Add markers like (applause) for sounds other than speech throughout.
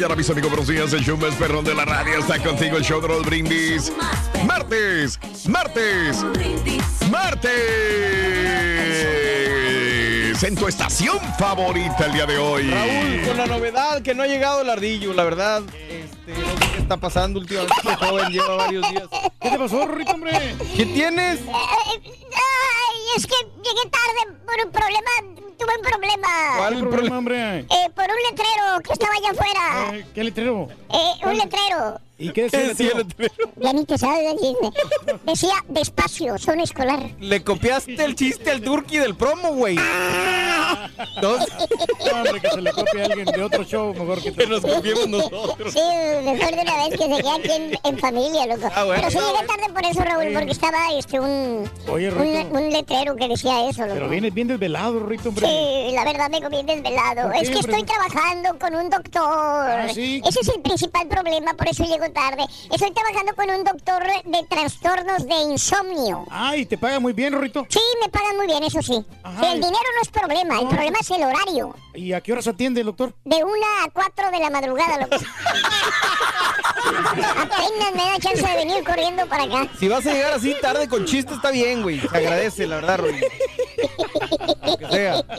Mañana, mis amigos, buenos días. El show más perrón de la radio está contigo, el show de los brindis. Martes, martes, martes. En tu estación favorita el día de hoy. Raúl, con la novedad que no ha llegado el ardillo, la verdad. Este, no sé qué está pasando últimamente. Este joven lleva varios días. ¿Qué te pasó, Rorrito, hombre? ¿Qué tienes? Ay, es que llegué tarde por un problema. Tuve un problema. ¿Cuál problema, hombre? Eh, por un letrero que estaba allá afuera. Eh, ¿Qué letrero? Eh, un letrero. ¿Y qué decía el letrero? Ya ni te sabes decirme. Decía despacio, zona escolar. Le copiaste el chiste al turqui del promo, güey. Dos. No, hombre, que se le copie a alguien de otro show, mejor que, nos copiemos nosotros. Sí, mejor de una vez que se quede aquí en, en familia, loco. Ah, bueno. Pero sí llegué tarde por eso, Raúl, porque estaba este, un, Oye, un, un letrero que decía eso, loco. Pero vienes bien desvelado, Rito, hombre. La verdad me comí desvelado. ¿Por qué, Es que estoy trabajando con un doctor. Ah, ¿sí? Ese es el principal problema, por eso llego tarde. Estoy trabajando con un doctor de trastornos de insomnio. Ay, ¿te paga muy bien, Rito? Sí, me pagan muy bien, eso sí. Ajá, el y- dinero no es problema, el problema es el horario. ¿Y a qué horas atiende el doctor? De una a cuatro de la madrugada, loco. Apenas me da chance de venir corriendo para acá. Si vas a llegar así tarde con chiste, está bien, güey. Se agradece, la verdad, Rui. Lo que sea.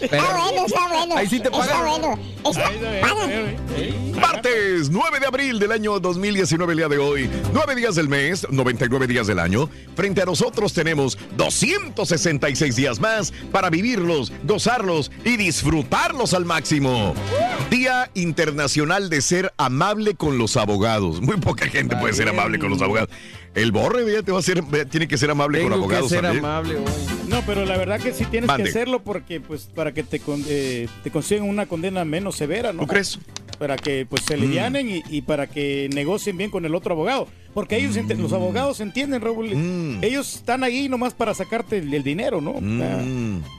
Pero- Está bueno, está bueno. Ahí sí te Está pagan. bueno. Está- pagan. Martes 9 de abril del año 2019, el día de hoy. 9 días del mes, 99 días del año. Frente a nosotros tenemos 266 días más para vivirlos, gozarlos y disfrutarlos al máximo. Día Internacional de Ser Amable con los Abogados. Muy poca gente puede ser amable con los abogados. El borre, fíjate, va a ser, tiene que ser amable con Tengo que abogados ser también. amable hoy. No, pero la verdad que sí tienes Mande. que hacerlo porque, pues, para que te, con- eh, te consigan una condena menos severa, ¿no? ¿Tú crees? Para que, pues, se Mm. livianen y, y para que negocien bien con el otro abogado. Porque ellos, los abogados entienden, Raúl. Mm. Ellos están ahí nomás para sacarte el, el dinero, ¿no? Sea,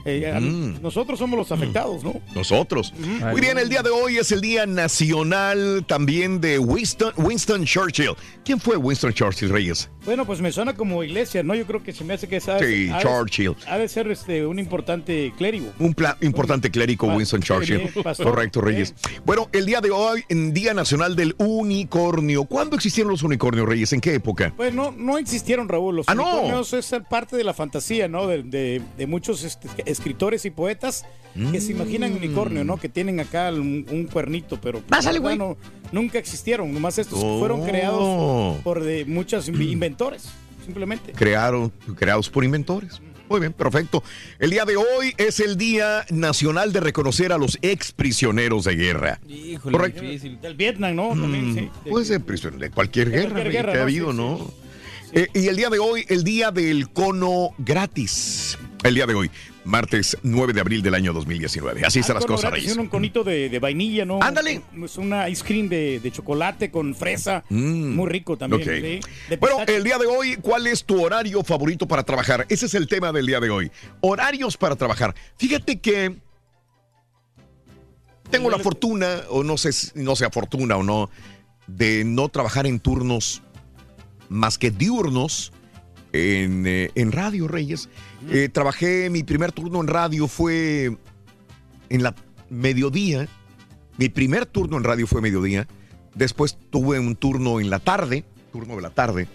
eh, a- Mm. Nosotros somos los afectados, ¿no? Nosotros. Muy bien, el día de hoy es el Día Nacional también de Winston, Winston Churchill. ¿Quién fue Winston Churchill Reyes? Bueno, pues me suena como iglesia, ¿no? Yo creo que se me hace que esa Sí, ha de- Churchill. Ha de ser este, un importante clérigo. Un importante clérigo, Winston Churchill. pastor. Correcto, Reyes. Bueno, el día de hoy, en Día Nacional del Unicornio. ¿Cuándo existieron los unicornios, Reyes? ¿En qué época? Pues no, no existieron, Raúl. Los Ah, no. unicornios es parte de la fantasía, ¿no? De, de- de muchos este, escritores y poetas que se imaginan unicornio, ¿no? Que tienen acá un, un cuernito, pero Pásale, güey. no- nunca existieron. Nomás estos Oh. fueron creados por de muchos (clears throat) inv- inventores, simplemente. Crearon, creados por inventores. Muy bien, perfecto. El día de hoy es el Día Nacional de reconocer a los ex prisioneros de guerra. Híjole, Correcto. difícil. Del Vietnam, ¿no? También, sí. De- Puede ser prisionero de cualquier guerra, cualquier Rey, guerra, que ha habido, Sí, ¿no? Eh, y el día de hoy, el día del cono gratis. El día de hoy, martes 9 de abril del año 2019. Así están Ah, las cosas, Reyes. Un conito de, de vainilla, ¿no? Ándale. Es una ice cream de, de chocolate con fresa. Mm. Muy rico también. Ok. ¿sí? De Bueno, el día de hoy, ¿cuál es tu horario favorito para trabajar? Ese es el tema del día de hoy. Horarios para trabajar. Fíjate que Tengo la fortuna, o no sé, si- no sea fortuna o no, de no trabajar en turnos más que diurnos en, eh, en radio, Reyes. Eh, trabajé, mi primer turno en radio fue en la mediodía. Mi primer turno en radio fue mediodía. Después tuve un turno en la tarde, turno de la tarde.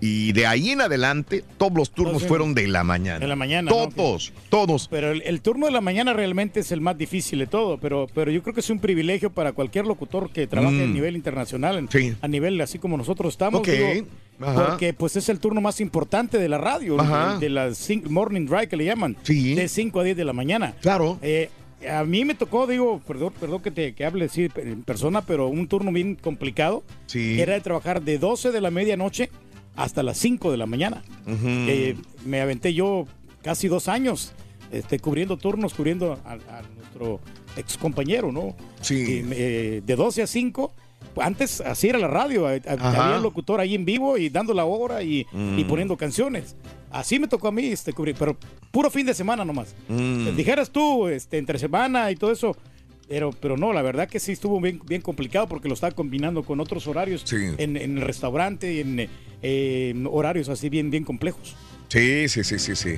Y de ahí en adelante, todos los turnos Entonces, fueron de la mañana. de la mañana, ¿no? Todos, todos. Pero el, el turno de la mañana realmente es el más difícil de todo, pero, pero yo creo que es un privilegio para cualquier locutor que trabaje a Mm. nivel internacional, en- a nivel así como nosotros estamos, Ok, digo, porque pues es el turno más importante de la radio, de, de la morning drive que le llaman, de 5 a 10 de la mañana. Claro. Eh, a mí me tocó, digo, perdón, perdón que te que hable así en persona, pero un turno bien complicado. Sí. Era de trabajar de 12 de la medianoche hasta las 5 de la mañana. Eh, me aventé yo casi dos años este, cubriendo turnos, cubriendo a, a nuestro ex compañero, ¿no? Sí. Eh, de 12 a 5. Antes así era la radio, eh, Ajá. había un locutor ahí en vivo y dando la hora y, Mm. y poniendo canciones. Así me tocó a mí este, cubrir, pero puro fin de semana nomás. Mm. Dijeras tú, este, entre semana y todo eso, pero, pero no, la verdad que sí estuvo bien, bien complicado porque lo estaba combinando con otros horarios en, en el restaurante y en, eh, horarios así bien, bien complejos. Sí, sí, sí, sí, sí.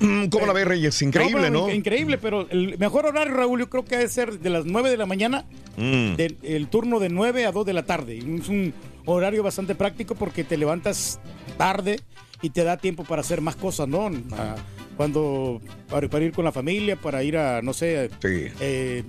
(clears throat) ¿Cómo la ves, Reyes? Increíble, pero ¿no? inc- Increíble, pero el mejor horario, Raúl, yo creo que debe ser de las 9 de la mañana, Mm. del- el turno de 9 a 2 de la tarde. Es un horario bastante práctico porque te levantas tarde y te da tiempo para hacer más cosas, ¿no? Cuando para, para ir con la familia, para ir a, no sé, eh,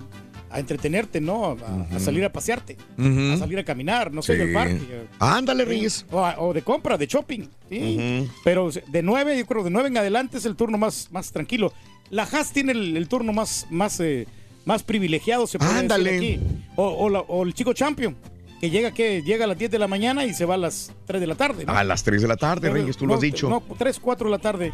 a entretenerte, ¿no? A, salir a pasearte, a salir a caminar, no sé, Sí. del parque. Ándale. Reyes. O, o de compra, de shopping. Sí. Pero de 9, yo creo de 9 en adelante es el turno más, más tranquilo. La Haas tiene el, el turno más, más, eh, más privilegiado, se puede Ándale. decir aquí. O, o la- o el chico champion, que llega, que llega a las 10 de la mañana y se va a las 3 de la tarde. ¿no? A las 3 de la tarde, No, Reyes, tú no, lo has dicho. No, 3, 4 de la tarde.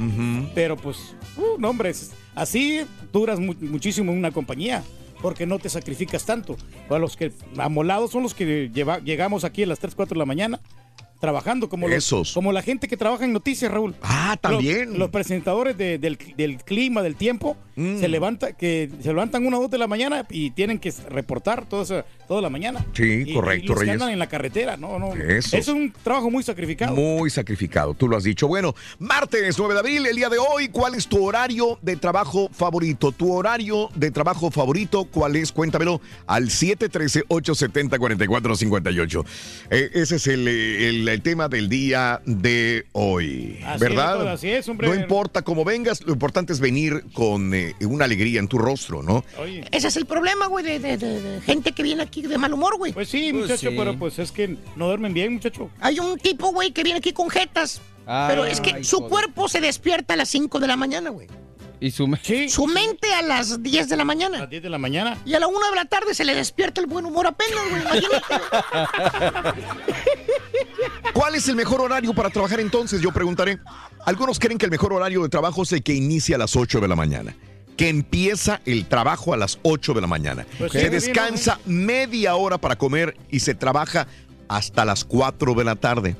Pero pues, uh, no, hombre, así duras mu- muchísimo en una compañía. Porque no te sacrificas tanto. Para los que amolados son los que lleva- llegamos aquí a las 3, 4 de la mañana trabajando como los- Esos. como la gente que trabaja en noticias, Raúl. Ah, también. Los, los presentadores de- del, del clima, del tiempo, Mm. se levanta, que se levantan una o dos de la mañana y tienen que reportar toda, esa- toda la mañana. Sí, Y- correcto, y los que Reyes. andan en la carretera, no, no. Es un trabajo muy sacrificado. Muy sacrificado, tú lo has dicho. Bueno, martes 9 de abril, el día de hoy, ¿cuál es tu horario de trabajo favorito? Tu horario de trabajo favorito, ¿cuál es? Cuéntamelo al 713-870-4458. Eh, ese es el, el- el tema del día de hoy, Así ¿verdad? es, así es, hombre. No importa cómo vengas, lo importante es venir con eh, una alegría en tu rostro, ¿no? Ese es el problema, güey, de, de- de- de gente que viene aquí de mal humor, güey. Pues sí, muchacho, pero pues es que no duermen bien, muchacho. Hay un tipo, güey, que viene aquí con jetas. Ay, pero es que ay, su joder. cuerpo se despierta a las 5 de la mañana, güey. Y su, su mente a las 10 de la mañana. A las 10 de la mañana. Y a la 1 de la tarde se le despierta el buen humor apenas, güey. Imagínate. (laughs) ¿Cuál es el mejor horario para trabajar entonces? Yo preguntaré. Algunos creen que el mejor horario de trabajo es el que inicia a las 8 de la mañana. Que empieza el trabajo a las 8 de la mañana. Pues se sí, descansa media hora para comer y se trabaja hasta las 4 de la tarde.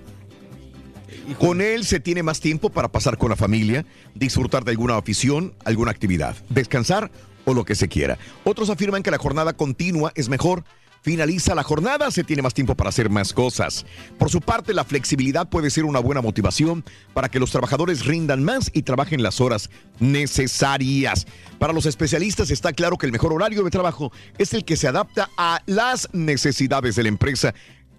Con él se tiene más tiempo para pasar con la familia, disfrutar de alguna afición, alguna actividad, descansar o lo que se quiera. Otros afirman que la jornada continua es mejor. Finaliza la jornada, se tiene más tiempo para hacer más cosas. Por su parte, la flexibilidad puede ser una buena motivación para que los trabajadores rindan más y trabajen las horas necesarias. Para los especialistas está claro que el mejor horario de trabajo es el que se adapta a las necesidades de la empresa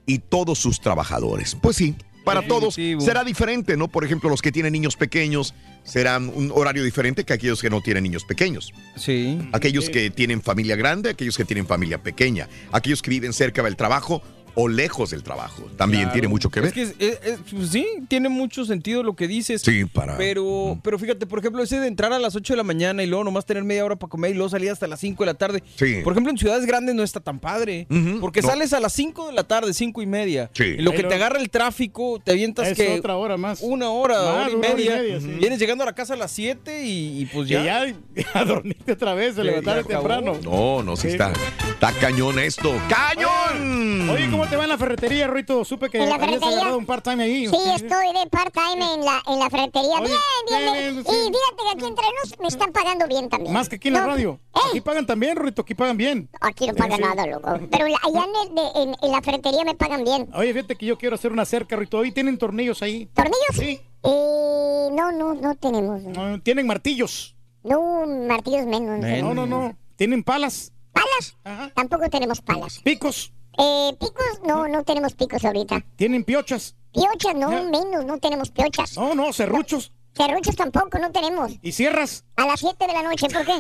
y todos sus trabajadores. Pues sí, para todos será diferente, ¿no? Por ejemplo, los que tienen niños pequeños serán un horario diferente que aquellos que no tienen niños pequeños. Sí. Aquellos que tienen familia grande, aquellos que tienen familia pequeña, aquellos que viven cerca del trabajo o lejos del trabajo. También Claro. tiene mucho que ver. Es que, es- es- es- pues sí, tiene mucho sentido lo que dices. Sí, para- Pero, pero fíjate, por ejemplo, ese de entrar a las 8 de la mañana y luego nomás tener media hora para comer y luego salir hasta las 5 de la tarde. Sí. Por ejemplo, en ciudades grandes no está tan padre. Porque no. sales a las 5 de la tarde, 5 y media. Sí. Y lo que te agarra el tráfico, te avientas Es que. otra hora más. Una hora, Más, hora y una hora y media. sí. Vienes llegando a la casa a las 7 y, y pues Y ya. ya (laughs) a dormirte otra vez, Ya- ya acabó. temprano. No, no, sí Sí. está. Está cañón esto. ¡Cañón! Oye, ¿cómo ¿Cómo te va en la ferretería, Rito? Supe que ¿En la habías agarrado un part-time ahí. Sí, estoy de part-time en la, en la ferretería. Oye, bien, bien, eh, bien. sí. Y fíjate que aquí entre nos me están pagando bien también. Más que aquí en la radio. Aquí pagan también, Rito, aquí pagan bien. Aquí no pagan Sí, nada, loco. Pero la- allá en, el- de- en- en la ferretería me pagan bien. Oye, fíjate que yo quiero hacer una cerca, Rito. Hoy tienen tornillos ahí. ¿Tornillos? Sí. Eh, no, no, no tenemos. No, tienen martillos. No, martillos menos. No, no, no. Tienen palas. ¿Palas? Tampoco tenemos palas. Picos. Eh, picos, no, no tenemos picos ahorita. Tienen piochas. Piochas, no, menos, no tenemos piochas. No, no, serruchos. Serruchos tampoco, no tenemos. ¿Y cierras? A las 7 de la noche, ¿por qué?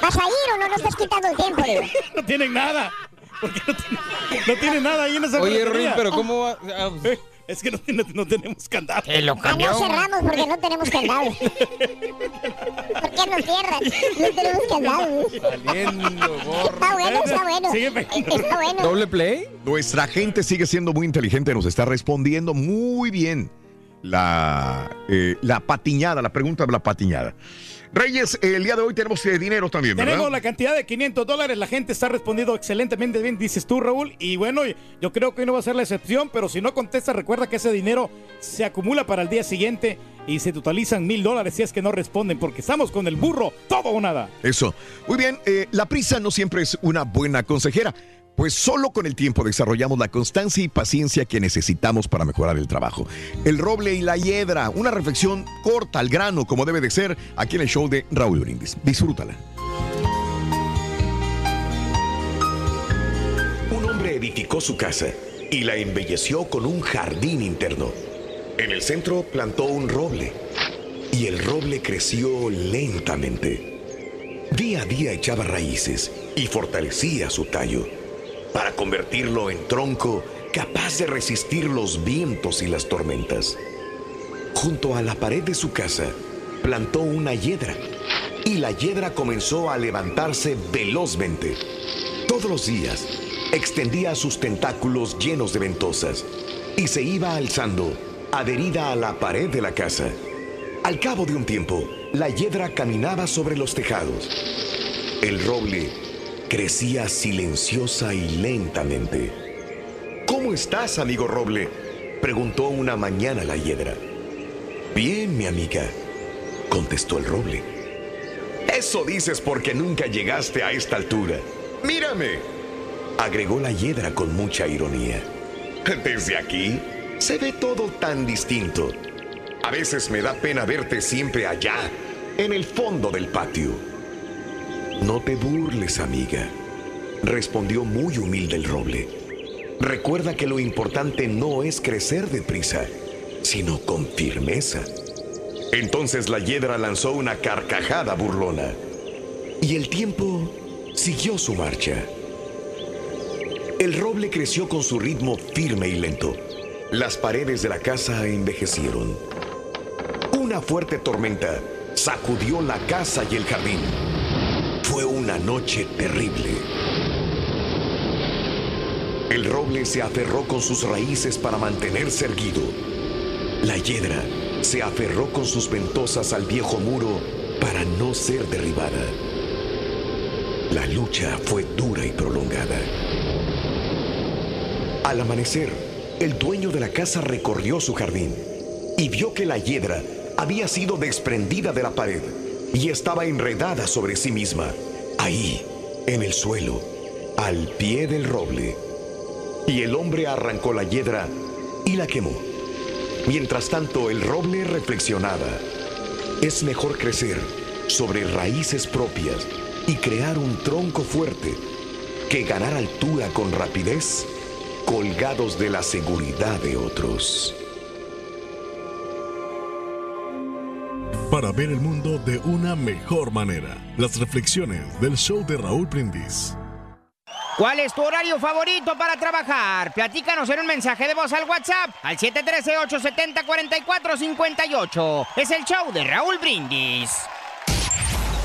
¿Vas a ir o no? No estás quitando el tiempo, digo. (laughs) No tienen nada. Porque no, tienen, no tienen nada ahí en esa Oye. Ruin, pero ¿cómo va? Eh, Es que no, no- no tenemos candado. lo Ah, no cerramos porque no tenemos candado. ¿Por qué no cierran? No tenemos candado. Saliendo, gorro. Está bueno, está bueno. Sigue pegando. Está bueno. ¿Doble play? Nuestra gente sigue siendo muy inteligente, nos está respondiendo muy bien la, eh, la patiñada, la pregunta de la patiñada. Reyes, el día de hoy tenemos eh, dinero también, ¿verdad? Tenemos la cantidad de 500 dólares. La gente está respondiendo excelentemente bien, dices tú, Raúl. Y bueno, yo creo que hoy no va a ser la excepción, pero si no contesta, recuerda que ese dinero se acumula para el día siguiente y se totalizan mil dólares si es que no responden, porque estamos con el burro, todo o nada. Eso. Muy bien, eh, la prisa no siempre es una buena consejera, pues solo con el tiempo desarrollamos la constancia y paciencia que necesitamos para mejorar el trabajo. El roble y la hiedra, una reflexión corta al grano como debe de ser aquí en el show de Raúl Brindis. Disfrútala. Un hombre edificó su casa y la embelleció con un jardín interno. En el centro plantó un roble y el roble creció lentamente. Día a día echaba raíces y fortalecía su tallo para convertirlo en tronco capaz de resistir los vientos y las tormentas. Junto a la pared de su casa plantó una hiedra y la hiedra comenzó a levantarse velozmente. Todos los días extendía sus tentáculos llenos de ventosas y se iba alzando, adherida a la pared de la casa. Al cabo de un tiempo, la hiedra caminaba sobre los tejados. El roble crecía silenciosa y lentamente. ¿Cómo estás, amigo roble? preguntó una mañana la hiedra. Bien, mi amiga, contestó el roble. Eso dices porque nunca llegaste a esta altura. Mírame, agregó la hiedra con mucha ironía. Desde aquí se ve todo tan distinto. A veces me da pena verte siempre allá, en el fondo del patio. No te burles, amiga, respondió muy humilde el roble. Recuerda que lo importante no es crecer deprisa, sino con firmeza. Entonces la hiedra lanzó una carcajada burlona y el tiempo siguió su marcha. El roble creció con su ritmo firme y lento. Las paredes de la casa envejecieron. Una fuerte tormenta sacudió la casa y el jardín. Fue una noche terrible. El roble se aferró con sus raíces para mantenerse erguido. La hiedra se aferró con sus ventosas al viejo muro para no ser derribada. La lucha fue dura y prolongada. Al amanecer, el dueño de la casa recorrió su jardín y vio que la hiedra había sido desprendida de la pared y estaba enredada sobre sí misma, ahí, en el suelo, al pie del roble. Y el hombre arrancó la hiedra y la quemó. Mientras tanto, el roble reflexionaba. Es mejor crecer sobre raíces propias y crear un tronco fuerte que ganar altura con rapidez colgados de la seguridad de otros. Para ver el mundo de una mejor manera, las reflexiones del show de Raúl Brindis. ¿Cuál es tu horario favorito para trabajar? Platícanos en un mensaje de voz al WhatsApp al 713-870-4458. Es el show de Raúl Brindis.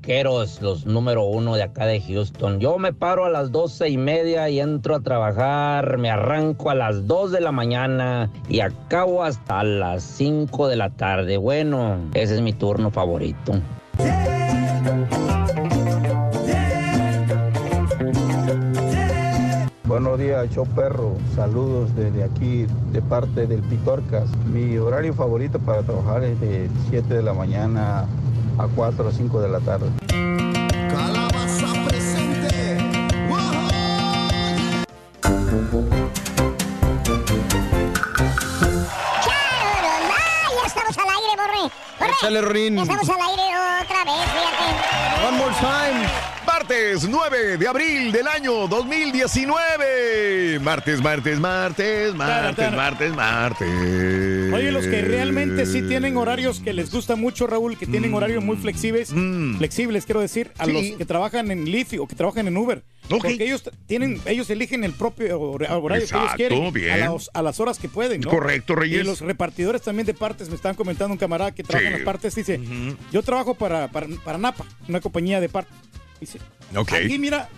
vaqueros, los número uno de acá de Houston. Yo me paro a las doce y media y entro a trabajar, me arranco a las dos de la mañana y acabo hasta las cinco de la tarde. Bueno, ese es mi turno favorito. Buenos días, show perro. Saludos desde aquí, de parte del Pitorcas. Mi horario favorito para trabajar es de 7 de la mañana a 4 o 5 de la tarde. Calabaza presente. ¡Ah, ya estamos al aire, Borre! ¡Borre! Échale, Rorín. Ya estamos al aire otra vez, fíjate. One more time. Martes 9 de abril del año 2019. Martes, martes, martes, martes, martes, martes. Oye, los que realmente sí tienen horarios que les gusta mucho, Raúl, que tienen horarios muy flexibles, flexibles, quiero decir, a Sí. los que trabajan en Lyft o que trabajan en Uber. Ok. Porque ellos tienen, ellos eligen el propio hor- horario Exacto, que ellos quieren. bien. A, las- a las horas que pueden, ¿no? Correcto, Reyes. Y los repartidores también de partes, me estaban comentando un camarada que trabaja en las partes, dice, yo trabajo para, para, para Napa, una compañía de partes. Dice, Ok. aquí mira,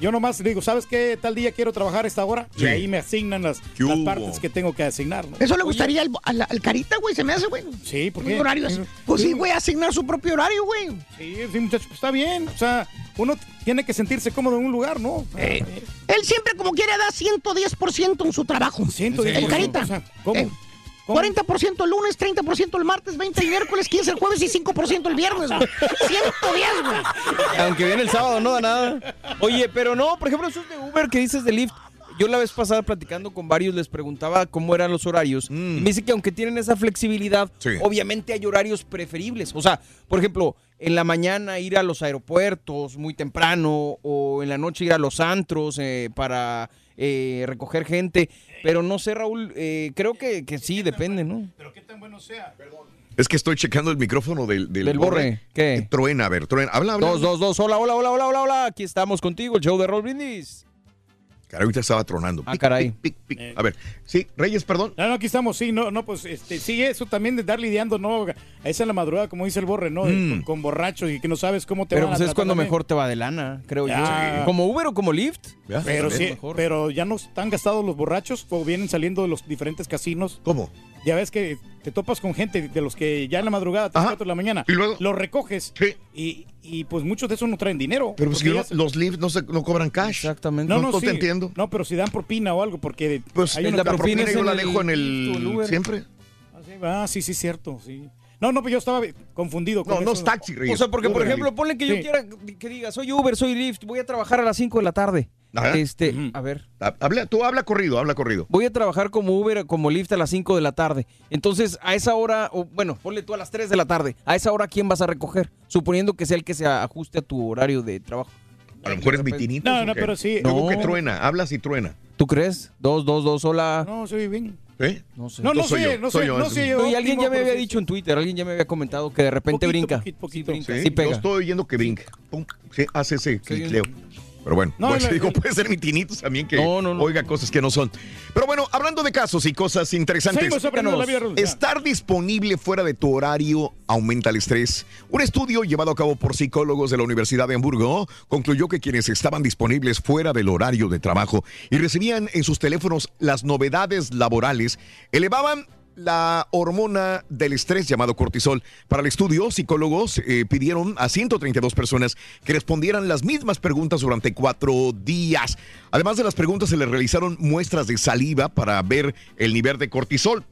yo nomás le digo, ¿sabes qué? Tal día quiero trabajar esta hora. Sí. Y ahí me asignan las, ¿Qué las partes que tengo que asignar. ¿no? Eso le gustaría al, al- al Carita, güey, se me hace, güey. Sí, ¿por Un qué? horario así. Pues sí, güey, asignar su propio horario, güey. Sí, sí, muchachos, pues está bien. O sea, uno tiene que sentirse cómodo en un lugar, ¿no? Eh, Él siempre, como quiere, da 110% en su trabajo. 110%, El Carita. o sea, ¿cómo? Eh, 40% el lunes, 30% el martes, 20 el miércoles, 15 el jueves y 5% el viernes, güey. 110, güey. Aunque viene el sábado, no da nada. Oye, pero no, por ejemplo, esos de Uber que dices de Lyft. Yo la vez pasada platicando con varios les preguntaba cómo eran los horarios. Y me dice que aunque tienen esa flexibilidad, Sí. obviamente hay horarios preferibles. O sea, por ejemplo, en la mañana ir a los aeropuertos muy temprano o en la noche ir a los antros eh, para eh, recoger gente. Pero no sé, Raúl, eh, creo que, que sí, depende, ¿no? Es que estoy checando el micrófono del, del, Del borre. ¿Qué? Eh, Truena, a ver, truena. Habla, habla. Dos, dos, dos. Hola, hola, hola, hola, hola, hola. Aquí estamos contigo, el show de Roll Brindis. Caray, ahorita estaba tronando. Ah, caray. Pic, pic. A ver, sí, Reyes, perdón. No, no, aquí estamos, sí, no, no, pues, este, sí, eso también de estar lidiando, ¿no? A esa en la madrugada, como dice el borre, ¿no? Mm. Con, con borrachos y que no sabes cómo te Pero van a pues es cuando también. mejor te va de lana, creo Ya. yo. Como Uber o como Lyft. Pero Es sí, mejor. pero ya no están gastados los borrachos o vienen saliendo de los diferentes casinos. ¿Cómo? Ya ves que te topas con gente de los que ya en la madrugada, 3, 4 de la mañana, ¿Y luego? los recoges y, y pues muchos de esos no traen dinero. Pero pues porque que ya- no- los Lyft no, se, no cobran cash. Exactamente. no, no, no, te entiendo. No, pero si dan propina o algo, porque Pues hay la propina yo en la dejo en el... Uber. Siempre. Ah, sí, sí, sí, cierto, sí. No, no, pero yo estaba confundido con No, no eso. es taxi, Reyes. O sea, porque por ejemplo, ponle que yo Sí. quiera que diga, soy Uber, soy Lyft, voy a trabajar a las 5 de la tarde. Ajá. Este, a ver, Ha- Habla, tú habla corrido, habla corrido. voy a trabajar como Uber, como Lyft a las 5 de la tarde. Entonces, a esa hora, o bueno, ponle tú a las 3 de la tarde. A esa hora, ¿quién vas a recoger? Suponiendo que sea el que se ajuste a tu horario de trabajo. A lo mejor es vitinito. No, no, pero sí. Luego No. que truena, hablas y truena. ¿Tú crees? Dos, dos, dos, hola. No, soy bien. ¿Eh? No sé. No, no soy sé, yo, no soy sé, yo, no es- sé. No, y alguien ya me había dicho en Twitter, alguien ya me había comentado que de repente Poquito, brinca. poquito, poquito. Sí, brinca, Sí, sí pega. Yo estoy oyendo que brinca. Pum, sí, hace ese cliqueo. Pero bueno, No, pues, digo, puede ser mi tinito también que No, oiga cosas que no son. Pero bueno, hablando de casos y cosas interesantes. Estar disponible fuera de tu horario aumenta el estrés. Un estudio llevado a cabo por psicólogos de la Universidad de Hamburgo concluyó que quienes estaban disponibles fuera del horario de trabajo y recibían en sus teléfonos las novedades laborales elevaban la hormona del estrés llamado cortisol. Para el estudio, psicólogos eh, pidieron a 132 personas que respondieran las mismas preguntas durante cuatro días. Además de las preguntas, se les realizaron muestras de saliva para ver el nivel de cortisol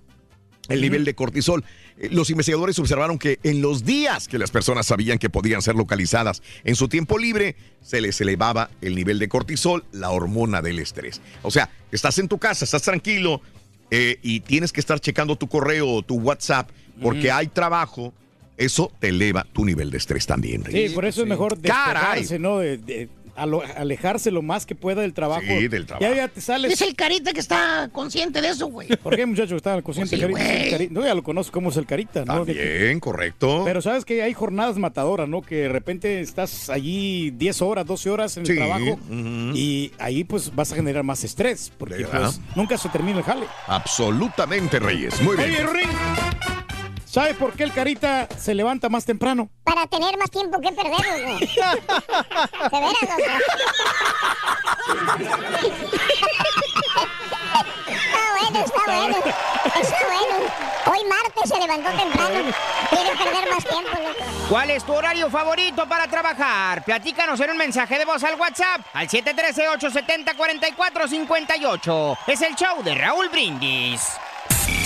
el nivel de cortisol. Eh, Los investigadores observaron que en los días que las personas sabían que podían ser localizadas en su tiempo libre, se les elevaba el nivel de cortisol, la hormona del estrés. O sea, estás en tu casa, estás tranquilo eh, y tienes que estar checando tu correo o tu WhatsApp porque hay trabajo. Eso te eleva tu nivel de estrés también. Sí, por eso es mejor Caray. despejarse, ¿no? De, de alejarse lo más que pueda del trabajo. Sí, del trabajo. Ya, ya te sales. Es el Carita que está consciente de eso, güey. ¿Por qué, muchacho? Está consciente Pues sí, Carita, No, ya lo conozco cómo es el Carita, ¿no? Que- Bien, correcto. Pero sabes que hay jornadas matadoras, ¿no? Que de repente estás allí 10 horas, 12 horas en el trabajo y ahí pues vas a generar más estrés porque pues, nunca se termina el jale. Absolutamente, Reyes. Muy bien. Oye, Ring, ¿Sabes por qué el carita se levanta más temprano? Para tener más tiempo que perder, loco. (laughs) De veras. Está bueno, está bueno. Está bueno. Hoy martes se levantó temprano. Quiere perder más tiempo, loco. ¿Cuál es tu horario favorito para trabajar? Platícanos en un mensaje de voz al WhatsApp al 713-870-4458. Es el show de Raúl Brindis.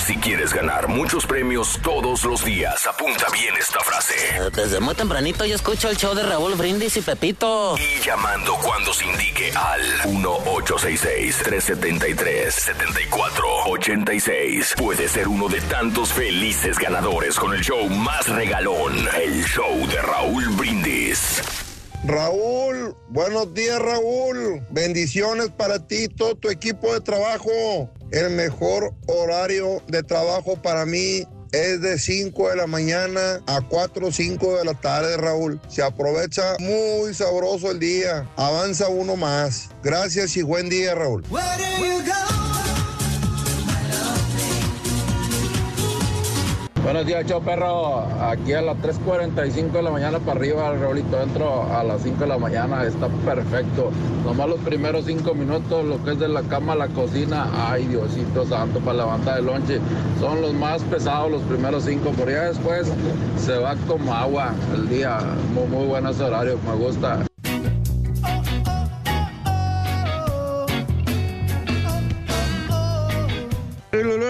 Si quieres ganar muchos premios todos los días, apunta bien esta frase. Desde muy tempranito yo escucho el show de Raúl Brindis y Pepito. Y llamando cuando se indique al 1-866-373-7486. Puede ser uno de tantos felices ganadores con el show más regalón, el show de Raúl Brindis. Raúl, buenos días Raúl. Bendiciones para ti y todo tu equipo de trabajo. El mejor horario de trabajo para mí es de 5 de la mañana a 4 o 5 de la tarde, Raúl. Se aprovecha muy sabroso el día. Avanza uno más. Gracias y buen día, Raúl. Buenos días, chao perro. Aquí a las 3.45 de la mañana para arriba, Raulito. Entro a las 5 de la mañana, está perfecto. Nomás los primeros 5 minutos, lo que es de la cama a la cocina. Ay, Diosito santo, para levantar el lonche. Son los más pesados los primeros 5, pero ya después se va como agua el día. Muy, muy buen ese horario, me gusta.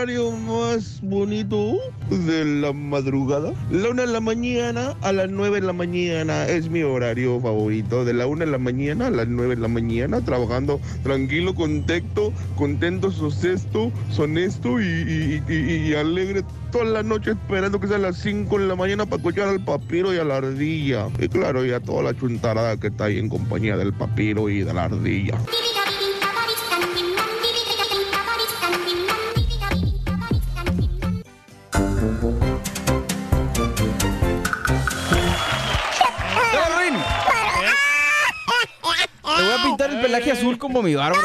Horario más bonito de la madrugada. La una de la mañana a las 9 de la mañana es mi horario favorito. De la una de la mañana a las 9 de la mañana, trabajando tranquilo, contento, contento, socesto, honesto y, y- y- y alegre toda la noche esperando que sea las 5 de la mañana para escuchar al papiro y a la ardilla. Y claro, y a toda la chuntarada que está ahí en compañía del papiro y de la ardilla. Te voy a pintar el pelaje azul como mi barba,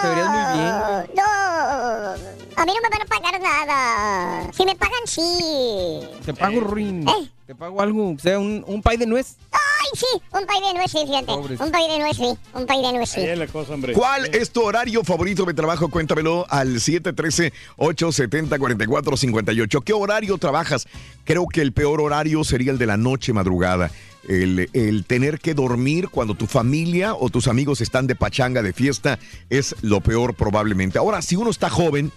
te verías muy bien. No, a mí no me van a pagar nada. Si me pagan, sí. Te pago, Ruin. ¿Eh? Te pago algo, o sea, un, un pay de nuez. Ay, sí, un pay de nuez, sí, fíjate. Un pay de nuez, sí. Un pay de nuez, sí. la cosa, hombre. ¿Cuál es tu horario favorito de trabajo? Cuéntamelo al 713-870-4458. ¿Qué horario trabajas? Creo que el peor horario sería el de la noche madrugada. El, el tener que dormir cuando tu familia o tus amigos están de pachanga, de fiesta, es lo peor probablemente. Ahora, si uno está joven,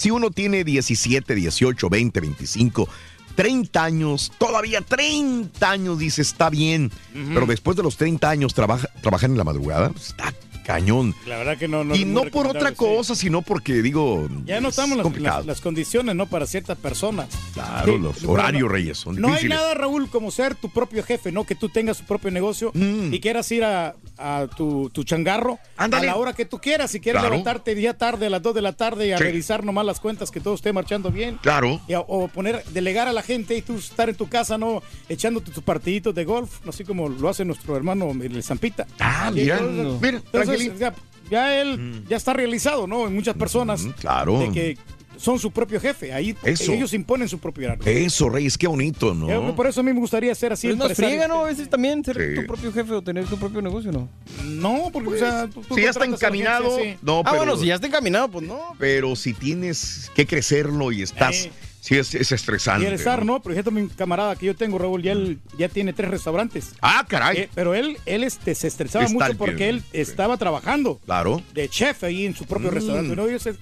si uno tiene 17, 18, 20, 25, 30 años, todavía 30 años, dice, está bien. Ujú. Pero después de los 30 años, trabaja, trabajar en la madrugada, pues, está cañón. La verdad que no. no y no por otra sí. cosa, sino porque, digo, Ya no es estamos en las, las- las condiciones, ¿no? Para ciertas personas. Claro, Sí, los bueno, horarios, Reyes, son No hay difíciles. nada, Raúl, como ser tu propio jefe, ¿no? Que tú tengas tu propio negocio Mm. y quieras ir a, a tu, tu changarro Ándale. a la hora que tú quieras. Si quieres Claro. levantarte día tarde, a las 2 de la tarde y a Sí. revisar nomás las cuentas, que todo esté marchando bien. Claro. Y a- o poner, delegar a la gente y tú estar en tu casa, ¿no? Echándote tus partiditos de golf, así como lo hace nuestro hermano el Zampita. Ah, mira, mira, entonces, ya, ya él ya está realizado, ¿no? En muchas personas. claro. De que son su propio jefe. Ahí Eso. ellos imponen su propio horario. Eso, Reyes, qué bonito, ¿no? Yo- Por eso a mí me gustaría ser así. Es más empresario. friega, ¿no? A veces también ser Sí. tu propio jefe o tener tu propio negocio, ¿no? No, porque, o sea, tú- tú si ya está encaminado, gente, sí. no, ah, pero, bueno, si ya está encaminado, pues no. pero si tienes que crecerlo y estás, Eh. Sí es, es estresante. Y estar, ¿no? ¿no? Por ejemplo, mi camarada que yo tengo, Raúl, ya, él, ya tiene tres restaurantes. Ah, caray. Eh, pero él, él este, se estresaba Está mucho porque él estaba trabajando Claro. de chef ahí en su propio Mm. restaurante. ¿no? Y ese-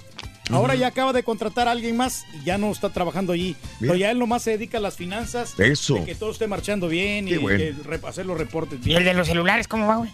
ahora ya acaba de contratar a alguien más y ya no está trabajando allí. Pero ya él nomás se dedica a las finanzas. Eso. De que todo esté marchando bien Qué y bueno. que re- hacer los reportes ¿Y el de los celulares cómo va, güey?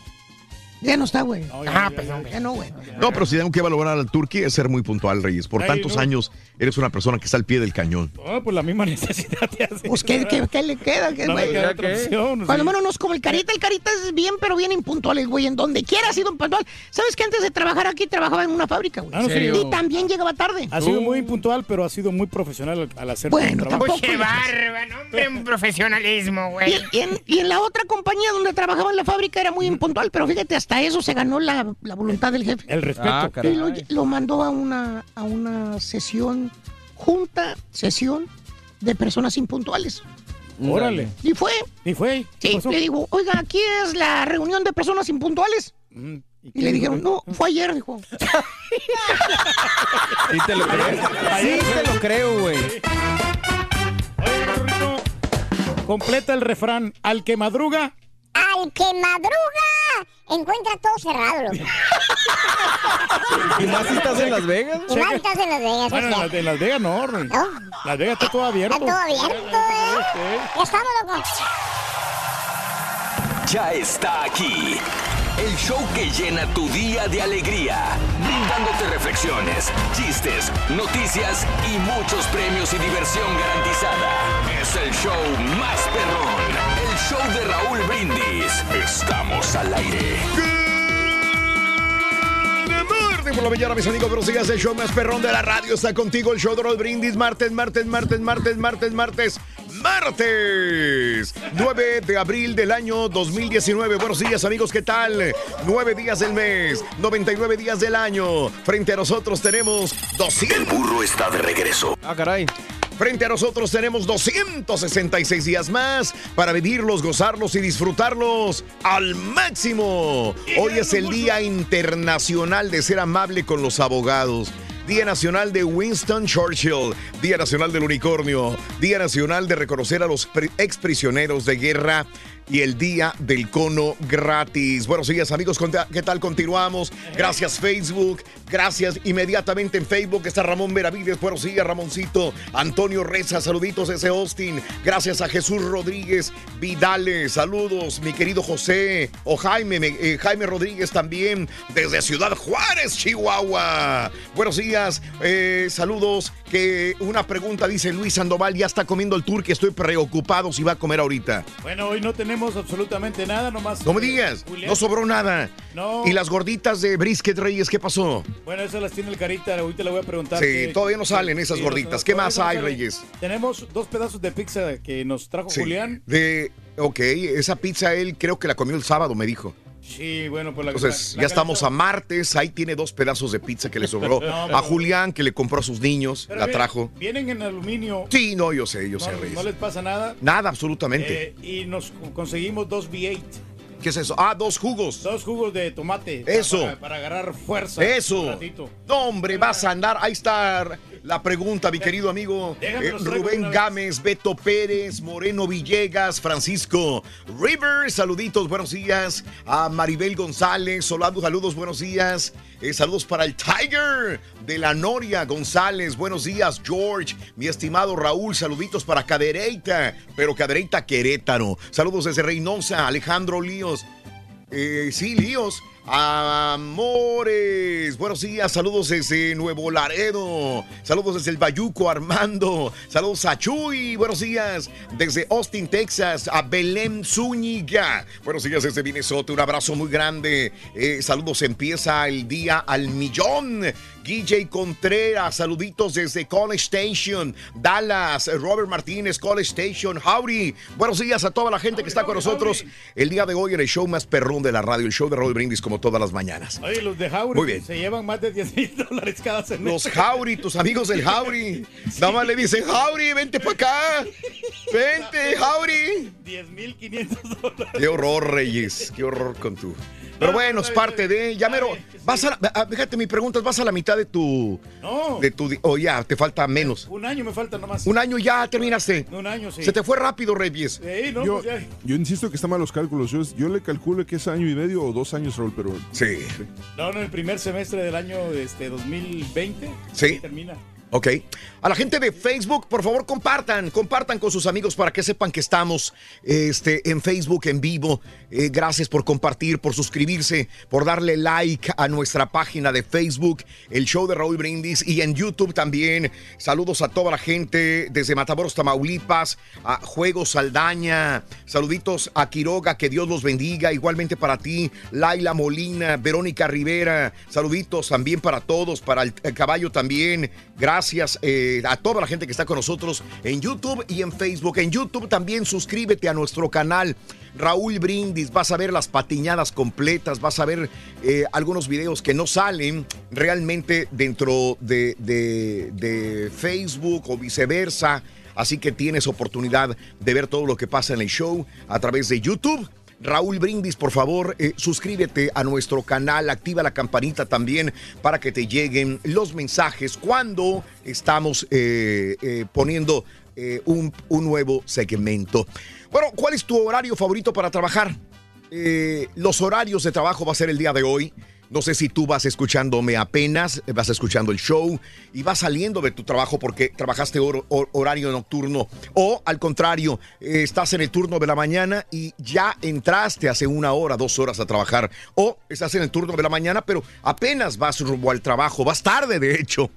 Ya no está, güey. Ah, perdón. Ya no, güey. No, pero si tengo que valorar al Turqui es ser muy puntual, Reyes. Por Ay, tantos no. años eres una persona que está al pie del cañón. No, pues la misma (laughs) necesidad te hace. Pues, ¿qué, qué, qué le queda? ¿Qué, No güey? queda opción. Cuando sí. menos no es como el Carita. El Carita es bien, pero bien impuntual, el güey. En donde quiera ha sido impuntual. ¿Sabes que antes de trabajar aquí trabajaba en una fábrica, güey? Ah, ¿en serio? Y también llegaba tarde. Ha sido muy impuntual, pero ha sido muy profesional al, hacer Bueno, trabajo. tampoco. ¡Qué barba, no, hombre! Un profesionalismo, Y, güey. y en, y en la otra compañía donde trabajaba en la fábrica era muy impuntual, pero fíjate, hasta eso se ganó la, la voluntad del jefe. El respeto. Ah, Y lo, lo mandó a una, a una sesión, junta, sesión de personas impuntuales. Órale. Y fue. ¿Y fue? ¿Qué Sí, pasó? le digo, oiga, aquí es la reunión de personas impuntuales. Mm, Y le dijeron, no, fue ayer, dijo. (laughs) Sí te lo creo. Sí te lo creo, güey. Completa el refrán. Al que madruga. Al que madruga, encuentra todo cerrado, loco. ¿Y más si estás en Las Vegas? Y más estás en Las Vegas, Bueno, en Las, en Las Vegas no, Rey. Las Vegas está todo abierto. Está todo abierto, ¿eh? Ya estamos, loco. Ya está aquí. El show que llena tu día de alegría, brindándote reflexiones, chistes, noticias y muchos premios y diversión garantizada. Es el show más perrón, show de Raúl Brindis. Estamos al aire. Por la mañana, mis amigos, buenos días. El show más perrón de la radio está contigo. El show de Roll Brindis. Martes, martes, martes, martes, martes, martes, martes. 9 de abril del año 2019. Buenos días, amigos, ¿qué tal? 9 días del mes, 99 días del año. Frente a nosotros tenemos 200. El burro está de regreso. Ah, caray. Frente a nosotros tenemos 266 días más para vivirlos, gozarlos y disfrutarlos al máximo. Hoy es el Día Internacional de Ser Amable con los Abogados. Día Nacional de Winston Churchill, Día Nacional del Unicornio, Día Nacional de reconocer a los pri- exprisioneros de guerra y el Día del Cono gratis. Buenos días amigos, ¿Conte- ¿qué tal? Continuamos. Gracias Facebook, gracias inmediatamente en Facebook está Ramón Veravides. Buenos días Ramoncito, Antonio Reza, saluditos desde Austin. Gracias a Jesús Rodríguez Vidales, saludos mi querido José o Jaime, me- eh, Jaime Rodríguez también desde Ciudad Juárez, Chihuahua. Buenos días, eh, saludos. Que una pregunta dice Luis Sandoval, ya está comiendo el turque, estoy preocupado si va a comer ahorita. Bueno, hoy no tenemos absolutamente nada, nomás. No me digas, Julián. no sobró nada. No. ¿Y las gorditas de brisket Reyes qué pasó? Bueno, esas las tiene el Carita, ahorita le voy a preguntar. Sí, todavía no salen esas Sí, gorditas. no- ¿Qué más no hay. Reyes? Tenemos dos pedazos de pizza que nos trajo Sí, Julián. De, ok, esa pizza él creo que la comió el sábado, me dijo. Sí, bueno, pues la Entonces, la- la ya estamos a martes, ahí tiene dos pedazos de pizza que le (laughs) sobró. No, pero- a Julián, que le compró a sus niños, la trajo. Vienen en aluminio. Sí, no, yo sé, yo sé, no, Reyes. no les pasa nada. Nada, absolutamente. Eh, y nos conseguimos dos V8. ¿Qué es eso? Ah, dos jugos. Dos jugos de tomate. Eso. Para, para agarrar fuerza. un Eso. ratito. No, hombre, vas a andar. Ahí está la pregunta, mi querido amigo. Eh, Rubén. Gámez, Beto Pérez, Moreno Villegas, Francisco Rivers, saluditos, buenos días. A Maribel González, Solado, saludos, buenos días. Eh, saludos para el Tiger de la Noria González, buenos días, George. Mi estimado Raúl, saluditos para Cadereyta, pero Cadereyta Querétaro. Saludos desde Reynosa, Alejandro Líos. Eh, sí, Líos. Amores, buenos días, saludos desde Nuevo Laredo, saludos desde el Bayuco Armando, saludos a Chuy, buenos días desde Austin, Texas, a Belén Zúñiga, buenos días desde Minnesota, un abrazo muy grande, Eh, saludos, empieza el día al millón, Guille Contreras, saluditos desde College Station, Dallas, Robert Martínez, College Station, Howdy, buenos días a toda la gente que está con nosotros el día de hoy en el show más perrón de la radio, el show de Roy Brindis como todas las mañanas. Oye, los de Jauri Muy bien. se llevan más de 10 mil dólares cada semestre. Los Jauri, tus amigos del Jauri. Nada más le dicen, Jauri, vente para acá. Vente, Jauri. 10 mil 500 dólares. Qué horror, Reyes. Qué horror con tu. Pero bueno, es parte de. Ya mero. Vas a la, ah, fíjate, mi pregunta es: vas a la mitad de tu. No. De tu. O ya, te falta menos. Un año me falta nomás. Un año ya terminaste. Un año, sí. Se te fue rápido, Reyes. Sí, no, yo, pues ya. yo insisto que están mal los cálculos. Yo, yo le calculo que es año y medio o dos años, Raúl, pero. Sí. No, no, el primer semestre del año este, 2020. Sí. Termina. Ok. A la gente de Facebook, por favor, compartan, compartan con sus amigos para que sepan que estamos este, en Facebook en vivo. Eh, gracias por compartir, por suscribirse, por darle like a nuestra página de Facebook, el show de Raúl Brindis, y en YouTube también. Saludos a toda la gente desde Matamoros, Tamaulipas, a Juegos Saldaña. Saluditos a Quiroga, que Dios los bendiga. Igualmente para ti, Laila Molina, Verónica Rivera. Saluditos también para todos, para el, el caballo también. Gracias eh, a toda la gente que está con nosotros en YouTube y en Facebook. En YouTube también suscríbete a nuestro canal. Raúl Brindis, vas a ver las patiñadas completas, vas a ver eh, algunos videos que no salen realmente dentro de, de- de Facebook o viceversa. Así que tienes oportunidad de ver todo lo que pasa en el show a través de YouTube. Raúl Brindis, por favor, eh, suscríbete a nuestro canal, activa la campanita también para que te lleguen los mensajes cuando estamos eh, eh, poniendo un, un nuevo segmento. Bueno, ¿cuál es tu horario favorito para trabajar? Los horarios de trabajo va a ser el día de hoy. No sé si tú vas escuchándome apenas, vas escuchando el show y vas saliendo de tu trabajo porque trabajaste hor- hor- horario nocturno o al contrario, estás en el turno de la mañana y ya entraste hace una hora, dos horas a trabajar o estás en el turno de la mañana pero apenas vas rumbo al trabajo, vas tarde de hecho.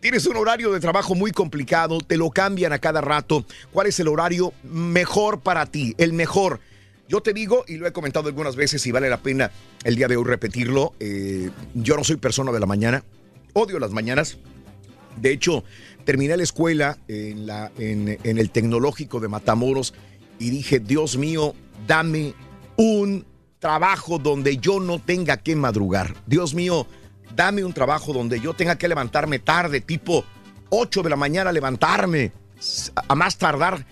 Tienes un horario de trabajo muy complicado, te lo cambian a cada rato. ¿Cuál es el horario mejor para ti? El mejor. Yo te digo, y lo he comentado algunas veces y vale la pena el día de hoy repetirlo, eh, yo no soy persona de la mañana, odio las mañanas. De hecho, terminé la escuela en, en, el tecnológico de Matamoros y dije, Dios mío, dame un trabajo donde yo no tenga que madrugar. Dios mío, dame un trabajo donde yo tenga que levantarme tarde, tipo 8 de la mañana levantarme, a más tardar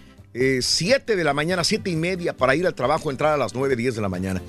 7 de la mañana, 7 y media para ir al trabajo, entrar a las 9, 10 de la mañana.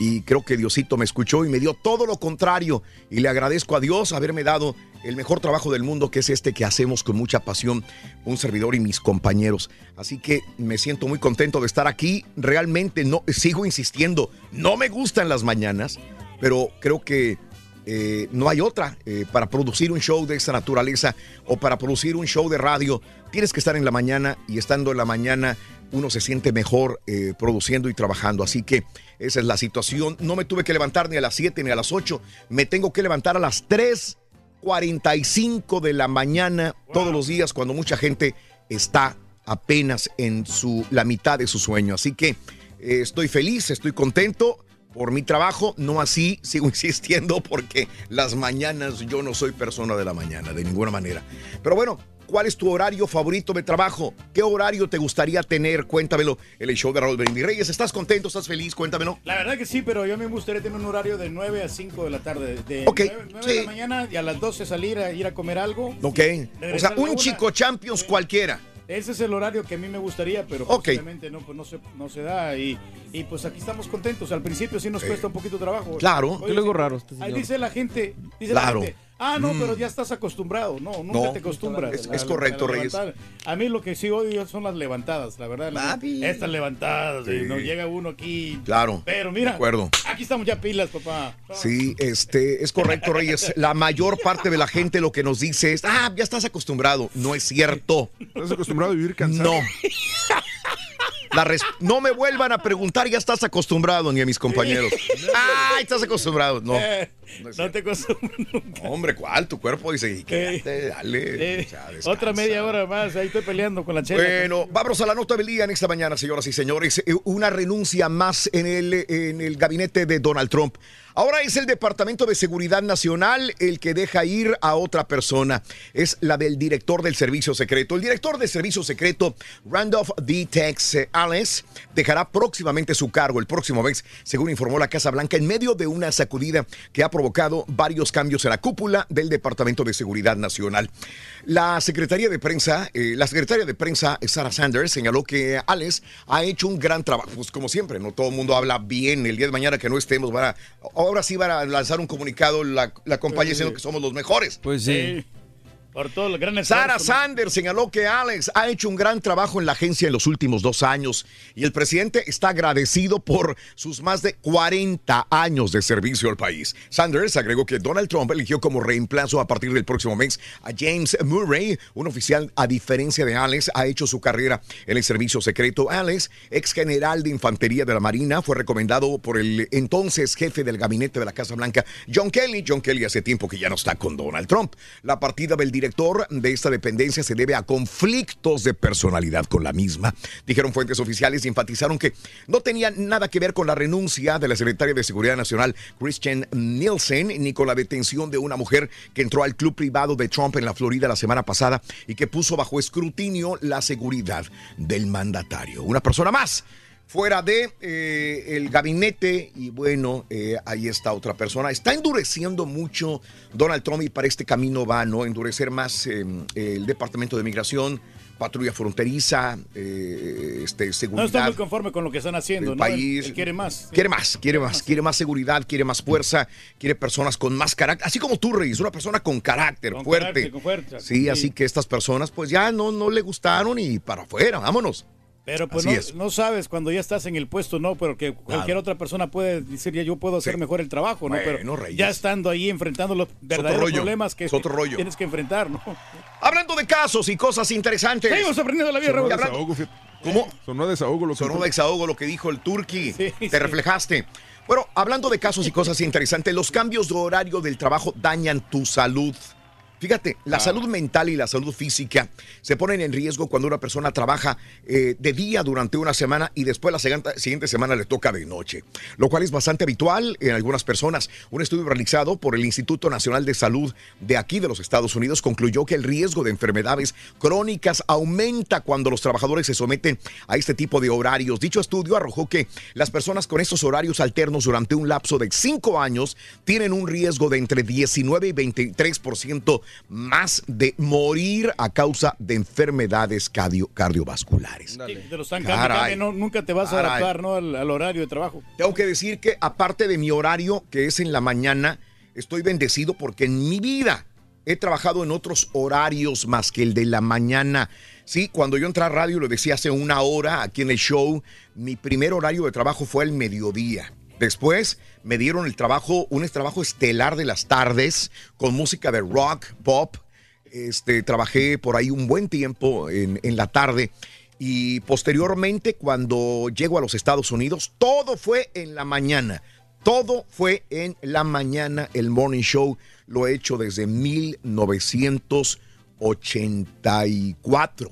Y creo que Diosito me escuchó y me dio todo lo contrario. Y le agradezco a Dios haberme dado el mejor trabajo del mundo, que es este que hacemos con mucha pasión, un servidor y mis compañeros. Así que me siento muy contento de estar aquí. Realmente no, sigo insistiendo, no me gustan las mañanas, pero creo que eh, no hay otra. Eh, para producir un show de esta naturaleza o para producir un show de radio, tienes que estar en la mañana y estando en la mañana uno se siente mejor eh, produciendo y trabajando. Así que esa es la situación. No me tuve que levantar ni a las 7 ni a las 8. Me tengo que levantar a las 3.45 de la mañana todos los días cuando mucha gente está apenas en su, la mitad de su sueño. Así que estoy feliz, estoy contento por mi trabajo, no así, (laughs) sigo insistiendo porque las mañanas yo no soy persona de la mañana, de ninguna manera. Pero bueno, ¿cuál es tu horario favorito de trabajo? ¿Qué horario te gustaría tener? Cuéntamelo el show de Raúl Brindis Reyes. ¿Estás contento? ¿Estás feliz? Cuéntamelo. La verdad que sí, pero yo me gustaría tener un horario de 9 a 5 de la tarde. De Ok, 9, 9 de la mañana y a las 12 salir a ir a comer algo. Ok. O sea, un chico Champions cualquiera. Ese es el horario que a mí me gustaría, pero obviamente no, pues no, se, no se da. Y, y pues aquí estamos contentos. Al principio sí nos cuesta un poquito de trabajo. Claro. Oye, Qué luego raro este Ahí dice la gente, dice Claro. la gente, ah, no, Mm. pero ya estás acostumbrado. No, nunca No. te acostumbras. Es- correcto, la Reyes. levantada. A mí lo que sí odio son las levantadas, la verdad. las- Estas levantadas, Sí. y no llega uno aquí. Claro. Pero mira, De acuerdo. aquí estamos ya pilas, papá. Sí, este, es correcto, Reyes. La mayor parte de la gente lo que nos dice es, ah, ya estás acostumbrado. No es cierto. ¿Estás acostumbrado a vivir cansado? No. La res- no me vuelvan a preguntar, ya estás acostumbrado, ni a mis compañeros. Ay, (laughs) estás acostumbrado. No. Eh, no te acostumbras (laughs) Hombre, ¿cuál? Tu cuerpo dice, "Y quédate, dale. Eh, o sea, descansa". Otra media hora más, ahí estoy peleando con la chela. Bueno, vamos a la nota del día en esta mañana, señoras y señores. Eh, Una renuncia más en el, en el gabinete de Donald Trump. Ahora es el Departamento de Seguridad Nacional el que deja ir a otra persona. Es la del director del Servicio Secreto. El director del Servicio Secreto, Randolph D. Tex Alice, dejará próximamente su cargo el próximo mes, según informó la Casa Blanca, en medio de una sacudida que ha provocado varios cambios en la cúpula del Departamento de Seguridad Nacional. La Secretaría de Prensa, eh, la secretaria de Prensa, Sarah Sanders, señaló que Alex ha hecho un gran trabajo. Pues como siempre, no todo el mundo habla bien. El día de mañana que no estemos, van a, ahora sí van a lanzar un comunicado la, la compañía diciendo que somos los mejores. Pues sí. Por todo el gran Sarah esfuerzo, Sanders señaló que Alex ha hecho un gran trabajo en la agencia en los últimos dos años y el presidente está agradecido por sus más de 40 años de servicio al país. Sanders agregó que Donald Trump eligió como reemplazo a partir del próximo mes a James Murray, un oficial a diferencia de Alex, ha hecho su carrera en el servicio secreto. Alex, ex general de infantería de la Marina, fue recomendado por el entonces jefe del gabinete de la Casa Blanca, John Kelly. John Kelly hace tiempo que ya no está con Donald Trump. La partida del director de esta dependencia se debe a conflictos de personalidad con la misma. Dijeron fuentes oficiales y enfatizaron que no tenía nada que ver con la renuncia de la secretaria de Seguridad Nacional, Christian Nielsen, ni con la detención de una mujer que entró al club privado de Trump en la Florida la semana pasada y que puso bajo escrutinio la seguridad del mandatario. Una persona más fuera de eh, el gabinete y bueno, eh, ahí está otra persona. Está endureciendo mucho Donald Trump y para este camino va, ¿no? Endurecer más eh, el Departamento de Migración patrulla fronteriza, eh, este, No seguridad. está muy conforme con lo que están haciendo, del ¿no? País. él quiere más. Quiere más, quiere más, quiere más seguridad, quiere más fuerza, quiere personas con más carácter, así como tú, Reyes, una persona con carácter, Con fuerte. carácter, con fuerza, sí, sí. así que estas personas pues ya no, no le gustaron y para afuera, vámonos. Pero pues no, es. no sabes cuando ya estás en el puesto, no, pero que cualquier otra persona puede decir ya yo puedo hacer mejor el trabajo, ¿no? Bueno, pero Reyes. ya estando ahí enfrentando los verdaderos rollo, problemas que es otro rollo. tienes que enfrentar, ¿no? Hablando de casos y cosas interesantes. Seguimos aprendiendo la vida, Sonó Raúl. desahogo. ¿Cómo? Sonó desahogo lo que Sonó desahogo lo que dijo el turqui. Te sí. reflejaste. Bueno, hablando de casos y cosas interesantes, los cambios de horario del trabajo dañan tu salud. Fíjate, la Ah. salud mental y la salud física se ponen en riesgo cuando una persona trabaja eh, de día durante una semana y después la siguiente, siguiente semana le toca de noche, lo cual es bastante habitual en algunas personas. Un estudio realizado por el Instituto Nacional de Salud de aquí de los Estados Unidos concluyó que el riesgo de enfermedades crónicas aumenta cuando los trabajadores se someten a este tipo de horarios. Dicho estudio arrojó que las personas con estos horarios alternos durante un lapso de cinco años tienen un riesgo de entre 19 y 23% más de morir a causa de enfermedades cardio- cardiovasculares. Te lo están Caray. cambiando, no, nunca te vas a Caray. adaptar, ¿no? Al, al horario de trabajo. Tengo que decir que aparte de mi horario, que es en la mañana, estoy bendecido porque en mi vida he trabajado en otros horarios más que el de la mañana. Sí, cuando yo entré a radio, lo decía hace una hora aquí en el show, mi primer horario de trabajo fue el mediodía. Después me dieron el trabajo, un trabajo estelar de las tardes con música de rock, pop. Este, trabajé por ahí un buen tiempo en, en la tarde y posteriormente cuando llego a los Estados Unidos, todo fue en la mañana. Todo fue en la mañana. El morning show lo he hecho desde 1984.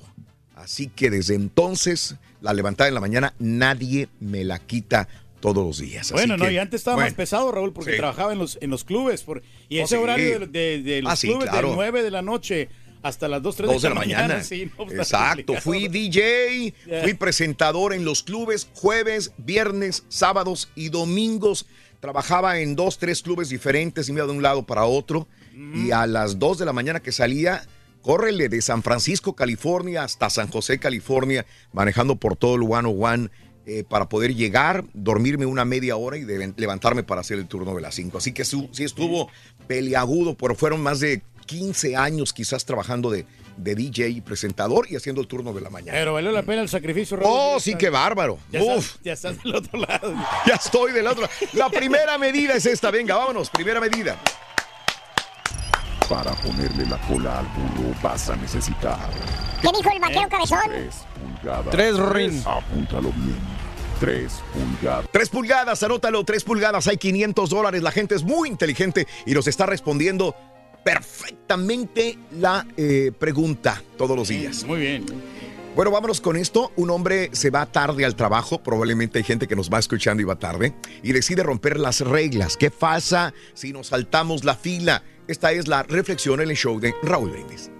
Así que desde entonces, la levantada en la mañana, nadie me la quita todos los días. Así Bueno, no, que, y antes estaba bueno, más pesado, Raúl, porque sí. trabajaba en los, en los clubes. Por, y Oh, ese sí. horario de, de- de los Ah, sí, clubes claro. de 9 de la noche hasta las 2, 3 Dos de la mañana. (laughs) sí, no, está Exacto. Fui DJ, fui presentador en los clubes jueves, viernes, sábados y domingos. Trabajaba en dos, tres clubes diferentes y me iba de un lado para otro. Y a las 2 de la mañana que salía, córrele de San Francisco, California, hasta San José, California, manejando por todo el 101 eh, para poder llegar, dormirme una media hora y de- levantarme para hacer el turno de las 5. Así que su- sí estuvo peleagudo, pero fueron más de 15 años quizás trabajando de, de DJ y presentador y haciendo el turno de la mañana. Pero valió la pena el sacrificio, Raúl. Oh, sí, qué bárbaro. Ya Uf, estás, ya estás del otro lado. (laughs) ya estoy del otro. La primera medida es esta. Venga, vámonos. Primera medida. Para ponerle la cola al burro vas a necesitar ¿Qué dijo el vaquero cabezón? tres pulgadas. Tres, Rin. Apúntalo bien. Tres pulgadas. Tres pulgadas, anótalo, tres pulgadas, hay 500 dólares. La gente es muy inteligente y nos está respondiendo perfectamente la eh, pregunta todos los días. Muy bien. Bueno, vámonos con esto. Un hombre se va tarde al trabajo, probablemente hay gente que nos va escuchando y va tarde, y decide romper las reglas. ¿Qué pasa si nos saltamos la fila? Esta es la reflexión en el show de Raúl Brindis.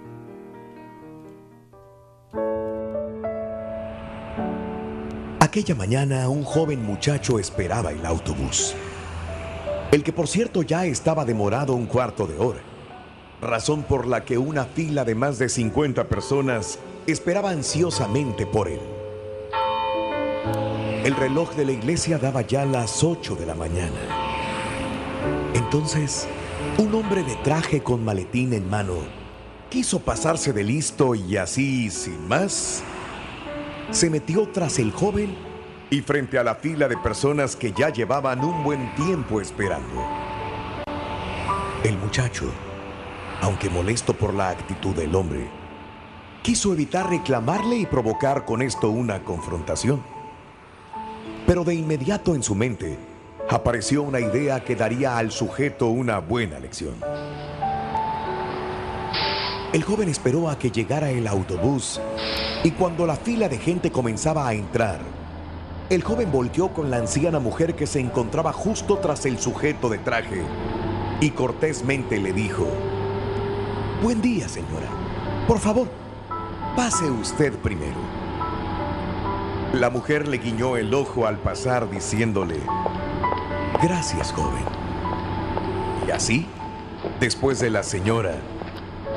Aquella mañana un joven muchacho esperaba el autobús. El que por cierto ya estaba demorado un cuarto de hora. Razón por la que una fila de más de 50 personas esperaba ansiosamente por él. El reloj de la iglesia daba ya las 8 de la mañana. Entonces, un hombre de traje con maletín en mano quiso pasarse de listo y así, sin más, se metió tras el joven y frente a la fila de personas que ya llevaban un buen tiempo esperando. El muchacho, aunque molesto por la actitud del hombre, quiso evitar reclamarle y provocar con esto una confrontación. Pero de inmediato en su mente apareció una idea que daría al sujeto una buena lección. El joven esperó a que llegara el autobús y cuando la fila de gente comenzaba a entrar, el joven volteó con la anciana mujer que se encontraba justo tras el sujeto de traje y cortésmente le dijo, Buen día, señora. Por favor, pase usted primero. La mujer le guiñó el ojo al pasar diciéndole, Gracias, joven. Y así, después de la señora,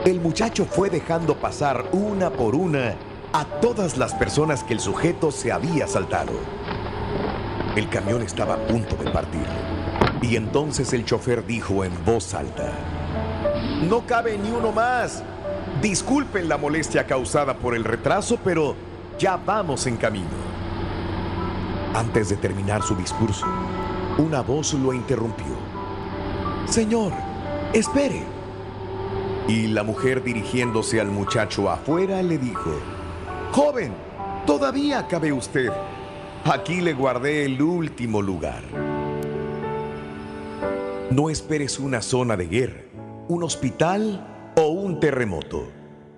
el muchacho fue dejando pasar una por una a todas las personas que el sujeto se había saltado. El camión estaba a punto de partir. Y entonces el chofer dijo en voz alta, No cabe ni uno más. Disculpen la molestia causada por el retraso, pero ya vamos en camino. Antes de terminar su discurso, una voz lo interrumpió. Señor, espere. Y la mujer dirigiéndose al muchacho afuera le dijo, Joven, todavía cabe usted. Aquí le guardé el último lugar. No esperes una zona de guerra, un hospital o un terremoto.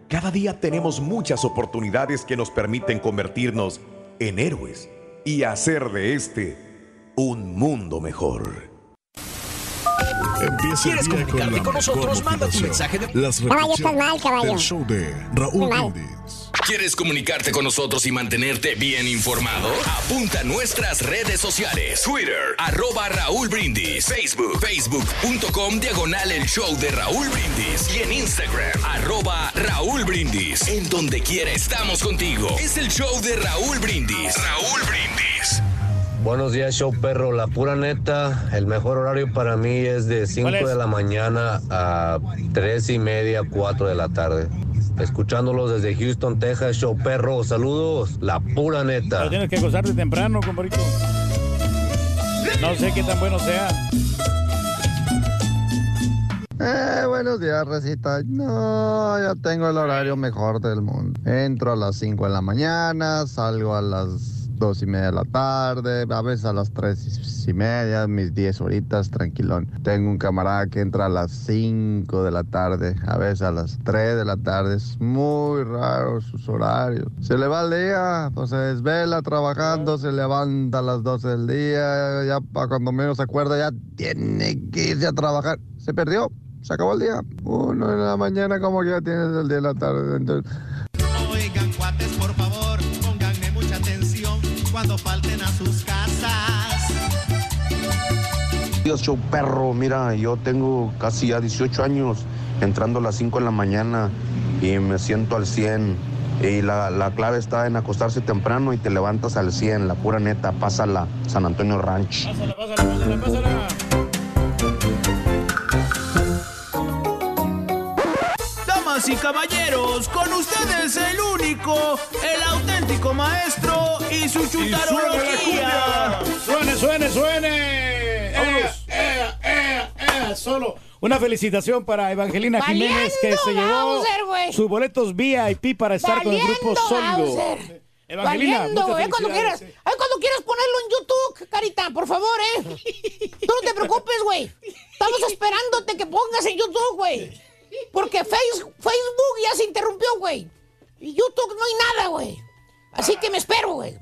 Cada día tenemos muchas oportunidades que nos permiten convertirnos en héroes y hacer de este un mundo mejor. Empieza el ¿Quieres comunicarte con, con nosotros? Manda tu mensaje de- Las Caballo, estás mal, caballo. del show de Raúl. Brindis. ¿Quieres comunicarte con nosotros y mantenerte bien informado? Apunta a nuestras redes sociales. Twitter, arroba Raúl Brindis. Facebook, facebook.com, diagonal el show de Raúl Brindis. Y en Instagram, arroba Raúl Brindis. En donde quiera estamos contigo. Es el show de Raúl Brindis. Raúl Brindis. Buenos días, show perro. La pura neta, el mejor horario para mí es de 5 ¿Cuál es? de la mañana a 3 y media, 4 de la tarde. Escuchándolos desde Houston, Texas, show perro. Saludos, la pura neta. Pero tienes que gozarte temprano, compadrito. No sé qué tan bueno sea. Eh, buenos días, Recita. No, ya tengo el horario mejor del mundo. Entro a las 5 de la mañana, salgo a las 2 y media de la tarde, a veces a las 3 y media, mis 10 horitas, tranquilón. Tengo un camarada que entra a las 5 de la tarde, a veces a las 3 de la tarde. Es muy raro sus horarios. Se le va el día, pues se desvela trabajando, se levanta a las 12 del día, ya para cuando menos se acuerda, ya tiene que irse a trabajar. Se perdió. Se acabó el día. Uno en la mañana como que ya tienes el día en la tarde. Entonces, Oigan, cuates, por favor, cuando falten a sus casas. Dios, show perro, mira, yo tengo casi ya 18 años entrando a las 5 de la mañana y me siento al 100. Y la, la clave está en acostarse temprano y te levantas al 100, la pura neta, pásala, San Antonio Ranch. Pásala, pásala, pásala. Damas y caballeros, con ustedes el único, el auténtico maestro y su chutarología. ¡Suene, suene, suene! Vámonos. Eh, eh, eh, eh, Solo una felicitación para Evangelina Valiendo, Jiménez que se llevó Bowser, sus boletos VIP para estar con el grupo Sólido. Bowser. Evangelina, Valiendo, eh, cuando quieras, eh, cuando quieras ponerlo en YouTube, Carita, por favor, eh. Tú no te preocupes, güey. Estamos esperándote que pongas en YouTube, güey. Porque Face- Facebook ya se interrumpió, güey. Y YouTube no hay nada, güey. Así que me espero, güey.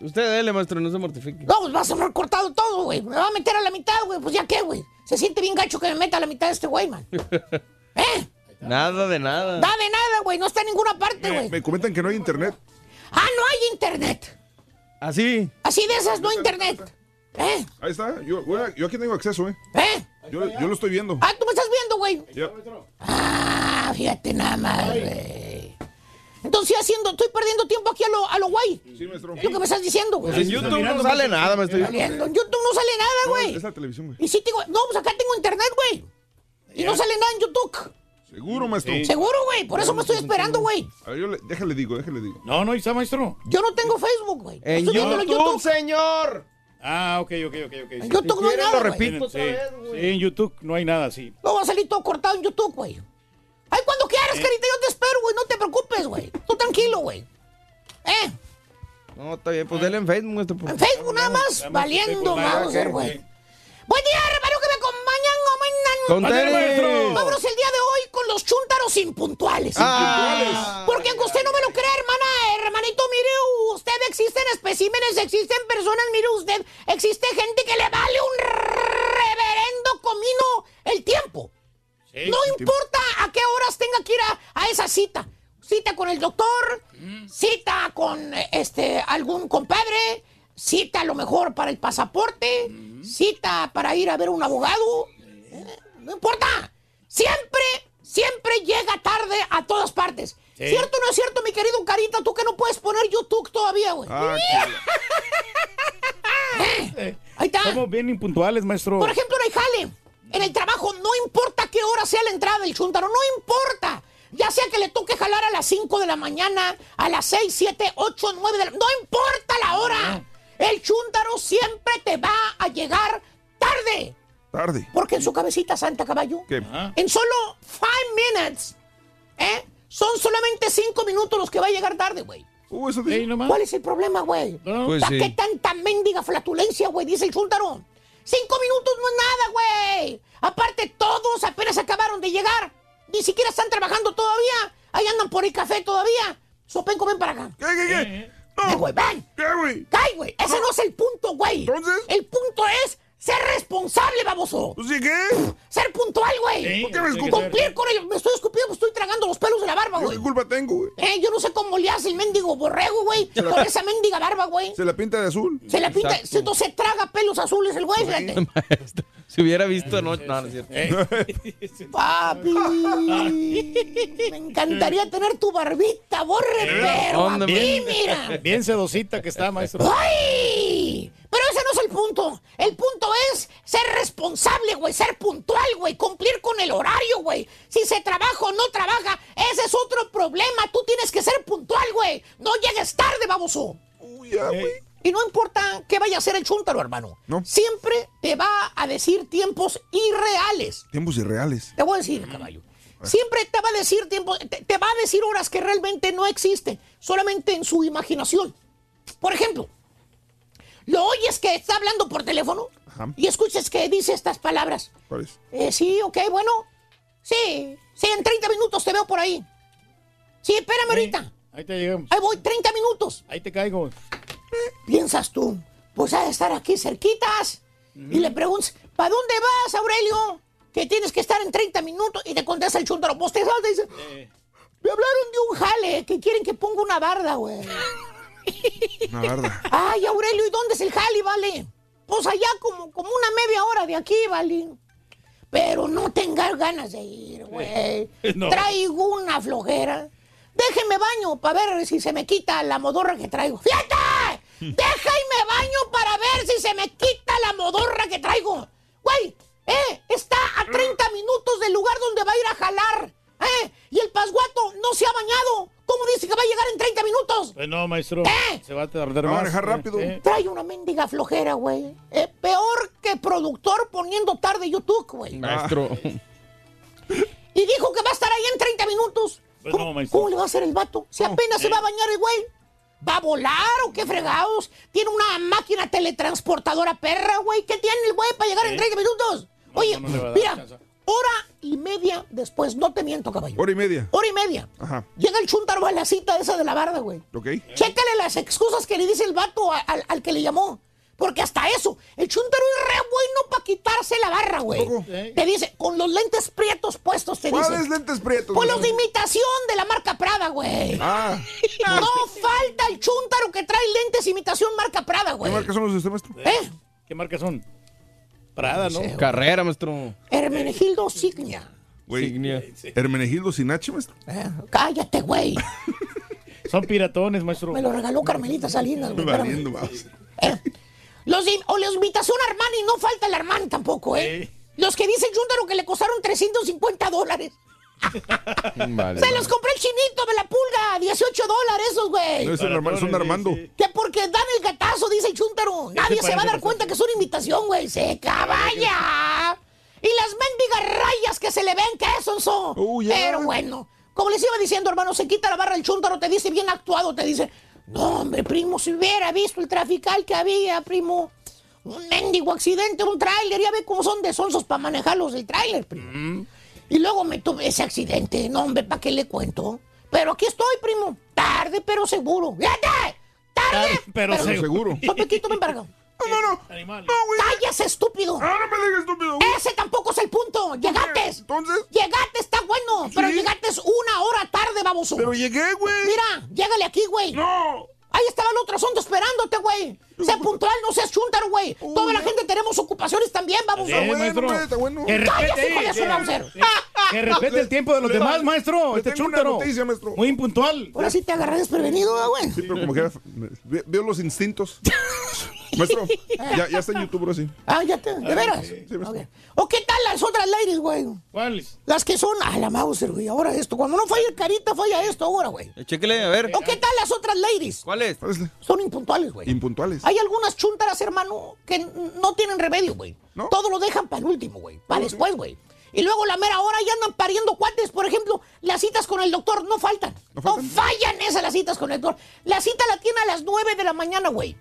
Usted dele, maestro, no se mortifique. No, pues vas a haber cortado todo, güey. Me va a meter a la mitad, güey. Pues ya qué, güey. Se siente bien gacho que me meta a la mitad de este güey, man. (laughs) Nada de nada. Da de nada, güey. No está en ninguna parte, güey. Me comentan que no hay internet. Ah, no hay internet. ¿Así? Así de esas no hay internet. ¿Eh? Ahí está. Yo, bueno, yo aquí tengo acceso, ¿eh? ¿Eh? Yo, yo lo estoy viendo. Ah, tú me estás viendo, güey. Ya. Ah, fíjate nada más, güey. Entonces, haciendo, estoy perdiendo tiempo aquí a lo, a lo guay. Sí, maestro. Es lo que me estás diciendo, güey. Pues en YouTube no sale nada, maestro. Valiendo. En YouTube no sale nada, No, güey. es la televisión, güey. Y sí tengo, no, pues acá tengo internet, güey. Y no sale nada en YouTube. Seguro, maestro. Seguro, güey. Por eso me estoy esperando, güey. A ver, yo le, déjale digo, déjale digo. No, no, está maestro. Yo no tengo Facebook, güey. En Estoy viéndolo en YouTube, YouTube. señor. Ah, ok, ok, ok, ok. En YouTube no hay nada, lo güey. repito otra Sí, vez, sí, güey. en YouTube no hay nada así. No va a salir todo cortado en YouTube, güey. Ay, cuando quieras, carita, yo te espero, güey. No te preocupes, güey. Tú tranquilo, güey. ¿Eh? No, está bien, pues dele en Facebook, maestro. pues. En Facebook nada más, valiendo Mauser, güey. Buen día, hermano, que me acompañan. Con. Vámonos el día de hoy con los chúntaros impuntuales. Ah. Impuntuales. Porque aunque usted no me lo crea, hermana, hermanito, mire, usted existen especímenes, existen personas, mire usted, existe gente que le vale un reverendo comino el tiempo. No importa a qué horas tenga que ir a, a esa cita. Cita con el doctor, cita con este algún compadre, cita a lo mejor para el pasaporte, cita para ir a ver un abogado. Eh, No importa. Siempre, siempre llega tarde a todas partes. ¿Cierto o no es cierto, mi querido Carita? Tú que no puedes poner YouTube todavía, güey. Ah, (laughs) Eh, Ahí está. Somos bien impuntuales, maestro. Por ejemplo, en el jale, en el trabajo, no importa qué hora sea la entrada del chuntaro, no importa. Ya sea que le toque jalar a las 5 de la mañana, a las 6, 7, 8, 9 de la... No importa la hora. El chuntaro siempre te va a llegar tarde. Tarde. Porque en su cabecita santa caballo, ¿Qué? en solo 5 minutes, ¿eh? Son solamente 5 minutos los que va a llegar tarde, güey. Uh, no. ¿Cuál es el problema, güey? Pues ¿Para sí. qué tanta mendiga flatulencia, güey? Dice el chúntaro. Cinco minutos no es nada, güey. Aparte, todos apenas acabaron de llegar. Ni siquiera están trabajando todavía. Ahí andan por el café todavía. Sopenco, ven para acá. ¿Qué, qué, qué? Ven, güey, ven. ¿Qué, güey? Cae, güey. Ese no. es el punto, güey. ¿Entonces? El punto es ser responsable, baboso. ¿Pues sí qué? Ser puntual, güey. Sí, ¿Por qué me. Cumplir con ello. Me estoy escupiendo, me estoy tragando los pelos de la barba, ¿Yo güey. ¿Qué culpa tengo, güey? Eh, yo no sé cómo le hace el mendigo borrego, güey. Con esa mendiga barba, güey. Se la pinta de azul. Se la pinta, Exacto. se traga pelos azules el güey, fíjate. (laughs) Si hubiera visto anoche. No, no es cierto. Eh, (laughs) Papi, me encantaría tener tu barbita, borre, pero a ¿Dónde, mí, mira. bien sedosita que está, maestro. ¡Ay! Pero ese no es el punto. El punto es ser responsable, güey, ser puntual, güey, cumplir con el horario, güey. Si se trabaja o no trabaja, ese es otro problema. Tú tienes que ser puntual, güey. No llegues tarde, baboso. Uy, ya, güey. Y no importa qué vaya a hacer el chúntaro, hermano. No. Siempre te va a decir tiempos irreales. Tiempos irreales. Te voy a decir, caballo. Siempre te va a decir tiempo, te, te va a decir horas que realmente no existen, solamente en su imaginación. Por ejemplo, lo oyes que está hablando por teléfono Ajá. y escuchas que dice estas palabras. ¿Cuál es? Eh, sí, ok, bueno. Sí, sí, en 30 minutos te veo por ahí. Sí, espérame ahorita. Ahí te llegamos. Ahí voy, 30 minutos. Ahí te caigo. Piensas tú, pues ha de estar aquí cerquitas. Y le preguntas, ¿para dónde vas, Aurelio? Que tienes que estar en 30 minutos. Y te contesta el chuntaro, pues te salta y dice, me hablaron de un jale que quieren que ponga una barda, güey. (laughs) Una barda. Ay, Aurelio, ¿y dónde es el jale, vale? Pues allá como, como una media hora de aquí, vale. Pero no tengas ganas de ir, güey. (laughs) No. Traigo una flojera. Déjeme baño para ver si se me quita la modorra que traigo. ¡Fíjate! Déjame baño para ver si se me quita la modorra que traigo. Güey, eh, está a 30 minutos del lugar donde va a ir a jalar. ¿Eh? Y el pasguato no se ha bañado. ¿Cómo dice que va a llegar en 30 minutos? Pues no, maestro. ¿Eh? Se va a tardar Va a más. manejar Eh, rápido. eh. Trae una mendiga flojera, güey. Eh, peor que productor poniendo tarde YouTube, güey. Maestro. Y dijo que va a estar ahí en 30 minutos. Pues ¿Cómo, no, maestro. cómo le va a hacer el vato? Si apenas se va a bañar el güey. ¿Va a volar o qué fregados? ¿Tiene una máquina teletransportadora perra, güey? ¿Qué tiene el güey para llegar en 30 minutos? No, Oye, no, no mira, chance. hora y media después, no te miento, caballo. Hora y media. Hora y media. Ajá. Llega el chuntaro a la cita esa de la barda, güey. ¿Ok? Chécale las excusas que le dice el vato a- al que le llamó. Porque hasta eso, el chuntaro es re bueno para quitarse la barra, güey. Te dice, con los lentes prietos puestos, te ¿Cuáles dice. lentes prietos? Pues los de imitación de la marca Prada, güey. Ah, (laughs) No falta el chuntaro que trae lentes imitación marca Prada, ¿qué güey. marca son los de usted, maestro? ¿Eh? ¿Qué marcas son? Prada, ¿no? Carrera, maestro. Hermenegildo Signia. Güey, Signia. Hermenegildo sin H, maestro. Eh, cállate, güey. Son piratones, maestro. Me lo regaló Carmelita Salinas, güey. Valiendo más. Eh, Los de, o la imitación Armani, no falta el Armani tampoco, ¿eh? Los que dice Chuntaro que le costaron 350 dólares. (laughs) Vale. Se los compré el chinito de la pulga, 18 dólares esos, güey. No es el Armando, son de Armando. Sí, Que porque dan el gatazo, dice el Chuntaro. Nadie se va a dar cuenta que es una imitación, güey. Se caballa. Y las mendigas rayas que se le ven, que esos son. Uh. Pero bueno, como les iba diciendo, hermano, se quita la barra el Chuntaro, te dice bien actuado, te dice, no, hombre, primo, si hubiera visto el trafical que había, primo. Un mendigo accidente, un tráiler, ya ve cómo son de sonsos para manejarlos el tráiler, primo. Y luego me tuve ese accidente. No, hombre, ¿para qué le cuento? Pero aquí estoy, primo. Tarde, pero seguro. ¡Fíjate! ¡Tarde! Tarde, pero Pero seguro. seguro. Sopequito, ven para acá. No, no, no. Animal. No, güey. ¡Cállese, estúpido! Ah, no me digas estúpido. güey. Ese tampoco es el punto. ¡Llegaste! Entonces, ¡Llegaste, está bueno! Pero Sí. llegaste una hora tarde, baboso. pero llegué, güey. Mira, llégale aquí, güey. No. Ahí estaba el otro asunto esperándote, güey. Sé puntual, no seas chúntaro, güey. Toda la gente tenemos ocupaciones también, baboso. Así es, bueno, maestro. está bueno. Que respete ¡Cállese, hijo de su. ¡Ah, Que respete (laughs) el tiempo de los demás, maestro. Le Este chúntaro. noticia, maestro. Muy impuntual. Ahora sí te agarré desprevenido, ¿verdad, güey. Sí, pero como que ve- veo los instintos. (laughs) Maestro, (laughs) ya, ya está en YouTube, sí. Ah, ya te, de veras. Ok. ¿O qué tal las otras ladies, güey? ¿Cuáles? Las que son, ah, la Mauser, güey, ahora esto. Cuando no falla el carita, falla esto ahora, güey. Chéquele, a ver. ¿O qué tal las otras ladies? ¿Cuáles? Son impuntuales, güey. Impuntuales. Hay algunas chúntaras, hermano, que no tienen remedio, güey. Todo lo dejan para el último, güey. Para después, güey. Y luego la mera hora ya andan pariendo cuates. Por ejemplo, las citas con el doctor no faltan. No, fallan esas las citas con el doctor. La cita la tiene a las 9 de la mañana, güey.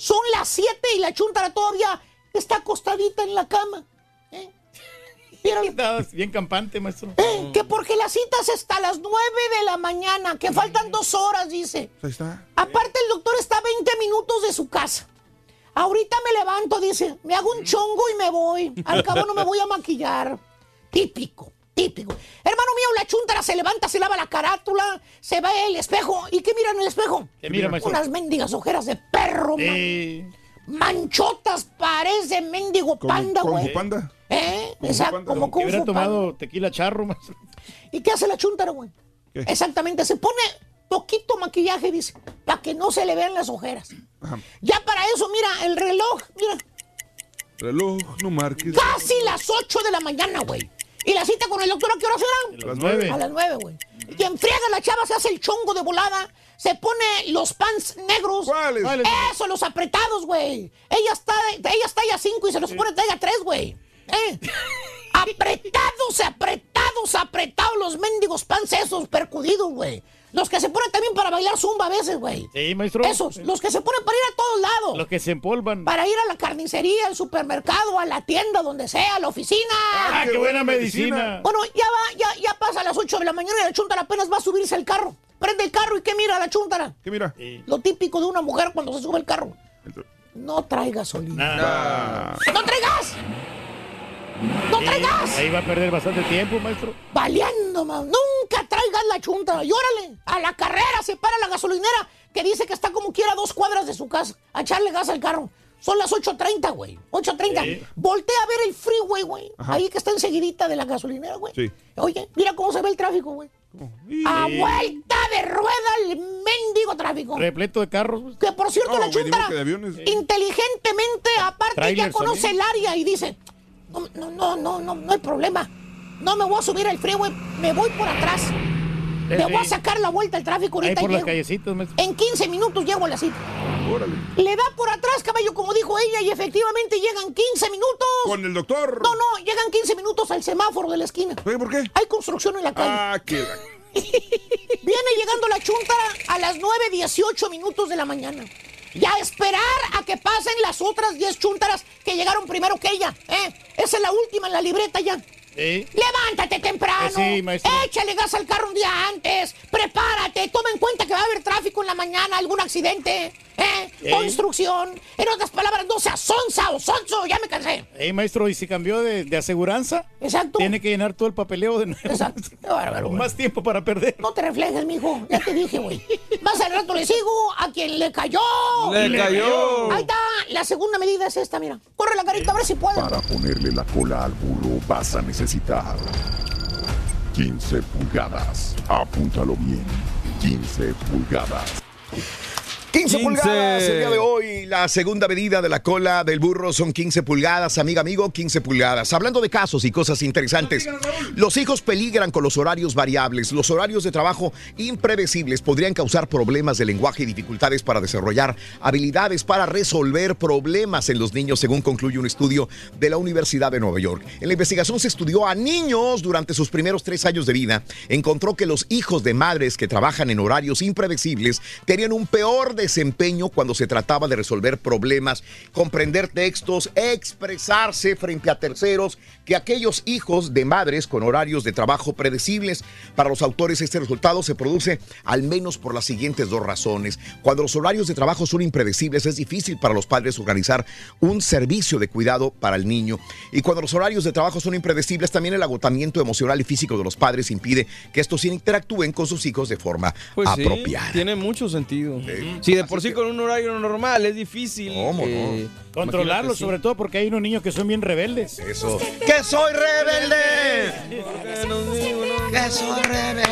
Son las 7 y la chúntara todavía está acostadita en la cama. ¿eh? (laughs) Bien campante, maestro. Eh, Que porque la cita es hasta las 9 de la mañana, que faltan dos horas, dice. Ahí está. Aparte, el doctor está a 20 minutos de su casa. Ahorita me levanto, dice, me hago un chongo y me voy. Al cabo no me voy a maquillar. (laughs) Típico, típico. Hermano mío, la chuntara se levanta, se lava la carátula, se ve el espejo. ¿Y qué mira en el espejo? ¿Qué mira, maestro? Unas mendigas ojeras de perro, man. Manchotas, parece mendigo panda, güey. Panda. ¿Eh? Exacto, Panda. como Kung hubiera Panda. tomado tequila charro, maestro. ¿Y qué hace la chuntara, güey? Exactamente, se pone poquito maquillaje, dice, para que no se le vean las ojeras. Ya para eso, mira, el reloj, mira, Reloj, no marques. casi las 8 de la mañana, güey. ¿Y la cita con el doctor a qué hora será? A las nueve. A las 9, güey. Y en friega la chava se hace el chongo de volada, se pone los pants negros. ¿Cuáles? Eso, los apretados, güey. Ella está, ella está talla 5 y se los pone talla 3, güey. ¿Eh? (laughs) apretados, apretados, apretados los mendigos pants esos percudidos, güey. Los que se ponen también para bailar zumba a veces, güey. Sí, maestro. Esos, los que se ponen para ir a todos lados. Los que se empolvan. Para ir a la carnicería, al supermercado, a la tienda, donde sea, a la oficina. Ah, qué buena medicina. Bueno, ya va, ya, ya pasa a las 8 de la mañana y la chuntara apenas va a subirse al carro. Prende el carro y ¿qué mira la chuntara? ¿Qué mira? Lo típico de una mujer cuando se sube al carro. No trae gasolina. ¡No trae gas! ¡No trae gas! Ahí va a perder bastante tiempo, maestro. Baleando, man. Nunca traigas la chunta. Y órale, a la carrera se para la gasolinera que dice que está como quiera a dos cuadras de su casa. A echarle gas al carro. Son las 8.30, güey. 8.30. Sí. Voltea a ver el freeway, güey. Ahí que está enseguidita de la gasolinera, güey. Sí. Oye, mira cómo se ve el tráfico, güey. A vuelta de rueda el mendigo tráfico. Repleto de carros. Que por cierto, No, la chuntara inteligentemente, aparte, ya conoce también. el área y dice: no, no, no, no, no, no hay problema. No me voy a subir al freeway, me voy por atrás. Me Sí, voy a sacar la vuelta al tráfico Ahí ahorita. por y las llego. callecitas, maestro. En 15 minutos llego a la cita. Órale. Le da por atrás, caballo, como dijo ella, y efectivamente llegan 15 minutos. Con el doctor. No, no, llegan 15 minutos al semáforo de la esquina. Oye, ¿por qué? Hay construcción en la calle. Ah, la... (laughs) Viene llegando la chuntara a las 9.18 minutos de la mañana. Y a esperar a que pasen las otras 10 chúntaras que llegaron primero que ella. ¿eh? Esa es la última en la libreta ya. Sí. Levántate temprano. Eh, sí, maestro. Échale gas al carro un día antes. Prepárate. Toma en cuenta que va a haber tráfico en la mañana, algún accidente. ¿eh? Eh. O instrucción. En otras palabras, no seas sonza o sonso. Ya me cansé. Ey, maestro, ¿y si cambió de, de aseguranza? Exacto. Tiene que llenar todo el papeleo de nuevo. Exacto. Qué bárbaro, más tiempo para perder. No te reflejes, mijo. Ya te dije, güey. Más al rato le sigo a quien le cayó. Le cayó. Ahí está. La segunda medida es esta, mira. Corre la carita a ver si puedo. Para ponerle la cola al burro vas a necesitar 15 pulgadas. Apúntalo bien. 15 pulgadas. 15 15. pulgadas el día de hoy. La segunda medida de la cola del burro son 15 pulgadas, amiga, amigo, 15 pulgadas. Hablando de casos y cosas interesantes, los hijos peligran con los horarios variables. Los horarios de trabajo impredecibles podrían causar problemas de lenguaje y dificultades para desarrollar habilidades para resolver problemas en los niños, según concluye un estudio de la Universidad de Nueva York. En la investigación se estudió a niños durante sus primeros tres años de vida. Encontró que los hijos de madres que trabajan en horarios impredecibles tenían un peor desempeño cuando se trataba de resolver problemas, comprender textos, expresarse frente a terceros, que aquellos hijos de madres con horarios de trabajo predecibles. Para los autores este resultado se produce al menos por las siguientes dos razones. Cuando los horarios de trabajo son impredecibles es difícil para los padres organizar un servicio de cuidado para el niño. Y cuando los horarios de trabajo son impredecibles también el agotamiento emocional y físico de los padres impide que estos interactúen con sus hijos de forma Pues sí, apropiada. tiene mucho sentido. Si de por sí con un horario normal mal, es difícil. ¿Cómo no? eh, Controlarlo, sí. sobre todo porque hay unos niños que son bien rebeldes. Eso. ¡Que soy rebelde! ¡Que soy rebelde!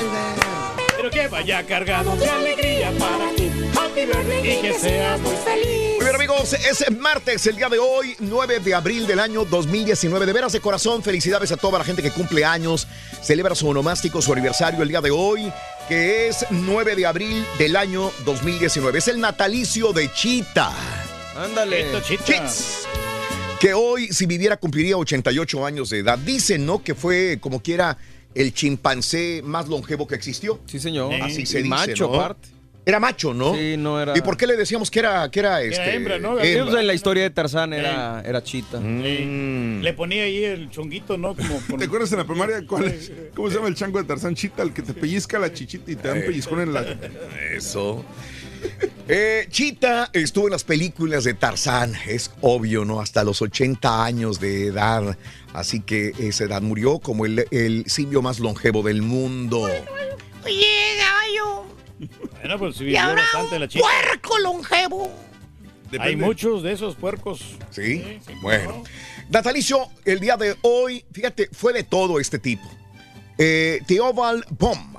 Pero que vaya cargado de alegría para ti. Happy birthday y que sea muy feliz. Bien amigos, es martes, el día de hoy, 9 de abril del año 2019. De veras de corazón, felicidades a toda la gente que cumple años, celebra su onomástico, su aniversario el día de hoy, que es 9 de abril del año 2019. Es el natalicio de Chita. Ándale. Chits. Que hoy, si viviera, cumpliría 88 años de edad. Dicen, ¿no? Que fue como quiera el chimpancé más longevo que existió. Sí, señor. Así se dice, macho, ¿no? aparte. Era macho, ¿no? Sí, no era. ¿Y por qué le decíamos que era, que era, este, hembra, ¿no? Sí, pues, en la historia de Tarzán era, era chita. Mm. Le ponía ahí el chonguito, ¿no? Como (laughs) ¿Te acuerdas en la primaria cuál es? ¿Cómo se llama el chango de Tarzán Chita? El que te pellizca la chichita y te da un pellizcón en la. Eso. Eh, Chita estuvo en las películas de Tarzán, es obvio, ¿no? Hasta los 80 años de edad. Así que esa edad murió como el, el simio más longevo del mundo. Oye, gallo. Bueno, pues sí, Y vivió ahora bastante un la chica. puerco longevo. Hay muchos de esos puercos. ¿Sí? Bueno. Natalicio, el día de hoy, fíjate, fue de todo este tipo. Eh, Theobald Bohm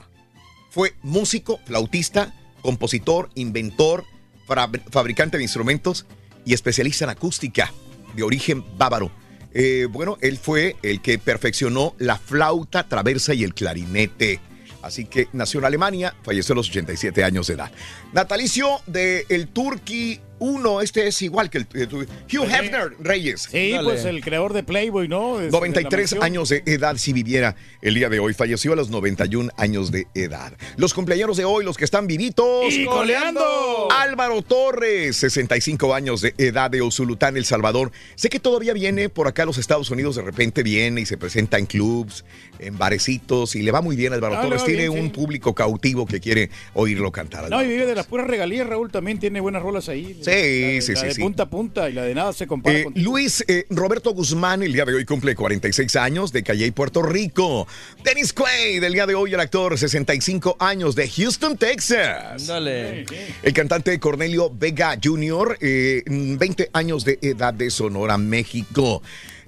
fue músico, flautista, compositor, inventor, fabr- fabricante de instrumentos y especialista en acústica de origen bávaro. Eh, bueno, él fue el que perfeccionó la flauta traversa y el clarinete. Así que nació en Alemania, falleció a los 87 años de edad. Natalicio de el Turkey 1, este es igual que el, el Hugh Hefner Reyes. Sí, pues el creador de Playboy, ¿no? Es- de la 93 mansión. años de edad si viviera el día de hoy. Falleció a los 91 años de edad. Los cumpleaños de hoy, los que están vivitos. ¡Y coleando! Álvaro Torres, 65 años de edad de Usulután, El Salvador. Sé que todavía viene por acá a los Estados Unidos, de repente viene y se presenta en clubs, en barecitos y le va muy bien a Álvaro Ah, Torres. Tiene bien, un sí. público cautivo que quiere oírlo cantar. No, y vive de las puras regalías, Raúl también tiene buenas rolas ahí. Sí, La sí, la sí, de sí. punta a punta y la de nada se compara Eh, con... Luis eh, Roberto Guzmán, el día de hoy cumple 46 años de Calle, Puerto Rico. Dennis Quaid, el día de hoy el actor, 65 años de Houston, Texas. Dale. El cantante Cornelio Vega Jr., eh, 20 años de edad de Sonora, México.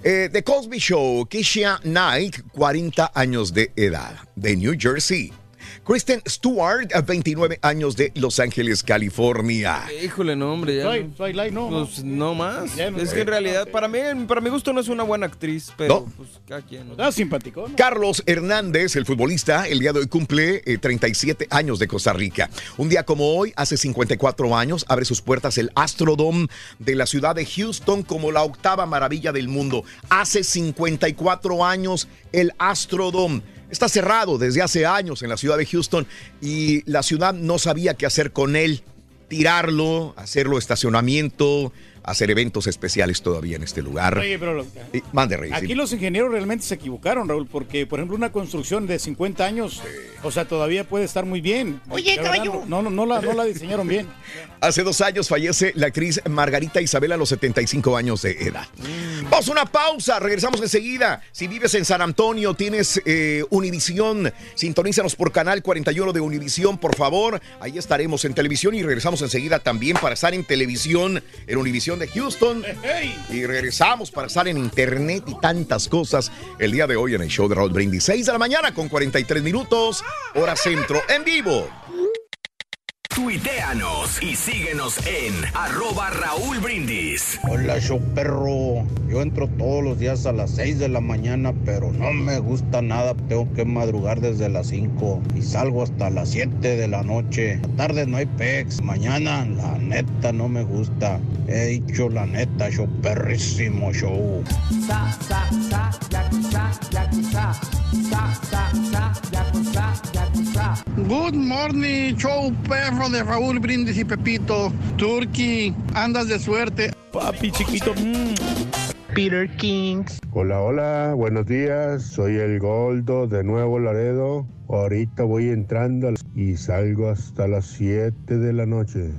Eh, The Cosby Show, Keisha Knight, 40 años de edad, de New Jersey. Kristen Stewart, 29 años de Los Ángeles, California. Híjole, no, hombre. Ya, Twilight, no. Pues no más. Ya no es que en realidad, para mí, para mi gusto, no es una buena actriz, pero No. pues cada quien. ¿no? Ah, simpático. ¿no? Carlos Hernández, el futbolista, el día de hoy cumple eh, 37 años de Costa Rica. Un día como hoy, hace 54 años, abre sus puertas el Astrodome de la ciudad de Houston como la octava maravilla del mundo. Hace 54 años, el Astrodome. Está cerrado desde hace años en la ciudad de Houston y la ciudad no sabía qué hacer con él. Tirarlo, hacerlo estacionamiento, hacer eventos especiales todavía en este lugar. Oye, pero lo- Y- mande, Rey. sí. Aquí los ingenieros realmente se equivocaron, Raúl, porque, por ejemplo, una construcción de 50 años, o sea, todavía puede estar muy bien. Oye, La verdad, caballo. No, no, no, la, no la diseñaron bien. (laughs) Hace dos años fallece la actriz Margarita Isabel a los 75 años de edad. Vamos a una pausa, regresamos enseguida. Si vives en San Antonio, tienes eh, Univisión, sintonízanos por canal 41 de Univisión, por favor. Ahí estaremos en televisión y regresamos enseguida también para estar en televisión en Univisión de Houston. Y regresamos para estar en internet y tantas cosas el día de hoy en el show de Raúl Brindis. 6 de la mañana con 43 minutos, hora centro, en vivo. Tuiteanos y síguenos en arroba Raúl Brindis. Hola, show perro. Yo entro todos los días a las 6 de la mañana, pero no me gusta nada. Tengo que madrugar desde las 5 y salgo hasta las 7 de la noche. La tarde no hay pex. Mañana, la neta, no me gusta. He dicho la neta, show perrísimo show. Sa, sa, sa, yakuza, yakuza. Good morning, show perro de Raúl Brindis y Pepito. Turkey, andas de suerte. Papi chiquito. Peter King. Hola, hola, buenos días. Soy el Goldo de Nuevo Laredo. Ahorita voy entrando y salgo hasta las 7 de la noche.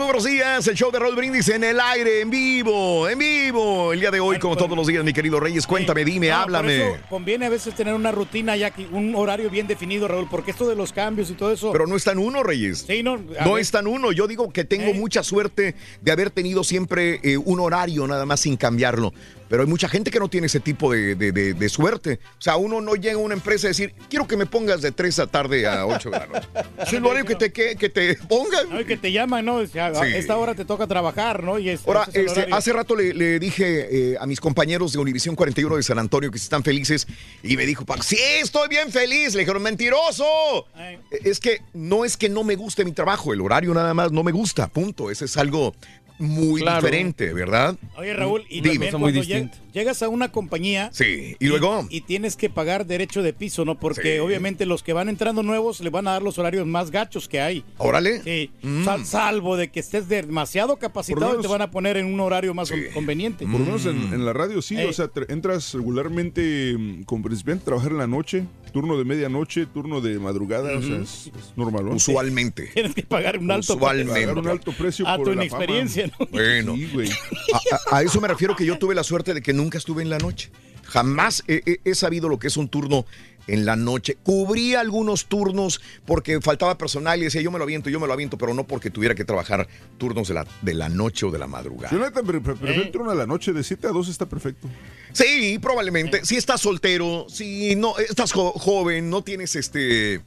Muy buenos días. El show de Raúl Brindis en el aire, en vivo, en vivo. El día de hoy, como todos los días, mi querido Reyes, cuéntame, dime, No, por háblame. eso conviene a veces tener una rutina ya, un horario bien definido, Raúl, porque esto de los cambios y todo eso. Pero no es tan uno, Reyes. Sí, no. No ver, es tan uno. Yo digo que tengo mucha suerte de haber tenido siempre eh, un horario nada más sin cambiarlo. Pero hay mucha gente que no tiene ese tipo de, de- de- de suerte. O sea, uno no llega a una empresa a decir, quiero que me pongas de 3 de la tarde a 8 de la noche. (laughs) Es el horario que te, que, que te pongan. no, y que te llaman, ¿no? O sea, a Sí. esta hora te toca trabajar, ¿no? Y es, Ahora, es este, hace rato le, le dije eh, a mis compañeros de Univisión 41 de San Antonio que están felices y me dijo, "Pa, sí, estoy bien feliz. Le dijeron, mentiroso. Eh, Es que no es que no me guste mi trabajo, el horario nada más no me gusta, punto. Ese es algo muy Claro. diferente, ¿verdad? Oye, Raúl, y Dime. también cuando lleg- llegas a una compañía. Sí, y luego. Y tienes que pagar derecho de piso, ¿no? Porque obviamente los que van entrando nuevos le van a dar los horarios más gachos que hay. Órale. Sí. Mm. Sal- salvo de que estés demasiado capacitado y te van a poner en un horario más conveniente. Por lo menos en, en la radio sí, o sea, entras regularmente mm, con principiante a trabajar en la noche, turno de medianoche, turno de madrugada, o sea, es, es normal. ¿no? Usualmente. Tienes que pagar un alto Usualmente. Pagar un alto precio a por tu la inexperiencia, fama. ¿no? Bueno, Sí, güey. a, a- a eso me refiero que yo tuve la suerte de que nunca estuve en la noche. Jamás he, he- he sabido lo que es un turno en la noche. Cubrí algunos turnos porque faltaba personal y decía yo me lo aviento, yo me lo aviento, pero no porque tuviera que trabajar turnos de la, de la noche o de la madrugada. Yo neta, pre- pre- prefiero el turno a la noche, de 7 a 2 está perfecto. Sí, probablemente. Si estás soltero, si no estás jo- joven, no tienes este eh,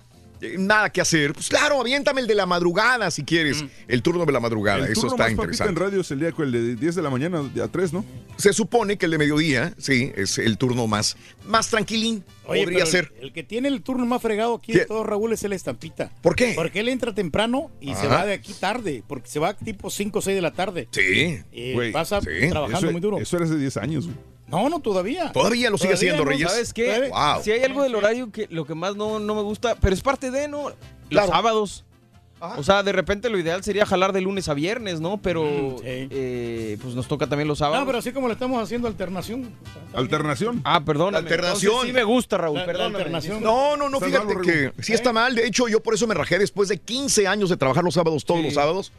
nada que hacer, pues claro, aviéntame el de la madrugada si quieres, el turno de la madrugada. El Eso turno está más interesante. en radio es el día el de 10 de la mañana a 3, ¿no? Se supone que el de mediodía, sí, es el turno más, más tranquilín. Oye, podría ser. El, el que tiene el turno más fregado aquí de todo, Raúl, es el estampita. ¿Por qué? Porque él entra temprano y se va de aquí tarde. Porque se va tipo 5 o 6 de la tarde. Sí. Y Güey, pasa sí. trabajando Eso, muy duro. eso era hace 10 años, güey. No, no, todavía. Todavía lo sigue haciendo, ¿no? Reyes. ¿Sabes qué? Wow. Si hay algo del horario que lo que más no, no me gusta, pero es parte de, ¿no? Los Claro. sábados. O sea, de repente lo ideal sería jalar de lunes a viernes, ¿no? Pero Mm, sí. eh, pues nos toca también los sábados. No, pero así como le estamos haciendo alternación. Alternación. Ah, perdón. Alternación. Sí me gusta, Raúl, La- la perdón. alternación. No, no, no, Está fíjate mal, que sí está mal. De hecho, yo por eso me rajé después de 15 años de trabajar los sábados, todos Sí. los sábados.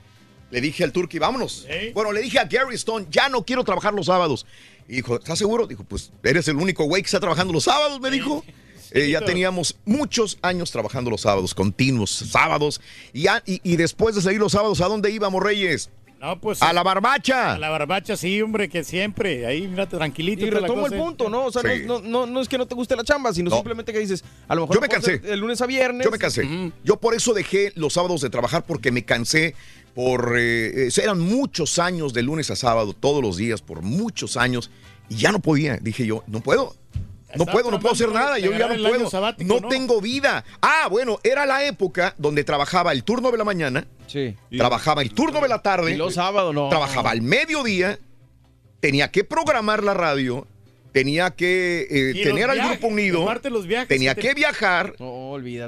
Le dije al Turkey, vámonos. Bueno, le dije a Gary Stone, ya no quiero trabajar los sábados. Y dijo, ¿estás seguro? Dijo, pues eres el único güey que está trabajando los sábados, me dijo. Eh, ya teníamos muchos años trabajando los sábados, continuos, sábados. Y, ya- y, y después de salir los sábados, ¿a dónde íbamos, Reyes? No, pues. A la barbacha. a la barbacha, sí, hombre, que siempre. Ahí, mira, tranquilito. Y retomo el punto, ¿no? O sea, Sí. no, no, no es que no te guste la chamba, sino No. simplemente que dices, a lo mejor Yo me cansé. de lunes a viernes. Yo me cansé. Yo por eso dejé los sábados de trabajar porque me cansé por eh, eh, eran muchos años de lunes a sábado todos los días por muchos años y ya no podía. Dije yo, no puedo. No puedo, no puedo hacer nada, yo ya no puedo. sabático, No ¿no? tengo vida. Ah, bueno, era la época donde trabajaba el turno de la mañana, Sí. trabajaba el turno de la tarde, Y los sábados, no. trabajaba al mediodía, tenía que programar la radio, tenía que eh, tener al viajes, grupo unido, aparte los viajes tenía que te- que viajar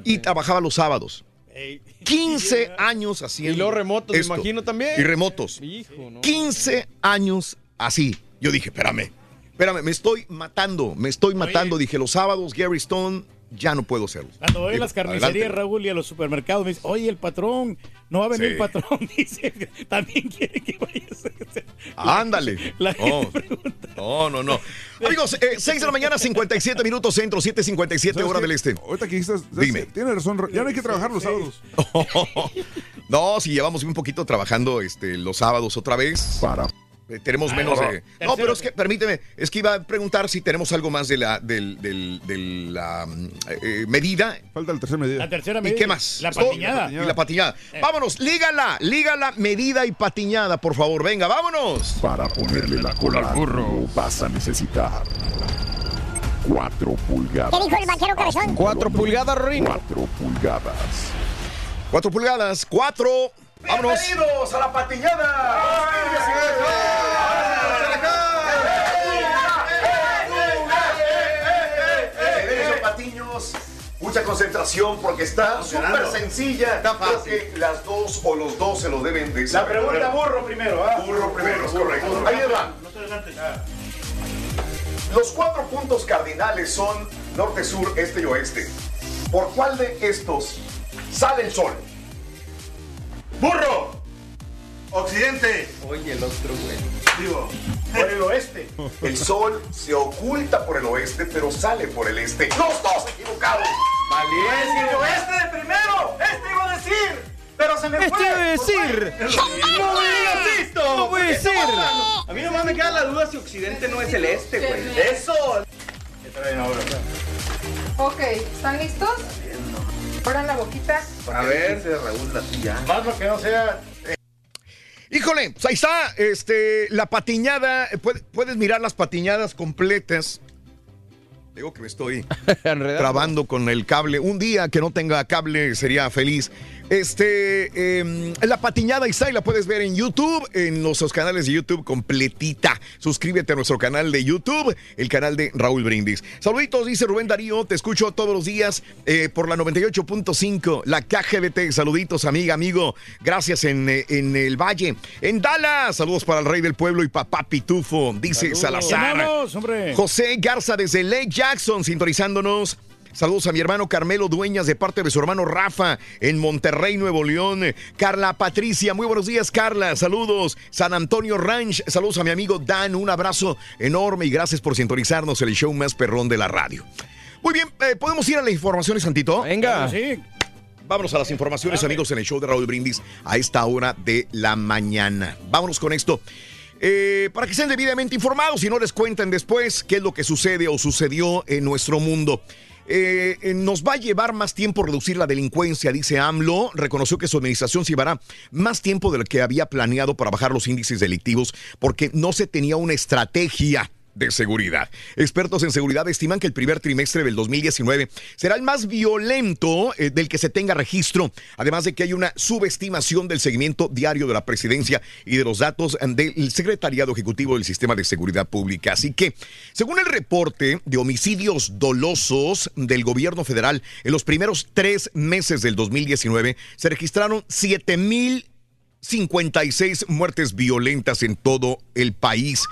y trabajaba los sábados. Ey. 15 años haciendo. Y los remotos, me imagino también. Y remotos. Hijo, no. 15 años así. Yo dije, espérame, espérame, me estoy matando, me estoy matando. Dije, los sábados, Gary Stone, ya no puedo hacerlo. Cuando voy a las carnicerías, adelante. Raúl, y a los supermercados, me dice, oye, el patrón, no va a venir Sí. el patrón. (laughs) Dice, también quiere que vayas. Ándale. La No, gente pregunta. no, no, no. Amigos, 6 de la mañana, 57 minutos centro, 7.57 ¿Sabes hora qué? del este. Ahorita que dijiste, ¿sabes Dime. Tienes razón, ya no hay que trabajar los sábados. (laughs) No, si llevamos un poquito trabajando este, los sábados otra vez. Para Eh, tenemos Ah, menos no. de. No, pero es que, permíteme, es que iba a preguntar si tenemos algo más de la, del, del- de la mm, eh, medida. Falta la tercera medida. La tercera ¿Y qué más? La patiñada. y la patiñada. Eh. Vámonos, lígala, lígala, medida y patiñada, por favor. Venga, vámonos. Para ponerle la cola al burro vas a necesitar 4 pulgadas. ¿Qué dijo el vaquero cabezón? Cuatro pulgadas, Rin. 4 pulgadas. Cuatro pulgadas, cuatro. Vámonos. Bienvenidos a la. Bienvenidos, patiños. Mucha concentración porque está súper sencilla. Creo que las dos o los dos se lo deben de La saber. pregunta burro primero, ¿ah? Burro primero, es correcto. Ahí les va. Los cuatro puntos cardinales son norte, sur, este y oeste. ¿Por cuál de estos sale el sol? ¡Burro! Occidente. Oye, el otro, güey. Digo, por el oeste. El sol se oculta por el oeste, pero sale por el este. ¡Los dos equivocados! Valiente. el oeste de primero. Este iba a decir. Pero se me Este fue. iba a decir. ¡No me digas esto! No puede ser. A mí nomás me queda la duda si Occidente no es el este, güey. ¡Eso! ¿Qué traen ahora? Ok, ¿están listos? Abran la boquita. A ver. Raúl la tuya. Más lo que no sea. Híjole, pues ahí está, este, la patiñada, eh, puede- puedes mirar las patiñadas completas. Digo que me estoy (laughs) trabando con el cable. Un día que no tenga cable sería feliz. Este, em, la patiñada y la puedes ver en YouTube, en nuestros canales de YouTube completita. Suscríbete a nuestro canal de YouTube, el canal de Raúl Brindis. Saluditos, dice Rubén Darío, te escucho todos los días eh, por la 98.5, la KGBT. Saluditos, amiga, amigo. Gracias en, eh, en el Valle. En Dallas, saludos para el rey del pueblo y papá Pitufo, dice Saludos. Salazar. Vamos. José Garza desde Lake Jackson, sintonizándonos. Saludos a mi hermano Carmelo Dueñas de parte de su hermano Rafa en Monterrey, Nuevo León. Carla Patricia, muy buenos días, Carla. Saludos. San Antonio Ranch, saludos a mi amigo Dan. Un abrazo enorme y gracias por sintonizarnos el show más perrón de la radio. Muy bien, eh, ¿podemos ir a las informaciones, Santito? Venga. Sí. Vámonos a las informaciones, amigos, en el show de Raúl Brindis a esta hora de la mañana. Vámonos con esto. Eh, para que estén debidamente informados y no les cuenten después qué es lo que sucede o sucedió en nuestro mundo. Eh, eh, nos va a llevar más tiempo reducir la delincuencia, dice AMLO. Reconoció que su administración llevará más tiempo de lo que había planeado para bajar los índices delictivos porque no se tenía una estrategia de seguridad. Expertos en seguridad estiman que el primer trimestre del 2019 será el más violento eh, del que se tenga registro, además de que hay una subestimación del seguimiento diario de la presidencia y de los datos del Secretariado Ejecutivo del Sistema de Seguridad Pública. Así que, según el reporte de homicidios dolosos del gobierno federal, en los primeros tres meses del 2019 se registraron 7 mil 56 muertes violentas en todo el país.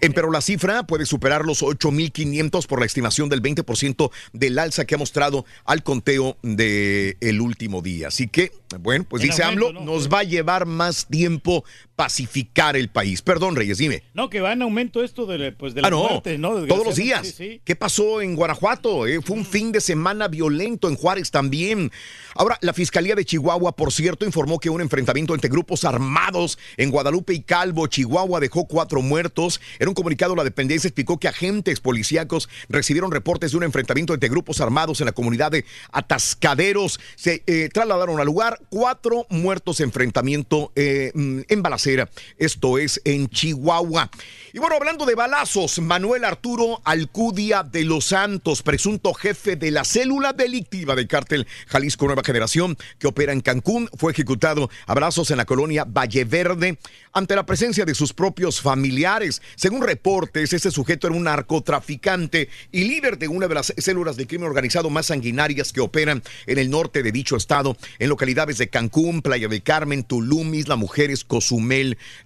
Pero la cifra puede superar los 8.500 por la estimación del 20% del alza que ha mostrado al conteo del el último día. Así que, bueno, pues dice AMLO, ¿no? nos va a llevar más tiempo pacificar el país. Perdón, Reyes, dime. No, que va en aumento esto de, pues, de la Ah, no, muerte, ¿no? todos los días. Desgraciadamente, sí, sí. ¿Qué pasó en Guanajuato? eh? Fue un fin de semana violento en Juárez también. Ahora, la Fiscalía de Chihuahua, por cierto, informó que un enfrentamiento entre grupos armados en Guadalupe y Calvo, Chihuahua, dejó cuatro muertos. En un comunicado, la dependencia explicó que agentes policíacos recibieron reportes de un enfrentamiento entre grupos armados en la comunidad de Atascaderos. Se eh, trasladaron al lugar cuatro muertos enfrentamiento eh, mm, en balacera. Esto es en Chihuahua. Y bueno, hablando de balazos, Manuel Arturo Alcudia de los Santos, presunto jefe de la célula delictiva del cártel Jalisco Nueva Generación, que opera en Cancún, fue ejecutado a brazos en la colonia Valle Verde ante la presencia de sus propios familiares. Según reportes, este sujeto era un narcotraficante y líder de una de las células de crimen organizado más sanguinarias que operan en el norte de dicho estado, en localidades de Cancún, Playa del Carmen, Tulum, Isla Mujeres, Cozumel,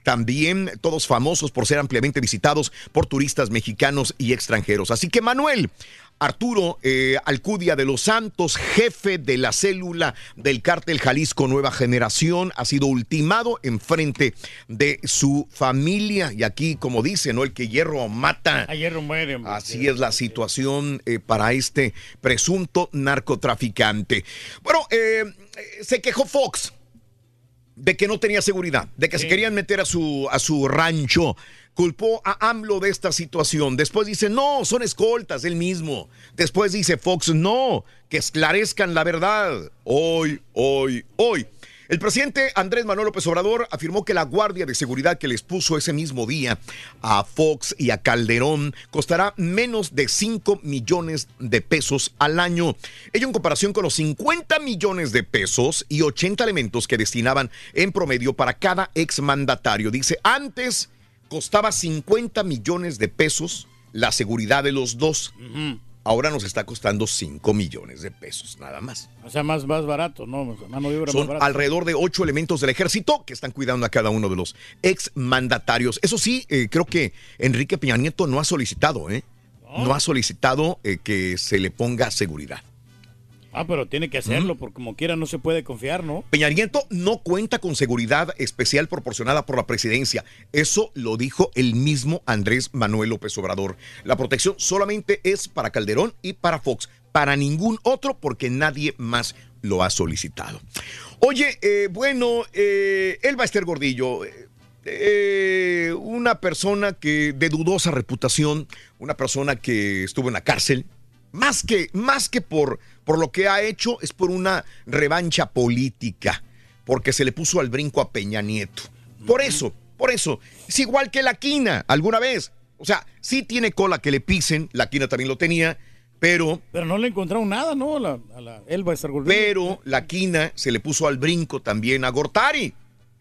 también todos famosos por ser ampliamente visitados por turistas mexicanos y extranjeros. Así que Manuel, Arturo eh, Alcudia de los Santos, jefe de la célula del cártel Jalisco Nueva Generación, ha sido ultimado en frente de su familia. Y aquí, como dice, ¿no? El que hierro mata. A hierro muere. hombre. Así es la situación eh, para este presunto narcotraficante. Bueno, eh, se quejó Fox de que no tenía seguridad, de que se querían meter a su, a su rancho. Culpó a AMLO de esta situación. Después dice, no, son escoltas, él mismo. Después dice Fox, no, que esclarezcan la verdad. Hoy, hoy, hoy. El presidente Andrés Manuel López Obrador afirmó que la guardia de seguridad que les puso ese mismo día a Fox y a Calderón costará menos de 5 millones de pesos al año. Ello en comparación con los 50 millones de pesos y 80 elementos que destinaban en promedio para cada exmandatario. Dice, antes costaba 50 millones de pesos la seguridad de los dos. Ahora nos está costando 5 millones de pesos, nada más. O sea, más, más barato, ¿no? Mano de obra más Son barata. alrededor de ocho elementos del ejército que están cuidando a cada uno de los ex mandatarios. Eso sí, eh, creo que Enrique Peña Nieto no ha solicitado, ¿eh? No ha solicitado eh, que se le ponga seguridad. Ah, pero tiene que hacerlo, porque como quiera no se puede confiar, ¿no? Peña Nieto no cuenta con seguridad especial proporcionada por la presidencia. Eso lo dijo el mismo Andrés Manuel López Obrador. La protección solamente es para Calderón y para Fox, para ningún otro porque nadie más lo ha solicitado. Oye, eh, bueno, eh, Elba Ester Gordillo, eh, eh, una persona que de dudosa reputación, una persona que estuvo en la cárcel, más que, más que por, por lo que ha hecho, es por una revancha política, porque se le puso al brinco a Peña Nieto. Por eso, por eso, es igual que la quina alguna vez. O sea, sí tiene cola que le pisen, la quina también lo tenía, pero... Pero no le encontraron nada, ¿no? A la, a la Elba. Pero la quina se le puso al brinco también a Gortari.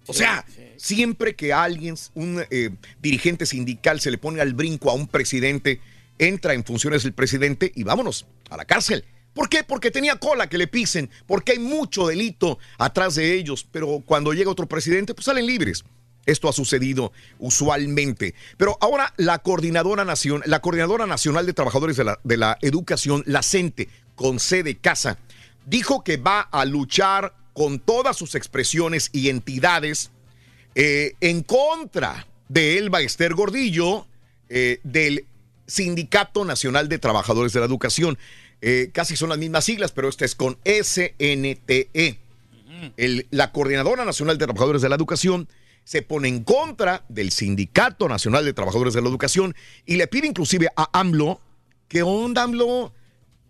O sea, siempre que alguien, un eh, dirigente sindical se le pone al brinco a un presidente, entra en funciones el presidente y vámonos a la cárcel. ¿Por qué? Porque tenía cola que le pisen, porque hay mucho delito atrás de ellos, pero cuando llega otro presidente, pues salen libres. Esto ha sucedido usualmente. Pero ahora la Coordinadora, Nacion- la Coordinadora Nacional de Trabajadores de la, de la Educación, la CENTE, con sede casa, dijo que va a luchar con todas sus expresiones y entidades eh, en contra de Elba Ester Gordillo, eh, del Sindicato Nacional de Trabajadores de la Educación. Eh, casi son las mismas siglas, pero esta es con SNTE. El- la Coordinadora Nacional de Trabajadores de la Educación se pone en contra del Sindicato Nacional de Trabajadores de la Educación y le pide inclusive a AMLO, ¿qué onda AMLO?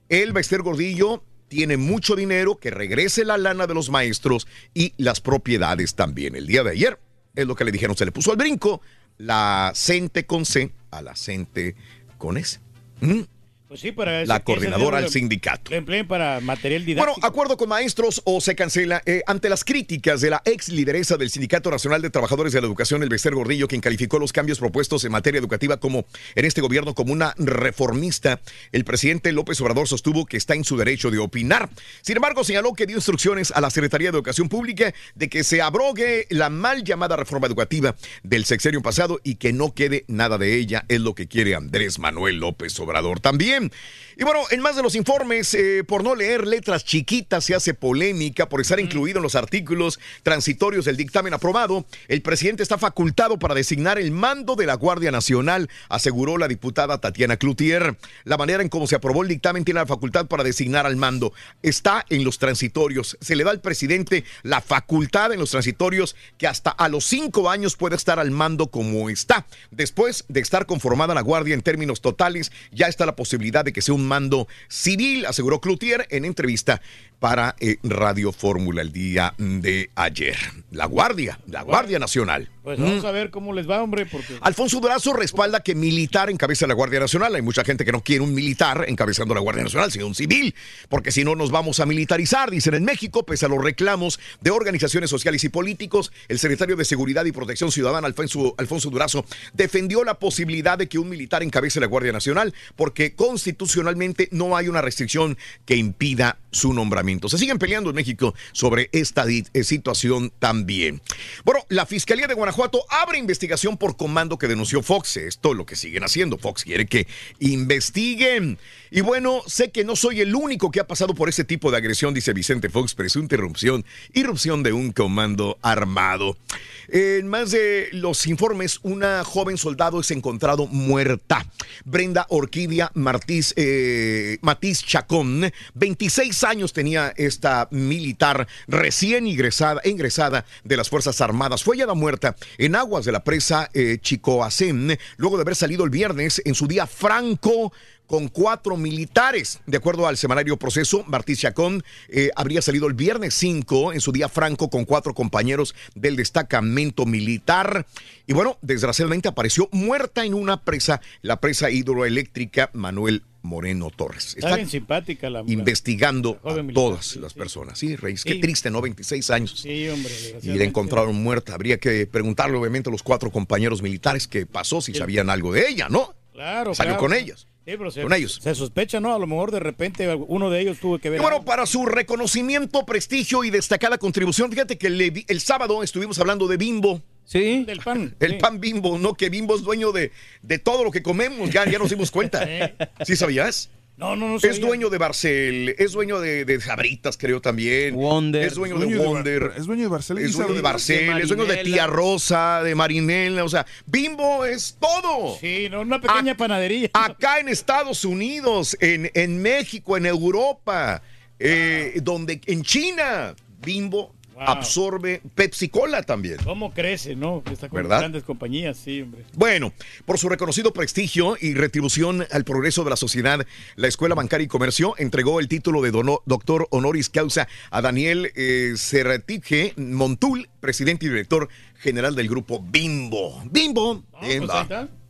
Elba Ester Gordillo tiene mucho dinero, que regrese la lana de los maestros y las propiedades también. El día de ayer es lo que le dijeron, se le puso al brinco la CENTE con C a la CENTE con S. ¿Mm? Pues sí, para eso- La coordinadora al sindicato. Lo empleen para material didáctico. Bueno, acuerdo con maestros o se cancela eh, ante las críticas de la ex lideresa del Sindicato Nacional de Trabajadores de la Educación, el Bester Gordillo, quien calificó los cambios propuestos en materia educativa como en este gobierno como una reformista. El presidente López Obrador sostuvo que está en su derecho de opinar. Sin embargo, señaló que dio instrucciones a la Secretaría de Educación Pública de que se abrogue la mal llamada reforma educativa del sexenio pasado y que no quede nada de ella. Es lo que quiere Andrés Manuel López Obrador también. Y bueno, en más de los informes, eh, por no leer letras chiquitas se hace polémica por estar incluido en los artículos transitorios del dictamen aprobado. El presidente está facultado para designar el mando de la Guardia Nacional, aseguró la diputada Tatiana Cloutier. La manera en cómo se aprobó el dictamen tiene la facultad para designar al mando. Está en los transitorios. Se le da al presidente la facultad en los transitorios que hasta a los cinco años puede estar al mando como está. Después de estar conformada la Guardia en términos totales, ya está la posibilidad de que sea un mando civil, aseguró Cloutier en entrevista para eh, Radio Fórmula el día de ayer. La Guardia, la Guardia Nacional. Pues Mm. vamos a ver cómo les va, hombre, porque... Alfonso Durazo respalda que militar encabeza la Guardia Nacional. Hay mucha gente que no quiere un militar encabezando la Guardia Nacional, sino un civil, porque si no nos vamos a militarizar, dicen en México, pese a los reclamos de organizaciones sociales y políticos. El secretario de Seguridad y Protección Ciudadana, Alfonso, Alfonso Durazo, defendió la posibilidad de que un militar encabece la Guardia Nacional, porque constitucionalmente no hay una restricción que impida su nombramiento. Se siguen peleando en México sobre esta eh, situación también. Bueno, la Fiscalía de Guanajuato abre investigación por comando que denunció Fox. Esto es lo que siguen haciendo. Fox quiere que investiguen. Y bueno, sé que no soy el único que ha pasado por ese tipo de agresión, dice Vicente Fox, presunta irrupción, irrupción de un comando armado. En más de los informes, una joven soldado es encontrado muerta. Brenda Orquídea Martís, eh, Matiz Chacón, 26 años tenía esta militar recién ingresada, ingresada de las Fuerzas Armadas. Fue hallada muerta en aguas de la presa eh, Chicoacén, luego de haber salido el viernes en su día franco con cuatro militares. De acuerdo al semanario Proceso, Martí Chacón eh, habría salido el viernes 5 en su día franco con cuatro compañeros del destacamento militar. Y bueno, desgraciadamente apareció muerta en una presa, la presa hidroeléctrica Manuel Moreno Torres. Está bien simpática la... investigando a todas las personas. Sí, Reyes, qué triste, ¿no? 26 años. Sí, hombre. Y la encontraron muerta. Habría que preguntarle, obviamente, a los cuatro compañeros militares qué pasó, si sabían algo de ella, ¿no? Claro, Salió claro. con ellos. Sí, pero se, Con ellos. Se sospecha, ¿no? A lo mejor de repente uno de ellos tuvo que ver. Y bueno, para su reconocimiento, prestigio y destacada contribución, fíjate que le- el sábado estuvimos hablando de Bimbo. Sí. Del pan. El sí. pan Bimbo, ¿no? Que Bimbo es dueño de, de todo lo que comemos, ya, ya nos dimos cuenta. (laughs) ¿Sí sabías? No, no, no. Es sabía. dueño de Barcel, es dueño de, de Sabritas, creo también. Wonder. Es dueño, Dueño de de Wonder. Es dueño de Barcel Es dueño de. Barcel, De es dueño de. Tía Rosa, de Marinela. O sea, Bimbo es todo. Sí, no, una pequeña panadería. Acá en Estados Unidos, en, en México, en Europa, eh, donde en China, Bimbo Wow. absorbe Pepsi Cola también. ¿Cómo crece, no? Está con ¿Verdad? grandes compañías, sí, hombre. Bueno, por su reconocido prestigio y retribución al progreso de la sociedad, la Escuela Bancaria y Comercio entregó el título de dono- doctor honoris causa a Daniel eh, Serratije Montul, presidente y director general del grupo Bimbo. Bimbo. Pues.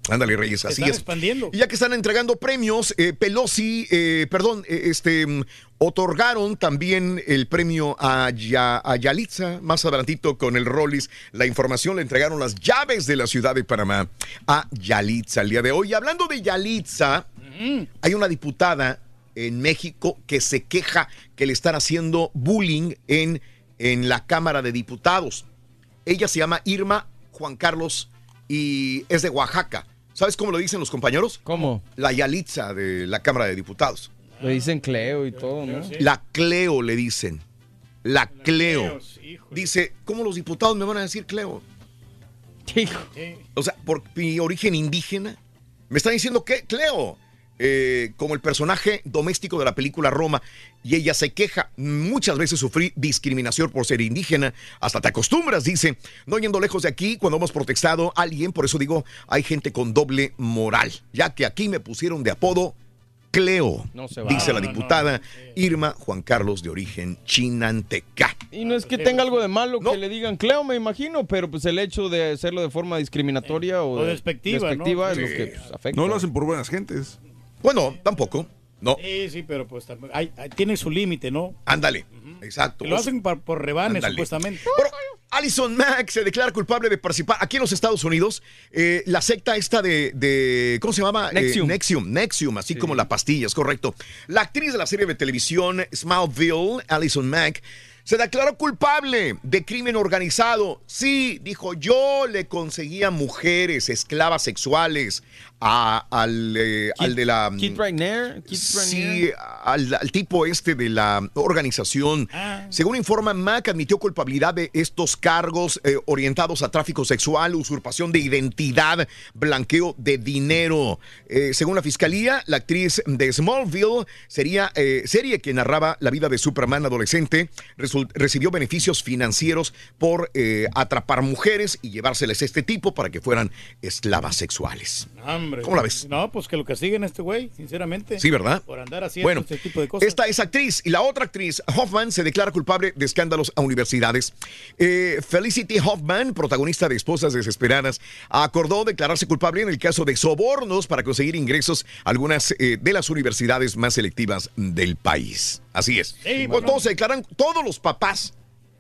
Ándale, Reyes, así están es. expandiendo. Y ya que están entregando premios, eh, Pelosi, eh, perdón, eh, este, mm, otorgaron también el premio a, Ya- a Yalitza, más adelantito con el Rollis. La información le entregaron las llaves de la ciudad de Panamá a Yalitza el día de hoy. Y hablando de Yalitza, hay una diputada en México que se queja que le están haciendo bullying en, en la Cámara de Diputados. Ella se llama Irma Juan Carlos y es de Oaxaca. ¿Sabes cómo lo dicen los compañeros? ¿Cómo? La Yalitza de la Cámara de Diputados. Le dicen Cleo y todo, ¿no? La Cleo le dicen. La Cleo. Dice, ¿cómo los diputados me van a decir Cleo? O sea, por mi origen indígena. Me están diciendo que Cleo, eh, como el personaje doméstico de la película Roma, y ella se queja. Muchas veces sufrí discriminación por ser indígena. Hasta te acostumbras, dice. No yendo lejos de aquí, cuando hemos protestado a alguien, por eso digo, hay gente con doble moral, ya que aquí me pusieron de apodo Cleo, No se va. dice la No, no, diputada Irma Juan Carlos de origen chinanteca. Y no es que tenga algo de malo que le digan Cleo, me imagino, pero pues el hecho de hacerlo de forma discriminatoria o, O de- despectiva, es Sí. lo que pues, afecta. No lo hacen por buenas gentes. Bueno, tampoco. No. Sí, sí, pero pues también hay- hay- tiene su límite, ¿no? Ándale, exacto. Que lo hacen por, por rebanes, supuestamente. Bueno, Alison Mack se declara culpable de participar aquí en los Estados Unidos. eh, la secta esta de, de- ¿cómo se llama? Eh, Nexium. Nexium, Nexium, así como la pastilla, es correcto. La actriz de la serie de televisión Smallville, Alison Mack, se declaró culpable de crimen organizado. Sí, dijo, yo le conseguía mujeres, esclavas sexuales, a- al, eh, al de la... Kit Rainier, Kit Sí, al, al tipo este de la organización. Según informa, Mac admitió culpabilidad de estos cargos eh, orientados a tráfico sexual, usurpación de identidad, blanqueo de dinero. Eh, según la fiscalía, la actriz de Smallville sería eh, serie que narraba la vida de Superman adolescente, recibió beneficios financieros por atrapar mujeres y llevárseles a este tipo para que fueran esclavas sexuales. Hombre. ¿Cómo la ves? No, pues que lo castiguen a este güey, sinceramente. Sí, ¿verdad? Por andar haciendo Bueno, este tipo de cosas. Esta es actriz y la otra actriz, Hoffman, se declara culpable de escándalos a universidades. Eh, Felicity Hoffman, protagonista de Esposas Desesperadas, acordó declararse culpable en el caso de sobornos para conseguir ingresos a algunas eh, de las universidades más selectivas del país. Así es. Sí, Pues bueno. todos se declaran, todos los papás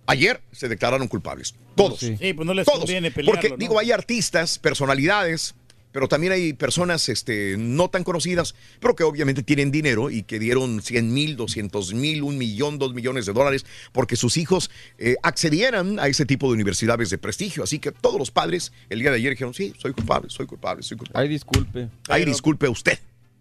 ayer se declararon culpables. Todos. Sí, pues no les Todos. pelearlo, Porque, ¿no? digo, hay artistas, personalidades, pero también hay personas este, no tan conocidas, pero que obviamente tienen dinero y que dieron 100 mil, 200 mil, un millón, dos millones de dólares porque sus hijos eh, accedieran a ese tipo de universidades de prestigio. Así que todos los padres el día de ayer dijeron, sí, soy culpable, soy culpable, soy culpable. Ay, disculpe. Ay, disculpe usted.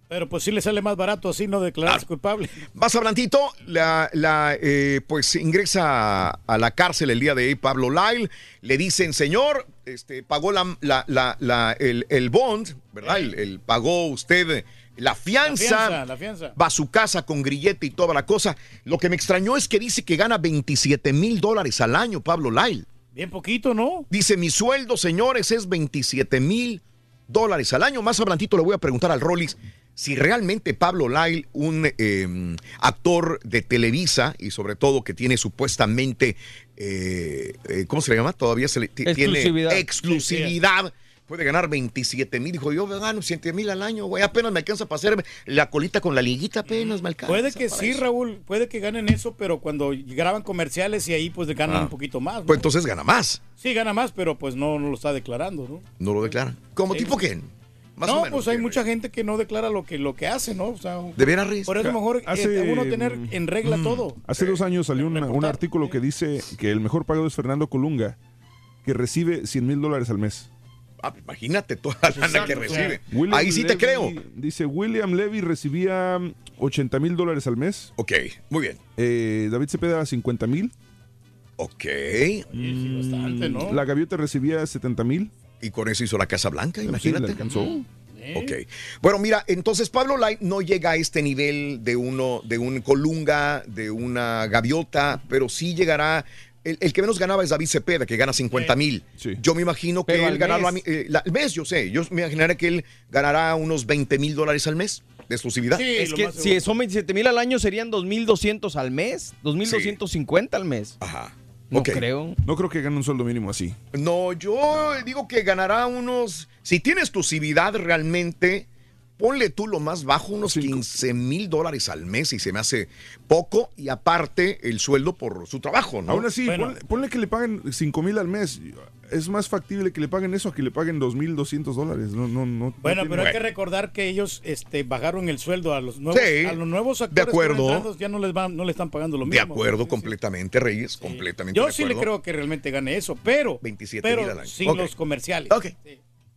Pero pues sí le sale más barato así no declararse culpable. Más adelantito, la, la, eh, pues ingresa a la cárcel el día de hoy Pablo Lyle. Le dicen, señor, este, pagó la, la- la- la- el, el bond, ¿verdad? El, el- pagó usted la fianza. La fianza, la fianza. Va a su casa con grillete y toda la cosa. Lo que me extrañó es que dice que gana 27 mil dólares al año, Pablo Lyle. Bien poquito, ¿no? Dice, mi sueldo, señores, es 27 mil dólares al año. Más adelantito le voy a preguntar al Rollis si realmente Pablo Lyle, un eh, actor de Televisa y sobre todo que tiene supuestamente, eh, eh, ¿cómo se le llama? Todavía se le ti- tiene Exclusividad. Puede ganar 27 mil. Dijo, yo gano 7 mil al año, güey. Apenas me alcanza para hacer la colita con la liguita, apenas me alcanza. Puede que sí, eso. Raúl, puede que ganen eso, pero cuando graban comerciales y ahí pues ganan Ah. un poquito más. ¿no? Pues entonces gana más. Sí, gana más, pero pues no, no lo está declarando, ¿no? No lo declara. ¿Cómo Sí. tipo quién? Más no, o menos. pues hay mucha gente que no declara lo que, lo que hace, ¿no? O sea, ¿De veras, Riz? Por eso mejor Hace, eh, uno tener en regla mm, todo. Hace dos años salió una- un artículo que dice que el mejor pagado es Fernando Colunga, que recibe 100 mil dólares al mes. Ah, imagínate toda la lana que recibe. William Ahí sí te creo. Dice, William Levy recibía 80 mil dólares al mes. Ok, muy bien. Eh, David Cepeda 50 mil. Ok. bastante, ¿no? La Gaviota recibía 70 mil. Y con eso hizo la Casa Blanca, Sí, imagínate. le alcanzó. Ok. Bueno, mira, entonces Pablo Light no llega a este nivel de uno, de un colunga, de una gaviota, pero sí llegará. El, el que menos ganaba es David Cepeda, que gana 50 mil. Yo me imagino que Pero él al ganará mes. eh, mes, yo sé. Yo me imaginaré que él ganará unos 20 mil dólares al mes de exclusividad. es que si son 27 mil al año serían 2.200 al mes, 2.250 al mes. Ajá. No creo. No creo que gane un sueldo mínimo así. No, yo digo que ganará unos. Si tiene exclusividad realmente, ponle tú lo más bajo, unos 15 mil dólares al mes y se me hace poco. Y aparte, el sueldo por su trabajo, ¿no? Aún así, ponle, ponle que le paguen 5 mil al mes. Es más factible que le paguen eso a que le paguen 2.200 dólares. No, no, no. Bueno, no pero hay que recordar que ellos este, bajaron el sueldo a los nuevos, Sí, a los nuevos de actores. que acuerdo. Ya no les, van, no le están pagando lo De mismo. acuerdo, completamente, Reyes, completamente Yo de sí le creo que realmente gane eso, pero, 27 pero mil al año. sin los comerciales. Ok.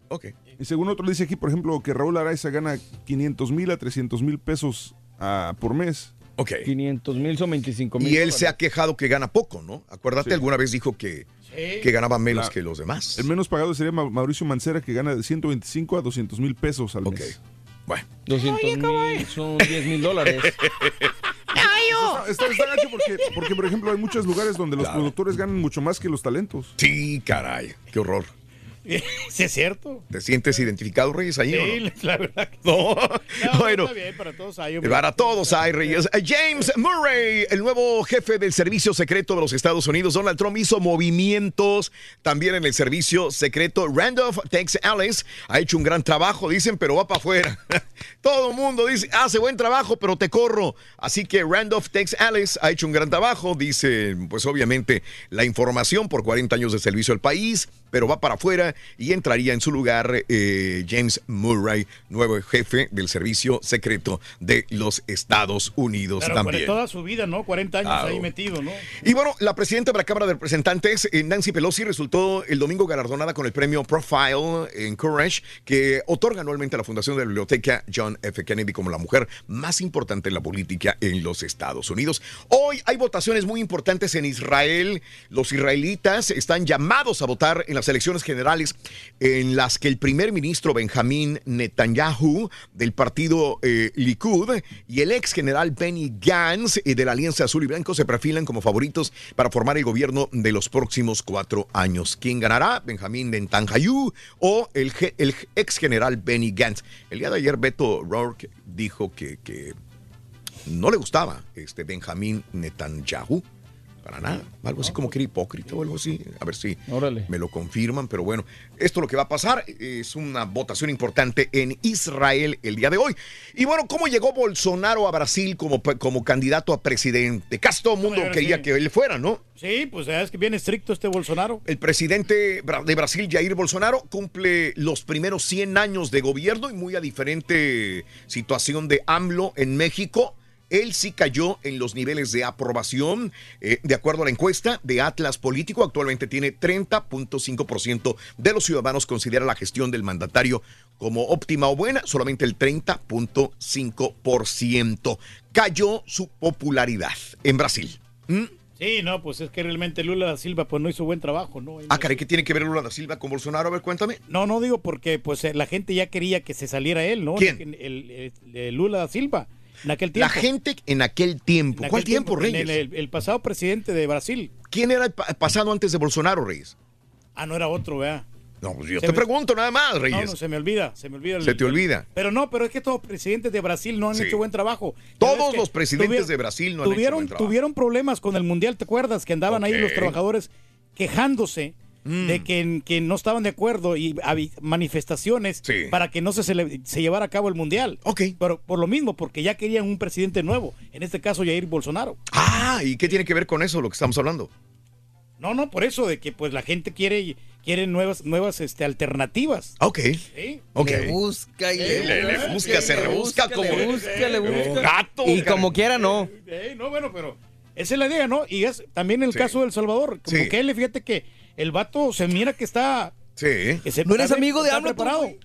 Ok. Y según otro dice aquí, por ejemplo, que Raúl Araiza gana 500 mil a 300 mil pesos ah, por mes. Ok. 500 mil son 25 mil. Y él se ha quejado que gana poco, ¿no? Acuérdate, alguna vez dijo que, que ganaba menos La- que los demás. El menos pagado sería Ma- Mauricio Mancera, que gana de 125 a 200 mil pesos al mes. Bueno. 200 mil son 10 mil dólares. (laughs) Está, está- está gacho porque, porque, por ejemplo, hay muchos lugares donde los productores ganan mucho más que los talentos. Sí, caray, qué horror. (laughs) Sí, es cierto. ¿Te sientes identificado, Reyes, ahí Sí, no? la verdad. que- (laughs) No. No, bueno. Está bien, para todos hay. hombre. Para todos hay Reyes. Eh, James Murray, el nuevo jefe del Servicio Secreto de los Estados Unidos. Donald Trump hizo movimientos también en el Servicio Secreto. Randolph Tex Alice ha hecho un gran trabajo, dicen, pero va para afuera. (laughs) Todo el mundo dice, hace buen trabajo, pero te corro. Así que Randolph Tex Alice ha hecho un gran trabajo. Dice, pues obviamente, la información por 40 años de servicio al país, pero va para afuera y entraría en su lugar eh, James Murray, nuevo jefe del Servicio Secreto de los Estados Unidos Pero también. toda su vida, ¿no? 40 años Ah, ahí metido, ¿no? Y bueno, la presidenta de la Cámara de Representantes, eh, Nancy Pelosi, resultó el domingo galardonada con el premio Profile en Courage, que otorga anualmente a la Fundación de la Biblioteca John F. Kennedy como la mujer más importante en la política en los Estados Unidos. Hoy hay votaciones muy importantes en Israel. Los israelitas están llamados a votar en las elecciones generales en las que el primer ministro Benjamín Netanyahu del partido eh, Likud y el ex general Benny Gantz eh, de la Alianza Azul y Blanco se perfilan como favoritos para formar el gobierno de los próximos cuatro años. ¿Quién ganará? ¿Benjamín Netanyahu o el, ex general Benny Gantz? El día de ayer Beto Rourke dijo que, que no le gustaba este Benjamín Netanyahu. Para nada. Algo así como que era hipócrita o algo así. A ver si me lo confirman. Pero bueno, esto es lo que va a pasar. Es una votación importante en Israel el día de hoy. Y bueno, ¿cómo llegó Bolsonaro a Brasil como, como candidato a presidente? Casi todo el mundo quería sí. que él fuera, ¿no? Sí, pues es que bien estricto este Bolsonaro. El presidente de Brasil, Jair Bolsonaro, cumple los primeros 100 años de gobierno y muy a diferente situación de AMLO en México. Él sí cayó en los niveles de aprobación. Eh, de acuerdo a la encuesta de Atlas Político, actualmente tiene 30.5% de los ciudadanos considera la gestión del mandatario como óptima o buena, solamente el 30.5% cayó su popularidad en Brasil. ¿Mm? Sí, no, pues es que realmente Lula da Silva pues no hizo buen trabajo, ¿no? Ah, caray, ¿qué tiene que ver Lula da Silva con Bolsonaro? A ver, cuéntame. No, no digo porque pues eh, la gente ya quería que se saliera él, ¿no? ¿Quién? El, el- el- el Lula da Silva. En aquel tiempo. La gente en aquel tiempo. En ¿Cuál aquel tiempo, en Reyes? El, el- el pasado presidente de Brasil. ¿Quién era el pa- pasado antes de Bolsonaro, Reyes? Ah, no era otro, vea. No, pues yo Se te me- pregunto nada más, Reyes. No, no, se me olvida, se me olvida. el- Se te olvida. Pero no, pero es que todos los presidentes de Brasil no han Sí. hecho buen trabajo. Todos los presidentes tuvi- de Brasil no han hecho tuvieron, buen trabajo. Tuvieron problemas con el Mundial, ¿te acuerdas? Que andaban ahí los trabajadores quejándose Mm. de que, que no estaban de acuerdo y había manifestaciones Sí. para que no se, se llevara a cabo el Mundial. Ok. Pero por lo mismo, porque ya querían un presidente nuevo, en este caso Jair Bolsonaro. Ah, ¿y qué tiene que ver con eso lo que estamos hablando? No, no, por eso de que pues la gente quiere, quiere nuevas, nuevas este, alternativas. Ok. Sí. Ok. Le busca y Le- le- le busca, se rebusca como- Le busca, le como busca. gato, Y como quiera, no. Eh, no, bueno, pero esa es la idea, ¿no? Y es también el Sí. caso de El Salvador. Como Sí. que él, fíjate que el vato se mira que está Sí. Que se- ¿No eres amigo de AMLO preparado. güey?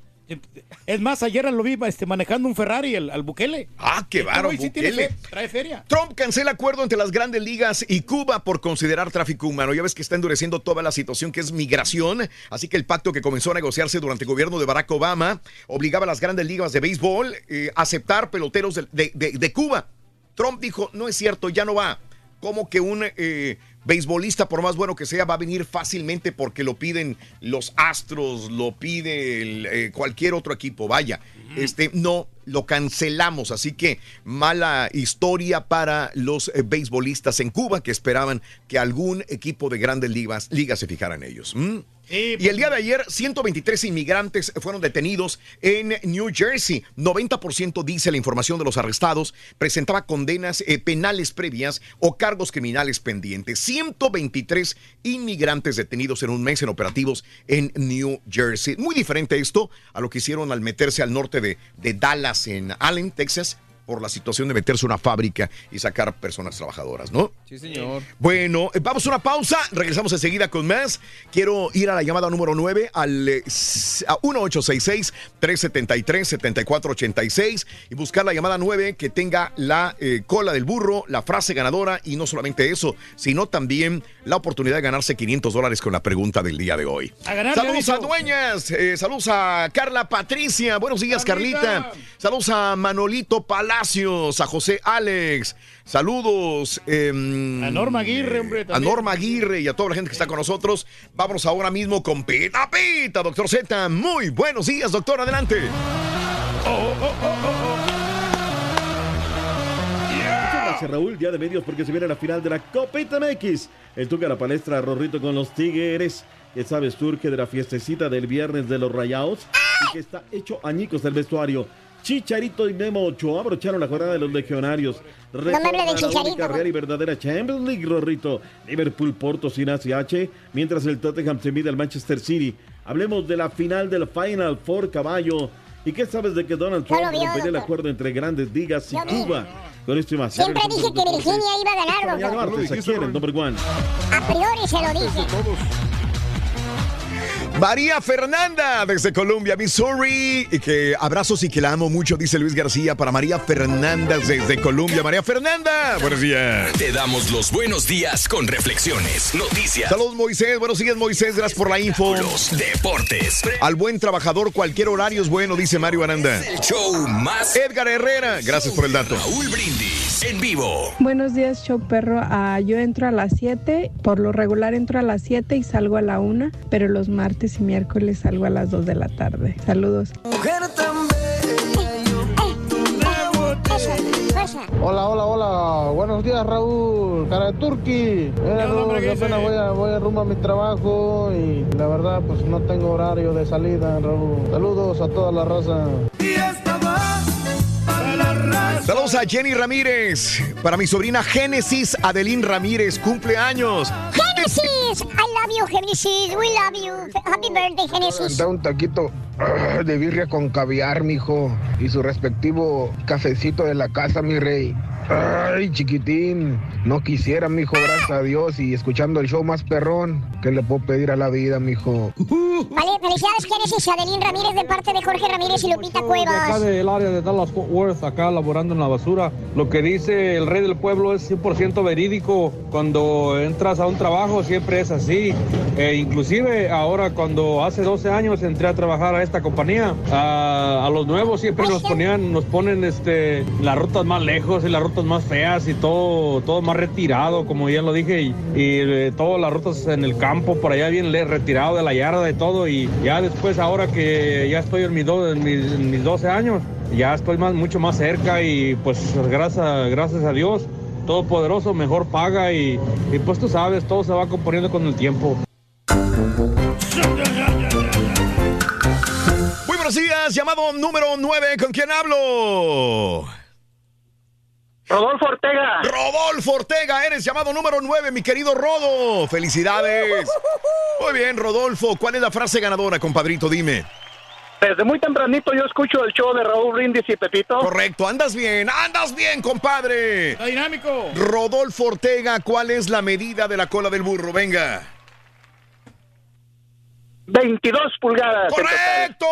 Es más, ayer lo vi este, manejando un Ferrari al, al Bukele. Ah, qué Este bárbaro, güey sí tiene Bukele. fe- trae feria. Trump cancela acuerdo entre las grandes ligas y Cuba por considerar tráfico humano. Ya ves que está endureciendo toda la situación que es migración. Así que el pacto que comenzó a negociarse durante el gobierno de Barack Obama obligaba a las grandes ligas de béisbol eh, a aceptar peloteros de, de- de- de Cuba. Trump dijo, no es cierto, ya no va. Como que un eh, beisbolista, por más bueno que sea, va a venir fácilmente porque lo piden los Astros, lo pide el, eh, cualquier otro equipo. Vaya, este no lo cancelamos. Así que mala historia para los eh, beisbolistas en Cuba que esperaban que algún equipo de grandes ligas, ligas se fijara en ellos. ¿Mm? Y el día de ayer, 123 inmigrantes fueron detenidos en New Jersey. 90% dice la información de los arrestados presentaba condenas eh, penales previas o cargos criminales pendientes. 123 inmigrantes detenidos en un mes en operativos en New Jersey. Muy diferente esto a lo que hicieron al meterse al norte de, de Dallas, en Allen, Texas, por la situación de meterse a una fábrica y sacar personas trabajadoras, ¿no? Sí, señor. Bueno, eh, vamos a una pausa, regresamos enseguida con más. Quiero ir a la llamada número 9 al eh, s- a 1866-373-7486 y buscar la llamada 9 que tenga la eh, cola del burro, la frase ganadora y no solamente eso, sino también la oportunidad de ganarse 500 dólares con la pregunta del día de hoy. A saludos a. Dueñas, eh, saludos a Carla Patricia, buenos días Carlita. Carlita, saludos a Manolito Palacios, a José Alex, saludos em, A Norma Aguirre, hombre, a. Norma Aguirre y a toda la gente que está con nosotros. Vámonos ahora mismo con Pita Pita, doctor Z. Muy buenos días, doctor, adelante. Muchas gracias, Raúl. Día de medios porque se viene la final de la Copita MX. El Tuca a la palestra, Rorrito con los Tigres. Que sabes, surge de la fiestecita del viernes de los Rayados y que está hecho añicos del vestuario. Chicharito y Memo Ochoa abrocharon la jornada de los legionarios. me hable de la Chicharito, güey. real y verdadera Champions League, Rorrito. Liverpool, Porto sin ACH, mientras el Tottenham se mide al Manchester City. Hablemos de la final del Final Four, caballo. ¿Y qué sabes de que Donald Trump rompería el acuerdo entre grandes ligas y Yo vi. Cuba? Con esto y más. Siempre dije que Virginia iba a ganar, doctor. aquí en el number one. A priori se lo dije. María Fernanda desde Columbia, Missouri. Y que abrazos y que la amo mucho, dice Luis García para María Fernanda desde Columbia. María Fernanda, buenos días. Te damos los buenos días con reflexiones, noticias, Saludos Moisés, buenos días Moisés, gracias por la info. los deportes. Al buen trabajador cualquier horario es bueno, dice Mario Aranda. El show más. Edgar Herrera, gracias por el dato. Raúl Brindis en vivo. Buenos días, show perro. Ah, yo entro a las 7, por lo regular entro a las 7 y salgo a la 1, pero los martes y miércoles salgo a las 2 de la tarde. Saludos. Hola, hola, hola. Buenos días, Raúl. Cara de Turqui. Mira, Raúl, yo apenas voy, a, voy a rumbo a mi trabajo y la verdad, pues no tengo horario de salida, Raúl. Saludos a toda la raza. Saludos a Jenny Ramírez. Para mi sobrina Génesis Adelín Ramírez, cumpleaños. Genesis, I love you, Genesis. We love you. Happy birthday, Genesis. Da un taquito de birria con caviar, mijo. Y su respectivo cafecito de la casa, mi rey. Ay, chiquitín. No quisiera, mijo, gracias a Dios. Y escuchando el show más perrón, ¿qué le puedo pedir a la vida, mijo? Vale, felicidades, Genesis, Adelín Ramírez, de parte de Jorge Ramírez y Lupita acá Cuevas. del área de Dallas Fort Worth, acá laborando en la basura. Lo que dice el rey del pueblo es 100% verídico. Cuando entras a un trabajo siempre es así. Eh, inclusive ahora cuando hace 12 años entré a trabajar a esta compañía, a, a los nuevos siempre nos ponían, nos ponen este las rutas más lejos y las rutas más feas y todo, todo más retirado, como ya lo dije, y, y, eh, todas las rutas en el campo, por allá bien retirado de la yarda y todo. Y ya después ahora que ya estoy en mis, do- en mis, en mis 12 años, ya estoy más, mucho más cerca y pues gracias, gracias a Dios, Todopoderoso mejor paga y, y pues tú sabes, todo se va componiendo con el tiempo. Muy buenos días, llamado número 9, ¿con quién hablo? Rodolfo Ortega. Rodolfo Ortega, eres llamado número 9, mi querido Rodo. Felicidades. Muy bien, Rodolfo, ¿cuál es la frase ganadora, compadrito? Dime. Desde muy tempranito yo escucho el show de Raúl Brindis y Pepito. Correcto, andas bien, andas bien, compadre. Está dinámico. Rodolfo Ortega, ¿cuál es la medida de la cola del burro? Venga. 22 pulgadas. en total. ¡Correcto!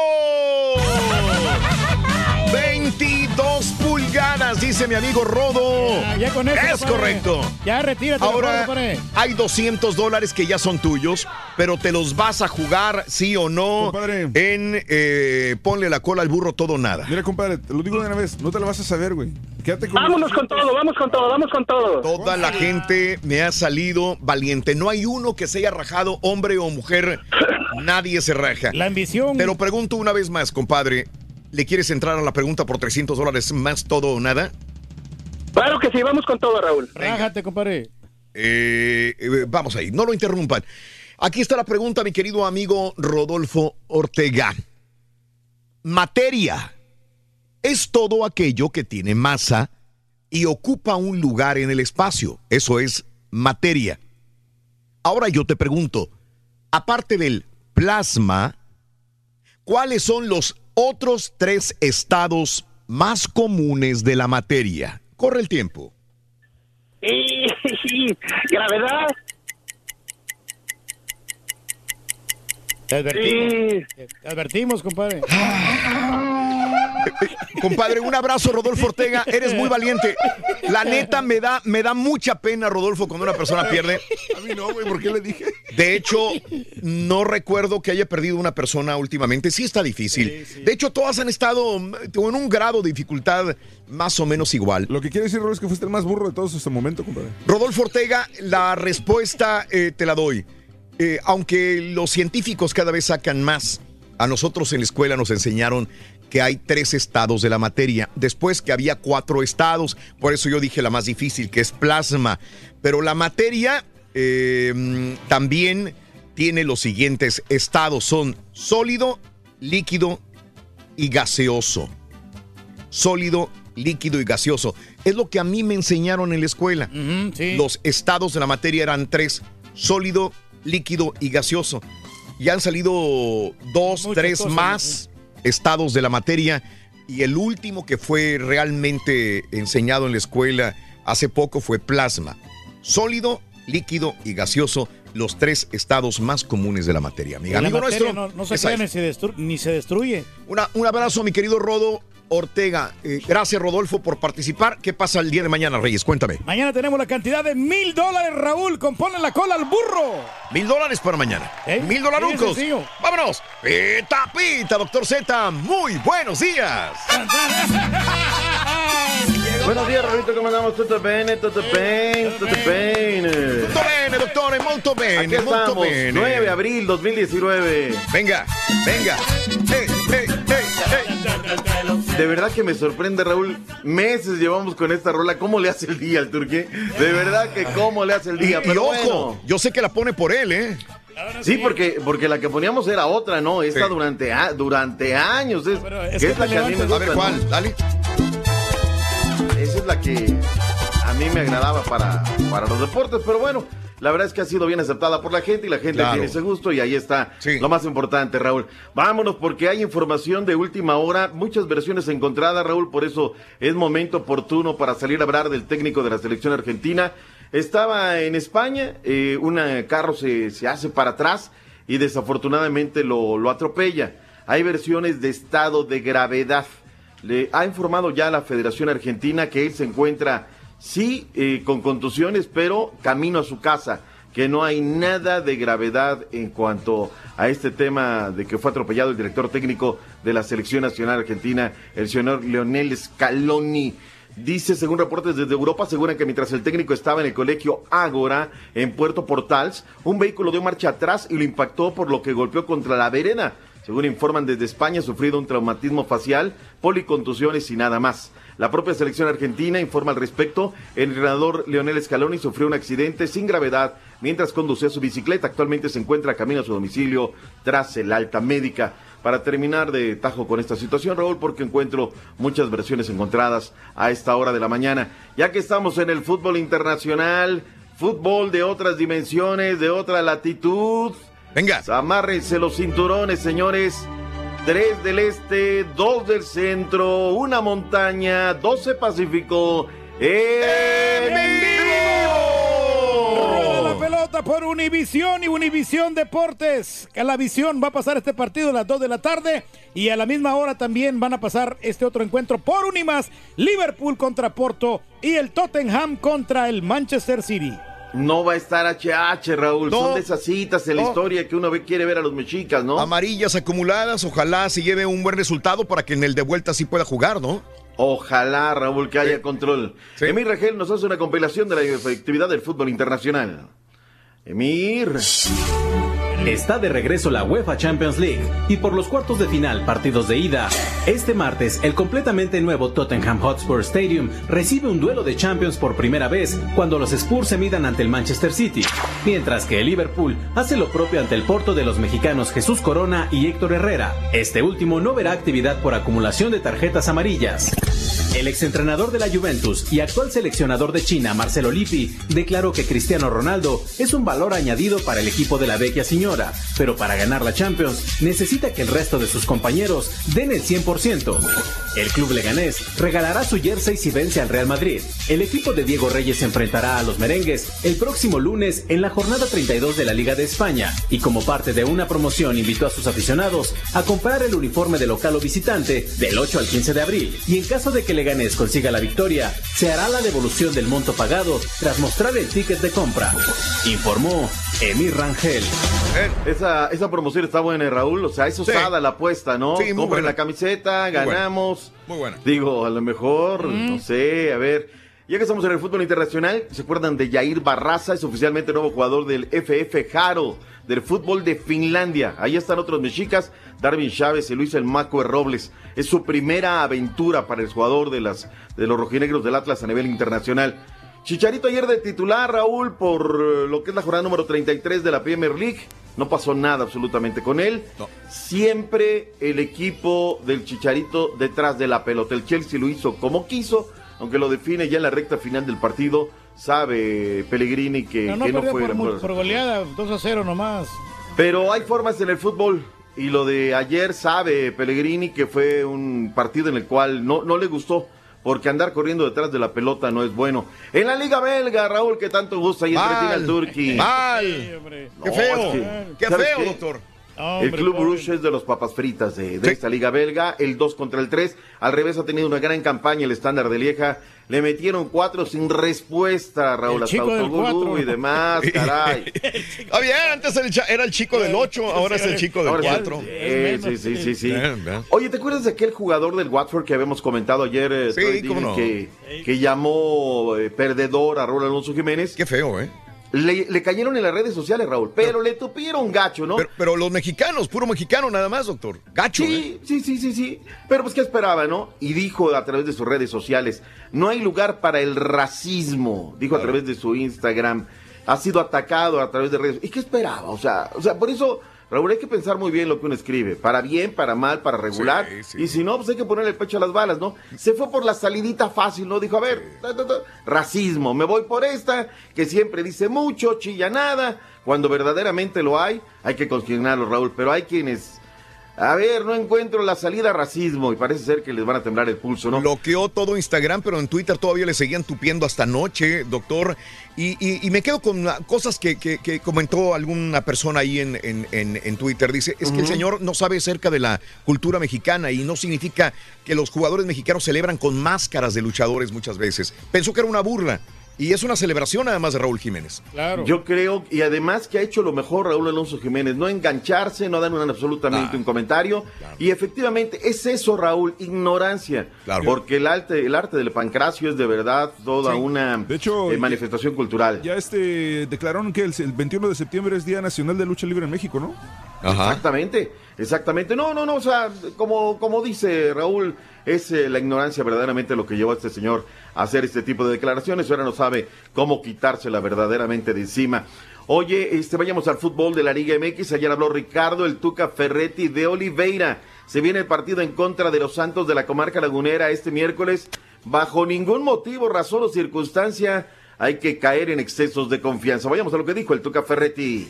Dice mi amigo Rodo. Ya, ya con eso, Es correcto. Ya retírate. Ahora hay 200 dólares que ya son tuyos, pero te los vas a jugar sí o no en eh, ponle la cola al burro todo o nada. Mira, compadre, te lo digo de una vez, no te la vas a saber, güey. Quédate con Vámonos con todo, vamos con todo, vamos con todo. Toda la gente me ha salido valiente. No hay uno que se haya rajado, hombre o mujer. Nadie se raja. La ambición. Te lo pregunto una vez más, compadre. ¿Le quieres entrar a la pregunta por 300 dólares más todo o nada? Claro que sí, vamos con todo, Raúl. Rájate, compadre. Eh, eh, vamos ahí, no lo interrumpan. Aquí está la pregunta, mi querido amigo Rodolfo Ortega. Materia es todo aquello que tiene masa y ocupa un lugar en el espacio. Eso es materia. Ahora yo te pregunto, aparte del plasma, ¿cuáles son los otros tres estados más comunes de la materia? Corre el tiempo. Y, gravedad. Te advertimos. Te advertimos, compadre. Compadre, un abrazo, Rodolfo Ortega. Eres muy valiente. La neta me da, me da mucha pena, Rodolfo, cuando una persona pierde. A mí no, güey, ¿por qué le dije? De hecho, no recuerdo que haya perdido una persona últimamente. Sí está difícil. De hecho, todas han estado mm, en un grado de dificultad más o menos igual. Lo que quiere decir, Rodolfo, es que fuiste el más burro de todos hasta el momento, compadre. Rodolfo Ortega, la respuesta eh, te la doy. Eh, aunque los científicos cada vez sacan más, a nosotros en la escuela nos enseñaron que hay tres estados de la materia, después que había cuatro estados, por eso yo dije la más difícil, que es plasma, pero la materia eh, también tiene los siguientes estados, son sólido, líquido y gaseoso. Sólido, líquido y gaseoso. Es lo que a mí me enseñaron en la escuela. Los estados de la materia eran tres, sólido, líquido y gaseoso. Ya han salido dos, Muchas tres cosas, más estados de la materia y el último que fue realmente enseñado en la escuela hace poco fue plasma. Sólido, líquido y gaseoso, los tres estados más comunes de la materia. Amiga, La amigo materia nuestro. no, no se crea ni se destruye. Una- un abrazo, mi querido Rodo Ortega. Eh, gracias, Rodolfo, por participar. ¿Qué pasa el día de mañana, Reyes? Cuéntame. Mañana tenemos la cantidad de mil dólares, Raúl. Compone la cola al burro. Mil dólares para mañana. ¿Eh? Mil dolarucos. Sí, sencillo. Vámonos. Pita, pita, doctor Z. Muy buenos días. (laughs) Buenos días, Raulito, ¿cómo andamos? Tutto bene, tutto bene, tutto bene. Tutto bene, dottore, molto bene, Aquí molto estamos, bene. 9 de abril 2019. Venga, venga. De verdad que me sorprende, Raúl. Meses llevamos con esta rola. ¿Cómo le hace el día al turqué? De verdad que cómo le hace el Y, día. y Pero ojo, bueno. yo sé que la pone por él, ¿eh? Sí, porque, porque la que poníamos era otra, ¿no? Esta Sí. durante, a- durante años. Es, es que que es la que a mí me gusta. A ver, ¿no? ¿cuál? Dale. Esa es la que a mí me agradaba para, para los deportes, pero bueno, la verdad es que ha sido bien aceptada por la gente y la gente Claro. tiene ese gusto y ahí está lo más importante, Raúl. Vámonos porque hay información de última hora, muchas versiones encontradas, Raúl, por eso es momento oportuno para salir a hablar del técnico de la selección argentina. Estaba en España, eh, un carro se, se hace para atrás y desafortunadamente lo, lo atropella. Hay versiones de estado de gravedad. Le ha informado ya la Federación Argentina que él se encuentra, sí, eh, con contusiones, pero camino a su casa, que no hay nada de gravedad en cuanto a este tema de que fue atropellado el director técnico de la Selección Nacional Argentina, el señor Leonel Scaloni. Dice, según reportes desde Europa, aseguran que mientras el técnico estaba en el colegio Ágora, en Puerto Portals, un vehículo dio marcha atrás y lo impactó por lo que golpeó contra la vereda. Según informan desde España, ha sufrido un traumatismo facial, policontusiones y nada más. La propia selección argentina informa al respecto. El entrenador Leonel Scaloni sufrió un accidente sin gravedad mientras conducía su bicicleta. Actualmente se encuentra camino a su domicilio tras el alta médica. Para terminar de tajo con esta situación, Raúl, porque encuentro muchas versiones encontradas a esta hora de la mañana. Ya que estamos en el fútbol internacional, fútbol de otras dimensiones, de otra latitud. Venga. Amárrense los cinturones, señores. Tres del este, dos del centro, una montaña, 12 Pacífico. ¡En Rueda la pelota, por Univisión y Univisión Deportes. La visión va a pasar este partido a las 2 de la tarde y a la misma hora también van a pasar este otro encuentro por Unimas, Liverpool contra Porto y el Tottenham contra el Manchester City. No va a estar HH, Raúl. No. Son de esas citas en la historia que uno ve- quiere ver a los mexicas, ¿no? Amarillas acumuladas, ojalá se lleve un buen resultado para que en el de vuelta sí pueda jugar, ¿no? Ojalá, Raúl, que haya control. Emir Regel nos hace una compilación de la efectividad del fútbol internacional. Emir. Está de regreso la UEFA Champions League y por los cuartos de final, partidos de ida. Este martes, el completamente nuevo Tottenham Hotspur Stadium recibe un duelo de Champions por primera vez cuando los Spurs se midan ante el Manchester City, mientras que el Liverpool hace lo propio ante el Porto de los mexicanos Jesús Corona y Héctor Herrera. Este último no verá actividad por acumulación de tarjetas amarillas. El exentrenador de la Juventus y actual seleccionador de China, Marcelo Lippi, declaró que Cristiano Ronaldo es un valor añadido para el equipo de la vecchia señora, pero para ganar la Champions necesita que el resto de sus compañeros den el 100%. El club leganés regalará su jersey si vence al Real Madrid. El equipo de Diego Reyes se enfrentará a los merengues el próximo lunes en la jornada 32 de la Liga de España y como parte de una promoción invitó a sus aficionados a comprar el uniforme de local o visitante del 8 al 15 de abril y en caso de que Leganés consiga la victoria, se hará la devolución del monto pagado tras mostrar el ticket de compra. Informó Emir Rangel. Esa, esa promoción está buena, eh, Raúl. O sea, es osada la apuesta, ¿no? Sí, muy Compren buena. la camiseta, Muy buena. ganamos. Muy buena. Digo, a lo mejor, no sé, a ver. Ya que estamos en el fútbol internacional, ¿se acuerdan de Jair Barraza? Es oficialmente nuevo jugador del FF Jaro, del fútbol de Finlandia. Ahí están otros mexicas, Darwin Chávez y Luis El Macue Robles. Es su primera aventura para el jugador de, las, de los rojinegros del Atlas a nivel internacional. Chicharito ayer de titular, Raúl, por lo que es la jornada número 33 de la Premier League. No pasó nada absolutamente con él. Siempre el equipo del Chicharito detrás de la pelota. El Chelsea lo hizo como quiso, aunque lo define ya en la recta final del partido. Sabe Pellegrini que que no no, fue por, la mu- mejor- por goleada, 2 a 0 nomás. Pero hay formas en el fútbol. Y lo de ayer sabe Pellegrini que fue un partido en el cual no, no le gustó. Porque andar corriendo detrás de la pelota no es bueno. En la Liga Belga, Raúl, que tanto gusta y entretiene al Turqui. (laughs) Mal. No, Qué feo. es que, Qué ¿sabes feo, qué? doctor. el Club Rouge es de los papas fritas de, de esta liga belga, el 2 contra el 3. Al revés ha tenido una gran campaña el estándar de Lieja. Le metieron cuatro sin respuesta, Raúl, El chico del cuatro. y demás, (laughs) caray. (laughs) Ah, bien, antes era el chico del 8, ahora es el chico del Ahora sí, 4. sí, sí, sí. Oye, ¿te acuerdas de aquel jugador del Watford que habíamos comentado ayer, eh, Sí, Troy cómo Deeney, no. que, que llamó eh, perdedor a Raúl Alonso Jiménez? Qué feo, ¿eh? Le, le cayeron en las redes sociales, Raúl, pero, le tupieron gacho, ¿no? Pero, pero los mexicanos, puro mexicano nada más, doctor. Gacho, Sí, ¿eh? sí, sí, sí, sí. Pero pues, ¿qué esperaba, no? Y dijo a través de sus redes sociales, no hay lugar para el racismo, dijo a través de su Instagram. Ha sido atacado a través de redes. ¿Y qué esperaba? O sea, o sea, por eso, Raúl, hay que pensar muy bien lo que uno escribe. Para bien, para mal, para regular. Y si no, pues hay que ponerle el pecho a las balas, ¿no? Se fue por la salidita fácil, ¿no? Dijo, a ver, ta, ta, ta, racismo, me voy por esta, que siempre dice mucho, chilla nada. Cuando verdaderamente lo hay, hay que consignarlo, Raúl. Pero hay quienes... A ver, no encuentro la salida a racismo y parece ser que les van a temblar el pulso, ¿no? Bloqueó todo Instagram, pero en Twitter todavía le seguían tupiendo hasta anoche, doctor. Y, y- y me quedo con cosas que, que- que comentó alguna persona ahí en, en- en- en Twitter. Dice, es que el señor no sabe acerca de la cultura mexicana y no significa que los jugadores mexicanos celebran con máscaras de luchadores muchas veces. Pensó que era una burla. Y es una celebración además de Raúl Jiménez. Yo creo, y además que ha hecho lo mejor Raúl Alonso Jiménez, no engancharse, no dar un, absolutamente un comentario. Y efectivamente, es eso, Raúl, ignorancia. Porque el arte, el arte del pancracio es de verdad toda Sí. una De hecho, eh, manifestación cultural. Ya este declararon que el, el 21 de septiembre es Día Nacional de Lucha Libre en México, ¿no? Exactamente, exactamente. No, no, no, o sea, como, como dice Raúl, es eh, la ignorancia verdaderamente lo que llevó a este señor hacer este tipo de declaraciones. Ahora no sabe cómo quitársela verdaderamente de encima. Oye, este, vayamos al fútbol de la Liga MX. Ayer habló Ricardo, el Tuca Ferretti de Oliveira. Se viene el partido en contra de los Santos de la comarca lagunera este miércoles. Bajo ningún motivo, razón o circunstancia hay que caer en excesos de confianza. Vayamos a lo que dijo el Tuca Ferretti.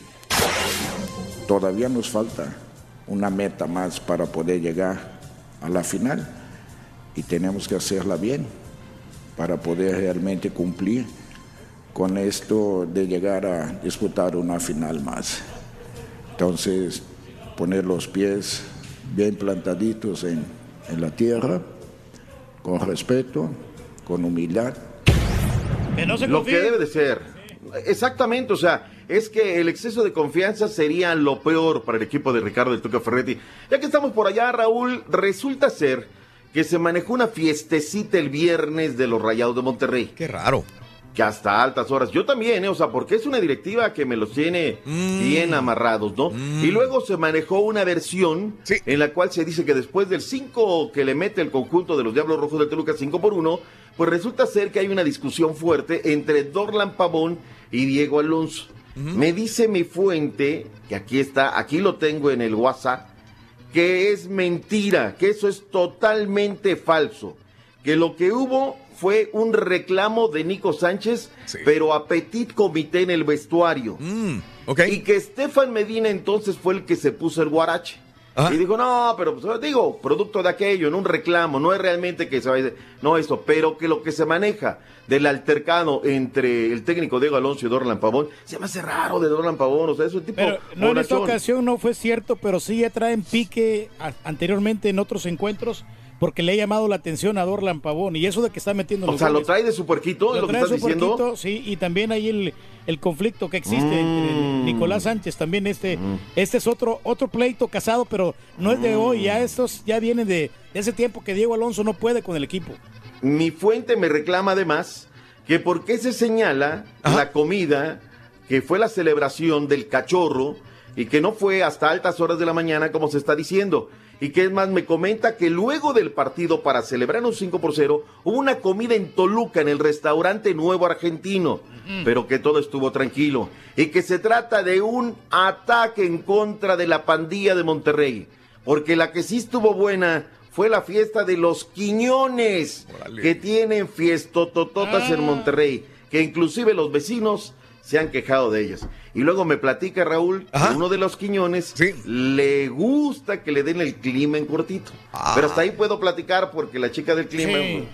Todavía nos falta una meta más para poder llegar a la final y tenemos que hacerla bien para poder realmente cumplir con esto de llegar a disputar una final más. Entonces, poner los pies bien plantaditos en, en la tierra, con respeto, con humildad. Lo que debe de ser. Exactamente, o sea, es que el exceso de confianza sería lo peor para el equipo de Ricardo del Tuca Ferretti. Ya que estamos por allá, Raúl, resulta ser que se manejó una fiestecita el viernes de los Rayados de Monterrey. Qué raro. Que hasta altas horas. Yo también, ¿eh? o sea, porque es una directiva que me los tiene bien amarrados, ¿no? Y luego se manejó una versión en la cual se dice que después del 5 que le mete el conjunto de los Diablos Rojos del Toluca 5 por 1, pues resulta ser que hay una discusión fuerte entre Dorlan Pavón y Diego Alonso. Me dice mi fuente, que aquí está, aquí lo tengo en el WhatsApp, que es mentira, que eso es totalmente falso, que lo que hubo fue un reclamo de Nico Sánchez, pero a petit comité en el vestuario. Y que Estefan Medina entonces fue el que se puso el guarache. Y dijo, no, pero pues, digo, producto de aquello, en un reclamo, no es realmente que se vaya, no esto, pero que lo que se maneja del altercado entre el técnico Diego Alonso y Dorlan Pavón, se me hace raro de Dorlan Pavón, o sea, es un tipo Pero no en esta ocasión no fue cierto, pero sí ya traen pique a- anteriormente en otros encuentros porque le ha llamado la atención a Dorlan Pavón y eso de que está metiendo O sea, lo trae de su puerquito, es Lo lo que trae estás su diciendo. puerquito, sí, y también ahí el, el conflicto que existe entre Mm. Nicolás Sánchez, también este, este es otro, otro pleito casado, pero no es de Mm. hoy, ya estos ya vienen de, de ese tiempo que Diego Alonso no puede con el equipo. Mi fuente me reclama además que por qué se señala la comida que fue la celebración del cachorro y que no fue hasta altas horas de la mañana como se está diciendo. Y que es más, me comenta que luego del partido para celebrar un 5 por 0 hubo una comida en Toluca en el restaurante Nuevo Argentino, pero que todo estuvo tranquilo. Y que se trata de un ataque en contra de la pandilla de Monterrey. Porque la que sí estuvo buena fue la fiesta de los Quiñones, que tienen fiestotototas en Monterrey, que inclusive los vecinos se han quejado de ellas. Y luego me platica Raúl, que uno de los Quiñones le gusta que le den el clima en cortito. Pero hasta ahí puedo platicar porque la chica del clima... Sí.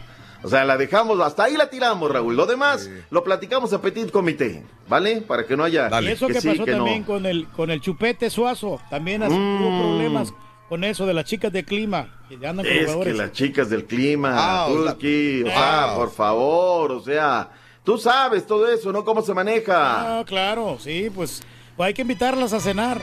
O sea, la dejamos, hasta ahí la tiramos, Raúl. Lo demás lo platicamos a petit comité, ¿vale? Para que no haya... Y eso que, sí, pasó que no. también con el con el chupete Suazo, también Mm. hubo problemas con eso de las chicas de clima, que andan con Es que las chicas del clima, Ah, o sea, Turki, o sea, ah. por favor, o sea, tú sabes todo eso, ¿no? ¿Cómo se maneja? Ah, claro, sí, pues, pues hay que invitarlas a cenar.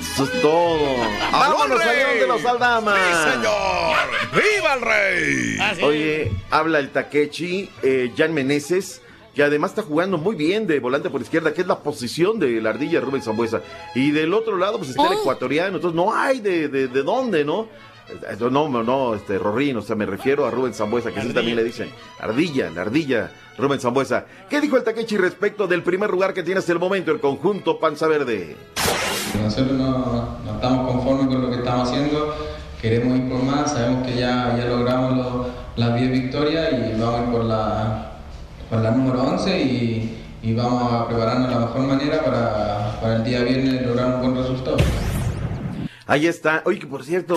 Eso es todo. ¡Vámonos al de los Aldamas! ¡Sí, señor! ¡Viva el rey! Ah, Oye, habla el Takechi, eh, Jan Meneses, que además está jugando muy bien de volante por izquierda, que es la posición de la ardilla Rubén Zambuesa. Y del otro lado, pues está el ecuatoriano, entonces no hay de, de, de dónde, ¿no? No, no, no, este, Rorín, o sea, me refiero a Rubén Zambuesa, que sí también le dicen ardilla, la ardilla Rubén Zambuesa. ¿Qué dijo el Takechi respecto del primer lugar que tiene hasta el momento el conjunto Panza Verde? Nosotros no, no estamos conformes con lo que estamos haciendo, queremos ir por más, sabemos que ya, ya logramos lo- las 10 victorias y vamos a ir por la, por la número 11 y, y vamos a prepararnos de la mejor manera para, para el día viernes lograr un buen resultado. Ahí está. Oye, que por cierto,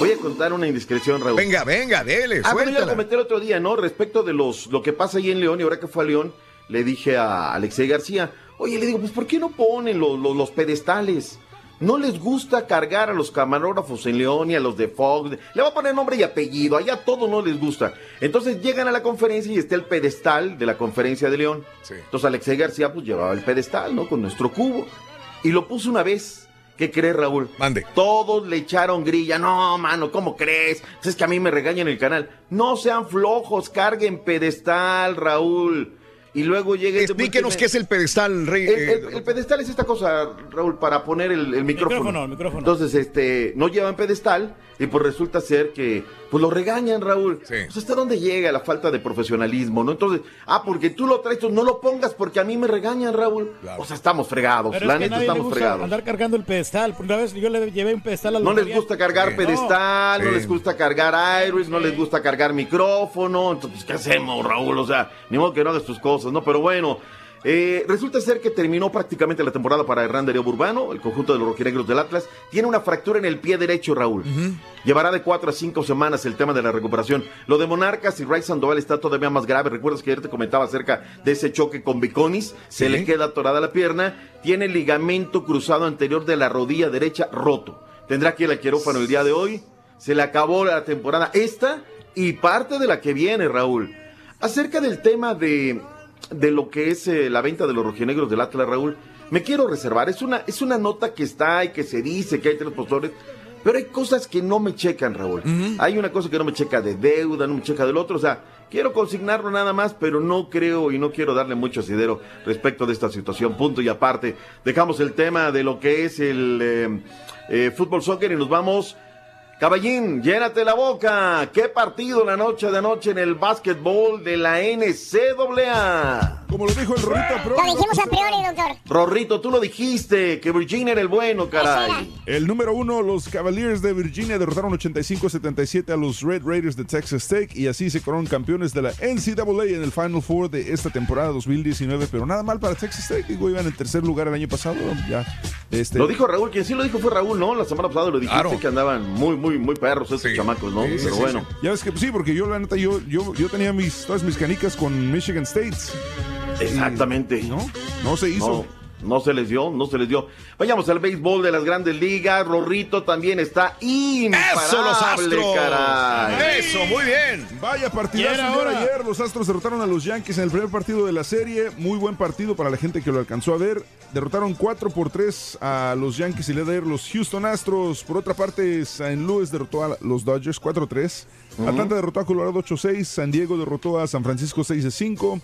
voy a contar una indiscreción, Raúl. Venga, venga, dele, Ah, bueno, yo lo comenté el otro día, ¿no? Respecto de los lo que pasa ahí en León, y ahora que fue a León, le dije a Alexei García, oye, le digo, pues ¿por qué no ponen los, los, los pedestales? No les gusta cargar a los camarógrafos en León y a los de Fox. Le va a poner nombre y apellido, allá todo no les gusta. Entonces llegan a la conferencia y está el pedestal de la conferencia de León. Entonces Alexei García pues llevaba el pedestal, ¿no? Con nuestro cubo. Y lo puso una vez. ¿Qué crees, Raúl? Mande. Todos le echaron grilla. No, mano, ¿cómo crees? Pues es que a mí me regañan el canal. No sean flojos, carguen pedestal, Raúl. Y luego llega... este- Explíquenos qué es el pedestal, rey. el, eh, el- el pedestal es esta cosa, Raúl, para poner el, el micrófono. Micrófono, el micrófono. Entonces, este, no llevan pedestal y pues resulta ser que, pues lo regañan, Raúl. Pues hasta dónde llega la falta de profesionalismo, ¿no? Entonces, ah, porque tú lo traes, tú no lo pongas porque a mí me regañan, Raúl. O sea, estamos fregados, Pero la es que a neta nadie le estamos gusta fregados. andar cargando el pedestal. Por una vez yo le llevé un pedestal al No les gusta cargar No. pedestal, no Sí. les gusta cargar iris, no les gusta cargar micrófono. Entonces, ¿qué hacemos, Raúl? O sea, ni modo que no hagas tus cosas, ¿no? Pero bueno, Eh, resulta ser que terminó prácticamente la temporada para Hernán Darío Urbano, el conjunto de los rojinegros del Atlas. Tiene una fractura en el pie derecho, Raúl. Llevará de cuatro a cinco semanas el tema de la recuperación. Lo de Monarcas y Ray Sandoval está todavía más grave. Recuerdas que ayer te comentaba acerca de ese choque con Biconis. Se Sí. le queda atorada la pierna. Tiene el ligamento cruzado anterior de la rodilla derecha roto. Tendrá que ir al quirófano el día de hoy. Se le acabó la temporada esta y parte de la que viene, Raúl. Acerca del tema de, de lo que es eh, la venta de los rojinegros del Atlas, Raúl, me quiero reservar. Es una, es una nota que está y que se dice que hay tres postores, pero hay cosas que no me checan, Raúl. Hay una cosa que no me checa de deuda, no me checa del otro. O sea, quiero consignarlo nada más, pero no creo y no quiero darle mucho asidero respecto de esta situación. Punto y aparte. Dejamos el tema de lo que es el eh, eh, fútbol soccer y nos vamos. Caballín, llénate la boca. ¿Qué partido la noche de anoche en el básquetbol de la NCAA? Como lo dijo el Rorrito. Lo dijimos a priori, doctor. Rorrito, tú lo dijiste, que Virginia era el bueno, caray. El número uno, los Cavaliers de Virginia derrotaron 85-77 a los Red Raiders de Texas Tech y así se coronaron campeones de la NCAA en el Final Four de esta temporada 2019. Pero nada mal para Texas Tech, digo, iban en tercer lugar el año pasado. Ya, este, Lo dijo Raúl, quien sí lo dijo fue Raúl, ¿no? La semana pasada lo dijiste Claro. que andaban muy, muy, muy perros estos chamacos, ¿no? Sí, Pero sí, bueno. sí. Ya ves que pues, sí, porque yo la neta, yo, yo, yo tenía mis, todas mis canicas con Michigan State. Exactamente. No, no se hizo. No, no se les dio, no se les dio. Vayamos al béisbol de las grandes ligas. Rorrito también está imparable, ¡Eso, los Astros! caray. ¡Eso, muy bien! Vaya partidazo hora. ayer. Los Astros derrotaron a los Yankees en el primer partido de la serie. Muy buen partido para la gente que lo alcanzó a ver. Derrotaron 4 por 3 a los Yankees y le ayer los Houston Astros. Por otra parte, San Luis derrotó a los Dodgers 4-3. Ujú. Atlanta derrotó a Colorado 8-6. San Diego derrotó a San Francisco 6-5.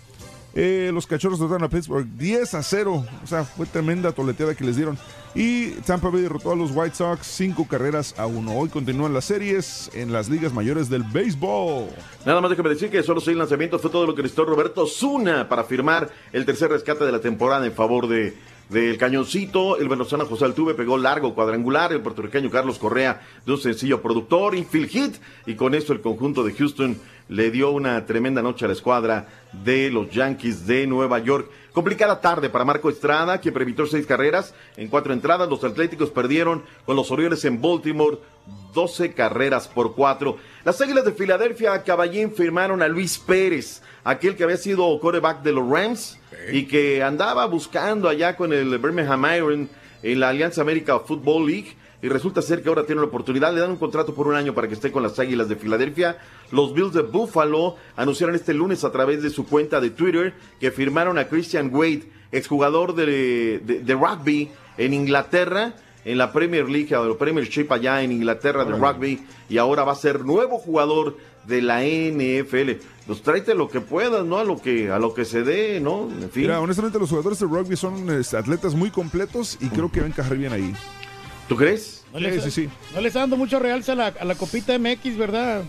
Eh, los cachorros derrotaron a Pittsburgh 10 a 0. O sea, fue tremenda toleteada que les dieron. Y Tampa Bay derrotó a los White Sox 5 carreras a 1. Hoy continúan las series en las ligas mayores del béisbol. Nada más déjame decir que solo seis lanzamientos fue todo lo que necesitó Roberto Zuna para firmar el tercer rescate de la temporada en favor de del cañoncito. El venezolano José Altuve pegó largo cuadrangular. El puertorriqueño Carlos Correa de un sencillo productor, infield hit. Y con eso el conjunto de Houston le dio una tremenda noche a la escuadra de los Yankees de Nueva York. Complicada tarde para Marco Estrada, que permitió seis carreras en cuatro entradas. Los Atléticos perdieron con los Orioles en Baltimore 12 carreras por cuatro. Las Águilas de Filadelfia, Caballín, firmaron a Luis Pérez, aquel que había sido quarterback de los Rams y que andaba buscando allá con el Birmingham Iron en la Alianza América Football League. Y resulta ser que ahora tiene la oportunidad, le dan un contrato por un año para que esté con las Águilas de Filadelfia. Los Bills de Buffalo anunciaron este lunes a través de su cuenta de Twitter que firmaron a Christian Wade, exjugador de, de, de rugby en Inglaterra, en la Premier League o la Premiership allá en Inglaterra de rugby, y ahora va a ser nuevo jugador de la NFL. Pues tráete lo que puedas, ¿no? A lo que, a lo que se dé, ¿no? En fin. Mira, honestamente los jugadores de rugby son este, atletas muy completos y creo que van a encajar bien ahí. ¿Tú crees? No le, Sí, está, sí, sí. no le está dando mucho realce a la, a la copita MX, ¿verdad?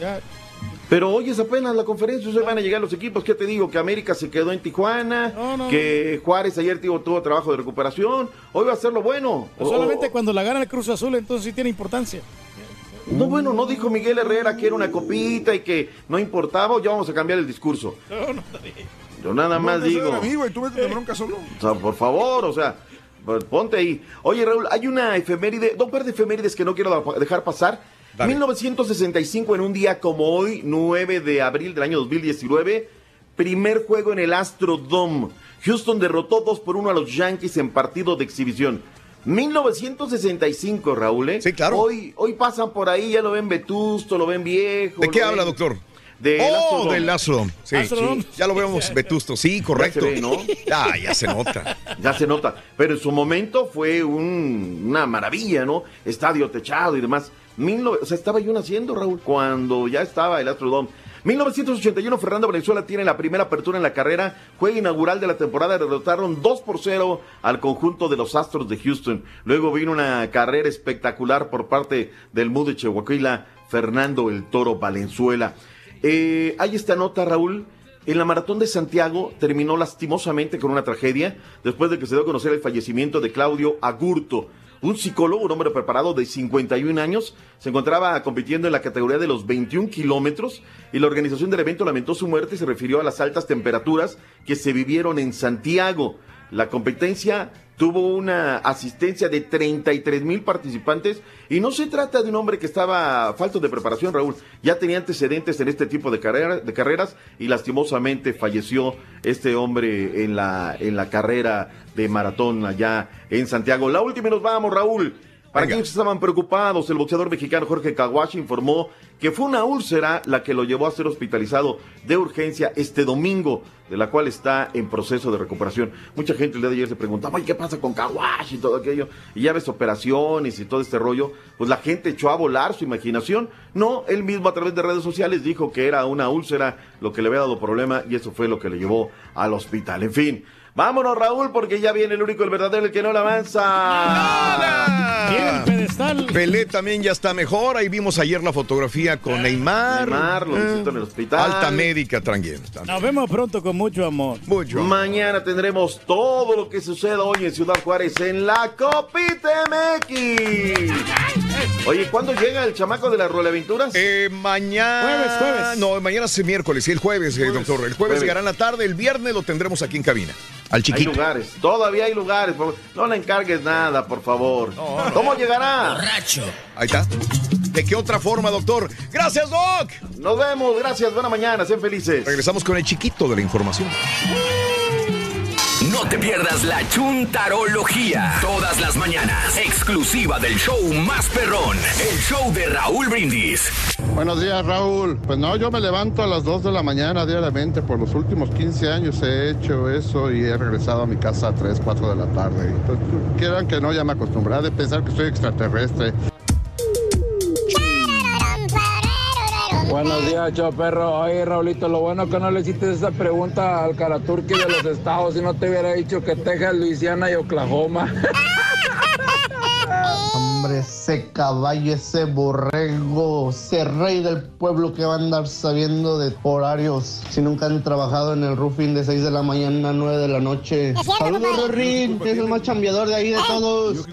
Ya. Pero hoy es apenas la conferencia, hoy van a llegar los equipos. ¿Qué te digo? Que América se quedó en Tijuana, que Juárez ayer tuvo, tuvo trabajo de recuperación. Hoy va a ser lo bueno. Pues O- solamente cuando la gana el Cruz Azul, entonces sí tiene importancia. No, bueno, no dijo Miguel Herrera que era una copita y que no importaba, o ya vamos a cambiar el discurso. No, no. Yo nada más digo. a mí, güey, tú métete bronca solo. O sea, por favor, o sea, pues, ponte ahí. Oye, Raúl, hay una efeméride, dos par de efemérides que no quiero dejar pasar. 1965, en un día como hoy, 9 de abril del año 2019, primer juego en el Astrodome. Houston derrotó 2 por 1 a los Yankees en partido de exhibición. 1965, Raúl, ¿eh? Sí, claro. Hoy, hoy pasan por ahí, ya lo ven vetusto, lo ven viejo. ¿De qué habla, doctor? Del oh, Astrodome. del Astrodome. Sí, Astrodome. sí, ya lo vemos vetusto. Sí, correcto. Ya se ve, ¿no? (laughs) Ah, ya se nota. Ya se nota. Pero en su momento fue un- una maravilla, ¿no? Estadio techado y demás. Mil nove- o sea, estaba yo naciendo, Raúl, cuando ya estaba el Astrodome. 1981, Fernando Valenzuela tiene la primera apertura en la carrera. Juego inaugural de la temporada. Derrotaron 2 por 0 al conjunto de los Astros de Houston. Luego vino una carrera espectacular por parte del Mood de Fernando el Toro Valenzuela. Eh, hay esta nota, Raúl. En la maratón de Santiago terminó lastimosamente con una tragedia después de que se dio a conocer el fallecimiento de Claudio Agurto, un psicólogo, un hombre preparado de 51 años, se encontraba compitiendo en la categoría de los 21 kilómetros y la organización del evento lamentó su muerte y se refirió a las altas temperaturas que se vivieron en Santiago. La competencia tuvo una asistencia de 33 mil participantes y no se trata de un hombre que estaba falto de preparación, Raúl. Ya tenía antecedentes en este tipo de, carrera, de carreras y lastimosamente falleció este hombre en la, en la carrera de maratón allá en Santiago. La última y nos vamos, Raúl. Para quienes estaban preocupados, el boxeador mexicano Jorge Caguachi informó que fue una úlcera la que lo llevó a ser hospitalizado de urgencia este domingo, de la cual está en proceso de recuperación. Mucha gente el día de ayer se preguntaba, ay, ¿qué pasa con Caguachi y todo aquello? Y ya ves operaciones y todo este rollo. Pues la gente echó a volar su imaginación. No, él mismo a través de redes sociales dijo que era una úlcera lo que le había dado problema y eso fue lo que le llevó al hospital. En fin. Vámonos, Raúl, porque ya viene el único, el verdadero, el que no le avanza. Viene el pedestal. Pelé también ya está mejor. Ahí vimos ayer la fotografía con Neymar. Neymar, lo visito en el hospital. Alta médica, tranquilo. Nos vemos pronto con mucho amor. Mucho. Mañana tendremos todo lo que suceda hoy en Ciudad Juárez en la Copita MX. Oye, ¿cuándo llega el chamaco de las Roleaventuras? Eh, mañana. Jueves, jueves. No, mañana es miércoles y el jueves, eh, doctor. El jueves, Jueves. llegará en la tarde, el viernes lo tendremos aquí en cabina. Al Hay chiquito. lugares, todavía hay lugares. por- No le encargues nada, por favor. ¿Cómo llegará? Ahí está. ¿De qué otra forma, doctor? Gracias, Doc. Nos vemos, gracias, buena mañana, sean felices. Regresamos con el chiquito de la información. No te pierdas la chuntarología. Todas las mañanas. Exclusiva del show más perrón. El show de Raúl Brindis. Buenos días, Raúl. Pues no, yo me levanto a las 2 de la mañana diariamente. Por los últimos 15 años he hecho eso y he regresado a mi casa a 3, 4 de la tarde. Quieran que no, ya me acostumbré a pensar que soy extraterrestre. Buenos días, show perro. Oye, Raulito, lo bueno que no le hiciste esa pregunta al Karaturki de los estados y no te hubiera dicho que Texas, Luisiana y Oklahoma. (laughs) (laughs) Hombre, ese caballo, ese borrego, ese rey del pueblo que va a andar sabiendo de horarios si nunca han trabajado en el roofing de 6 de la mañana a 9 de la noche. Saludos, Rorín, que es el más chambeador de ahí de todos.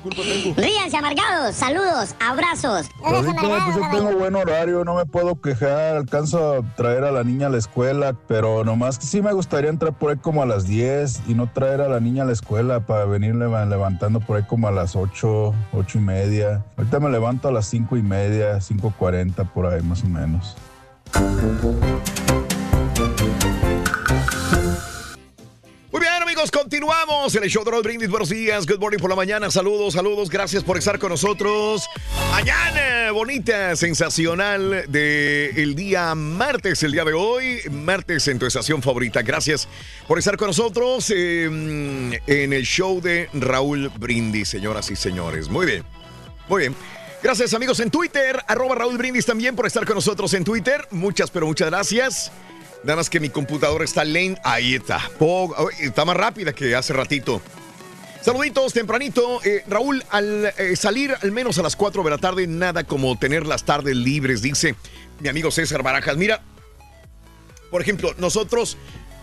Ríanse amargados, saludos, abrazos. Ahorita pues yo tengo buen horario, no me puedo quejar, alcanzo a traer a la niña a la escuela, pero nomás que sí me gustaría entrar por ahí como a las 10 y no traer a la niña a la escuela para venir leva- levantando por ahí como a las 8, 8 y media. Ahorita me levanto a las 5 y media, 5.40 por ahí más o menos. Muy bien, amigos, continuamos en el show de Raúl Brindis. Buenos días, good morning por la mañana. Saludos, saludos, gracias por estar con nosotros. Mañana, bonita, sensacional de el día martes, el día de hoy. Martes en tu estación favorita. Gracias por estar con nosotros eh, en el show de Raúl Brindis, señoras y señores. Muy bien, muy bien. Gracias, amigos, en Twitter, arroba Raúl Brindis también por estar con nosotros en Twitter. Muchas, pero muchas gracias. Nada más que mi computadora está lenta. Ahí está. Está más rápida que hace ratito. Saluditos tempranito. Eh, Raúl, al eh, salir al menos a las 4 de la tarde, nada como tener las tardes libres, dice mi amigo César Barajas. Mira, por ejemplo, nosotros,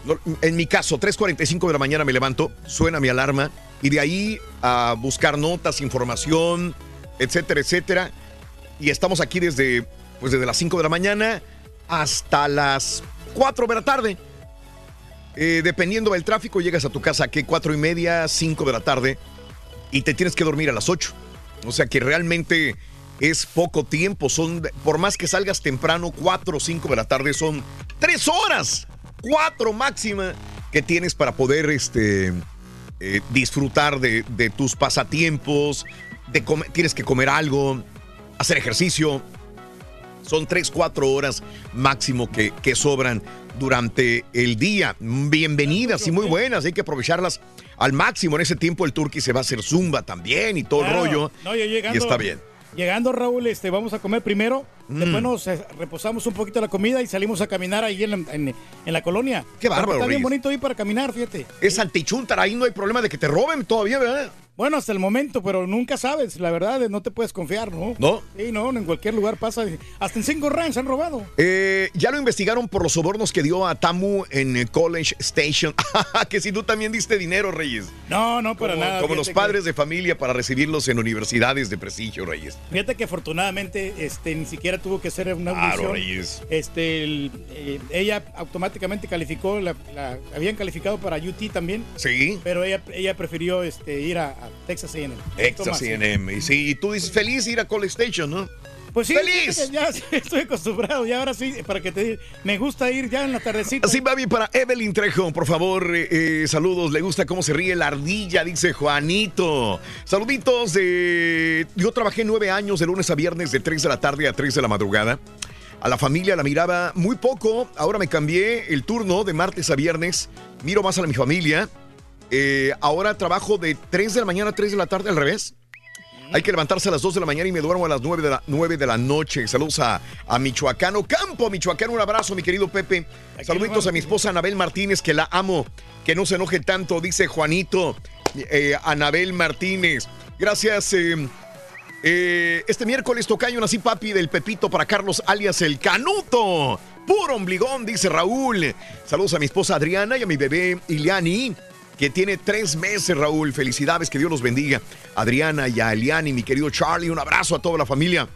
no- en mi caso, 3.45 de la mañana me levanto, suena mi alarma y de ahí a buscar notas, información, etcétera, etcétera. Y estamos aquí desde, pues desde las 5 de la mañana hasta las 4 de la tarde. Eh, dependiendo del tráfico, llegas a tu casa que cuatro y media, 5 de la tarde y te tienes que dormir a las 8. O sea que realmente es poco tiempo. Son, por más que salgas temprano, 4 o 5 de la tarde, son 3 horas, 4 máxima que tienes para poder este, eh, disfrutar de tus pasatiempos. De comer- tienes que comer algo, hacer ejercicio. Son 3, 4 horas máximo que, que sobran durante el día. Bienvenidas y muy buenas, hay que aprovecharlas al máximo. En ese tiempo el turqui se va a hacer zumba también y todo Claro. el rollo. No, yo llegando, y está bien. Llegando, Raúl, este, vamos a comer primero. Mm. Después nos eh, reposamos un poquito la comida y salimos a caminar ahí en la, en- en la colonia. Qué bárbaro, Está bien bonito ahí para caminar, fíjate. Es antichuntar, ahí no hay problema de que te roben todavía, ¿verdad? Bueno, hasta el momento, pero nunca sabes, la verdad, no te puedes confiar, ¿no? ¿No? Sí, no, en cualquier lugar pasa. Hasta en Cinco Ranch han robado. Eh, ya lo investigaron por los sobornos que dio a Tamu en eh, College Station. (laughs) que si tú también diste dinero, Reyes. No, no, para como, nada. Como los padres de familia para recibirlos en universidades de prestigio, Reyes. fíjate que afortunadamente este, ni siquiera tuvo que hacer una Claro, audición. Reyes. Este, el- eh, ella automáticamente calificó, la, la- habían calificado para UT también. Sí. Pero ella, ella prefirió este, ir a, a Texas A&M. Sí. CNM. Y sí, y tú dices feliz ir a College Station, ¿no? Pues sí, ¡Feliz! ya (laughs) estoy acostumbrado. Ya ahora sí, para que te diga, me gusta ir ya en la tardecita. Así, Babi, para Evelyn Trejo, por favor, eh, eh, saludos. Le gusta cómo se ríe la ardilla, dice Juanito. Saluditos. eh, yo trabajé nueve años de lunes a viernes de 3 de la tarde a 3 de la madrugada. A la familia la miraba muy poco. Ahora me cambié el turno de martes a viernes. Miro más a mi familia. Eh, ahora trabajo de 3 de la mañana a 3 de la tarde al revés. Hay que levantarse a las 2 de la mañana y me duermo a las 9 de la, 9 de la noche. Saludos a, a Michoacano Campo, Michoacán. Un abrazo, mi querido Pepe. Saluditos a mi esposa Anabel Martínez, que la amo. Que no se enoje tanto, dice Juanito. Eh, Anabel Martínez. Gracias. eh, eh, este miércoles tocayo nací papi del Pepito para Carlos alias el Canuto. Puro ombligón, dice Raúl. Saludos a mi esposa Adriana y a mi bebé Iliani, que tiene tres meses, Raúl. Felicidades, que Dios los bendiga. Adriana y a Iliani, mi querido Charlie, un abrazo a toda la familia.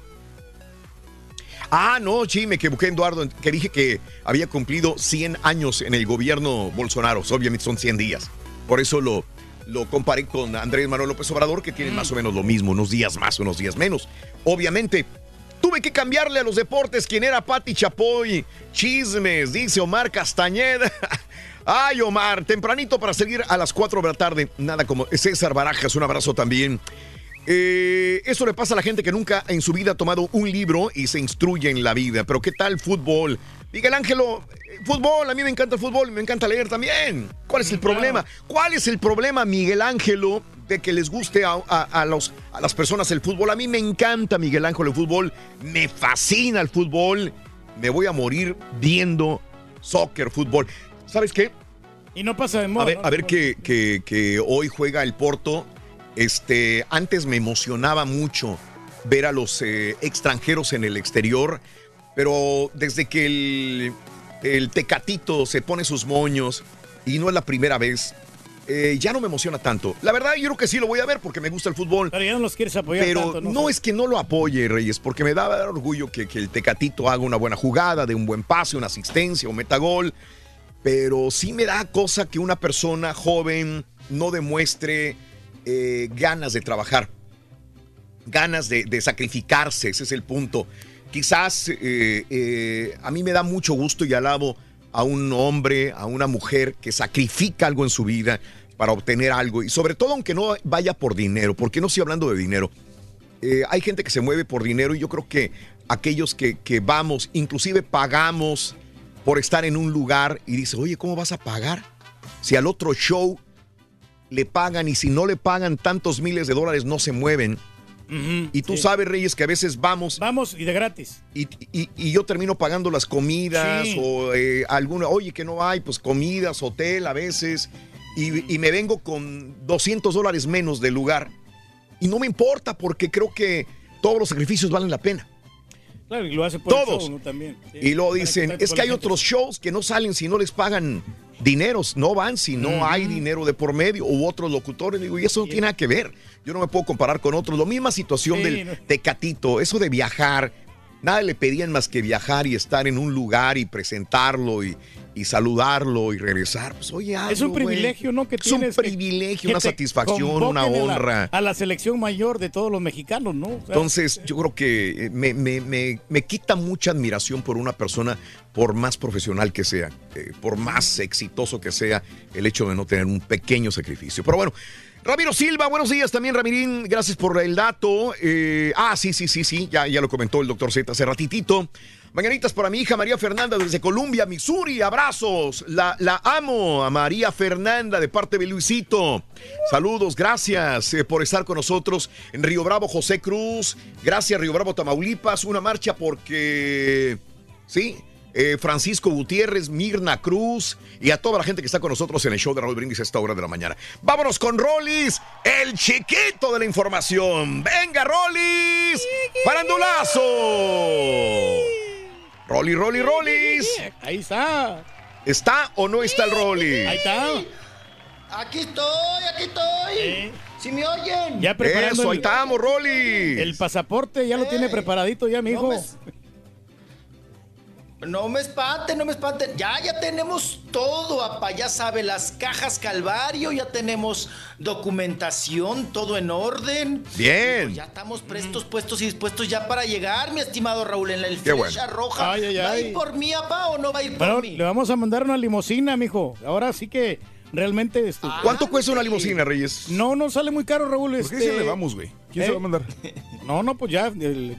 Ah, no, sí, me equivoqué, Eduardo, que dije que había cumplido 100 años en el gobierno Bolsonaro. Obviamente son 100 días. Por eso lo, lo comparé con Andrés Manuel López Obrador, que tienen más o menos lo mismo, unos días más, unos días menos. Obviamente, tuve que cambiarle a los deportes quién era Pati Chapoy. Chismes, dice Omar Castañeda. (laughs) Ay, Omar, tempranito para seguir a las 4 de la tarde. Nada como César Barajas, un abrazo también. Eh, eso le pasa a la gente que nunca en su vida ha tomado un libro y se instruye en la vida. Pero ¿qué tal fútbol? Miguel Ángelo, eh, fútbol, a mí me encanta el fútbol, me encanta leer también. ¿Cuál es el problema? ¿Cuál es el problema, Miguel Ángelo, de que les guste a, a- a los, a las personas el fútbol? A mí me encanta, Miguel Ángelo, el fútbol, me fascina el fútbol, me voy a morir viendo soccer, fútbol. ¿Sabes qué? Y no pasa de moda. A ver, ¿no? a ver que, que- que hoy juega el Porto. Este, antes me emocionaba mucho ver a los eh, extranjeros en el exterior, pero desde que el, el Tecatito se pone sus moños, y no es la primera vez, eh, ya no me emociona tanto. La verdad, yo creo que sí lo voy a ver porque me gusta el fútbol. Pero ya no los quieres apoyar Pero tanto, no, es que no lo apoye, Reyes, porque me da orgullo que, que el Tecatito haga una buena jugada, de un buen pase, una asistencia o metagol. Pero sí me da cosa que una persona joven no demuestre eh, ganas de trabajar, ganas de, sacrificarse, ese es el punto. Quizás eh, eh, a mí me da mucho gusto y alabo a un hombre, a una mujer que sacrifica algo en su vida para obtener algo y sobre todo aunque no vaya por dinero, porque no estoy hablando de dinero. Hay gente que se mueve por dinero y yo creo que aquellos que, que vamos, inclusive pagamos por estar en un lugar y dice, oye, ¿cómo vas a pagar? Si al otro show le pagan y si no le pagan tantos miles de dólares no se mueven. y tú sí. sabes, Reyes, que a veces vamos. Vamos y de gratis. Y, y- y yo termino pagando las comidas Sí. o eh, alguna, oye, que no hay, pues comidas, hotel a veces. Y, y me vengo con 200 dólares menos del lugar. Y no me importa porque creo que todos los sacrificios valen la pena. Claro, y lo hace por el Todos. show, ¿no? También. Sí, Y luego para dicen, es que hay gente. otros shows que no salen si no les pagan dineros, no van si no hay dinero de por medio, u otros locutores, digo, y eso no tiene nada que ver. Yo no me puedo comparar con otros. La misma situación Sí, del no. Tecatito, eso de viajar, nada le pedían más que viajar y estar en un lugar y presentarlo y, y saludarlo y regresar. Pues oye, Es hazlo, un güey. privilegio, ¿no? Que Es un tienes privilegio, que una satisfacción, una convoquen a la- honra. A la, selección mayor de todos los mexicanos, ¿no? O sea, Entonces, yo creo que eh, me, me- me- me quita mucha admiración por una persona, por más profesional que sea, eh, por más exitoso que sea, el hecho de no tener un pequeño sacrificio. Pero bueno, Ramiro Silva, buenos días también, Ramirín, gracias por el dato. Eh, ah, sí, sí, sí, sí, ya, ya lo comentó el doctor Z hace ratitito. Mañanitas para mi hija María Fernanda desde Columbia, Missouri. Abrazos. La, la amo a María Fernanda de parte de Luisito. Saludos, gracias eh, por estar con nosotros en Río Bravo, José Cruz. Gracias, Río Bravo, Tamaulipas. Una marcha porque, sí, eh, Francisco Gutiérrez, Mirna Cruz y a toda la gente que está con nosotros en el show de Raúl Brindis a esta hora de la mañana. Vámonos con Rollis, el chiquito de la información. Venga, Rollis, farandulazo. Rolly, Rolly, Rollis. Ahí está. ¿Está o no está el Rolly? Ahí está. Aquí estoy, aquí estoy. Si me oyen. Ya preparando Eso, el- ahí estamos, Rolly. El pasaporte ya lo tiene preparadito ya, mi hijo. No me espanten, no me espanten. Ya, ya tenemos todo, apa. Ya sabe, las cajas Calvario, ya tenemos documentación, todo en orden. Bien. Ya estamos prestos, puestos y dispuestos ya para llegar, mi estimado Raúl, en la Qué bueno. roja. Ay, ay, ¿Va a ir por mí, apa, o no va a ir por Bueno, mí? le vamos a mandar una limusina, mijo. Ahora sí que realmente. este, ¿Cuánto cuesta una limusina, Reyes? No, no sale muy caro, Raúl. ¿Por qué este- se le vamos, güey? ¿Quién se ¿Eh? va a mandar? (laughs) No, no, pues ya. el-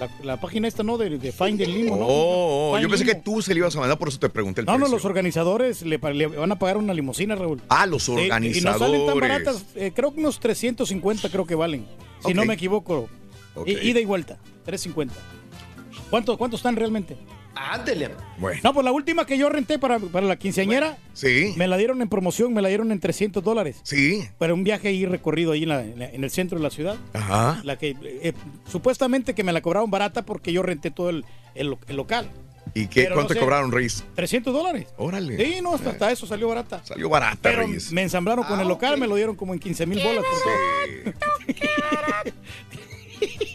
la, la página esta, ¿no? De, de Find the Limo, ¿no? Oh, Find yo pensé que tú se le ibas a mandar, por eso te pregunté el No, no, precio. los organizadores le, van a pagar una limusina, Raúl. Ah, los Sí, Y no salen organizadores. tan baratas, eh, creo que unos 350 creo que valen. Si no me equivoco. Ok. I- ida y vuelta, 350. ¿Cuánto, ¿Cuánto están realmente? Ándele. Bueno. No, pues la última que yo renté para, para la quinceañera, Sí. me la dieron en promoción, me la dieron en 300 dólares. Sí. Para un viaje ahí recorrido ahí en, la- el centro de la ciudad. Ajá. La que eh, supuestamente que me la cobraron barata porque yo renté todo el, el lo- el local. ¿Y qué, Pero cuánto no te sé. cobraron, Reyes? 300 dólares. Órale. Sí, no, hasta, hasta eso salió barata. Salió barata, Pero Reyes. me ensamblaron con el local, me lo dieron como en 15 mil bolas. por todo. (laughs)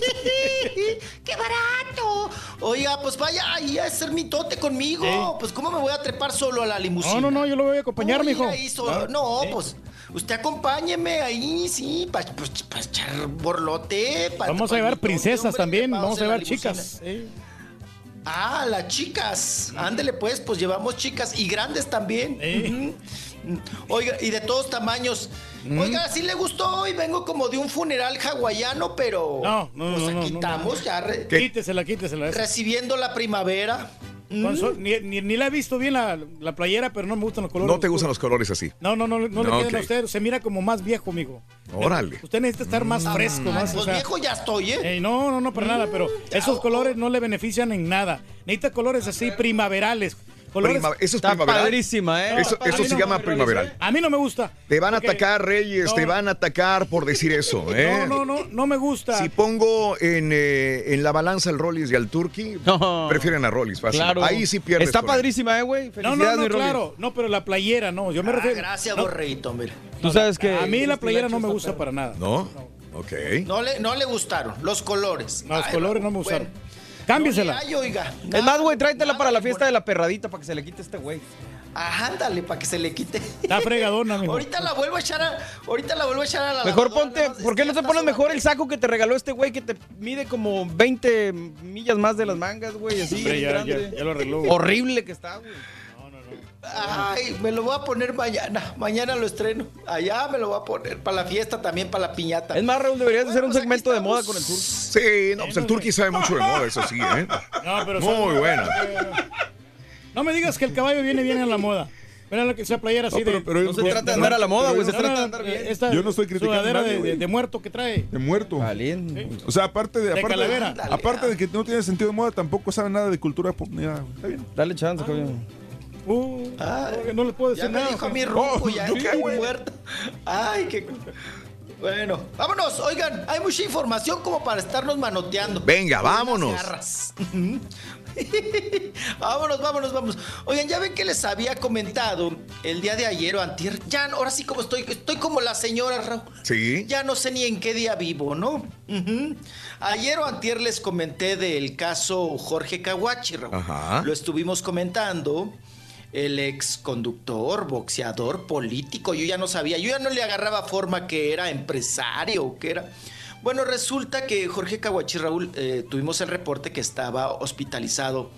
(laughs) ¡Qué barato! Oiga, pues vaya ahí a hacer mi tote conmigo. Pues, ¿cómo me voy a trepar solo a la limusina? No, no, no, yo lo voy a acompañar, ¿Cómo ir mijo. No, pues usted acompáñeme ahí, sí, para echar borlote. pa- Vamos pa- a llevar princesas hombre, también, vamos a llevar chicas. Ah, las chicas. Ándele pues, pues llevamos chicas y grandes también. Ujú. Oiga, y de todos tamaños. Mm. Oiga, sí le gustó y vengo como de un funeral hawaiano, pero No, no, pues no, no, aquí no, estamos no. ya re- Quítesela, quítesela. esa. recibiendo la primavera. Sol- ni, ni- ni la he visto bien la, la playera, pero no me gustan los colores. No te gustan los colores así. No, no, no, no, le No, quedan a usted. Se mira como más viejo, amigo. Órale. Usted necesita estar más fresco, Ay, más. pues o sea, viejo ya estoy, ¿eh? eh, no, no, no, para nada, pero esos colores no le benefician en nada. Necesita colores así primaverales. Colores... Prima- eso es Está primaveral. padrísima, ¿eh? Eso, eso se no llama primaveral. A mí no me gusta. Te van a atacar, Reyes, No. te van a atacar por decir eso, (laughs) ¿eh? No, no, no, no me gusta. Si pongo en, eh, en la balanza el Rollis y al Turkey, No. prefieren a Rollis, fácil. Claro. Ahí sí pierdes. Está padrísima, ¿eh, güey? No, Felicidades, no, no, claro. No, pero la playera, no. Yo me Ah, refiero. gracias, no, borreito, mire. Tú sabes que... A mí la playera no me gusta para nada. ¿No? Ok. No le, no le gustaron los colores. Los Ay, colores no me bueno. Cámbiesela. Hallo, oiga. Es más, güey, tráetela Nada para la fiesta de la perradita para que se le quite este güey. Ah, ándale, para que se le quite. Está fregadona, mijo. Ahorita la vuelvo a echar a, ahorita la vuelvo a echar a la Mejor lavadora, ponte, ¿por qué no te pones mejor el saco que te regaló este güey que te mide como 20 millas más de las mangas, güey, así? Hombre, ya, grande? ya- ya lo arregló. Horrible que está, güey. Ay, me lo voy a poner mañana. Mañana lo estreno. Allá me lo voy a poner. Para la fiesta también, para la piñata. Es más, Raúl, deberías de hacer un Bueno, pues segmento de moda con el sur. Sí, no, pues el Turkey sabe mucho de moda, eso sí, ¿eh? No, pero Muy buena. No me digas que el caballo viene bien a la moda. Mira lo que esa playera así No, pero- de. No se trata de andar a la moda, güey, se trata de andar bien. esta Yo no estoy criticando sudadera nadie, de, de- de muerto que trae. De muerto. Valiente. O sea, aparte de, aparte, calavera. aparte de que no tiene sentido de moda, tampoco sabe nada de cultura pop. Está bien. Dale chance, cabrón. Uh, Ah, no, no le puedo Ya decir me nada. dijo a mi güey. rumbo, Oh, ya ¿yo está qué, güey? muerto. Ay, qué. Bueno, vámonos. Oigan, hay mucha información como para estarnos manoteando. Venga, vámonos. (laughs) vámonos, vámonos, vámonos. Oigan, ya ven que les había comentado el día de ayer o antier. Ya, ahora sí como estoy, estoy como la señora Raúl. Sí. Ya no sé ni en qué día vivo, ¿no? Ayer o antier les comenté del caso Jorge Caguachi, Raúl. Ajá. Lo estuvimos comentando. El ex conductor, boxeador, político, yo ya no sabía, yo ya no le agarraba forma que era empresario o que era. Bueno, resulta que Jorge Caguachi Raúl, eh, tuvimos el reporte que estaba hospitalizado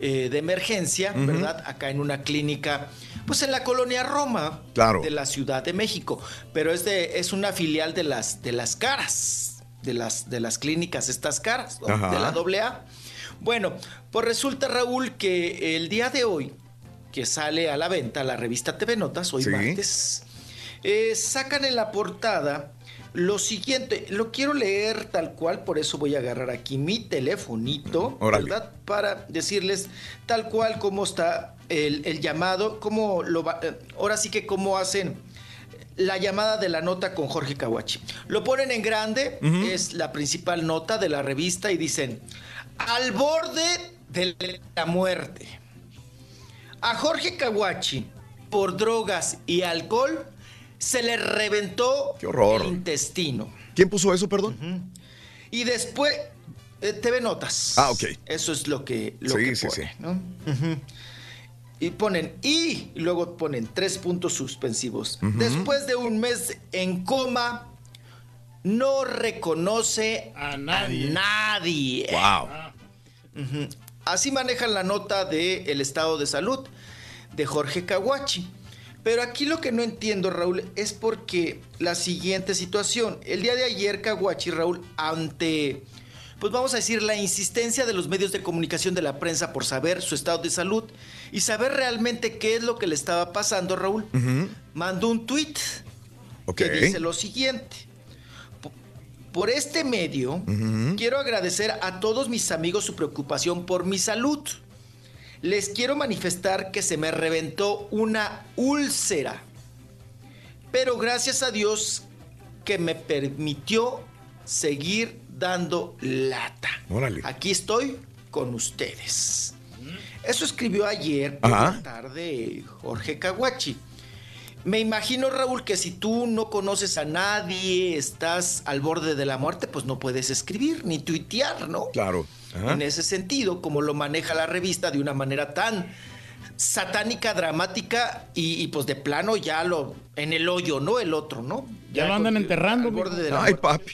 eh, de emergencia, ¿verdad? Acá en una clínica, pues en la colonia Roma Claro. de la Ciudad de México. Pero es, de, es una filial de las, de las caras, de las, de las clínicas, estas caras, de la AA. Bueno, pues resulta, Raúl, que el día de hoy, que sale a la venta la revista TV Notas, hoy Sí. martes, eh, sacan en la portada lo siguiente. Lo quiero leer tal cual, por eso voy a agarrar aquí mi telefonito. ¿verdad? Para decirles tal cual cómo está el, el llamado, cómo lo va, eh, ahora sí que cómo hacen la llamada de la nota con Jorge Kawachi. Lo ponen en grande, es la principal nota de la revista y dicen, al borde de la muerte. A Jorge Kawachi, por drogas y alcohol, se le reventó Qué horror. el intestino. ¿Quién puso eso, perdón? Y después, eh, TV Notas. Ah, ok. Eso es lo que, lo Sí, que sí, pone, sí. ¿no? Y ponen y, luego ponen tres puntos suspensivos. Después de un mes en coma, no reconoce a nadie. nadie. Wow. Así manejan la nota del el estado de salud de Jorge Kawachi. Pero aquí lo que no entiendo, Raúl, es porque la siguiente situación. El día de ayer, Kawachi, Raúl, ante, pues vamos a decir, la insistencia de los medios de comunicación de la prensa por saber su estado de salud y saber realmente qué es lo que le estaba pasando, Raúl, mandó un tweet que dice lo siguiente. Po- Por este medio, quiero agradecer a todos mis amigos su preocupación por mi salud. Les quiero manifestar que se me reventó una úlcera. Pero gracias a Dios que me permitió seguir dando lata. Órale. Aquí estoy con ustedes. Eso escribió ayer por Ajá. la tarde Jorge Kawachi. Me imagino, Raúl, que si tú no conoces a nadie, estás al borde de la muerte, pues no puedes escribir ni tuitear, ¿no? Claro. Ajá. En ese sentido, como lo maneja la revista de una manera tan satánica, dramática y, y, pues de plano ya lo en el hoyo, ¿no? El otro, ¿no? Ya lo andan enterrando, al borde de la Ay, muerte. papi.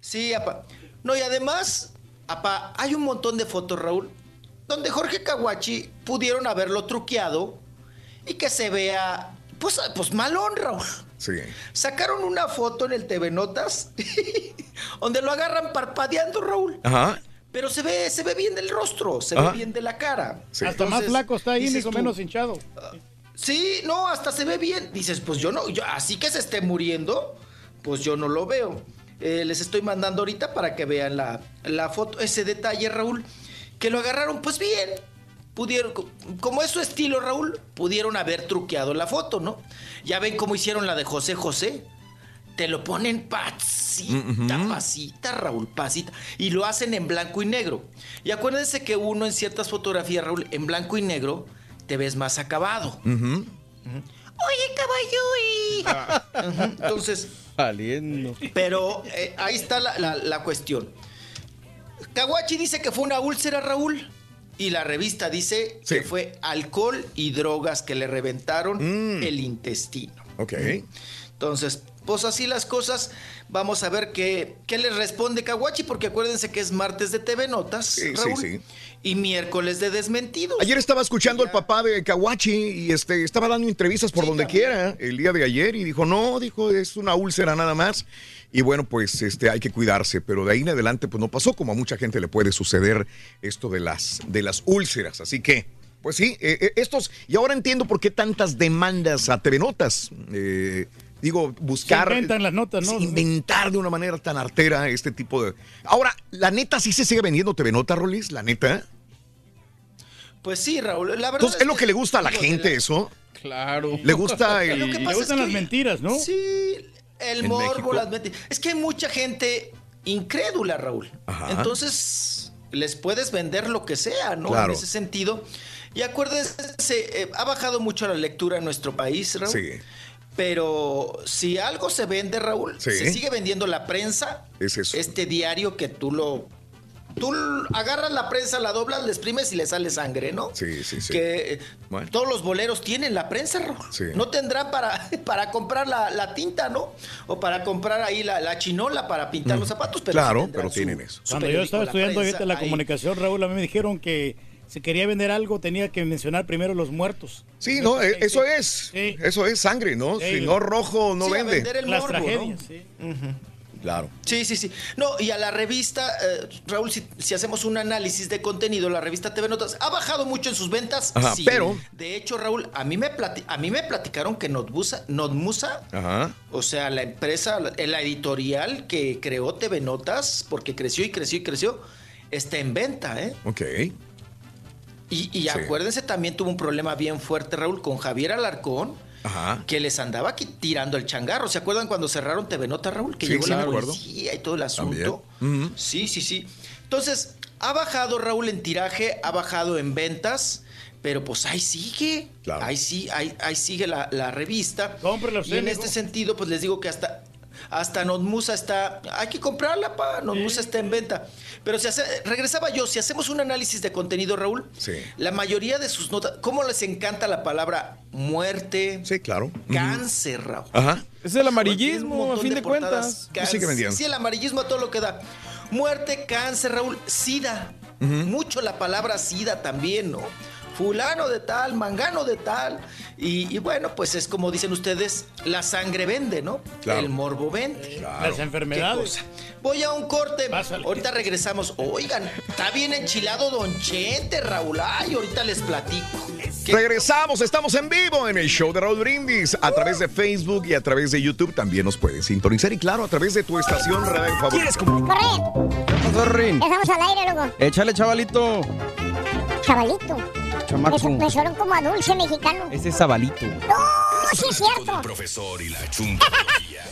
Sí, apa. No, y además, apa, hay un montón de fotos, Raúl, donde Jorge Kawachi pudieron haberlo truqueado y que se vea, pues, pues malón, Raúl. Sí. Sacaron una foto en el TV Notas (laughs) donde lo agarran parpadeando, Raúl. Ajá. Pero se ve, se ve bien del rostro, se Ajá. ve bien de la cara. Hasta más flaco está ahí, dices ni menos hinchado. Sí, no, hasta se ve bien. Dices, pues yo no, yo, así que se esté muriendo, pues yo no lo veo. Eh, les estoy mandando ahorita para que vean la, la foto, ese detalle, Raúl, que lo agarraron, pues bien. Pudieron, co- como es su estilo, Raúl, pudieron haber truqueado la foto, ¿no? Ya ven cómo hicieron la de José José. Te lo ponen pasita, Ujú. pasita, Raúl, pasita. Y lo hacen en blanco y negro. Y acuérdense que uno en ciertas fotografías, Raúl, en blanco y negro, te ves más acabado. Oye, caballo. (laughs) Ujú, Entonces, Saliendo. pero eh, ahí está la, la- la cuestión. Kawachi dice que fue una úlcera, Raúl. Y la revista dice que fue alcohol y drogas que le reventaron el intestino. Ok. Entonces, pues así las cosas. Vamos a ver qué, qué les responde Kawachi, porque acuérdense que es martes de TV Notas, Sí, sí, Raúl, sí. y miércoles de Desmentidos. Ayer estaba escuchando al papá de Kawachi y este, estaba dando entrevistas por donde quiera el día de ayer y dijo, no, dijo, es una úlcera nada más. Y bueno, pues este, hay que cuidarse, pero de ahí en adelante pues no pasó, como a mucha gente le puede suceder esto de las, de las úlceras. Así que, pues sí, eh, eh, estos, y ahora entiendo por qué tantas demandas a TV Notas. Eh, digo, buscar... Se inventan las notas, ¿no? Inventar de una manera tan artera este tipo de... Ahora, la neta sí se sigue vendiendo TV Notas, Rolis, la neta. Pues sí, Raúl, la verdad Entonces, ¿es lo que le gusta a la gente eso? Claro. ¿Le gusta el...? Lo que pasa Le gustan es las mentiras, ¿no? Sí, el morbo, México. las mentiras. Es que hay mucha gente incrédula, Raúl. Ajá. Entonces, les puedes vender lo que sea, ¿no? Claro. En ese sentido. Y acuérdense, eh, ha bajado mucho la lectura en nuestro país, Raúl. Sí. Pero si algo se vende, Raúl, Sí. se sigue vendiendo la prensa, Es eso. este diario que tú lo... Tú agarras la prensa, la doblas, le exprimes y le sale sangre, ¿no? Sí, sí, sí. Que Bueno. todos los boleros tienen la prensa, Raúl. Sí. No tendrán para, (laughs) para comprar la, la tinta, ¿no? O para comprar ahí la, la chinola para pintar los zapatos. Pero claro, pero su- tienen eso. su Cuando yo estaba la estudiando prensa la ahí. comunicación, Raúl, a mí me dijeron que si quería vender algo tenía que mencionar primero los muertos. Sí, no, eh, eso es. Eso es sangre, ¿no? Sí. Si no rojo, no a vende. vender el Las morbo, tragedias, ¿no? sí. Claro. Sí, sí, sí. No, y a la revista, eh, Raúl, si, si hacemos un análisis de contenido, la revista TV Notas ha bajado mucho en sus ventas. Ajá, sí. pero- De hecho, Raúl, a mí me, plati- a mí me platicaron que Notmusa, Notmusa Ajá. o sea, la empresa, la, la editorial que creó TV Notas, porque creció y creció y creció, está en venta, ¿eh? Ok. Y, y Sí. acuérdense, también tuvo un problema bien fuerte, Raúl, con Javier Alarcón, Ajá. que les andaba aquí tirando el changarro. ¿Se acuerdan cuando cerraron TV Nota, Raúl? Que Sí, llegó sí, la policía y todo el asunto. Sí, sí, sí. Entonces, ha bajado Raúl en tiraje, ha bajado en ventas, pero pues ahí sigue. Ahí sí, ahí, ahí sigue la, la revista. Cómprela y en este sentido, pues les digo que hasta. Hasta Notmusa está. Hay que comprarla, pa. Notmusa está en venta. Pero si hace, regresaba yo, si hacemos un análisis de contenido, Raúl, Sí. la mayoría de sus notas, ¿cómo les encanta la palabra muerte? Sí, claro. Cáncer, Raúl. Ajá. Es el amarillismo, Un a montón fin de, portadas. cuentas. Sí, vendiendo. Sí, el amarillismo a todo lo que da. Muerte, cáncer, Raúl, sida. Mucho la palabra sida también, ¿no? Fulano de tal, mangano de tal. Y, y bueno, pues es como dicen ustedes, la sangre vende, ¿no? Claro. El morbo vende. Las enfermedades. Qué. Voy a un corte. Ahorita regresamos. Oigan, está bien enchilado Don Chente, Raúl. Ay, ahorita les platico. Regresamos, estamos en vivo en el show de Raúl Brindis a través de Facebook y a través de YouTube. También nos puedes sintonizar y claro, a través de tu estación radio favorita. Corre. Estamos al aire, loco. Échale, chavalito. Chavalito. Chamaco. Me, su- me suenan como a dulce mexicano. Ese es Zabalito. No, sí es cierto. Profesor y la chunta. (laughs)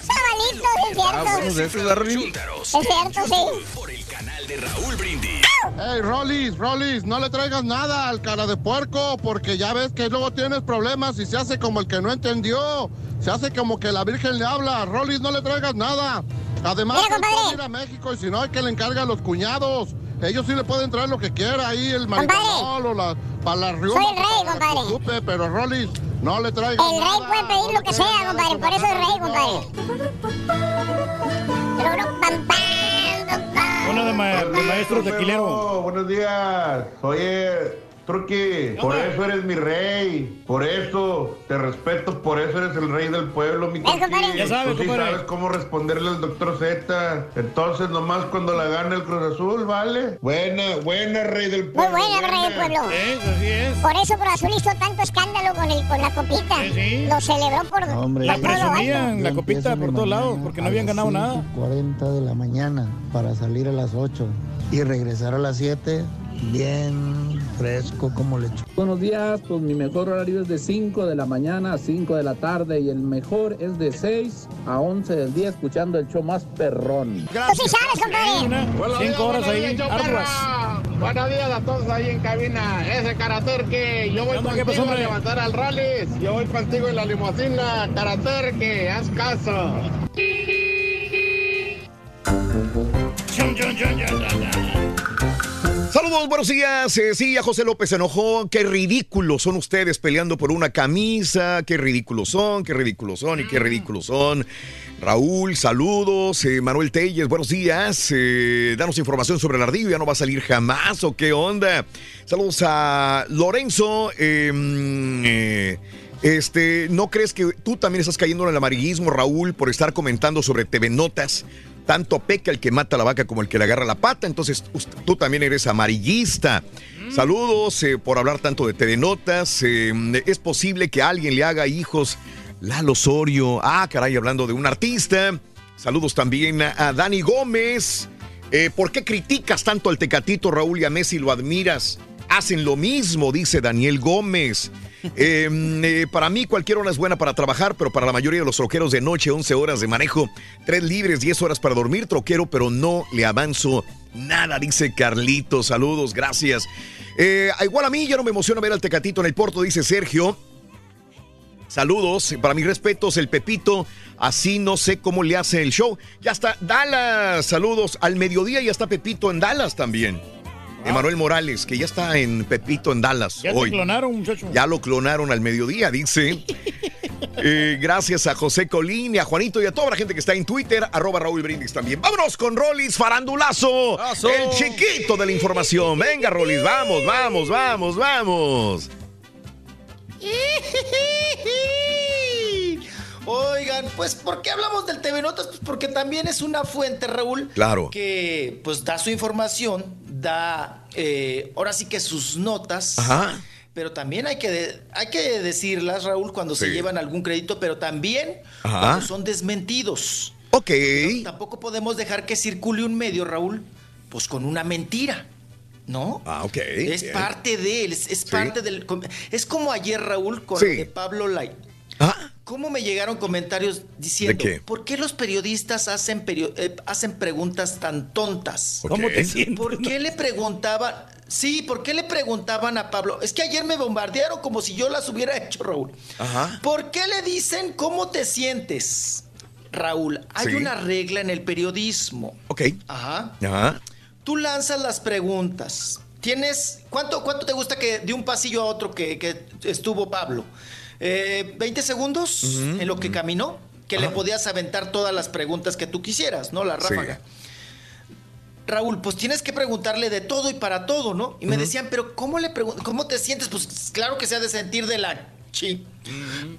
Chavalito, sí es Ah, bueno, cierto. de ese es Darwin. Es cierto, sí. Por el canal de Raúl Brindis. Hey, Rollis, Rollis, no le traigas nada al cara de puerco porque ya ves que luego tienes problemas y se hace como el que no entendió. Se hace como que la Virgen le habla. Rollis, no le traigas nada. Además, Mira, compadre. puede ir a México y si no, hay que le encarga a los cuñados. Ellos sí le pueden traer lo que quiera ahí, el marihuanol o la, para la riuma, Soy el rey, compadre. chuchupe, pero Rollis, no le traigas El rey nada. puede pedir lo que sea, compadre. Por eso es rey, compadre. Uno de, ma- de maestro tequilero. Buenos días. Oye, Truqui, por eso eres mi rey. Por eso te respeto, por eso eres el rey del pueblo, mi Truqui. compadre. Ya sabe, Tú sí compadre. sabes cómo responderle al doctor Z. Entonces, nomás cuando la gane el Cruz Azul, ¿vale? Buena, buena, rey del Muy pueblo. buena, rey del pueblo. así es. Por eso Cruz Azul hizo tanto escándalo con, el, con la copita. Lo celebró por, La todo lo presumían, la copita por todos lados, porque no habían ganado nada. 40 de la mañana para salir a las 8 y regresar a las 7 bien fresco como lechuga. Buenos días, pues mi mejor horario es de 5 de la mañana a 5 de la tarde y el mejor es de 6 a 11 del día escuchando el show más perrón. Tú sí sabes, compadre. Buenos días, buenos días. Buenos días a todos ahí en cabina. Ese Karaterque, yo voy ¿Qué onda? ¿Qué contigo pasó, a levantar al Rollis. Yo voy contigo en la limusina. Karaterque, haz caso. Saludos, buenos días. Eh, sí, a José López se enojó. Qué ridículos son ustedes peleando por una camisa. Qué ridículos son, qué ridículos son y qué ridículos son. Raúl, saludos. Eh, Manuel Telles, buenos días. Eh, danos información sobre el ardillo. ¿Ya no va a salir jamás o qué onda? Saludos a Lorenzo. mm, eh, este, ¿no crees que tú también estás cayendo en el amarillismo, Raúl, por estar comentando sobre TV Notas? Tanto peca el que mata a la vaca como el que le agarra la pata. Entonces, tú también eres amarillista. Saludos eh, por hablar tanto de TV Notas. Eh, es posible que alguien le haga hijos Lalo Osorio. Ah, caray, hablando de un artista. Saludos también a, a Dani Gómez. Eh, ¿Por qué criticas tanto al Tecatito, Raúl, y a Messi lo admiras? Hacen lo mismo, dice Daniel Gómez. Eh, eh, para mí cualquier hora es buena para trabajar, pero para la mayoría de los troqueros de noche, 11 horas de manejo, 3 libres, 10 horas para dormir, troquero, pero no le avanzo nada, dice Carlito. Saludos, gracias. Eh, igual a mí ya no me emociona ver al Tecatito en el Porto, dice Sergio. Saludos, para mis respetos, el Pepito, así no sé cómo le hace el show. Ya está Dallas, saludos, al mediodía ya está Pepito en Dallas también. Emanuel Morales, que ya está en Pepito en Dallas Ya hoy. te clonaron, muchacho. Ya lo clonaron al mediodía, dice. (laughs) Eh, gracias a José Colín y a Juanito y a toda la gente que está en Twitter, arroba Raúl Brindis también. Vámonos con Rolis Farandulazo, el chiquito de la información. Venga, Rolis, vamos, vamos, vamos, vamos. (laughs) Oiga, Oigan, pues ¿por qué hablamos del TV Notas? Pues porque también es una fuente, Raúl. Claro. Que pues da su información, da eh, ahora sí que sus notas. Ajá. Pero también hay que, hay que decirlas, Raúl, cuando se llevan algún crédito, pero también Ajá. cuando son desmentidos. Ok. Tampoco podemos dejar que circule un medio, Raúl, pues con una mentira. ¿No? Ah, ok. Es bien. parte de él, es, es parte del... Es como ayer, Raúl, con Sí. Pablo Light. ¿Cómo me llegaron comentarios diciendo, ¿De qué? ¿por qué los periodistas hacen, perio- eh, hacen preguntas tan tontas? ¿Cómo te sientes? ¿Por qué le preguntaban? Sí, ¿por qué le preguntaban a Pablo? Es que ayer me bombardearon como si yo las hubiera hecho, Raúl. Ajá. ¿Por qué le dicen cómo te sientes? Raúl, hay Sí. una regla en el periodismo. Ok. Ajá. Ajá. Tú lanzas las preguntas. Tienes. ¿Cuánto, cuánto te gusta que de un pasillo a otro que, que estuvo Pablo? Eh, ¿20 segundos en lo que caminó? Que le podías aventar todas las preguntas que tú quisieras, ¿no? La Sí. ráfaga. Raúl, pues tienes que preguntarle de todo y para todo, ¿no? Y me decían, pero ¿cómo le cómo te sientes? Pues claro que se ha de sentir de la chi.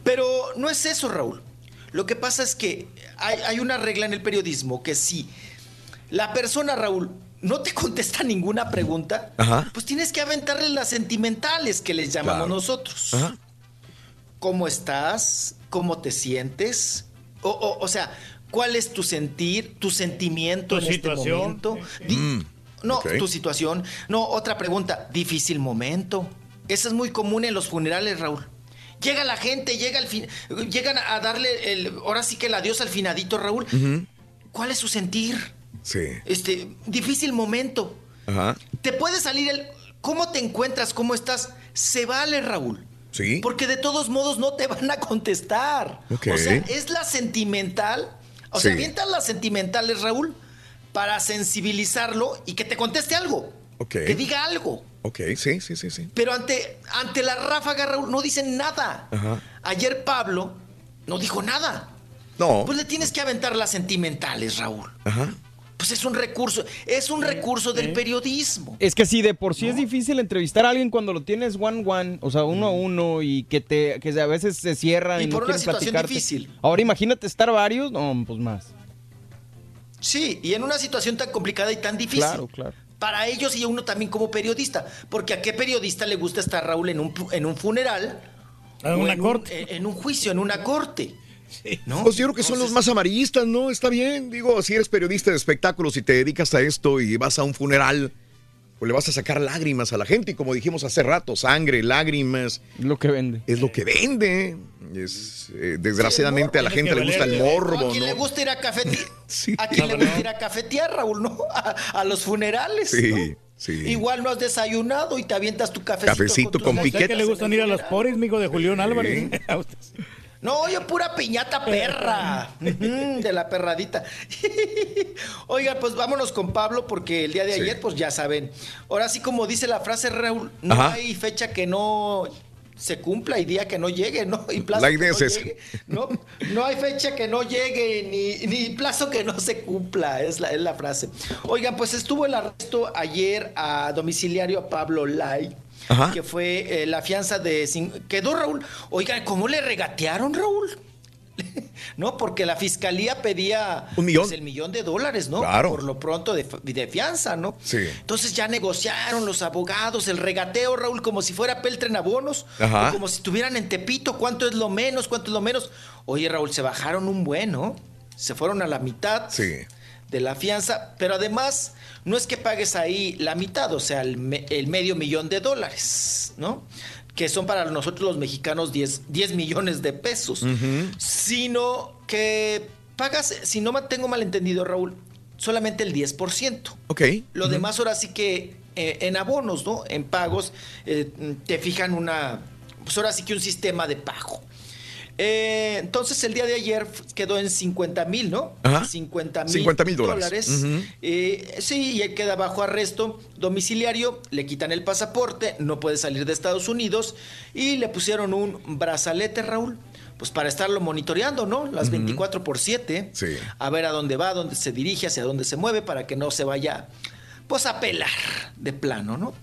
Pero no es eso, Raúl. Lo que pasa es que hay, hay una regla en el periodismo que si la persona, Raúl, no te (laughs) contesta ninguna pregunta, Ajá. pues tienes que aventarle las sentimentales que les llamamos Claro. nosotros. Ajá. ¿Cómo estás? ¿Cómo te sientes? O, o- o sea, ¿cuál es tu sentir, tu sentimiento Tu en situación. este momento? Di- Mm, no, tu situación. No, otra pregunta. Difícil momento. Eso es muy común en los funerales, Raúl. Llega la gente, llega al fin, llegan a darle el, ahora sí que el adiós al finadito, Raúl. ¿Cuál es su sentir? Sí. Este, difícil momento. Ajá. Te puede salir el ¿cómo te encuentras? ¿Cómo estás? Se vale, Raúl. Sí. Porque de todos modos no te van a contestar. O sea, es la sentimental. O Sí. sea, avientas las sentimentales, Raúl, para sensibilizarlo y que te conteste algo. Ok. Que diga algo. Ok, sí, sí, sí, sí. Pero ante, ante la ráfaga, Raúl, no dicen nada. Ajá. Ayer Pablo no dijo nada. No. Pues le tienes que aventar las sentimentales, Raúl. Ajá. Pues es un recurso, es un recurso del periodismo. Es que sí, de por sí es difícil entrevistar a alguien cuando lo tienes one one, o sea, uno a uno y que te que a veces se cierran Y y, no por una quieren situación platicarte. difícil. Ahora imagínate estar varios, no, pues más. Sí, y en una situación tan complicada y tan difícil. Claro, claro. Para ellos y a uno también como periodista. Porque a qué periodista le gusta estar, Raúl, en un, pu- en un funeral. En o una un- corte. en, en un juicio, en una corte. ¿No? Pues yo creo que son los más amarillistas, ¿no? Está bien. Digo, si eres periodista de espectáculos y te dedicas a esto y vas a un funeral, pues le vas a sacar lágrimas a la gente. Y como dijimos hace rato, sangre, lágrimas. Lo que vende. Es lo que vende. Es, eh, desgraciadamente a la gente le gusta el morbo, ¿A quién le ¿no? gusta ir a cafetear? ¿A quién le gusta ir a (laughs) cafetear, Raúl? ¿No? (laughs) A, a los funerales. Sí, ¿no? sí. Igual no has desayunado y te avientas tu cafecito. Cafecito con galletas piquete. que le gustan ir a los poris, mijo, de Julián Álvarez. (laughs) No, yo pura piñata perra. De la perradita. (laughs) Oigan, pues vámonos con Pablo porque el día de Sí. ayer, pues ya saben. Ahora sí, como dice la frase Raúl, no Ajá. hay fecha que no se cumpla y día que no llegue, ¿no? Y plazo La que no es llegue. No, no hay fecha que no llegue ni, ni plazo que no se cumpla, es la, es la frase. Oigan, pues estuvo el arresto ayer a domiciliario a Pablo Lai. Ajá. Que fue eh, la fianza de... Quedó Raúl. Oigan, ¿cómo le regatearon, Raúl? (laughs) no, porque la fiscalía pedía Un millón. pues, el millón de dólares, ¿no? Claro. Por lo pronto de, de fianza, ¿no? Sí. Entonces ya negociaron los abogados, el regateo, Raúl, como si fuera Peltren abonos, Ajá. o como si estuvieran en Tepito, cuánto es lo menos, cuánto es lo menos. Oye, Raúl, se bajaron un buen, ¿no? Se fueron a la mitad Sí. De la fianza, pero además no es que pagues ahí la mitad, o sea, el, me- el medio millón de dólares, ¿no? Que son para nosotros los mexicanos 10, 10 millones de pesos, sino que pagas, si no me tengo mal entendido, Raúl, solamente el 10%. Ok. Lo demás ahora sí que eh, en abonos, ¿no? En pagos, eh, te fijan una, pues ahora sí que un sistema de pago. Eh, entonces el día de ayer quedó en 50 mil, ¿no? Ajá. 50 mil 50,000 dólares. Eh, sí, y él queda bajo arresto domiciliario, le quitan el pasaporte, no puede salir de Estados Unidos y le pusieron un brazalete, Raúl, pues para estarlo monitoreando, ¿no? Las Ujú. 24 por 7, Sí. a ver a dónde va, a dónde se dirige, hacia dónde se mueve, para que no se vaya, pues a pelar de plano, ¿no?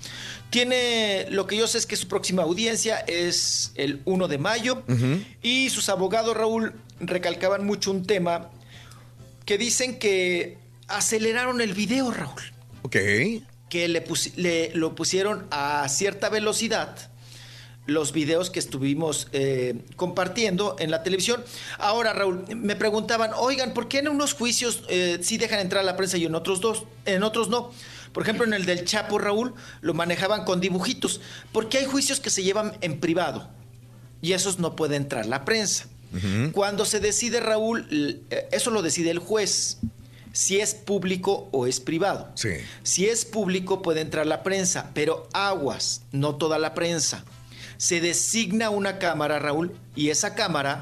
Tiene, lo que yo sé es que su próxima audiencia es el 1 de mayo y sus abogados, Raúl, recalcaban mucho un tema que dicen que aceleraron el video, Raúl. Ok. Que le, le- lo pusieron a cierta velocidad los videos que estuvimos eh, compartiendo en la televisión. Ahora, Raúl, me preguntaban, oigan, ¿por qué en unos juicios eh, sí dejan entrar a la prensa y en otros dos, en otros no? Por ejemplo, en el del Chapo, Raúl, lo manejaban con dibujitos, porque hay juicios que se llevan en privado y esos no puede entrar la prensa. Cuando se decide, Raúl, eh, eso lo decide el juez, si es público o es privado. Sí. Si es público puede entrar la prensa, pero aguas, no toda la prensa. Se designa una cámara, Raúl, y esa cámara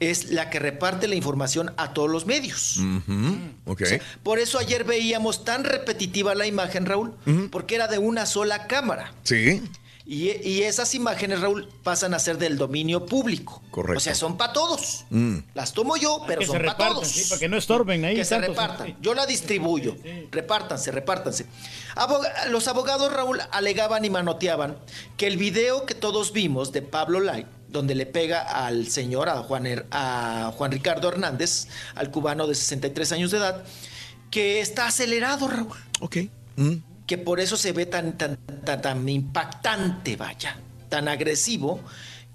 es la que reparte la información a todos los medios. Ujú, Ok. Por eso ayer veíamos tan repetitiva la imagen, Raúl, porque era de una sola cámara. Sí. Y, y esas imágenes, Raúl, pasan a ser del dominio público. Correcto. O sea, son para todos. Mm. Las tomo yo, pero que son se para todos. sí, para que no estorben ahí Que se repartan. Yo la distribuyo. Repártanse, repártanse. Los abogados, Raúl, alegaban y manoteaban que el video que todos vimos de Pablo Light, donde le pega al señor, a Juan, a Juan Ricardo Hernández, al cubano de 63 años de edad, que está acelerado, Raúl. Ok. Mm. Que por eso se ve tan, tan, tan, tan impactante, vaya, tan agresivo,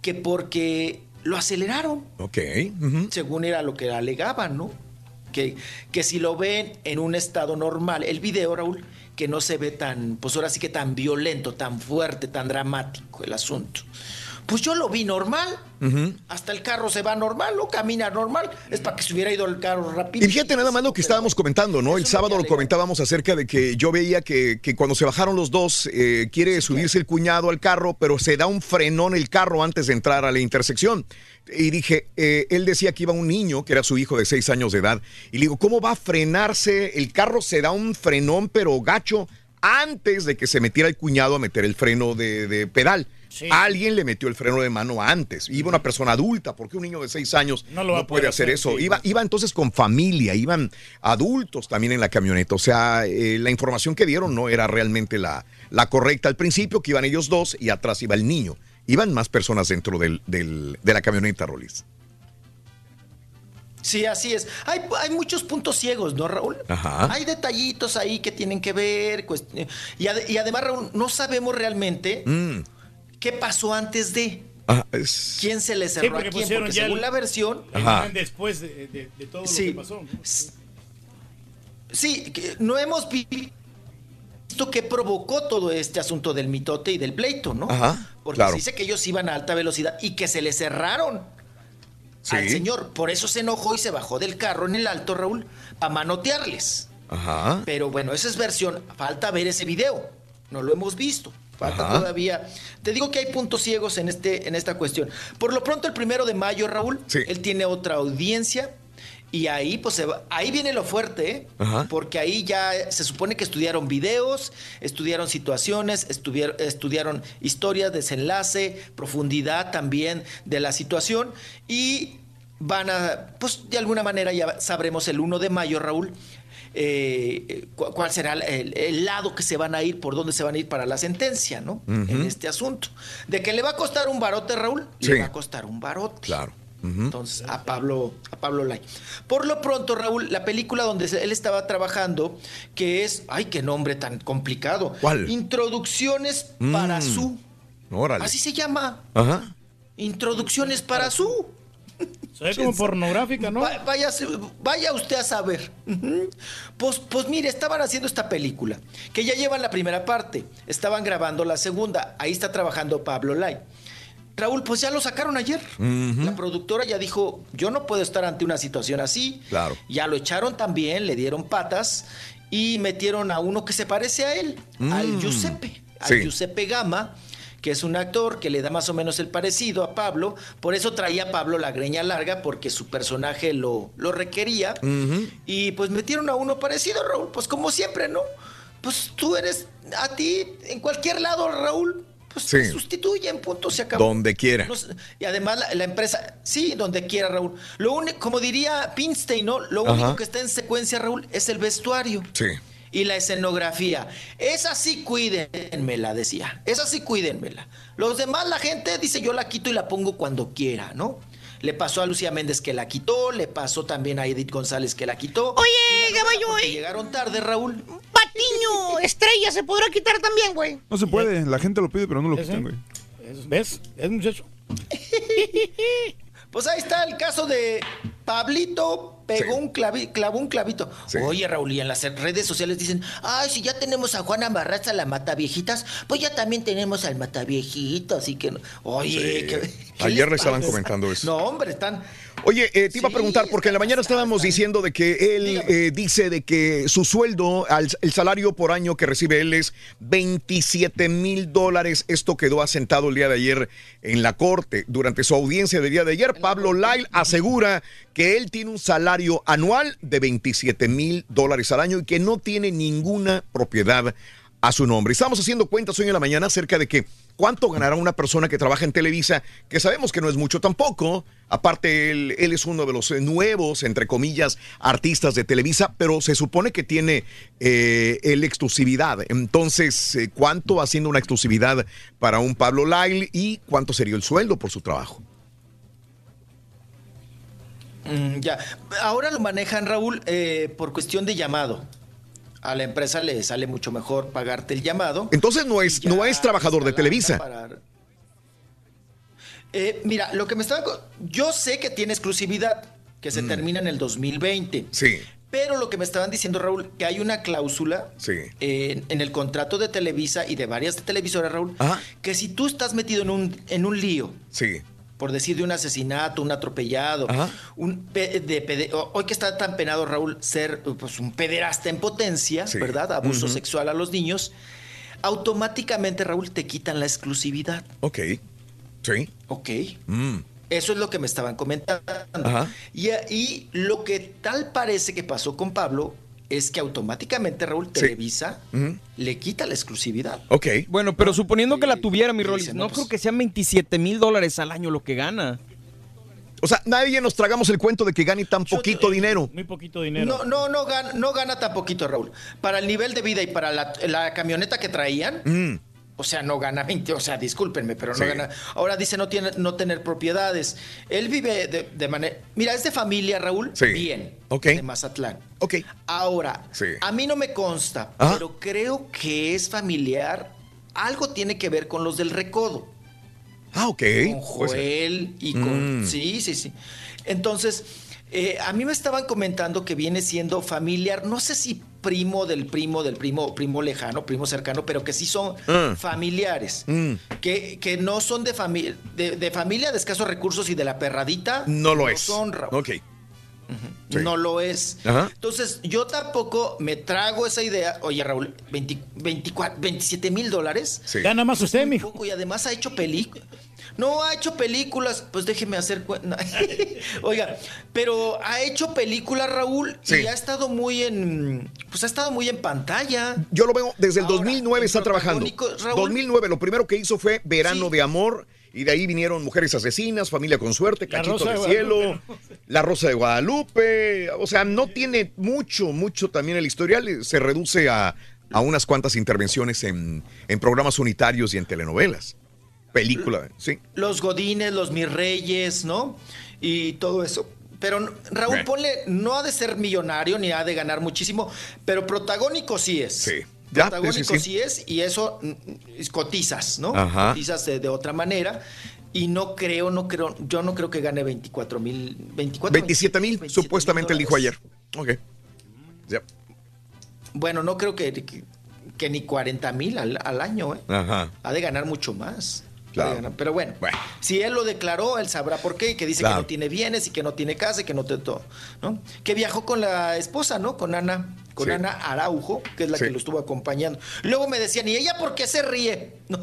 que porque lo aceleraron Ok. según era lo que alegaban, ¿no? Que, que si lo ven en un estado normal, el video, Raúl, que no se ve tan, pues ahora sí que tan violento, tan fuerte, tan dramático el asunto. Pues yo lo vi normal, hasta el carro se va normal, ¿no? Camina normal, es para que se hubiera ido el carro rápido. Y fíjate nada más lo que estábamos comentando, ¿no? El sábado lo comentábamos acerca de que yo veía que, que cuando se bajaron los dos, eh, quiere subirse el cuñado al carro, pero se da un frenón el carro antes de entrar a la intersección. Y dije, eh, él decía que iba un niño, que era su hijo de seis años de edad, y le digo, ¿cómo va a frenarse? El carro se da un frenón, pero gacho, antes de que se metiera el cuñado a meter el freno de, de pedal. Alguien le metió el freno de mano antes. Iba una persona adulta, porque un niño de seis años No lo puede hacer hacer, eso. sí. Iba, iba entonces con familia, iban adultos también en la camioneta. O sea, eh, la información que dieron no era realmente la, la correcta al principio, que iban ellos dos y atrás iba el niño. Iban más personas dentro del, del- de la camioneta, Rolis. Sí, así es. Hay, hay muchos puntos ciegos, ¿no, Raúl? Ajá. Hay detallitos ahí que tienen que ver. y además, Raúl, no sabemos realmente Mm. Qué pasó antes de. Ah, es- ¿Quién se le Sí, cerró porque a quién? Porque según el- la versión. el después de, de- de todo Sí. lo que pasó. Sí, no hemos vi- visto qué provocó todo este asunto del mitote y del pleito, ¿no? Ajá, Porque claro. se dice que ellos iban a alta velocidad y que se le cerraron al Sí. señor. Por eso se enojó y se bajó del carro en el alto, Raúl, para manotearles. Ajá. Pero bueno, esa es versión. Falta ver ese video. No lo hemos visto. Falta Ajá. todavía. Te digo que hay puntos ciegos en, este, en esta cuestión. Por lo pronto, el primero de mayo, Raúl, él tiene otra audiencia. Y ahí, pues, se va- ahí viene lo fuerte, ¿eh? Porque ahí ya se supone que estudiaron videos, estudiaron situaciones, estudiar- estudiaron historias, desenlace, profundidad también de la situación. Y van a, pues, de alguna manera ya sabremos el 1 de mayo, Raúl, eh, cu- cuál será el, el lado que se van a ir, por dónde se van a ir para la sentencia, ¿no? En este asunto. De que le va a costar un barote, Raúl, Sí. le va a costar un barote. Claro. Entonces, a Pablo, a Pablo Lai. Por lo pronto, Raúl, la película donde él estaba trabajando, que es, ay, qué nombre tan complicado. ¿Cuál? Introducciones Mm. para su. Órale. Así se llama. Ajá. Introducciones para su. Se ve como pornográfica, ¿no? Va- vaya, vaya usted a saber. Pues, pues mire, estaban haciendo esta película, que ya llevan la primera parte, estaban grabando la segunda, ahí está trabajando Pablo Lai. Raúl, pues ya lo sacaron ayer. La productora ya dijo, yo no puedo estar ante una situación así. Claro. Ya lo echaron también, le dieron patas y metieron a uno que se parece a él, al Mm. Giuseppe, al Sí. Giuseppe Gama, que es un actor que le da más o menos el parecido a Pablo. Por eso traía a Pablo la greña larga, porque su personaje lo, lo requería. Y pues metieron a uno parecido, Raúl. Pues como siempre, ¿no? Pues tú eres a ti, en cualquier lado, Raúl. Pues Sí. te sustituyen, punto, se acabó. Donde quiera. Y además la, la empresa, sí, donde quiera, Raúl. Lo único, como diría Pinstein, ¿no? Lo Ajá. único que está en secuencia, Raúl, es el vestuario. Sí. Y la escenografía. Esa sí cuídenmela, decía. Esa sí cuídenmela. Los demás, la gente dice yo la quito y la pongo cuando quiera, ¿no? Le pasó a Lucía Méndez que la quitó, le pasó también a Edith González que la quitó. Oye, caballo, porque llegaron tarde, Raúl. Patiño, (laughs) estrella, ¿se podrá quitar también, güey? No se puede, la gente lo pide, pero no lo quitan, güey. ¿Ves? Es muchacho. (laughs) Pues ahí está el caso de Pablito pegó un clavi- clavó un clavito. Oye, Raúl, y en las redes sociales dicen, ay, si ya tenemos a Juana Barraza, la mataviejitas, pues ya también tenemos al mataviejito, así que... Oye, Sí. ¿qué- qué Ayer le estaban comentando eso. No, hombre, están... Oye, eh, te iba a preguntar, porque en la mañana estábamos diciendo de que él eh, dice de que su sueldo, al- el salario por año que recibe él es 27 mil dólares. Esto quedó asentado el día de ayer en la corte. Durante su audiencia del día de ayer, Pablo Lyle asegura que él tiene un salario anual de 27 mil dólares al año y que no tiene ninguna propiedad a su nombre. Estamos haciendo cuentas hoy en la mañana acerca de que cuánto ganará una persona que trabaja en Televisa, que sabemos que no es mucho tampoco. Aparte, él, es uno de los nuevos, entre comillas, artistas de Televisa, pero se supone que tiene eh, el exclusividad. Entonces, eh, ¿cuánto haciendo una exclusividad para un Pablo Lyle y cuánto sería el sueldo por su trabajo? Mm, ya, ahora lo manejan, Raúl, eh, por cuestión de llamado. A la empresa le sale mucho mejor pagarte el llamado. Entonces no es, no es trabajador de Televisa. para- Eh, mira, lo que me estaba... Yo sé que tiene exclusividad, que se Mm. termina en el 2020. Sí, Pero lo que me estaban diciendo, Raúl, que hay una cláusula sí. en, en el contrato de Televisa y de varias televisoras, Raúl, Ajá. que si tú estás metido en un, en un lío, Sí. Por decir de un asesinato, un atropellado, un pe- de pede- o- hoy que está tan penado Raúl ser pues, un pederasta en potencia, Sí. ¿verdad? Abuso sexual a los niños, automáticamente Raúl te quitan la exclusividad. Ok. Sí. Ok. Mm. Eso es lo que me estaban comentando. Ajá. Y, y lo que tal parece que pasó con Pablo es que automáticamente Raúl Sí. Televisa le quita la exclusividad. Ok. Bueno, pero suponiendo que la tuviera, mi Rolis, dice, no no, creo que sean 27 mil dólares al año lo que gana. O sea, nadie nos tragamos el cuento de que gane tan poquito dinero. Muy poquito dinero. No, no, no gana, no gana tan poquito, Raúl. Para el nivel de vida y para la, la camioneta que traían, Mm. O sea, no gana 20, o sea, discúlpenme, pero Sí. no gana. Ahora dice no, tiene, no tener propiedades. Él vive de, de manera. Mira, es de familia, Raúl. Sí. Bien. Ok. De Mazatlán. Ok. Ahora, Sí. a mí no me consta, pero creo que es familiar. Algo tiene que ver con los del recodo. Ah, ok. Con. Joel y con. Mm. Sí, sí, sí. Entonces, eh, a mí me estaban comentando que viene siendo familiar, no sé si primo del primo del primo, primo lejano, primo cercano, pero que sí son Ah. familiares. Mm. Que, que no son de, familia de, de familia de escasos recursos y de la perradita. No lo es. son, Raúl. Sí. No lo es. Ajá. Entonces, yo tampoco me trago esa idea. Oye, Raúl, 20 24, 27 mil dólares. Sí. Gana más usted, mijo. Poco, y además ha hecho películas. No ha hecho películas, pues déjeme hacer cuenta. (laughs) Oiga, pero ha hecho películas, Raúl, Sí. y ha estado muy en. Pues ha estado muy en pantalla. Yo lo veo desde el Ahora, 2009 el está trabajando. Raúl. 2009, lo primero que hizo fue Verano de Amor y de ahí vinieron Mujeres Asesinas, Familia con Suerte, Cachito Rosa de Cielo. La Rosa de Guadalupe. O sea, no tiene mucho, mucho también el historial. Se reduce a, a unas cuantas intervenciones en, en programas unitarios y en telenovelas. Película, sí. Los Godines, los Mis Reyes, ¿no? Y todo eso. Pero Raúl, ponle, no ha de ser millonario ni ha de ganar muchísimo, pero protagónico sí es. Sí. Ya, Protagónico sí, sí, sí, sí. es y eso mm, mm, cotizas, ¿no? Ajá. Cotizas de, de otra manera. Y no creo, no creo, yo no creo que gane 24 mil, 24 27 mil, supuestamente él dijo ayer. Ok. Ya. Bueno, no creo que, que, que ni 40 mil al, al año, ¿eh? Ajá. Ha de ganar mucho más. Claro. Pero bueno, si él lo declaró, él sabrá por qué, que dice Claro. que no tiene bienes y que no tiene casa y que no tiene todo, ¿no? Que viajó con la esposa, ¿no? Con Ana, con Sí. Ana Araujo, que es la Sí. que lo estuvo acompañando. Luego me decían, ¿y ella por qué se ríe? (laughs) No,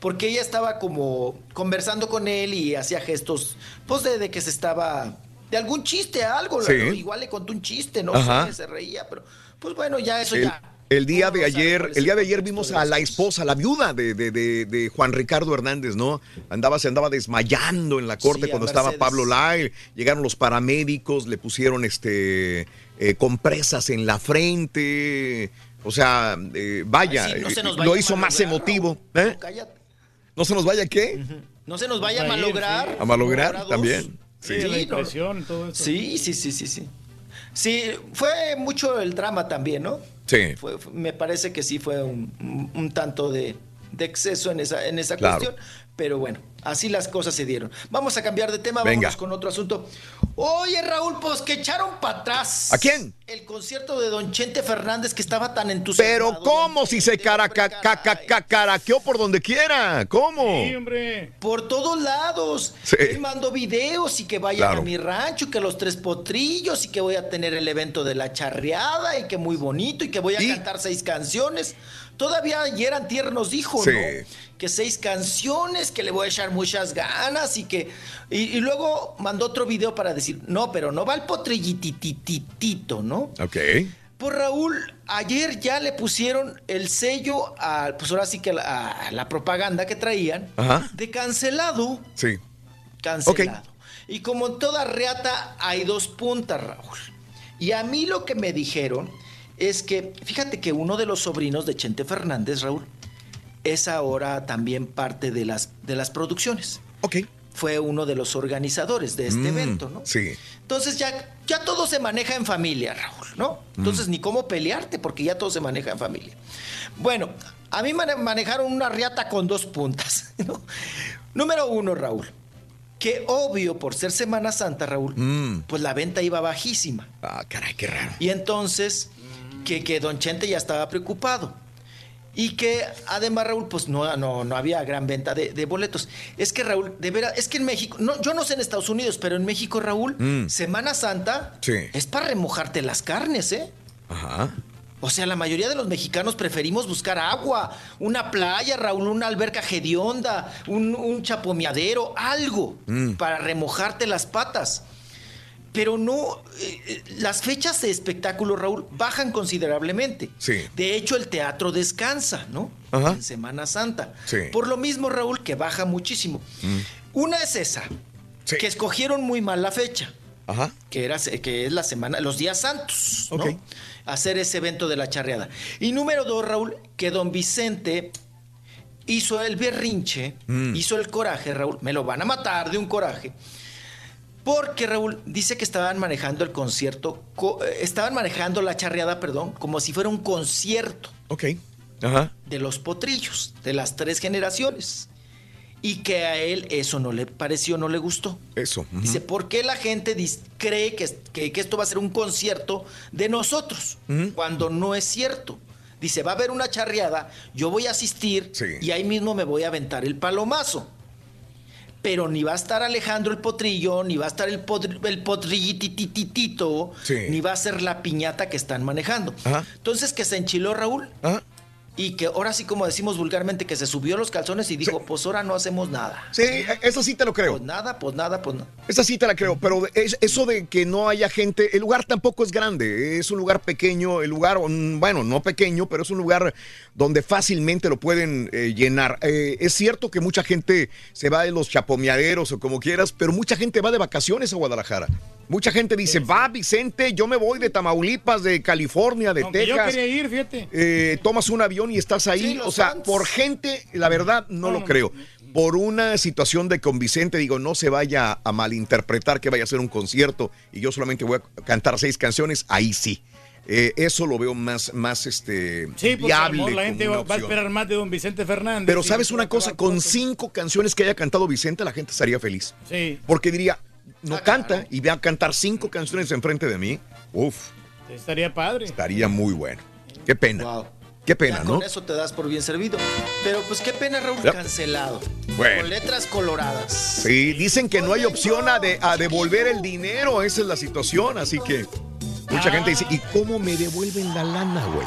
porque ella estaba como conversando con él y hacía gestos, pues de, de que se estaba, de algún chiste, algo, Sí. igual le contó un chiste, ¿no? Ajá. sé, se reía, pero pues bueno, ya eso El, ya. el día de ayer, el día de ayer vimos a la esposa, la viuda de, de- de- de Juan Ricardo Hernández, ¿no? Andaba, se andaba desmayando en la corte Sí, cuando estaba. Pablo Lyle. Llegaron los paramédicos, le pusieron este eh, compresas en la frente. O sea, eh, vaya, Ay, sí, no se nos eh, vaya lo hizo más emotivo. ¿eh? Cállate. ¿No se nos vaya qué? No se nos vaya a malograr. A malograr también. Sí, Sí. la no. impresión, todo eso. Sí, sí, sí, sí, sí. Sí, fue mucho el drama también, ¿no? Sí. Fue- fue- me parece que sí fue un, un- un tanto de, de exceso en esa, en esa Claro. cuestión. Pero bueno, así las cosas se dieron. Vamos a cambiar de tema, Venga. vamos con otro asunto. Oye, Raúl, pues que echaron para atrás. ¿A quién? El concierto de Don Chente Fernández que estaba tan entusiasmado. Pero ¿cómo si se caraca, caraqueó por donde quiera? ¿Cómo? Sí, hombre. Por todos lados. Sí. Él mandó videos y que vayan Claro. a mi rancho, que los tres potrillos y que voy a tener el evento de la charreada y que muy bonito y que voy a ¿Y? cantar seis canciones. Todavía ayer antier nos dijo, Sí. ¿no? Que seis canciones, que le voy a echar muchas ganas y que... Y, y luego mandó otro video para decir, no, pero no va el potrillitititito, ¿no? Ok. Pues Raúl, ayer ya le pusieron el sello a, pues ahora sí que a la, a la propaganda que traían Ajá. de cancelado, Sí. cancelado. Y como en toda reata hay dos puntas, Raúl. Y a mí lo que me dijeron es que, fíjate que uno de los sobrinos de Chente Fernández, Raúl, es ahora también parte de las, de las producciones. Ok. Fue uno de los organizadores de este Mm, evento, ¿no? Sí. Entonces ya, ya todo se maneja en familia, Raúl, ¿no? Entonces ni cómo pelearte porque ya todo se maneja en familia. Bueno, a mí me manejaron una riata con dos puntas. (laughs) ¿no? Número uno, Raúl, que obvio por ser Semana Santa, Raúl, Mm. pues la venta iba bajísima. Ah, caray, qué raro. Y entonces que, que Don Chente ya estaba preocupado. Y que además, Raúl, pues no, no, no había gran venta de, de boletos. Es que, Raúl, de veras, es que en México, no, yo no sé en Estados Unidos, pero en México, Raúl, Mm. Semana Santa Sí. es para remojarte las carnes, ¿eh? Ajá. O sea, la mayoría de los mexicanos preferimos buscar agua, una playa, Raúl, una alberca hedionda, un, un chapomeadero, algo Mm. para remojarte las patas. Pero no, eh, eh, las fechas de espectáculo, Raúl, bajan considerablemente. Sí. De hecho, el teatro descansa, ¿no? Ajá. En Semana Santa. Sí. Por lo mismo, Raúl, que baja muchísimo. Mm. Una es esa, Sí. que escogieron muy mal la fecha Ajá. que, era, que es la semana, los días santos, ¿no? Hacer ese evento de la charreada. Y número dos, Raúl, que don Vicente hizo el berrinche, Mm. hizo el coraje, Raúl, me lo van a matar de un coraje. Porque Raúl dice que estaban manejando el concierto, co- eh, estaban manejando la charreada, perdón, como si fuera un concierto Ok. Ajá. de los potrillos, de las tres generaciones. Y que a él eso no le pareció, no le gustó. Eso. Dice, ¿por qué la gente cree que, que- que esto va a ser un concierto de nosotros? Cuando no es cierto. Dice, va a haber una charreada, yo voy a asistir Sí. y ahí mismo me voy a aventar el palomazo. Pero ni va a estar Alejandro el potrillo, ni va a estar el, podri- el potrillitititito, Sí. ni va a ser la piñata que están manejando. Ajá. Entonces que se enchiló Raúl Ajá. Y que ahora sí, como decimos vulgarmente, que se subió los calzones y dijo, pues ahora no hacemos nada. Sí, eso sí te lo creo. Pues nada, pues nada, pues nada. Esa sí te la creo, pero es- eso de que no haya gente, el lugar tampoco es grande, es un lugar pequeño, el lugar, mm, bueno, no pequeño, pero es un lugar donde fácilmente lo pueden eh, llenar. Eh, es cierto que mucha gente se va de los chapomeaderos o como quieras, pero mucha gente va de vacaciones a Guadalajara. Mucha gente dice, va Vicente, yo me voy de Tamaulipas, de California, de Aunque yo Texas. quería ir, fíjate. Eh, tomas un avión y estás ahí. Sí, o sea, fans. por gente, la verdad, no, No, lo creo. Por una situación de con Vicente, digo, no se vaya a malinterpretar que vaya a ser un concierto y yo solamente voy a cantar seis canciones, ahí sí. Eh, eso lo veo más, más este, Sí, lo viable. la gente va, va a esperar más de don Vicente Fernández. Pero sabes una cosa, con cinco canciones que haya cantado Vicente, la gente estaría feliz. Sí, Porque diría, no Ah, canta claro. y ve a cantar cinco canciones enfrente de mí. Uf, estaría padre. estaría muy bueno. Qué pena. Wow. Qué pena, Ya ¿no? Con eso te das por bien servido. Pero pues qué pena, Raúl, Yep. cancelado. Bueno. Con letras coloradas. Sí, dicen que no hay opción a, de- a devolver el dinero, esa es la situación, así que mucha gente dice, ¿y cómo me devuelven la lana, güey?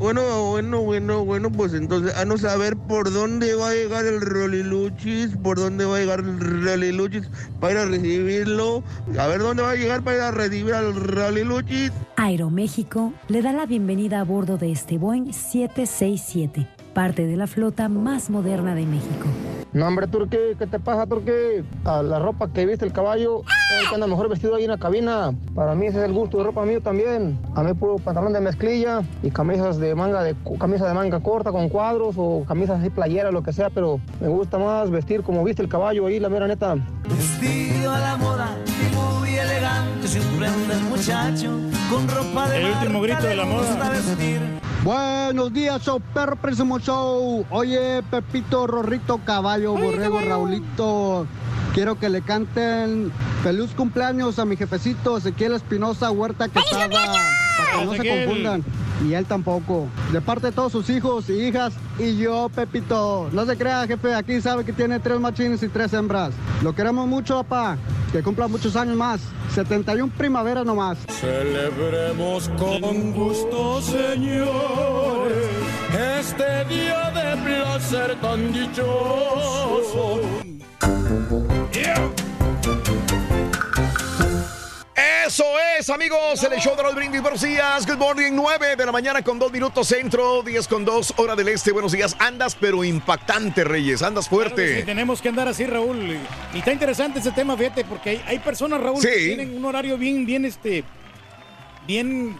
Bueno, bueno, bueno, bueno, pues entonces a no saber por dónde va a llegar el Roliluchis, por dónde va a llegar el Roliluchis para ir a recibirlo. A ver dónde va a llegar para ir a recibir al Roliluchis. Aeroméxico le da la bienvenida a bordo de este Boeing 767, parte de la flota más moderna de México. No, hombre, Turquí, ¿qué te pasa, Turquí? A la ropa que viste el caballo, el que anda mejor vestido ahí en la cabina. Para mí ese es el gusto de ropa mío también. A mí puro pantalón de mezclilla y camisas de manga de camisa de manga corta con cuadros o camisas así playera, lo que sea, pero me gusta más vestir como viste el caballo ahí, la mera neta. Vestido a la moda elegante, siempre anda el muchacho con ropa de El último grito de la moda. Buenos días, show perro próximo show. Oye, Pepito, Rorrito, Caballo, Borrego, Raulito. Quiero que le canten feliz cumpleaños a mi jefecito Ezequiel Espinosa Huerta Quesada. Para que no se Ezequiel! confundan. Y él tampoco. De parte de todos sus hijos y hijas. Y yo, Pepito. No se crea, jefe. Aquí sabe que tiene tres machines y tres hembras. Lo queremos mucho, papá. Que cumpla muchos años más. 71 primaveras nomás. Celebremos con gusto, señores, este día de placer tan dichoso. Eso es, amigos, el show de los brindis. Buenos días, good morning, 9 de la mañana con 2 minutos centro, 10 con 2, hora del este. Buenos días, andas pero impactante, Reyes, andas Claro que sí, fuerte. tenemos que andar así, Raúl. Y está interesante ese tema, fíjate, porque hay, hay personas, Raúl, que tienen un horario bien, bien, este, bien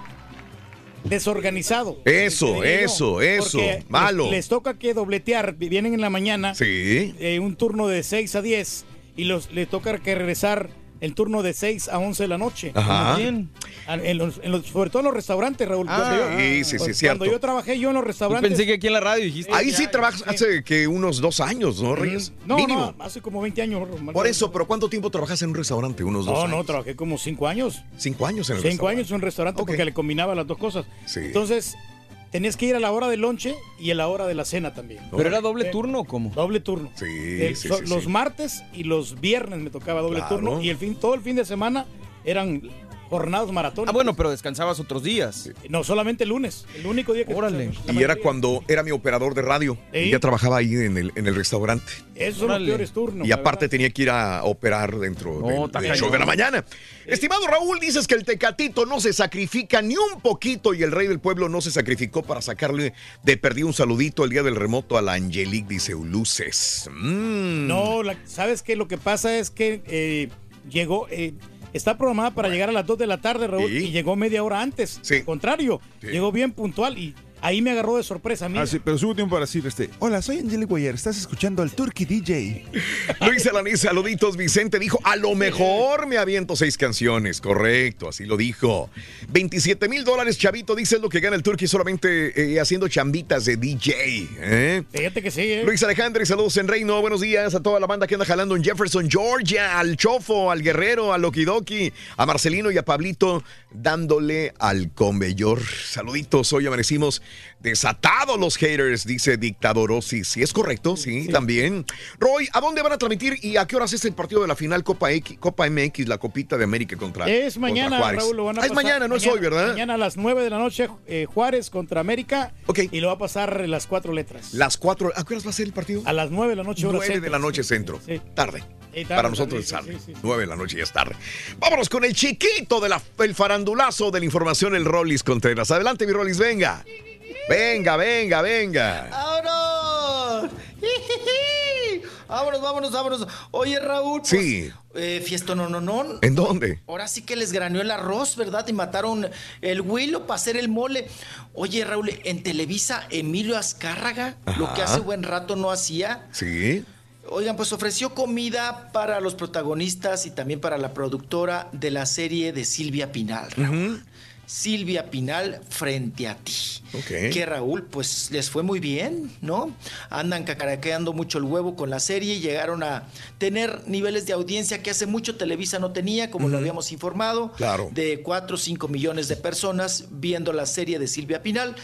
desorganizado. Eso, yo. eso, eso, malo. Les, les toca que dobletear, vienen en la mañana, Sí. eh, un turno de 6 a 10, y los, les toca que regresar el turno de 6 a 11 de la noche. Ajá. En los, en los- sobre todo en los restaurantes, Raúl. Ah, Cuando yo- sí, sí, sí, cuando cierto. yo trabajé yo en los restaurantes. pensé que aquí en la radio dijiste. Ahí sí trabajas hace que unos dos años, ¿no, Reyes? No, Mínimo. no, hace como 20 años. Por eso, pero ¿cuánto tiempo trabajas en un restaurante? Unos dos No, años. no, trabajé como cinco años. Cinco años en el Cinco restaurante. años en un restaurante porque le combinaba las dos cosas. Sí. Entonces, tenías que ir a la hora del lonche y a la hora de la cena también. ¿Pero era doble Eh, turno o cómo? Doble turno. Sí, Eh, sí, so- sí, los sí. martes y los viernes me tocaba doble Claro. turno y el fin, todo el fin de semana eran jornadas maratones. Ah, bueno, pero descansabas otros días. No, solamente el lunes. El único día que Órale. Y era cuando era mi operador de radio. ¿Sí? Y ya trabajaba ahí en el, en el restaurante. Esos son los peores turnos. y aparte tenía que ir a operar dentro del- está del, show de la mañana. Estimado Raúl, dices que el Tecatito no se sacrifica ni un poquito y el rey del pueblo no se sacrificó para sacarle de perdido un saludito el día del remoto a la Angelique, dice Ulises. Mm. No, la- ¿sabes qué? Lo que pasa es que eh, llegó, eh, está programada para llegar a las 2 de la tarde, Raúl, y llegó media hora antes. Al contrario, llegó bien puntual y ahí me agarró de sorpresa a mí. Ah, sí, pero subo tiempo para decir este. Hola, soy Angelique Guayer, estás escuchando al Turkey DJ. (laughs) Luis Alanis, saluditos. Vicente dijo, a lo mejor me aviento seis canciones. Correcto, así lo dijo. 27 mil dólares, chavito, dice es lo que gana el Turkey solamente eh, haciendo chambitas de DJ. ¿eh? Fíjate que sí, ¿eh? Luis Alejandro, y saludos en Reino. Buenos días a toda la banda que anda jalando en Jefferson, Georgia, al Chofo, al Guerrero, al Lokidoki, a Marcelino y a Pablito, dándole al Conveyor. Saluditos, hoy amanecimos desatados los haters, dice Dictadorosis. Sí, es correcto, sí, también. Roy, ¿a dónde van a transmitir y a qué horas es el partido de la final Copa, X, Copa MX, la Copita de América contra Es mañana? Raúl, lo van a Ah, es mañana, no es hoy, ¿verdad? Mañana a las 9 de la noche, eh, Juárez contra América. Y lo va a pasar las cuatro letras. Las cuatro, ¿a qué horas va a ser el partido? A las 9 de la noche, hora 9 de la noche centro. Tarde. Sí, tarde, Para nosotros es tarde, tarde. sí, sí. 9 de la noche ya es tarde. Vámonos con el chiquito del el farandulazo de la información, el Rollis Contreras. Adelante, mi Rollis, venga. Venga, venga, venga. ¡Vámonos! (laughs) Vámonos, vámonos, vámonos. Oye, Raúl. pues, Sí. eh, fiesta no, no, no. ¿En dónde? Ahora sí que les graneó el arroz, ¿verdad? Y mataron el huilo para hacer el mole. Oye, Raúl, en Televisa, Emilio Azcárraga, lo que hace buen rato no hacía. Sí. Oigan, pues ofreció comida para los protagonistas y también para la productora de la serie de Silvia Pinal. Raúl. Silvia Pinal frente a ti. Ok. Que Raúl, pues les fue muy bien, ¿no? Andan cacaraqueando mucho el huevo con la serie y llegaron a tener niveles de audiencia que hace mucho Televisa no tenía, como lo habíamos informado. Claro. De 4 o 5 millones de personas viendo la serie de Silvia Pinal.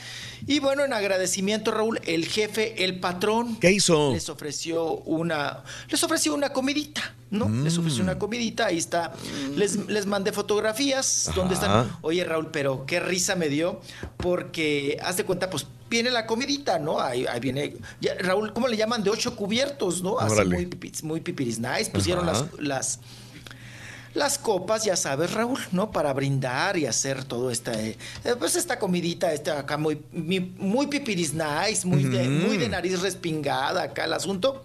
Y bueno, en agradecimiento, Raúl, el jefe, el patrón. ¿Qué hizo? Les ofreció una. Les ofreció una comidita, ¿no? Les ofreció Mm. una comidita. Ahí está. Les, les mandé fotografías. Ajá. donde están? Oye, Raúl, pero qué risa me dio, porque haz de cuenta, pues viene la comidita, ¿no? Ahí, ahí viene, ya, Raúl, ¿cómo le llaman? De ocho cubiertos, ¿no? Así muy, muy pipiris nice, pusieron Ajá. las, las, las copas, ya sabes, Raúl, ¿no? Para brindar y hacer todo esta, eh, eh, pues esta comidita, esta acá muy, muy pipiris nice, muy, de, muy de nariz respingada acá el asunto.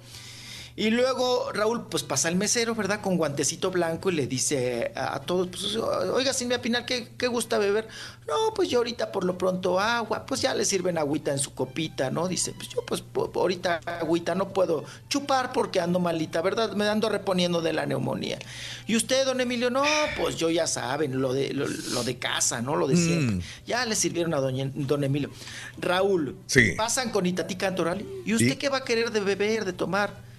Y luego Raúl, pues pasa el mesero, ¿verdad? Con guantecito blanco y le dice a, a todos, pues, oiga, Silvia Pinal, ¿qué, ¿qué gusta beber? No, pues yo ahorita por lo pronto agua, pues ya le sirven agüita en su copita, ¿no? Dice, pues yo pues ahorita agüita no puedo chupar porque ando malita, ¿verdad? Me ando reponiendo de la neumonía. Y usted, don Emilio, no, pues yo ya saben, lo de, lo, lo de casa, ¿no? Lo de siempre. Mm. Ya le sirvieron a doña- don Emilio. Raúl, Sí. pasan con Itatí Cantoral. ¿Y usted ¿Y? qué va a querer de beber, de tomar?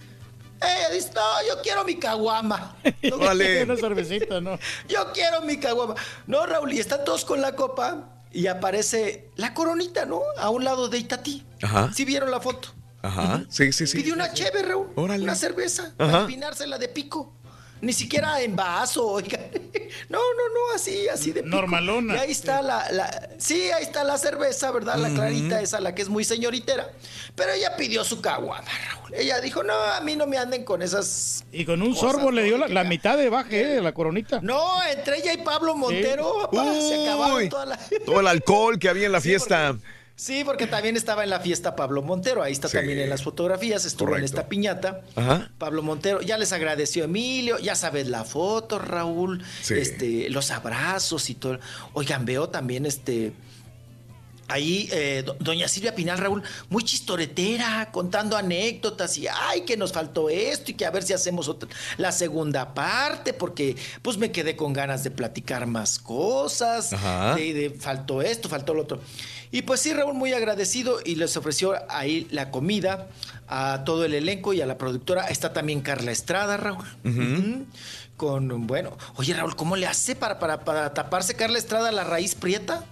Ella dice, no, yo quiero mi caguama. (laughs) Órale. Una cervecita, ¿no? (laughs) Yo quiero mi caguama. No, Raúl, y están todos con la copa y aparece la coronita, ¿no? A un lado de Itatí. Ajá. ¿Sí vieron la foto? Ajá. Sí, sí, sí. Pidió una cheve, Raúl. Órale. Una cerveza. Ajá. Para empinársela de pico. Ni siquiera en vaso, oiga. (laughs) No, no, no, así, así de pico. Normalona. Y ahí está la, la- Sí, ahí está la cerveza, ¿verdad? La clarita esa, la que es muy señoritera. Pero ella pidió su caguama, Raúl. Ella dijo, no, a mí no me anden con esas... Y con un Cosas, sorbo le dio la, la mitad de baje, eh, la coronita. No, entre ella y Pablo Montero, papá, se acabaron Uy, todas las... todo el alcohol que había en la (laughs) fiesta. Sí, porque también estaba en la fiesta Pablo Montero. Ahí está Sí. también en las fotografías. Estuvo en esta piñata. Ajá. Pablo Montero, ya les agradeció Emilio, ya sabes la foto, Raúl, Sí. este, los abrazos y todo. Oigan, veo también este. Ahí, eh, do- doña Silvia Pinal, Raúl, muy chistoretera, contando anécdotas y, ay, que nos faltó esto y que a ver si hacemos otra, la segunda parte, porque pues me quedé con ganas de platicar más cosas, de, de faltó esto, faltó lo otro. Y pues sí, Raúl, muy agradecido y les ofreció ahí la comida a todo el elenco y a la productora. Está también Carla Estrada, Raúl. Con, bueno, oye, Raúl, ¿cómo le hace para, para, para taparse Carla Estrada la raíz prieta?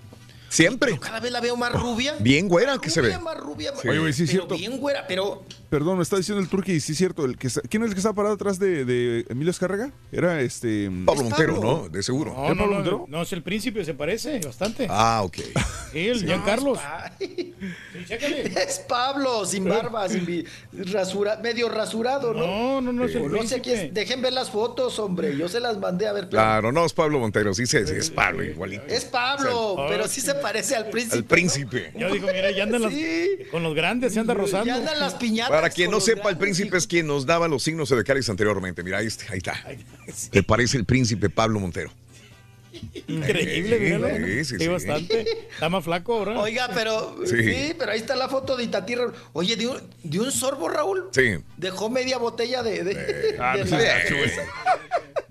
Siempre. Cada vez la veo más rubia. Bien güera que se ve. Rubia, más rubia. Sí. Oye, güey, sí pero cierto. bien güera, pero Perdón, me está diciendo el turqui, sí es cierto. El que está- ¿Quién es el que está parado atrás de, de Emilio Escárraga? Era este. Pablo Montero. ¿no? De seguro. No, ¿Es no, Pablo no, Montero? no, es el príncipe, se parece bastante. Ah, ok. Sí, el Giancarlos. Sí, chécale. es Pablo, sin barba, sin rasura, medio rasurado, ¿no? No, no, no es el no sé quién. Dejen ver las fotos, hombre. Yo se las mandé a ver. Claro, no es Pablo Montero, sí, sí, sí, es Pablo igualito. Es Pablo, Sí. pero sí se parece al príncipe. Al príncipe. Yo digo, mira, ya andan las- Sí. con los grandes, se anda ¿no? rozando. Ya andan las piñatas. Para quien no sepa, el príncipe es quien nos daba los signos zodiacales anteriormente. Mira, ahí está. Ahí está. Te (laughs) parece el príncipe Pablo Montero. Increíble, Sí, míralo. sí, sí, Sí, sí. bastante. Está más flaco ahora. Oiga, pero Sí. sí. pero ahí está la foto de Itatí Raúl. Oye, de un, de un sorbo, Raúl. Sí. Dejó media botella de. de- Ah, de no sé.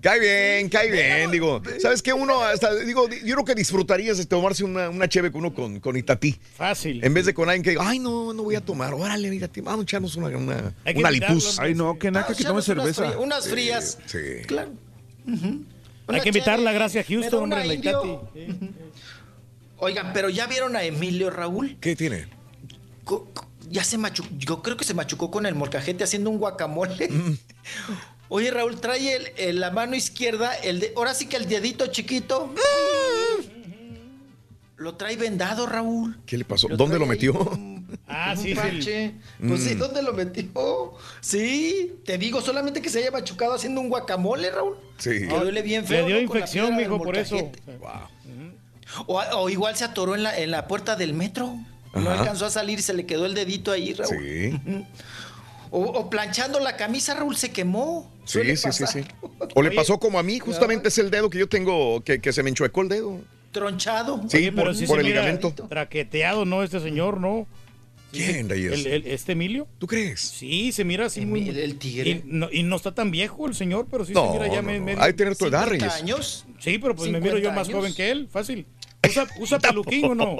Cae bien, cae bien. Digo, ¿sabes qué? Uno hasta, digo, yo creo que disfrutarías de tomarse una, una cheve con uno con, con Itatí. Fácil. En vez de con alguien que diga, ay, no, no voy a tomar. Órale, Itatí, vamos a echarnos una, una, una. Ay, no, que naca Ah, que tome cerveza. Unas frías. Sí. Claro. Ujú. Hay que invitar cheve. la gracia a Me da Houston, hombre, la. Itati. Oigan, pero ya vieron a Emilio Raúl. ¿Qué tiene? Co- co- Ya se machucó, yo creo que se machucó con el molcajete haciendo un guacamole. Mm. Oye, Raúl, trae el, el- la mano izquierda, el de, ahora sí que el dedito chiquito. Lo trae vendado, Raúl. ¿Qué le pasó? Lo ¿Dónde lo ahí metió? (laughs) un- Ah, un sí, sí. parche. Pues sí, Mm. ¿dónde lo metió? Sí, te digo, solamente que se haya machucado haciendo un guacamole, Raúl. Sí. Le duele bien feo. Le dio infección, mijo, por eso. molcajete. O, o igual se atoró en la, en la puerta del metro. No alcanzó a salir y se le quedó el dedito ahí, Raúl. Sí. O, o planchando la camisa, Raúl, se quemó. Sí, sí, sí, pasar. sí. O le pasó como a mí, justamente es el dedo que yo tengo, que, que se me enchuecó el dedo. Tronchado. Sí, Oye, por, pero sí por se el ligamento. Traqueteado, ¿no? Este señor, ¿no? ¿Quién, Reyes? El- el- ¿Este Emilio? ¿Tú crees? Sí, se mira así muy... El, el tigre. Y no, y no está tan viejo el señor, pero sí No, se mira ya no, me- no. Hay que tener tu edad, 50 Reyes. años. Sí, pero pues me miro yo 50 más años. joven que él, fácil. Usa, usa (laughs) peluquín o no?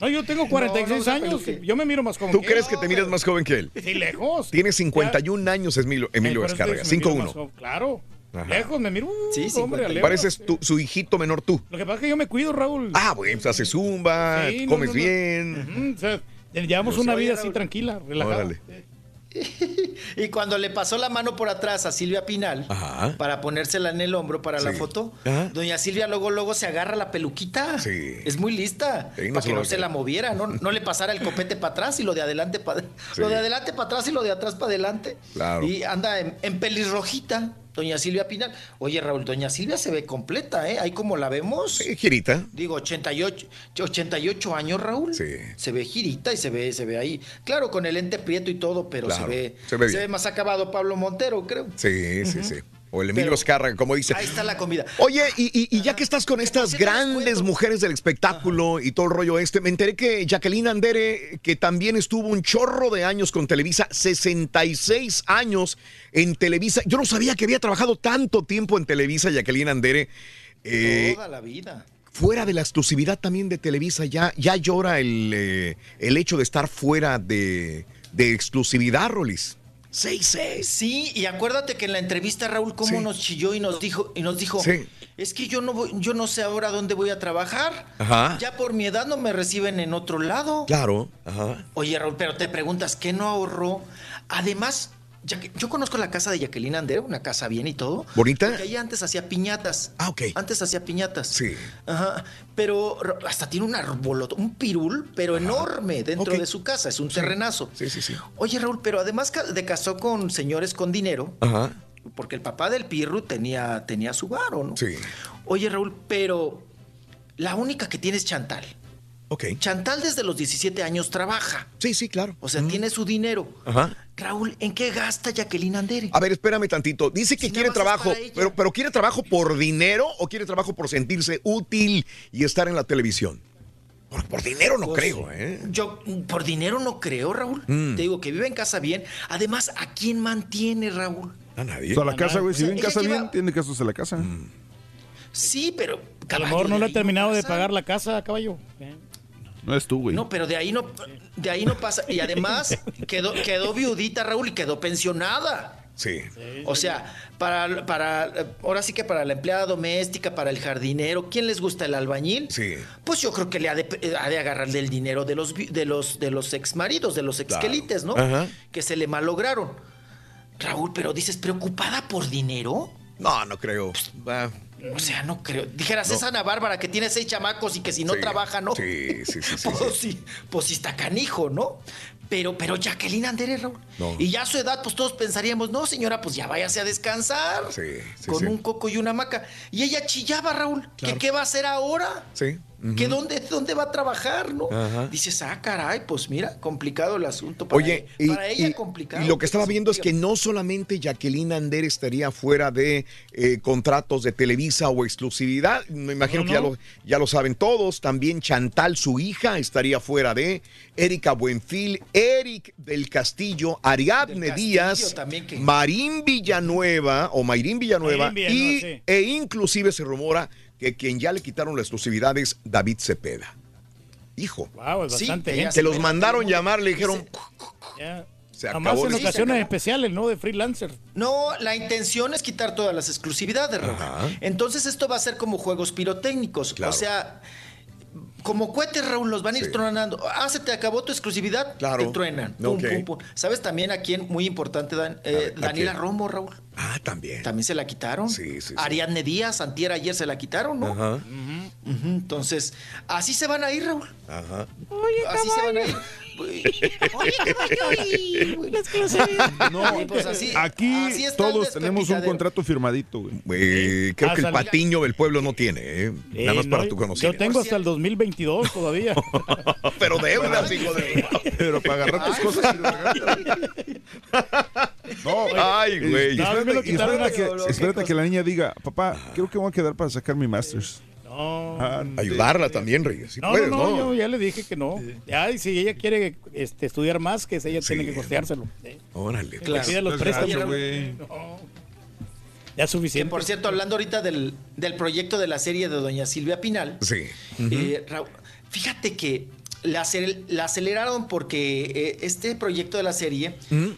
No, yo tengo 46 usa años. peluquín. Yo me miro más joven ¿Tú que crees él. que te miras más joven que él? Sí, lejos. Tiene 51 años Emilio, Emilio Eh, pero es que Escárraga, se me mira más 5'1". joven. Claro. Ajá. Lejos, me miro. uh, Sí, hombre, 50. a lejos. Pareces tu- su hijito menor tú. Lo que pasa es que yo me cuido, Raúl. Ah, bueno, pues haces zumba, Sí, no, comes no, no. bien. O sea, llevamos Yo una vida así tranquila, relajada. Órale. (laughs) Y cuando le pasó la mano por atrás a Silvia Pinal Ajá. para ponérsela en el hombro para la foto, Ajá. doña Silvia luego luego se agarra la peluquita. Sí. Es muy lista. Sí, no para que no se la moviera, no, no le pasara el copete para atrás y lo de adelante para Sí. lo de adelante para atrás y lo de atrás para adelante. Claro. Y anda en, en pelirrojita, doña Silvia Pinal. Oye, Raúl, doña Silvia se ve completa, ¿eh? Ahí como la vemos. Sí, girita. Digo, 88, 88 años, Raúl. Sí. Se ve girita y se ve, se ve ahí. Claro, con el lente prieto y todo, pero Claro, se ve, se ve bien. más acabado Pablo Montero, creo. Sí, sí, sí. O el Emilio Escarra, como dice. Ahí está la comida. Oye, y, y- y ya que estás con estas grandes mujeres del espectáculo y todo el rollo este, me enteré que Jacqueline Andere, que también estuvo un chorro de años con Televisa, 66 años en Televisa. Yo no sabía que había trabajado tanto tiempo en Televisa, Jacqueline Andere. Eh, Toda la vida. fuera de la exclusividad también de Televisa, ya, ya llora el, eh, el hecho de estar fuera de, de exclusividad, Rolis. 6-6. Sí, y acuérdate que en la entrevista Raúl cómo Sí. nos chilló y nos dijo y nos dijo, Sí. es que yo no voy, yo no sé ahora dónde voy a trabajar. Ajá. Ya por mi edad no me reciben en otro lado. Claro. Ajá. Oye, Raúl, pero te preguntas, ¿qué no ahorró? Además, yo conozco la casa de Jacqueline Andere, una casa bien y todo. ¿Bonita? Porque ella antes hacía piñatas. Ah, ok. Antes hacía piñatas. Sí. Ajá. Pero hasta tiene un arbolot, un pirul, pero enorme dentro de su casa. Es un terrenazo. Sí, sí, sí. Oye, Raúl, pero además de casó con señores con dinero, Ajá. porque el papá del pirru tenía, tenía su varo, ¿no? Sí. Oye, Raúl, pero la única que tiene es Chantal. Ok. Chantal desde los 17 años trabaja. Sí, sí, claro. O sea, tiene su dinero. Ajá. Raúl, ¿en qué gasta Jacqueline Andere? A ver, espérame tantito. Dice que Si quiere trabajo, pero, pero ¿quiere trabajo por dinero o quiere trabajo por sentirse útil y estar en la televisión? Por, por dinero no Pues, creo, ¿eh? Yo por dinero no creo, Raúl. Mm. Te digo que vive en casa bien. Además, ¿a quién mantiene, Raúl? A nadie. O sea, la casa, güey, si vive en casa lleva- bien, tiene que hacerse la casa. Sí, pero... A lo mejor no le ha terminado de pagar la casa, caballo. No es tú, güey. No, pero de ahí no, de ahí no pasa. Y además quedó, quedó viudita, Raúl, y quedó pensionada. Sí. O sea, para, para, ahora sí que para la empleada doméstica, para el jardinero, ¿quién les gusta el albañil? Sí. Pues yo creo que le ha de, ha de agarrar del dinero de los, de los, de los ex maridos, de los exquelites, ¿no? Ajá. Que se le malograron. Raúl, pero dices, ¿preocupada por dinero? No, no creo. Ah, O sea, no creo. Dijeras, No. es Ana Bárbara que tiene seis chamacos y que si no Sí, trabaja, ¿no? sí, sí, sí, sí, (laughs) pues sí, pues sí está canijo, ¿no? Pero, pero Jacqueline Andere, Raúl. No. Y ya a su edad, pues todos pensaríamos, no, señora, pues ya váyase a descansar. Sí, sí, con un coco y una hamaca. Y ella chillaba, Raúl. Claro. ¿Que qué va a hacer ahora? Sí. ¿Que dónde, dónde va a trabajar, no? Ajá. Dices, ah, caray, pues mira, complicado el asunto. Para Oye, ella, y, para ella y- complicado. y lo que estaba viendo es que no solamente Jacqueline Ander estaría fuera de eh, contratos de Televisa o exclusividad, me imagino No, que ya lo, ya lo saben todos, también Chantal, su hija, estaría fuera de, Erika Buenfil, Eric del Castillo, Ariadne Castillo Díaz, que- Marín Villanueva o Mayrín Villanueva, Mayrín Villanueva, y, sí. e inclusive se rumora que quien ya le quitaron la exclusividad es David Cepeda. Hijo. Wow, es Sí, bastante ella gente. Se los mandaron llamar, le dijeron, se acabó en Sí, se ocasiones especiales, ¿no? De freelancer. No, la intención es quitar todas las exclusividades, Raúl. Entonces esto va a ser como juegos pirotécnicos. Claro. O sea, como cohetes, Raúl, los van a ir Sí. tronando. Ah, se te acabó tu exclusividad, Claro. te truenan. Pum, Ok. pum, pum. ¿Sabes también a quién? Muy importante, Dan- eh, ver, ¿a Daniela quién? Romo, Raúl. Ah, también. También se la quitaron. Sí, sí, sí. Ariadne Díaz, Antier ayer se la quitaron, ¿no? Ajá, Ujú, Entonces, así se van a ir, Raúl. ajá. así se van a ir. No, pues así- aquí así todos tenemos un contrato firmadito, güey. Eh, creo Ah, que el sal- patiño del pueblo no tiene, ¿eh? Nada Eh, más no, para tu conocimiento. Yo tengo hasta el 2022 todavía. (laughs) Pero deudas, hijo de... Pero para agarrar tus cosas. No, Ay, güey. espérate, espérate que, espérate que la niña diga, papá, creo que voy a quedar para sacar mi Masters. No. Ah, Ayudarla también, Reyes. Si No, puedes, no, ¿no? yo ya le dije que no. Ya, y si ella quiere este, estudiar más, que ella tiene que costeárselo. Eh, Órale. que pues. los préstamos. gacho, güey. No. Ya es Que, suficiente. por cierto, hablando ahorita del, del proyecto de la serie de Doña Silvia Pinal, Sí. eh, Raúl, fíjate que la, la aceleraron porque eh, este proyecto de la serie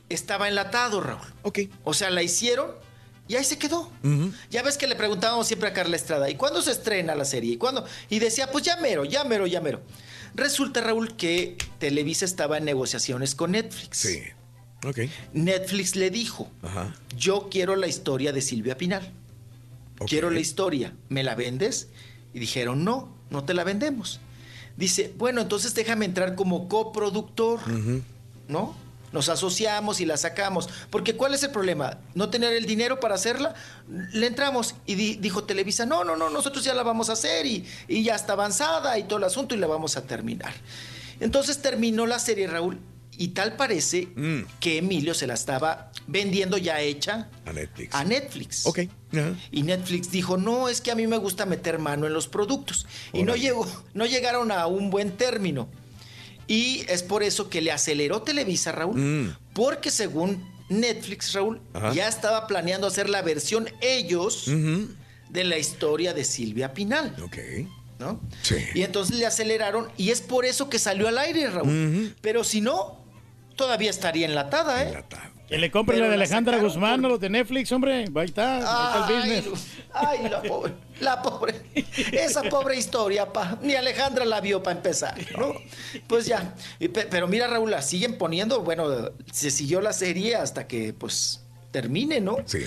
estaba enlatado, Raúl. Ok. O sea, la hicieron y ahí se quedó. Ya ves que le preguntábamos siempre a Carla Estrada, ¿y cuándo se estrena la serie? ¿Y cuándo? Y decía, pues ya mero, ya mero, ya mero. Resulta, Raúl, que Televisa estaba en negociaciones con Netflix. Sí. Ok. Netflix le dijo, Ajá. yo quiero la historia de Silvia Pinal. Quiero la historia. ¿Me la vendes? Y dijeron, no, no te la vendemos. Dice, bueno, entonces déjame entrar como coproductor, ¿no? Nos asociamos y la sacamos. Porque ¿cuál es el problema? ¿No tener el dinero para hacerla? Le entramos y di- dijo Televisa, no, no, no, nosotros ya la vamos a hacer y, y ya está avanzada y todo el asunto y la vamos a terminar. Entonces terminó la serie, Raúl, y tal parece Mm. que Emilio se la estaba vendiendo ya hecha A Netflix. a Netflix. Ok. Y Netflix dijo, no, es que a mí me gusta meter mano en los productos. Y no, llegó, no llegaron a un buen término. Y es por eso que le aceleró Televisa, Raúl, Mm. porque según Netflix, Raúl, Ajá. ya estaba planeando hacer la versión ellos de la historia de Silvia Pinal. Ok. ¿No? Sí. Y entonces le aceleraron y es por eso que salió al aire, Raúl. Pero si no, todavía estaría enlatada, ¿eh? Que le compren Pero la de Alejandra Guzmán a los de Netflix, hombre. Ahí está, ahí está el Ay, business. Ay, la pobre, la pobre. Esa pobre historia, pa. Ni Alejandra la vio para empezar, ¿no? Pues ya. Pero mira, Raúl, la siguen poniendo. Bueno, se siguió la serie hasta que, pues, termine, ¿no? Sí.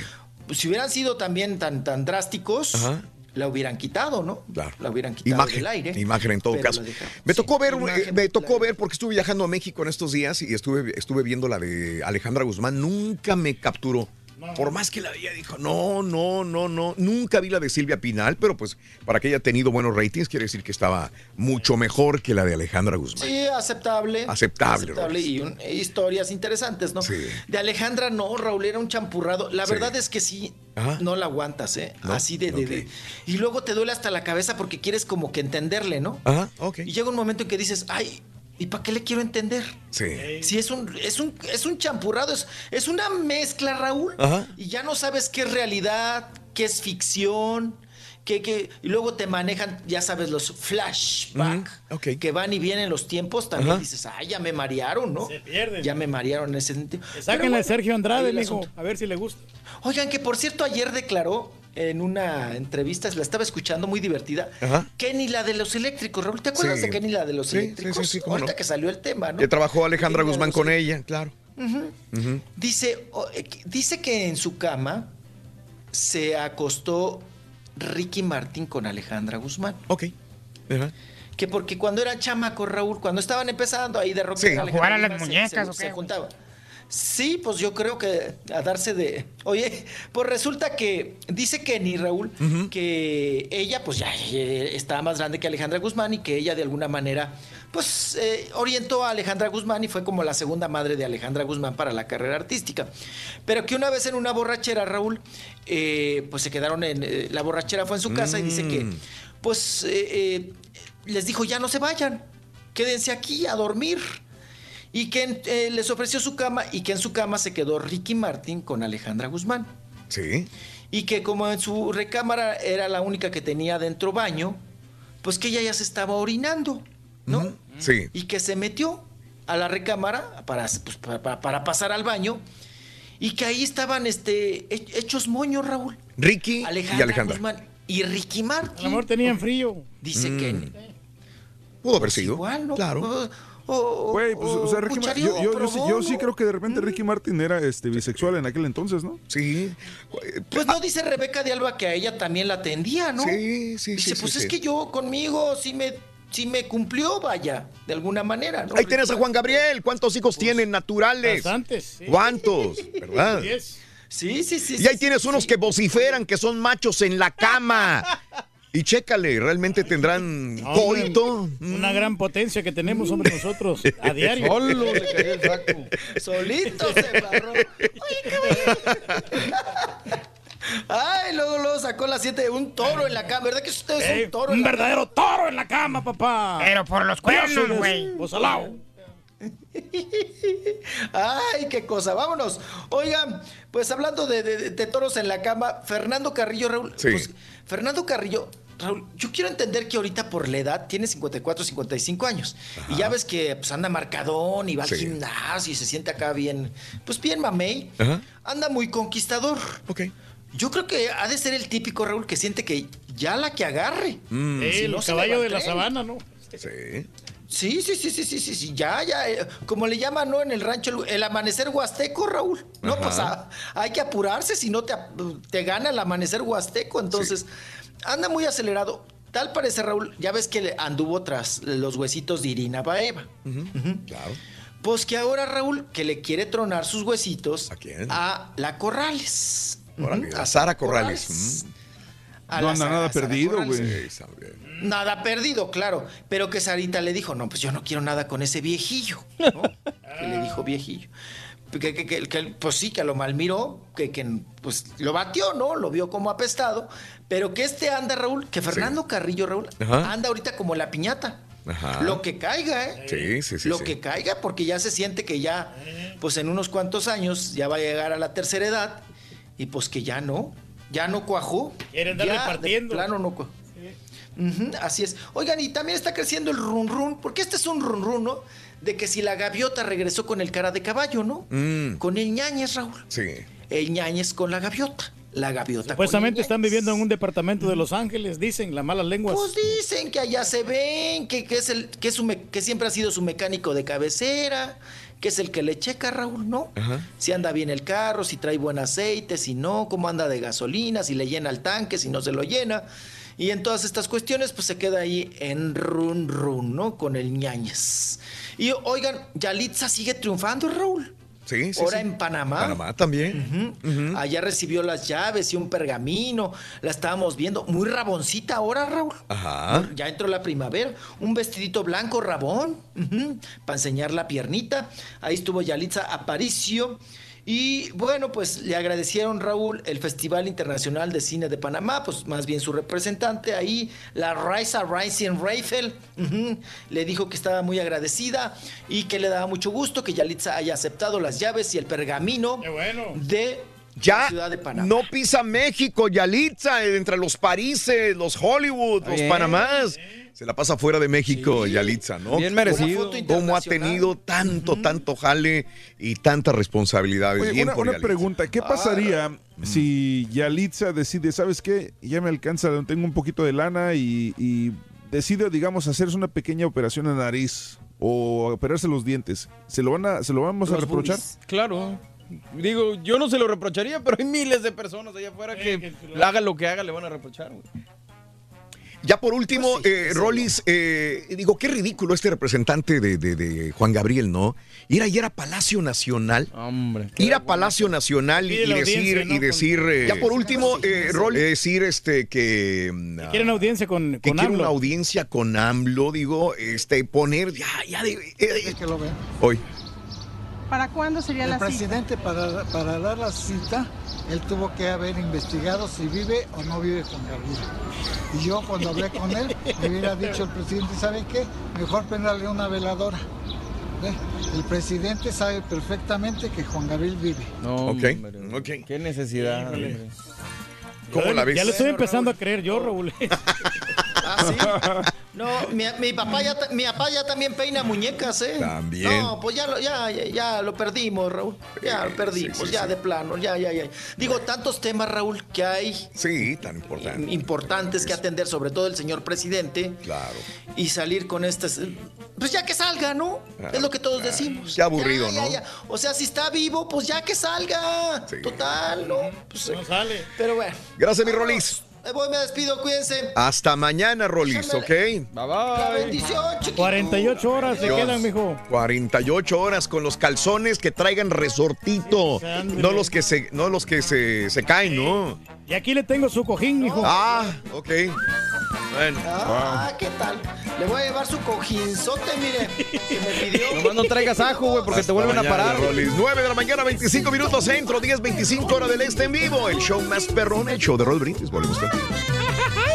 Si hubieran sido también tan, tan drásticos, Ajá. La hubieran quitado, ¿no? Claro. La hubieran quitado Imagen, del aire. imagen en todo caso. dejaron. Me Sí, tocó ver, imagen eh, me tocó ver porque estuve viajando a México en estos días y estuve, estuve viendo la de Alejandra Guzmán. Nunca me capturó. Por más que la veía, dijo, no, no, no, no. Nunca vi la de Silvia Pinal, pero pues para que haya tenido buenos ratings, quiere decir que estaba mucho mejor que la de Alejandra Guzmán. Sí, aceptable. Aceptable, y un- e historias interesantes, ¿no? De Alejandra no, Raúl era un champurrado. La Sí. verdad es que sí, Ajá. no la aguantas, ¿eh? ¿No? Así de, de- de- Y luego te duele hasta la cabeza porque quieres como que entenderle, ¿no? Ajá, ok. Y llega un momento en que dices, ay, ¿y para qué le quiero entender? Sí. Si es un, es un, es un champurrado, es, es una mezcla, Raúl. Ajá. Y ya no sabes qué es realidad, qué es ficción, qué, qué- y luego te manejan, ya sabes, los flashback que van y vienen los tiempos. También Ajá. dices, ay, ya me marearon, ¿no? Se pierden. Ya me marearon en ese sentido. Sáquenle bueno, a Sergio Andrade, mijo, a ver si le gusta. Oigan, que por cierto, ayer declaró en una entrevista, la estaba escuchando muy divertida, Ajá. Kenny, la de los eléctricos. Raúl, ¿te acuerdas Sí. de Kenny, la de los Sí, sí, eléctricos? sí, sí, cómo Ahorita no. que salió el tema, ¿no? Que trabajó Alejandra Guzmán con ella, claro. Dice, eh, que- dice que en su cama se acostó Ricky Martín con Alejandra Guzmán. Ok. Ajá. Que porque cuando eran chamacos, Raúl, cuando estaban empezando ahí de rock Sí. ¿A jugar a las muñecas se, se juntaba. Sí, pues yo creo que a darse de. Oye, pues resulta que dice Kenny Raúl que ella, pues ya estaba más grande que Alejandra Guzmán y que ella de alguna manera, pues eh, orientó a Alejandra Guzmán y fue como la segunda madre de Alejandra Guzmán para la carrera artística. Pero que una vez en una borrachera, Raúl, eh, pues se quedaron en. eh, la borrachera fue en su casa y dice que, Mm. pues eh, eh, les dijo, ya no se vayan, quédense aquí a dormir. Y que eh, les ofreció su cama y que en su cama se quedó Ricky Martin con Alejandra Guzmán. Sí. Y que como en su recámara era la única que tenía dentro baño, pues que ella ya se estaba orinando, ¿no? Sí. Y que se metió a la recámara para, pues, para, para- pasar al baño y que ahí estaban este, he- hechos moños, Raúl. Ricky Alejandra y Alejandra. Guzmán y Ricky Martin. A lo mejor tenían frío. Dice Mm. que... Pudo haber sido. Igual, ¿no? Claro. Güey, pues, o sea, Ricky yo, yo- yo sí- yo sí creo que de repente Ricky Martin era este bisexual en aquel entonces, ¿no? Sí. Pues no dice Rebeca de Alba que a ella también la atendía, ¿no? Sí, sí, Dice, sí, pues sí, es sí. que yo conmigo sí me, sí me cumplió, vaya, de alguna manera, ¿no? Ahí tienes a Juan Gabriel. ¿Cuántos hijos tienen naturales? bastantes, sí. ¿Cuántos? (laughs) ¿Verdad? Sí, sí, sí. Y ahí tienes unos que vociferan que son machos en la cama. (laughs) Y chécale, realmente tendrán coito. Una gran potencia que tenemos, hombre, nosotros, a diario. Solo le cayó el saco. (laughs) Solito se barró. Ay, luego, luego sacó las siete un toro en la cama. ¿Verdad que usted es Ey, un toro? un la verdadero toro en la cama, papá. Pero por los cuernos, soy de- güey. Bozalao. Ay, qué cosa, vámonos. Oigan, pues hablando de, de- de toros en la cama, Fernando Carrillo, Raúl. Sí. pues, Fernando Carrillo, Raúl, yo quiero entender que ahorita por la edad tiene 54, 55 años. Y ya ves que pues anda marcadón y va Sí. al gimnasio y se siente acá bien, pues bien mamey. Ajá. Anda muy conquistador. Ok. Yo creo que ha de ser el típico, Raúl, que siente que ya la que agarre. Mm. Sí, Si el no, caballo de la sabana, ¿no? Sí. Sí, sí, sí, sí, sí, sí, sí, ya, ya, eh, como le llaman, ¿no? En el rancho, el, el amanecer huasteco, Raúl. No, Ajá. pues hay que apurarse, si no te, te gana el amanecer huasteco. Entonces, anda muy acelerado. Tal parece, Raúl, ya ves que anduvo tras los huesitos de Irina Baeva. Claro. Pues que ahora, Raúl, que le quiere tronar sus huesitos a, quién? la Corrales. Órale, a Sara Corrales. A No anda Sara- nada perdido, güey. Nada perdido, claro. Pero que Sarita le dijo, no, pues yo no quiero nada con ese viejillo. ¿no? (laughs) que le dijo viejillo. Que, que- que- que- pues sí, que lo malmiró, que, que pues lo batió, ¿no? Lo vio como apestado. Pero que este anda, Raúl, que Fernando Carrillo, Raúl, Ajá. anda ahorita como la piñata. Ajá. Lo que caiga, ¿eh? Sí, sí, sí. lo sí. que caiga, porque ya se siente que ya, pues en unos cuantos años, ya va a llegar a la tercera edad y pues que ya no, ya no cuajó. Quiere andar Ya, de repartiendo. plano no cuajó. Ujú, así es. Oigan, y también está creciendo el run run, porque este es un run run, ¿no? De que si la gaviota regresó con el cara de caballo, ¿no? Mm, Con el ñañez, Raúl. sí. El ñañez con la gaviota. La gaviota Supuestamente están viviendo en un departamento de Los Ángeles, dicen las malas lenguas. Pues dicen que allá se ven, que, que es el, que, es su me- que siempre ha sido su mecánico de cabecera, que es el que le checa, Raúl, ¿no? Ajá. Si anda bien el carro, si trae buen aceite, si no, cómo anda de gasolina, si le llena el tanque, si no se lo llena. Y en todas estas cuestiones, pues se queda ahí en run run, ¿no? Con el ñañez. Y oigan, Yalitza sigue triunfando, Raúl. Sí, sí. Ahora sí. en Panamá. Panamá también. Allá recibió las llaves y un pergamino. La estábamos viendo. Muy raboncita ahora, Raúl. Ajá. Ya entró la primavera. Un vestidito blanco, rabón. Para enseñar la piernita. Ahí estuvo Yalitza Aparicio. Y bueno, pues le agradecieron, Raúl, el Festival Internacional de Cine de Panamá, pues más bien su representante ahí, la Raisa Rising Raifel, ujú, le dijo que estaba muy agradecida y que le daba mucho gusto que Yalitza haya aceptado las llaves y el pergamino de Ya la ciudad de Panamá. no pisa México, Yalitza, entre los Parises, los Hollywood, los Bien. Se la pasa fuera de México, Yalitza, ¿no? Bien merecido. ¿Cómo ha tenido tanto, tanto jale y tanta responsabilidad? Oye, Bien una, por una pregunta, ¿qué pasaría si Yalitza decide, ¿sabes qué? Ya me alcanza, tengo un poquito de lana y, y decide, digamos, hacerse una pequeña operación en la nariz o operarse los dientes. ¿Se lo, van a, se lo vamos a reprochar? boobies. Claro. Digo, yo no se lo reprocharía, pero hay miles de personas allá afuera que haga lo que haga, le van a reprochar. güey. Ya por último, eh, Rollis, eh, digo, qué ridículo este representante de, de- de Juan Gabriel, ¿no? Ir ayer a Palacio Nacional. Hombre. Ir a Palacio Nacional y, decir, y decir, eh, ya por último, eh, Rollis, decir este que, mm, Quieren audiencia con, que con quiere AMLO. una audiencia con AMLO, digo, este, poner ya, ya de, eh, que lo vea. hoy. ¿Para cuándo sería El la cita? presidente para, para dar la cita, él tuvo que haber investigado si vive o no vive Juan Gabriel. Y yo cuando hablé con él, me hubiera dicho el presidente, ¿sabe qué? Mejor prenderle una veladora. ¿Ve? El presidente sabe perfectamente que Juan Gabriel vive. No, Ok, hombre. Qué necesidad. hombre. ¿Cómo la ves? Ya le estoy empezando a creer yo, Raúl. (laughs) ¿Ah, sí? (laughs) No, mi, mi papá ya, mi papá ya también peina muñecas, ¿eh? También. No, pues ya lo, ya, ya, ya lo perdimos, Raúl. Ya lo perdimos, sí, ya sí. de plano, ya, ya, ya. Digo, tantos temas, Raúl, que hay Sí, tan importante. importantes que atender, sobre todo el señor presidente, Claro. y salir con estas... Pues ya que salga, ¿no? Claro, es lo que todos claro. decimos. Qué aburrido, ¿no? ya. O sea, si está vivo, pues ya que salga. Total, ¿no? Pues, No sale. Pero bueno. Gracias, mi Rolis. Me voy, me despido, cuídense. Hasta mañana, Rolis, ¿ok? Bye La bye. bendición, chiquito. 48 horas se quedan, mijo. 48 horas con los calzones que traigan resortito. No los que se, no los que se, se caen, ¿no? Y aquí le tengo su cojín, mijo. Ah, ok. Bueno. Ah, ¿qué tal? Le voy a llevar su cojinzote, mire, que me pidió. (laughs) Nomás no traigas ajo, güey, porque te vuelven a parar. Rolis. 9 de la mañana, 25 minutos centro, 10, 25 hora del este en vivo. El show más perrón, el show de Roll Brindis. Volvemos contigo. (laughs)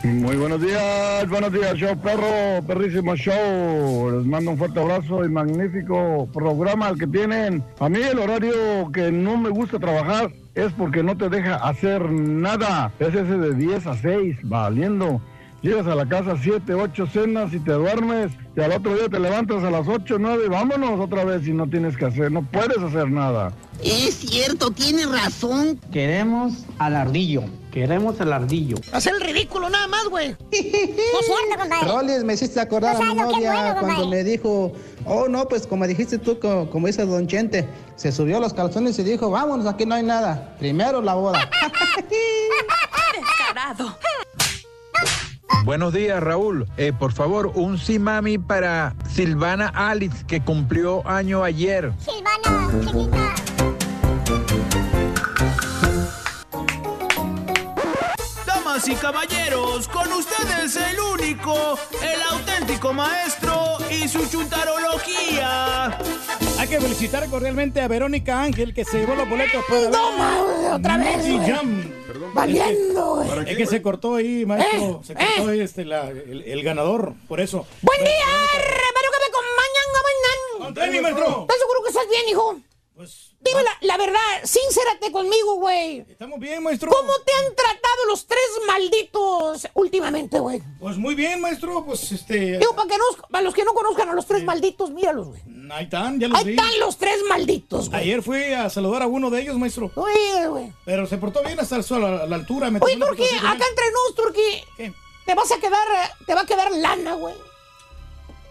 Muy buenos días, buenos días, show perro, perrísimo show. Les mando un fuerte abrazo y magnífico programa el que tienen. A mí el horario que no me gusta trabajar es porque no te deja hacer nada. Es ese de 10 a 6, valiendo. Llegas a la casa 7, 8 cenas y te duermes. Y al otro día te levantas a las 8, 9, vámonos otra vez y no tienes que hacer, no puedes hacer nada. Es cierto, tiene razón. Queremos al ardillo. Queremos al ardillo. Hacer el ridículo nada más, güey. (laughs) Es cierto, compadre. Rolis, me hiciste acordar a mi novia bueno, cuando me dijo, oh no, pues como dijiste tú, co- como, dice Don Chente, se subió los calzones y dijo, vámonos, aquí no hay nada. Primero la boda. (laughs) Descarado. Buenos días, Raúl. Eh, por favor, un sí mami para Silvana Alice, que cumplió año ayer. Silvana, chiquita. Damas y caballeros, con ustedes el único, el auténtico maestro y su chuntarología. Hay que felicitar cordialmente a Verónica Ángel que se llevó los boletos para No, ma, otra vez. Jam. Valiendo, güey. Es que se cortó ahí, maestro. Eh, se cortó ahí este, la- el, el ganador, por eso. Buen día, hermano que me acompañan a bailar. Antonio, maestro. ¿Estás seguro que estás bien, hijo? Pues. Dime la, la verdad, sincérate conmigo, güey. Estamos bien, maestro. ¿Cómo te han tratado los tres malditos últimamente, güey? Pues muy bien, maestro. Pues este. Digo, para, que no, para los que no conozcan a los tres malditos, míralos, güey. Ahí están, ya los Ahí vi. están los tres malditos, güey. Ayer fui a saludar a uno de ellos, maestro. Oye, güey. Pero se portó bien hasta el a la, altura. Me Oye, con acá entre nos, Turki. ¿Qué? Te vas a quedar, te va a quedar lana, güey.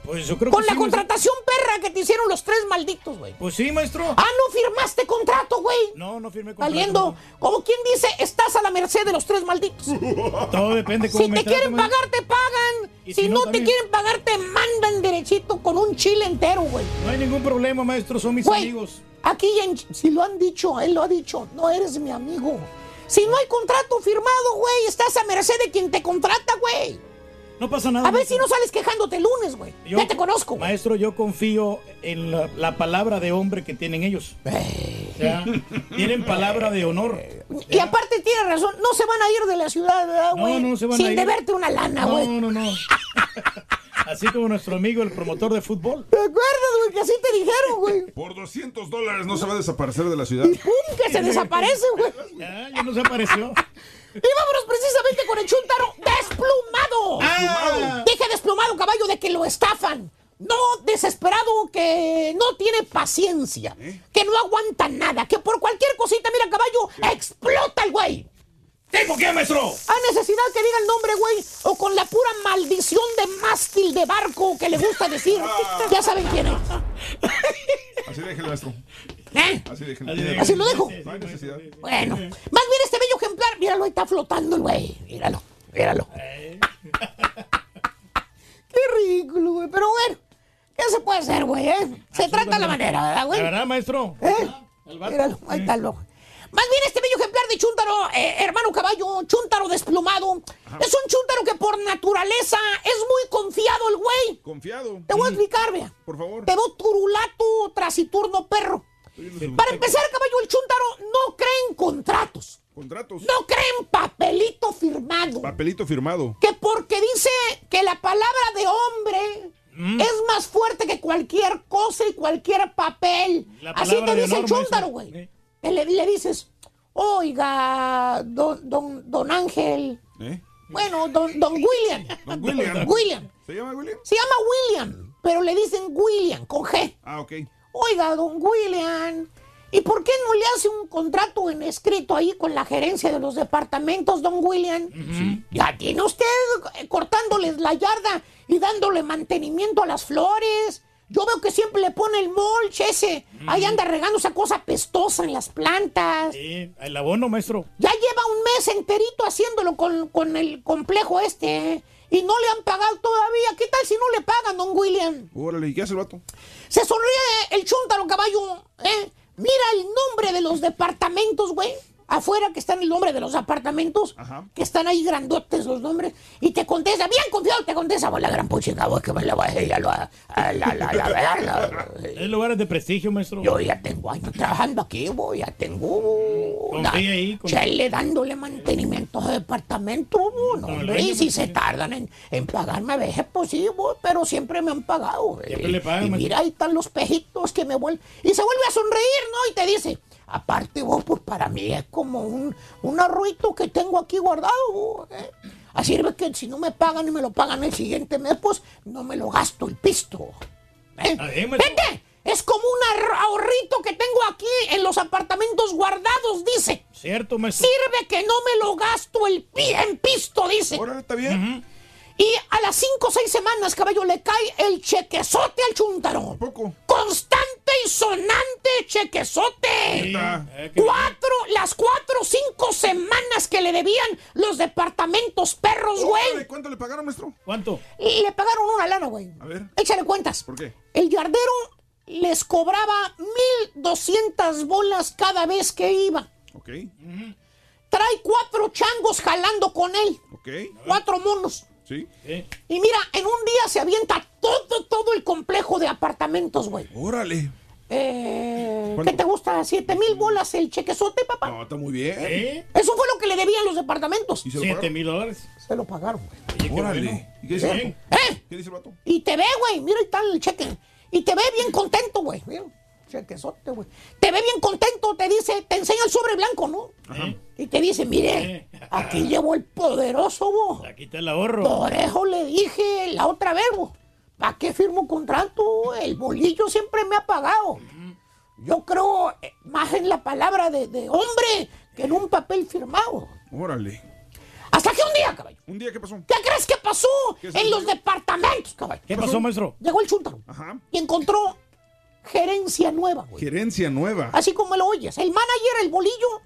Pues yo creo Con que la sí, maestro. contratación perra que te hicieron los tres malditos, güey. Pues sí, maestro. Ah, no firmaste contrato, güey. No, no firmé contrato. Valiendo, como quien dice, estás a la merced de los tres malditos. (laughs) Todo depende cómo Si me te quieren pagar, te pagan. Si, si no, no, te quieren pagar, te mandan derechito con un chile entero, güey. No hay ningún problema, maestro. Son mis Güey, amigos. Aquí, en- si lo han dicho, él lo ha dicho, no eres mi amigo. Si no hay contrato firmado, güey, estás a merced de quien te contrata, güey. No pasa nada. A ver si no sales quejándote el lunes, güey. Yo- Ya te conozco. güey. Maestro, yo confío en la, la palabra de hombre que tienen ellos. O sea, tienen palabra de honor. Y aparte tiene razón, no se van a ir de la ciudad, ¿verdad, No, güey? no se van Sin a ir. deberte una lana, güey. No, no, no. (laughs) Así como nuestro amigo, el promotor de fútbol. ¿Te acuerdas, güey? Que así te dijeron, güey. Por 200 dólares no se va a desaparecer de la ciudad. Y pum, que se (laughs) desaparece, güey. Ya, ya no se apareció. (laughs) Y vámonos precisamente con el chuntaro desplumado. Ah. Dije desplumado, caballo, de que lo estafan. No desesperado, que no tiene paciencia, que no aguanta nada, que por cualquier cosita, mira, caballo, explota el güey. ¿Tipo qué, maestro? Hay necesidad que diga el nombre, güey, o con la pura maldición de mástil de barco que le gusta decir. Ya saben quién es. Así déjelo, maestro. ¿Eh? Así. Así lo dejo. No hay necesidad. Bueno, más bien este bello ejemplar, míralo, ahí está flotando el güey. Míralo, míralo. Qué ridículo, güey. Pero bueno, ¿qué se puede hacer, güey? eh? Se trata la manera, ¿verdad, güey? Verdad, maestro. ¿Eh? Míralo, ahí está el loco. Más bien este bello ejemplar de chúntaro, eh, hermano caballo, chúntaro desplumado, es un chúntaro que por naturaleza es muy confiado el güey. Confiado. Te voy a explicar, vea. Por favor. Te veo turulato, trasiturno perro. Para empezar, caballo, el chúntaro no cree en contratos. Contratos. No cree en papelito firmado. Papelito firmado. Que porque dice que la palabra de hombre Mm. es más fuerte que cualquier cosa y cualquier papel. Así te dice el maestro. güey. Le, le dices, oiga, don, don, don Ángel. ¿Eh? Bueno, don, don William. (laughs) Don William. William. ¿Se llama William? Se llama William, pero le dicen William, con G. Ah, ok. Oiga, don William, ¿y por qué no le hace un contrato en escrito ahí con la gerencia de los departamentos, don William? Ya tiene usted eh, cortándoles la yarda y dándole mantenimiento a las flores. Yo veo que siempre le pone el mulch ese. Ahí anda regando esa cosa pestosa en las plantas. Sí, el abono, maestro. Ya lleva un mes enterito haciéndolo con, con el complejo este. ¿eh? Y no le han pagado todavía. ¿Qué tal si no le pagan, don William? Órale, ¿y qué hace el vato? Se sonríe el chúntaro caballo, ¿eh? Mira el nombre de los departamentos, güey. Afuera que están el nombre de los apartamentos, que están ahí grandotes los nombres, y te contesta, bien confiado, te contesta, pues la gran puchica, güey, que me la va a ella, la, la, la, la, la la- Es (laughs) lugares de prestigio, maestro. Yo ya tengo años trabajando aquí, güey, ya tengo... Confía ahí, Chele dándole mantenimiento a departamento, no, hombre, y si se tardan en, en pagarme a veces, pues sí, güey, pero siempre me han pagado. Siempre le pagan, Y mira, ahí están los pejitos que me vuelven. Y se vuelve a sonreír, ¿no? Y te dice, Aparte, vos, pues para mí es como un, un arroito que tengo aquí guardado. vos, ¿eh? Así es que si no me pagan y me lo pagan el siguiente mes, pues no me lo gasto el pisto. ¿eh? Vete, es como un ahor- ahorrito que tengo aquí en los apartamentos guardados, dice. Cierto, maestro. Sirve que no me lo gasto el pi en pisto, dice. Ahora está bien. Y a las cinco o seis semanas, caballo, le cae el chequezote al chuntaro. poco? Constante y sonante chequezote. Cuatro, las cuatro o cinco semanas que le debían los departamentos perros, güey. ¿Cuánto le pagaron, maestro? ¿Cuánto? Y le pagaron una lana, güey. A ver. Échale cuentas. ¿Por qué? El yardero les cobraba 1200 bolas cada vez que iba. Ok. Trae cuatro changos jalando con él. Ok. Cuatro monos. Sí. Y mira, en un día se avienta todo, todo el complejo de apartamentos, güey. Órale. Eh. ¿Qué te gusta? ¿Siete mil bolas el chequezote, papá? No, está muy bien. Eso fue lo que le debían los departamentos. ¿Y se lo pagaron? Siete mil dólares. Se lo pagaron, güey. Órale. ¿Y qué dice el ¿Eh? ¿Eh? ¿Qué dice el vato? Y te ve, güey. Mira, ahí está el cheque. Y te ve bien contento, güey. Chequezote, güey. Te ve bien contento, te dice, te enseña el sobre blanco, ¿no? Y te dice, mire, aquí llevo el poderoso, vos. Aquí está el ahorro. Por eso le dije la otra vez, vos. ¿Para qué firmo contrato? El bolillo siempre me ha pagado. Yo creo eh, más en la palabra de, de hombre que en un papel firmado. Órale. Hasta que un día, caballo. ¿Un día qué pasó? ¿Qué crees que pasó ¿Qué se en los departamentos, caballo? ¿Qué pasó, maestro? Llegó el chúntaro Ajá. y encontró gerencia nueva, güey. Gerencia nueva. Así como lo oyes. El manager, el bolillo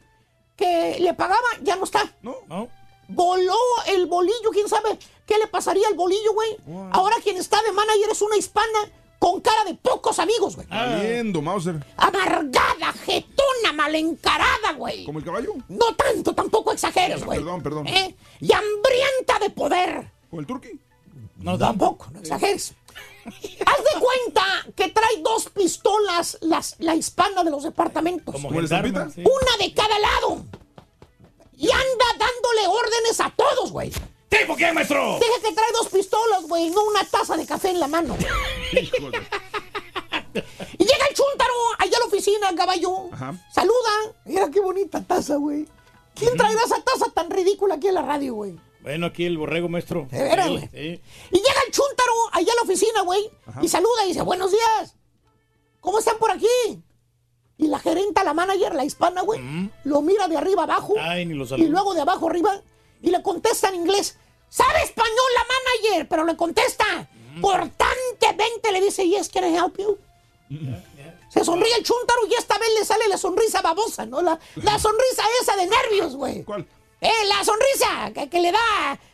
que le pagaba, ya no está. No. ¿No? Voló el bolillo, quién sabe qué le pasaría al bolillo, güey. Ahora quien está de manager es una hispana con cara de pocos amigos, güey. Valiendo, Mauser. Amargada, jetona, mal encarada, güey. ¿Como el caballo? No tanto, tampoco exageres, güey. Perdón, perdón. ¿Eh? Y hambrienta de poder. ¿Como el turqui? No, Tampoco, no exageres. Haz de cuenta que trae dos pistolas las, la hispana de los departamentos. Sí. Una de cada lado. Y anda dándole órdenes a todos, güey. ¿Tipo qué, maestro? Deja que trae dos pistolas, güey, no una taza de café en la mano. Híjole. (laughs) Y llega el chúntaro allá a la oficina, caballo. Ajá. Saluda. Mira qué bonita taza, güey. ¿Quién traerá esa taza tan ridícula aquí en la radio, güey? Bueno, aquí el borrego, maestro. De veras, Sí, güey. sí. Y llega el chúntaro allá a la oficina, güey. Y saluda y dice, buenos días. ¿Cómo están por aquí? Y la gerenta, la manager, la hispana, güey, lo mira de arriba abajo. Ay, ni lo y luego de abajo arriba. Y le contesta en inglés. ¿Sabe español la manager? Pero le contesta. Cortantemente le dice, yes, can I help you? Se sonríe el chúntaro y esta vez le sale la sonrisa babosa, ¿no? La, la sonrisa esa de nervios, güey. ¿Cuál? Eh, la sonrisa que, que le da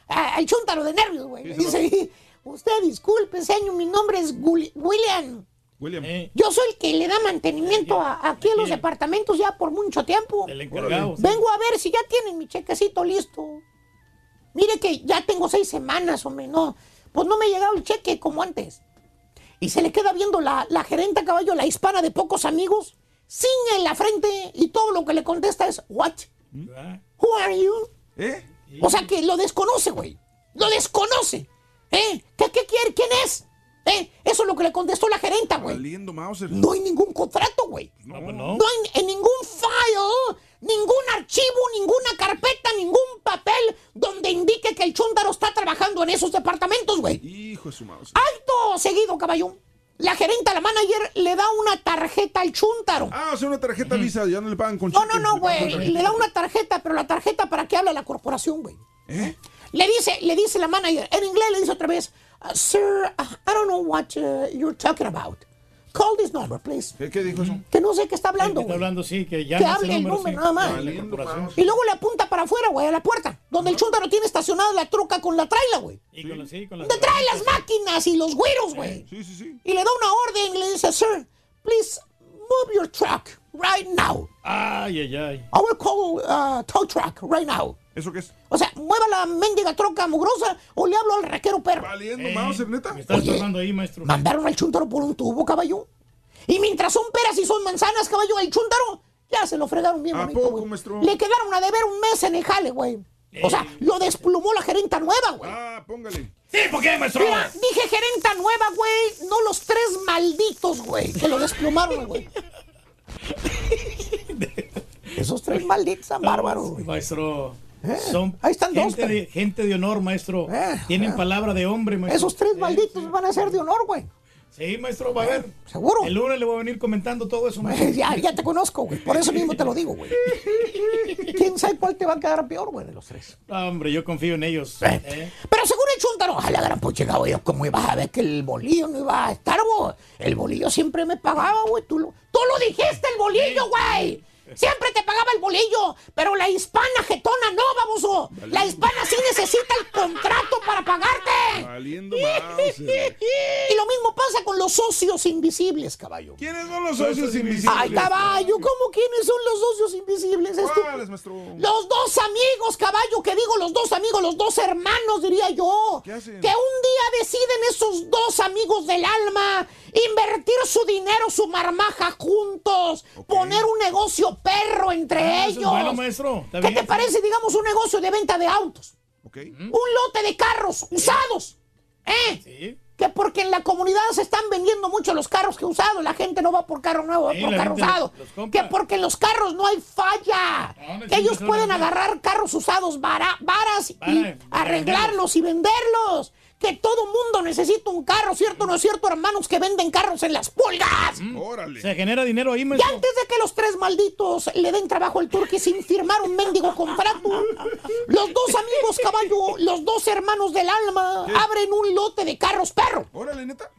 a- al chúntaro de nervios, güey. Le Dice, usted disculpe, señor, mi nombre es Guli- William. William. Eh, Yo soy el que le da mantenimiento a, aquí en los departamentos ya por mucho tiempo. el encargado. sí. Vengo a ver si ya tienen mi chequecito listo. Mire que ya tengo seis semanas, hombre, no. Pues no me ha llegado el cheque como antes. Y se le queda viendo la, la gerente a caballo, la hispana de pocos amigos, ciña en la frente y todo lo que le contesta es, what? Ah, Who are you? ¿Eh? O sea que lo desconoce, güey. Lo desconoce. ¿Eh? ¿Qué, qué quiere? ¿Quién es? ¿Eh? Eso es lo que le contestó la gerenta, güey. Valiendo, Mauser. No hay ningún contrato, güey. No, pues no. No hay en ningún file, ningún archivo, ninguna carpeta, ningún papel donde indique que el chúndaro está trabajando en esos departamentos, güey. Hijo de su Mauser. Alto seguido, caballo. La gerenta, la manager, le da una tarjeta al chúntaro. Ah, o sea, una tarjeta Visa, ya no le pagan con No, no, no, güey. Le da una tarjeta, pero la tarjeta para que hable la corporación, güey. ¿Eh? Le dice, le dice la manager, en inglés le dice otra vez, "Uh, Sir, uh, I don't know what uh, you're talking about. Call this number, please. ¿Qué, qué dijo eso? Que no sé qué está hablando, Está güey. hablando, sí, que ya Que no hable el número, sí. nada más. Y luego le apunta para afuera, güey, a la puerta, donde el chúndaro tiene estacionada la troca con la traila, güey. Y con la, sí, con la Donde trae las máquinas y los güeros, güey. Sí, sí, sí. Y le da una orden y le dice, Sir, please move your truck right now. Ay, ay, ay. I will call uh, tow truck right now. ¿Eso qué es? O sea, mueva la mendiga troca mugrosa o le hablo al raquero perro. Valiendo, Eh, Mauser, neta. Me está Oye. estorbando ahí, maestro. Mandaron al chúntaro por un tubo, caballo. Y mientras son peras y son manzanas, caballo, el chúntaro ya se lo fregaron bien ¿A bonito, poco, maestro? Le quedaron a deber un mes en el jale, güey. O sea, lo desplumó la gerenta nueva, güey. Ah, póngale. ¿Tipo qué, maestro? Mira, dije gerenta nueva, güey, no los tres malditos, güey, que lo desplumaron, güey. (laughs) Esos tres malditos están bárbaros, güey. Maestro. Eh, Son ahí están dos, gente, de, gente de honor, maestro. Tienen eh. palabra de hombre, maestro. Esos tres Sí, malditos van a ser de honor, güey. Sí, maestro, va a ver. ¿Seguro? El lunes le voy a venir comentando todo eso, maestro. Ya, ya te conozco, güey. Por eso mismo te lo digo, güey. ¿Quién sabe cuál te va a quedar peor, güey, de los tres? Hombre, yo confío en ellos. ¿eh? Pero según el chuntaro, a la gran puchica, güey, ¿cómo ibas a ver que el bolillo no iba a estar, güey? El bolillo siempre me pagaba, güey. Tú lo, tú lo dijiste, el bolillo, güey. Siempre te pagaba el bolillo, pero la hispana jetona no, baboso. La hispana sí necesita el contrato para pagarte. Valiendo más. (laughs) Y lo mismo pasa con los socios invisibles, caballo. ¿Quiénes son los socios invisibles? Ay, caballo, ¿cómo quiénes son los socios invisibles? ¿Cuáles, maestro? Los dos amigos, caballo, que digo los dos amigos, los dos hermanos, diría yo. ¿Qué hacen? Que un día deciden esos dos amigos del alma invertir su dinero, su marmaja juntos, poner un negocio perro entre Ah, es ellos. bueno, maestro. ¿Qué bien, te parece, digamos, un negocio de venta de autos? Un lote de carros usados. ¿Eh? Que porque en la comunidad se están vendiendo mucho los carros que usados, la gente no va por carro nuevo, va Sí, por carro usado. Que porque en los carros no hay falla. no, que ellos pueden agarrar carros usados bara- varas y arreglarlos y venderlos. Que todo mundo necesita un carro, ¿cierto o no es cierto, hermanos que venden carros en las pulgas? Órale. Se genera dinero ahí, Y maestro. antes de que los tres malditos le den trabajo al turqui sin firmar un mendigo contrato, los dos amigos caballo, los dos hermanos del alma, abren un lote de carros perro. Órale, neta.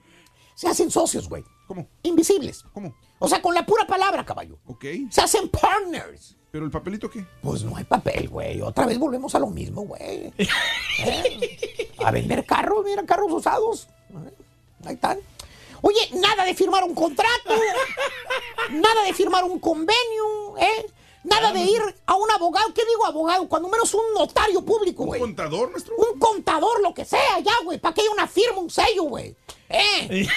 Se hacen socios, güey. ¿Cómo? Invisibles. ¿Cómo? O sea, con la pura palabra, caballo. Ok. Se hacen partners. ¿Pero el papelito qué? Pues no hay papel, güey. Otra vez volvemos a lo mismo, güey. (laughs) Eh, A vender carros, mira, carros usados. Eh, Ahí están. Oye, nada de firmar un contrato, nada de firmar un convenio, ¿eh? Nada de ir a un abogado. ¿Qué digo abogado? Cuando menos un notario público, güey. ¿Un contador, maestro? Un contador, lo que sea, ya, güey. Para que haya una firma, un sello, güey. ¿Eh?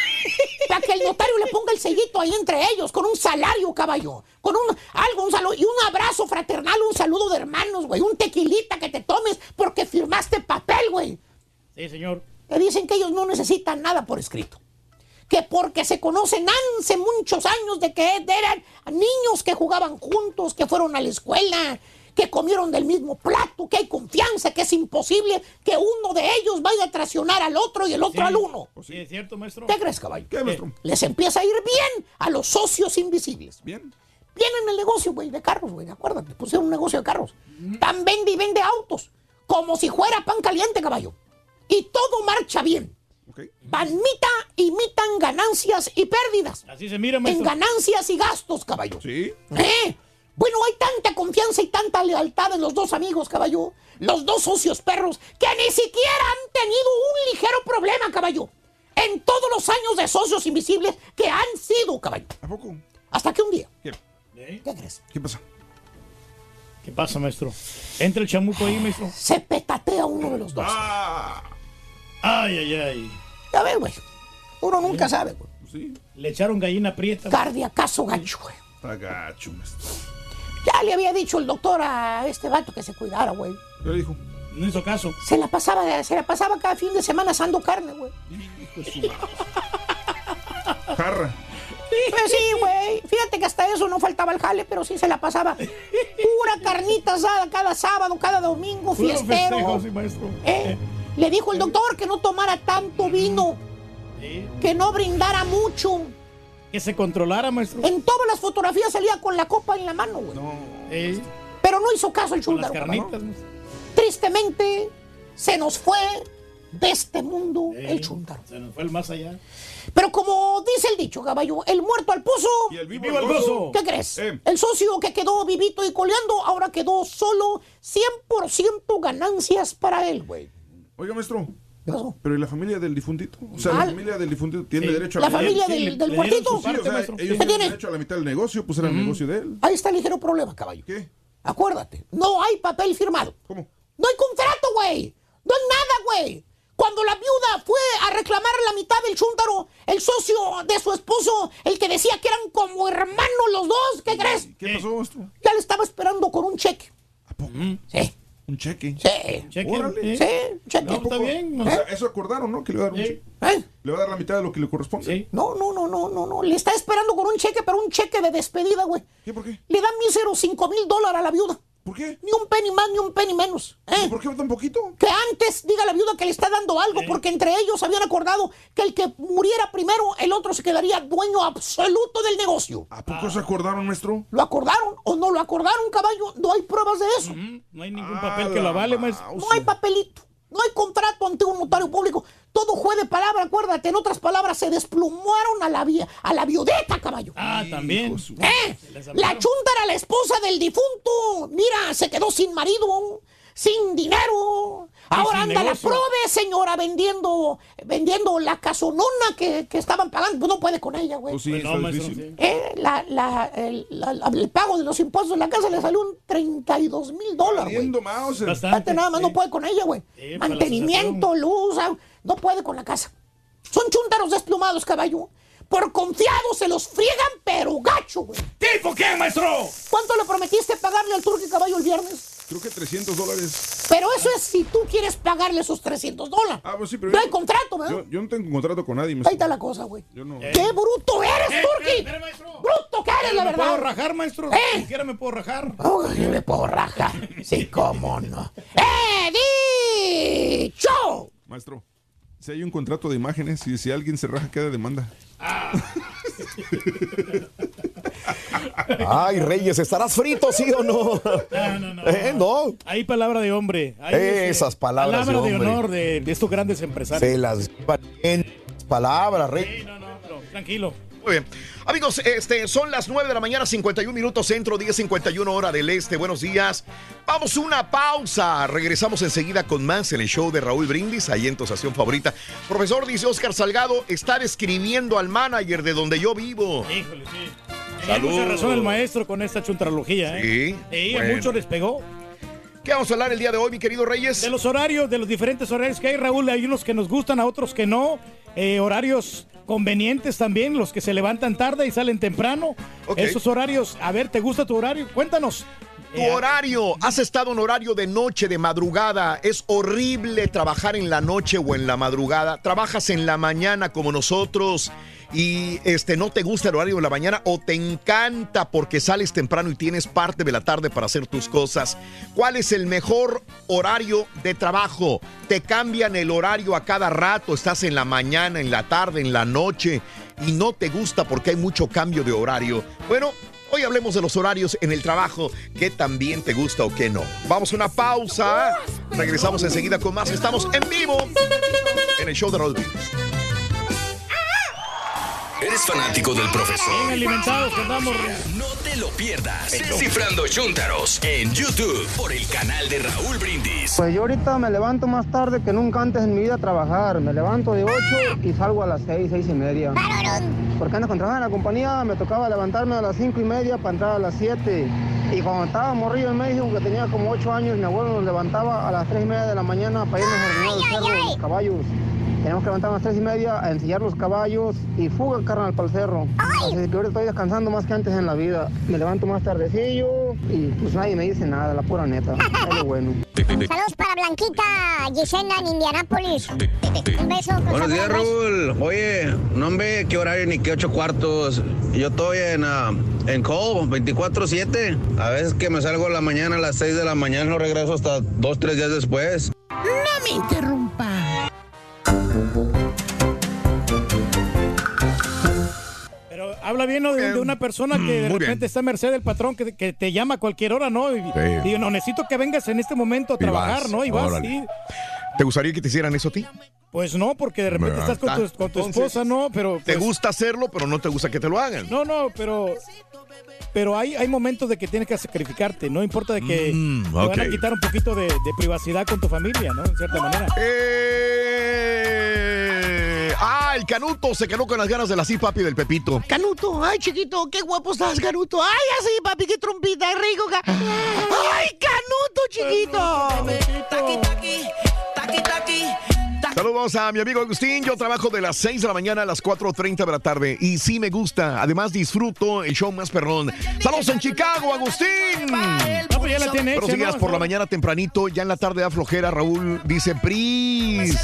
Para que el notario le ponga el sellito ahí entre ellos, con un salario, caballo. Con un algo, un saludo. Y un abrazo fraternal, un saludo de hermanos, güey. Un tequilita que te tomes porque firmaste papel, güey. Sí, señor. Que dicen que ellos no necesitan nada por escrito. Que porque se conocen hace muchos años de que eran niños que jugaban juntos, que fueron a la escuela, que comieron del mismo plato, que hay confianza, que es imposible que uno de ellos vaya a traicionar al otro y el otro Sí. al uno. Sí, es cierto, maestro. ¿Qué crees, caballo? ¿Qué, maestro? Les empieza a ir bien a los socios invisibles. Bien. Bien en el negocio, güey, de carros, güey, acuérdate, pusieron un negocio de carros. Tan vende y vende autos, como si fuera pan caliente, caballo. Y todo marcha bien. Palmita imitan ganancias y pérdidas. Así se mira, En maestro. ganancias y gastos, caballo. Sí. ¿Eh? Bueno, hay tanta confianza y tanta lealtad en los dos amigos, caballo. Los dos socios perros que ni siquiera han tenido un ligero problema, caballo. En todos los años de socios invisibles que han sido, caballo. ¿A poco? Hasta que un día. ¿Qué? ¿Qué crees? ¿Qué pasa? ¿Qué pasa, maestro? Entra el chamuco ahí, maestro. Se petatea uno de los dos. Ay, ay, ay. Ya ves, güey. Uno nunca sabe, güey. Sí. Le echaron gallina prieta. Cardiacazo gacho, güey. Está gacho, maestro. Ya le había dicho el doctor a este vato que se cuidara, güey. ¿Qué le dijo? No hizo caso. Se la pasaba, se la pasaba cada fin de semana asando carne, güey. Hijo de su madre. (laughs) Jarra. Pues sí, güey. Fíjate que hasta eso no faltaba el jale, pero sí se la pasaba. Pura carnita asada cada sábado, cada domingo, Puro fiestero. festejo, sí, maestro. ¿Eh? Le dijo el doctor que no tomara tanto vino, que no brindara mucho. Que se controlara, maestro. En todas las fotografías salía con la copa en la mano, güey. Eh, Pero no hizo caso el carnitas. maestro. Tristemente, se nos fue de este mundo el chúndaro. Se nos fue el más allá. Pero como dice el dicho, caballo, el muerto al pozo. Y el vivo, ¡Viva al gozo! ¿Qué crees? Eh. El socio que quedó vivito y coleando ahora quedó solo 100% ganancias para él, güey. Oiga, maestro. ¿Qué pasó? Pero ¿y la familia del difuntito? O sea, Ah. la familia del difuntito tiene Sí. derecho a La mitad- familia sí, del, le- del le muertito. su Sí, o parte, sea, maestro. ellos Sí. tienen tiene? derecho a la mitad del negocio, pues era el negocio de él. Ahí está el ligero problema, caballo. ¿Qué? Acuérdate, no hay papel firmado. ¿Cómo? No hay contrato, güey. No hay nada, güey. Cuando la viuda fue a reclamar la mitad del chúntaro, el socio de su esposo, el que decía que eran como hermanos los dos, ¿qué crees? ¿Qué pasó, maestro? Ya le estaba esperando con un cheque. ¿A poco? Sí, Un cheque. sí. Cheque. Órale. ¿eh? Sí, un cheque. No, está bien. Sea, eso acordaron, ¿no? Que le iba a dar un Sí. cheque. ¿Eh? ¿Le va a dar la mitad de lo que le corresponde? No, no, no, no, no, no. Le está esperando con un cheque, pero un cheque de despedida, güey. ¿Qué por qué? Le dan míseros 5 mil dólares a la viuda. ¿Por qué? Ni un penny más, ni un penny menos. ¿eh? ¿Por qué tan poquito? Que antes diga la viuda que le está dando algo, porque entre ellos habían acordado que el que muriera primero, el otro se quedaría dueño absoluto del negocio. ¿A poco se acordaron, maestro? ¿Lo acordaron o no lo acordaron, caballo? No hay pruebas de eso. No hay ningún papel que lo avale, maestro. No hay papelito. No hay contrato ante un notario público. Todo fue de palabra, acuérdate. En otras palabras, se desplumaron a la, vi- a la viudeta, caballo. Ah, también. ¿Eh? La chunta era la esposa del difunto. Mira, se quedó sin marido, sin dinero. Ahora anda la prove, señora, vendiendo, vendiendo la casonona que, que estaban pagando. Pues no puede con ella, güey. Pues sí, Pues no, difícil. Eh, la- la- el, la- la- el pago de los impuestos de la casa le salió un 32 mil dólares, güey. Bastante. Nada más no puede con ella, güey. Sí, la Mantenimiento, luz, no puede con la casa. Son chúntaros desplumados, caballo. Por confiados se los friegan, pero gacho, güey. ¿Tipo qué, maestro? ¿Cuánto le prometiste pagarle al turque caballo el viernes? Creo que 300 dólares. Pero eso es si tú quieres pagarle esos 300 dólares. Ah, pues sí, pero No yo- hay contrato, ¿verdad? Yo, yo no tengo contrato con nadie, Ahí maestro. está la cosa, güey. Yo no. ¡Qué bruto eres, Eh, Turki! maestro. ¡Bruto que eres, la ¿Me puedo verdad! rajar, maestro? ¿Eh? Si quiera me puedo rajar. Ay, me puedo rajar. Sí, cómo no. (laughs) ¡Eh, dicho! Maestro, si hay un contrato de imágenes y si alguien se raja, queda demanda. (laughs) Ay, Reyes, ¿estarás frito, sí o no? No, no, no. Eh, no. Hay palabra de hombre. Hay, Esas este, palabras de palabra de, hombre. honor de, de estos grandes empresarios. Se las palabras, Reyes. Sí, no, no, pero tranquilo. Muy bien. Amigos, este, son las 9 de la mañana, 51 minutos centro, 10.51 hora del este. Buenos días. Vamos a una pausa. Regresamos enseguida con más en el show de Raúl Brindis, ahí en tu estación favorita. Profesor, dice Oscar Salgado, está describiendo al manager de donde yo vivo. Híjole, sí. Salud. mucha razón el maestro con esta chuntralogía, ¿eh? Sí, a bueno. muchos les pegó. ¿Qué vamos a hablar el día de hoy, mi querido Reyes? De los horarios, de los diferentes horarios que hay, Raúl, hay unos que nos gustan, a otros que no. Eh, horarios convenientes también, los que se levantan tarde y salen temprano. Esos horarios, a ver, ¿te gusta tu horario? Cuéntanos. Tu Eh, horario, has estado en horario de noche, de madrugada. Es horrible trabajar en la noche o en la madrugada. Trabajas en la mañana como nosotros y este no te gusta el horario de la mañana o te encanta porque sales temprano y tienes parte de la tarde para hacer tus cosas. ¿Cuál es el mejor horario de trabajo? Te cambian el horario a cada rato, estás en la mañana, en la tarde, en la noche y no te gusta porque hay mucho cambio de horario. Bueno, Hoy hablemos de los horarios en el trabajo, que también te gusta o que no. Vamos a una pausa. Regresamos enseguida con más. Estamos en vivo en el show de Brindis. ¿Eres fanático del profesor? Bien alimentados que andamos. No te lo pierdas. Descifrando Chúntaros en YouTube por el canal de Raúl Brindis. Pues yo ahorita me levanto más tarde que nunca antes en mi vida a trabajar. Me levanto de 8 y salgo a las 6, 6 y media. Porque antes cuando trabajaba en la compañía me tocaba levantarme a las 5 y media para entrar a las 7. Y cuando estaba morrillo en México, que tenía como 8 años, mi abuelo nos levantaba a las 3 y media de la mañana para irnos a los caballos. Tenemos que levantarnos a las 3 y media a ensillar los caballos y fuga carnal para el cerro. Así que ahorita estoy descansando más que antes en la vida. Me levanto más tardecillo y pues nadie me dice nada, la pura neta. (laughs) Es lo bueno. Saludos para Blanquita Gisela en Indianápolis. Un beso. con Buenos días, Raúl. Oye, no ve qué horario ni qué ocho cuartos. Yo estoy en, ah, en Cole, 24-7. A veces que me salgo a la mañana a las 6 de la mañana, no regreso hasta dos, tres días después. No me interrumpa. Habla bien ¿no? de, de una persona que de bien. repente está a merced del patrón que, que te llama a cualquier hora, ¿no? Y digo, no, necesito que vengas en este momento a trabajar, vas, ¿no? Y vas, sí. ¿Te gustaría que te hicieran eso a ti? Pues no, porque de repente estás con tu, con tu Entonces, esposa, ¿no? Pero Te pues, gusta hacerlo, pero no te gusta que te lo hagan. No, no, pero pero hay, hay momentos de que tienes que sacrificarte, no importa de que Mm, te van a quitar un poquito de, de privacidad con tu familia, ¿no? En cierta manera. Eh, Ah, el Canuto se quedó con las ganas de la sí, papi, del Pepito. Canuto, ay chiquito, qué guapo estás, Canuto. Ay, así, papi, qué trompita, rico. ca- Ay, Canuto, chiquito. Saludos a mi amigo Agustín. Yo trabajo de las 6 de la mañana a las 4.30 de la tarde. Y sí me gusta. Además disfruto el show más perrón. Saludos en Chicago, Agustín. Ah, pues ya la tiene Pero hecha, sigas ¿no? por la mañana tempranito. Ya en la tarde da flojera. Raúl dice, Pris.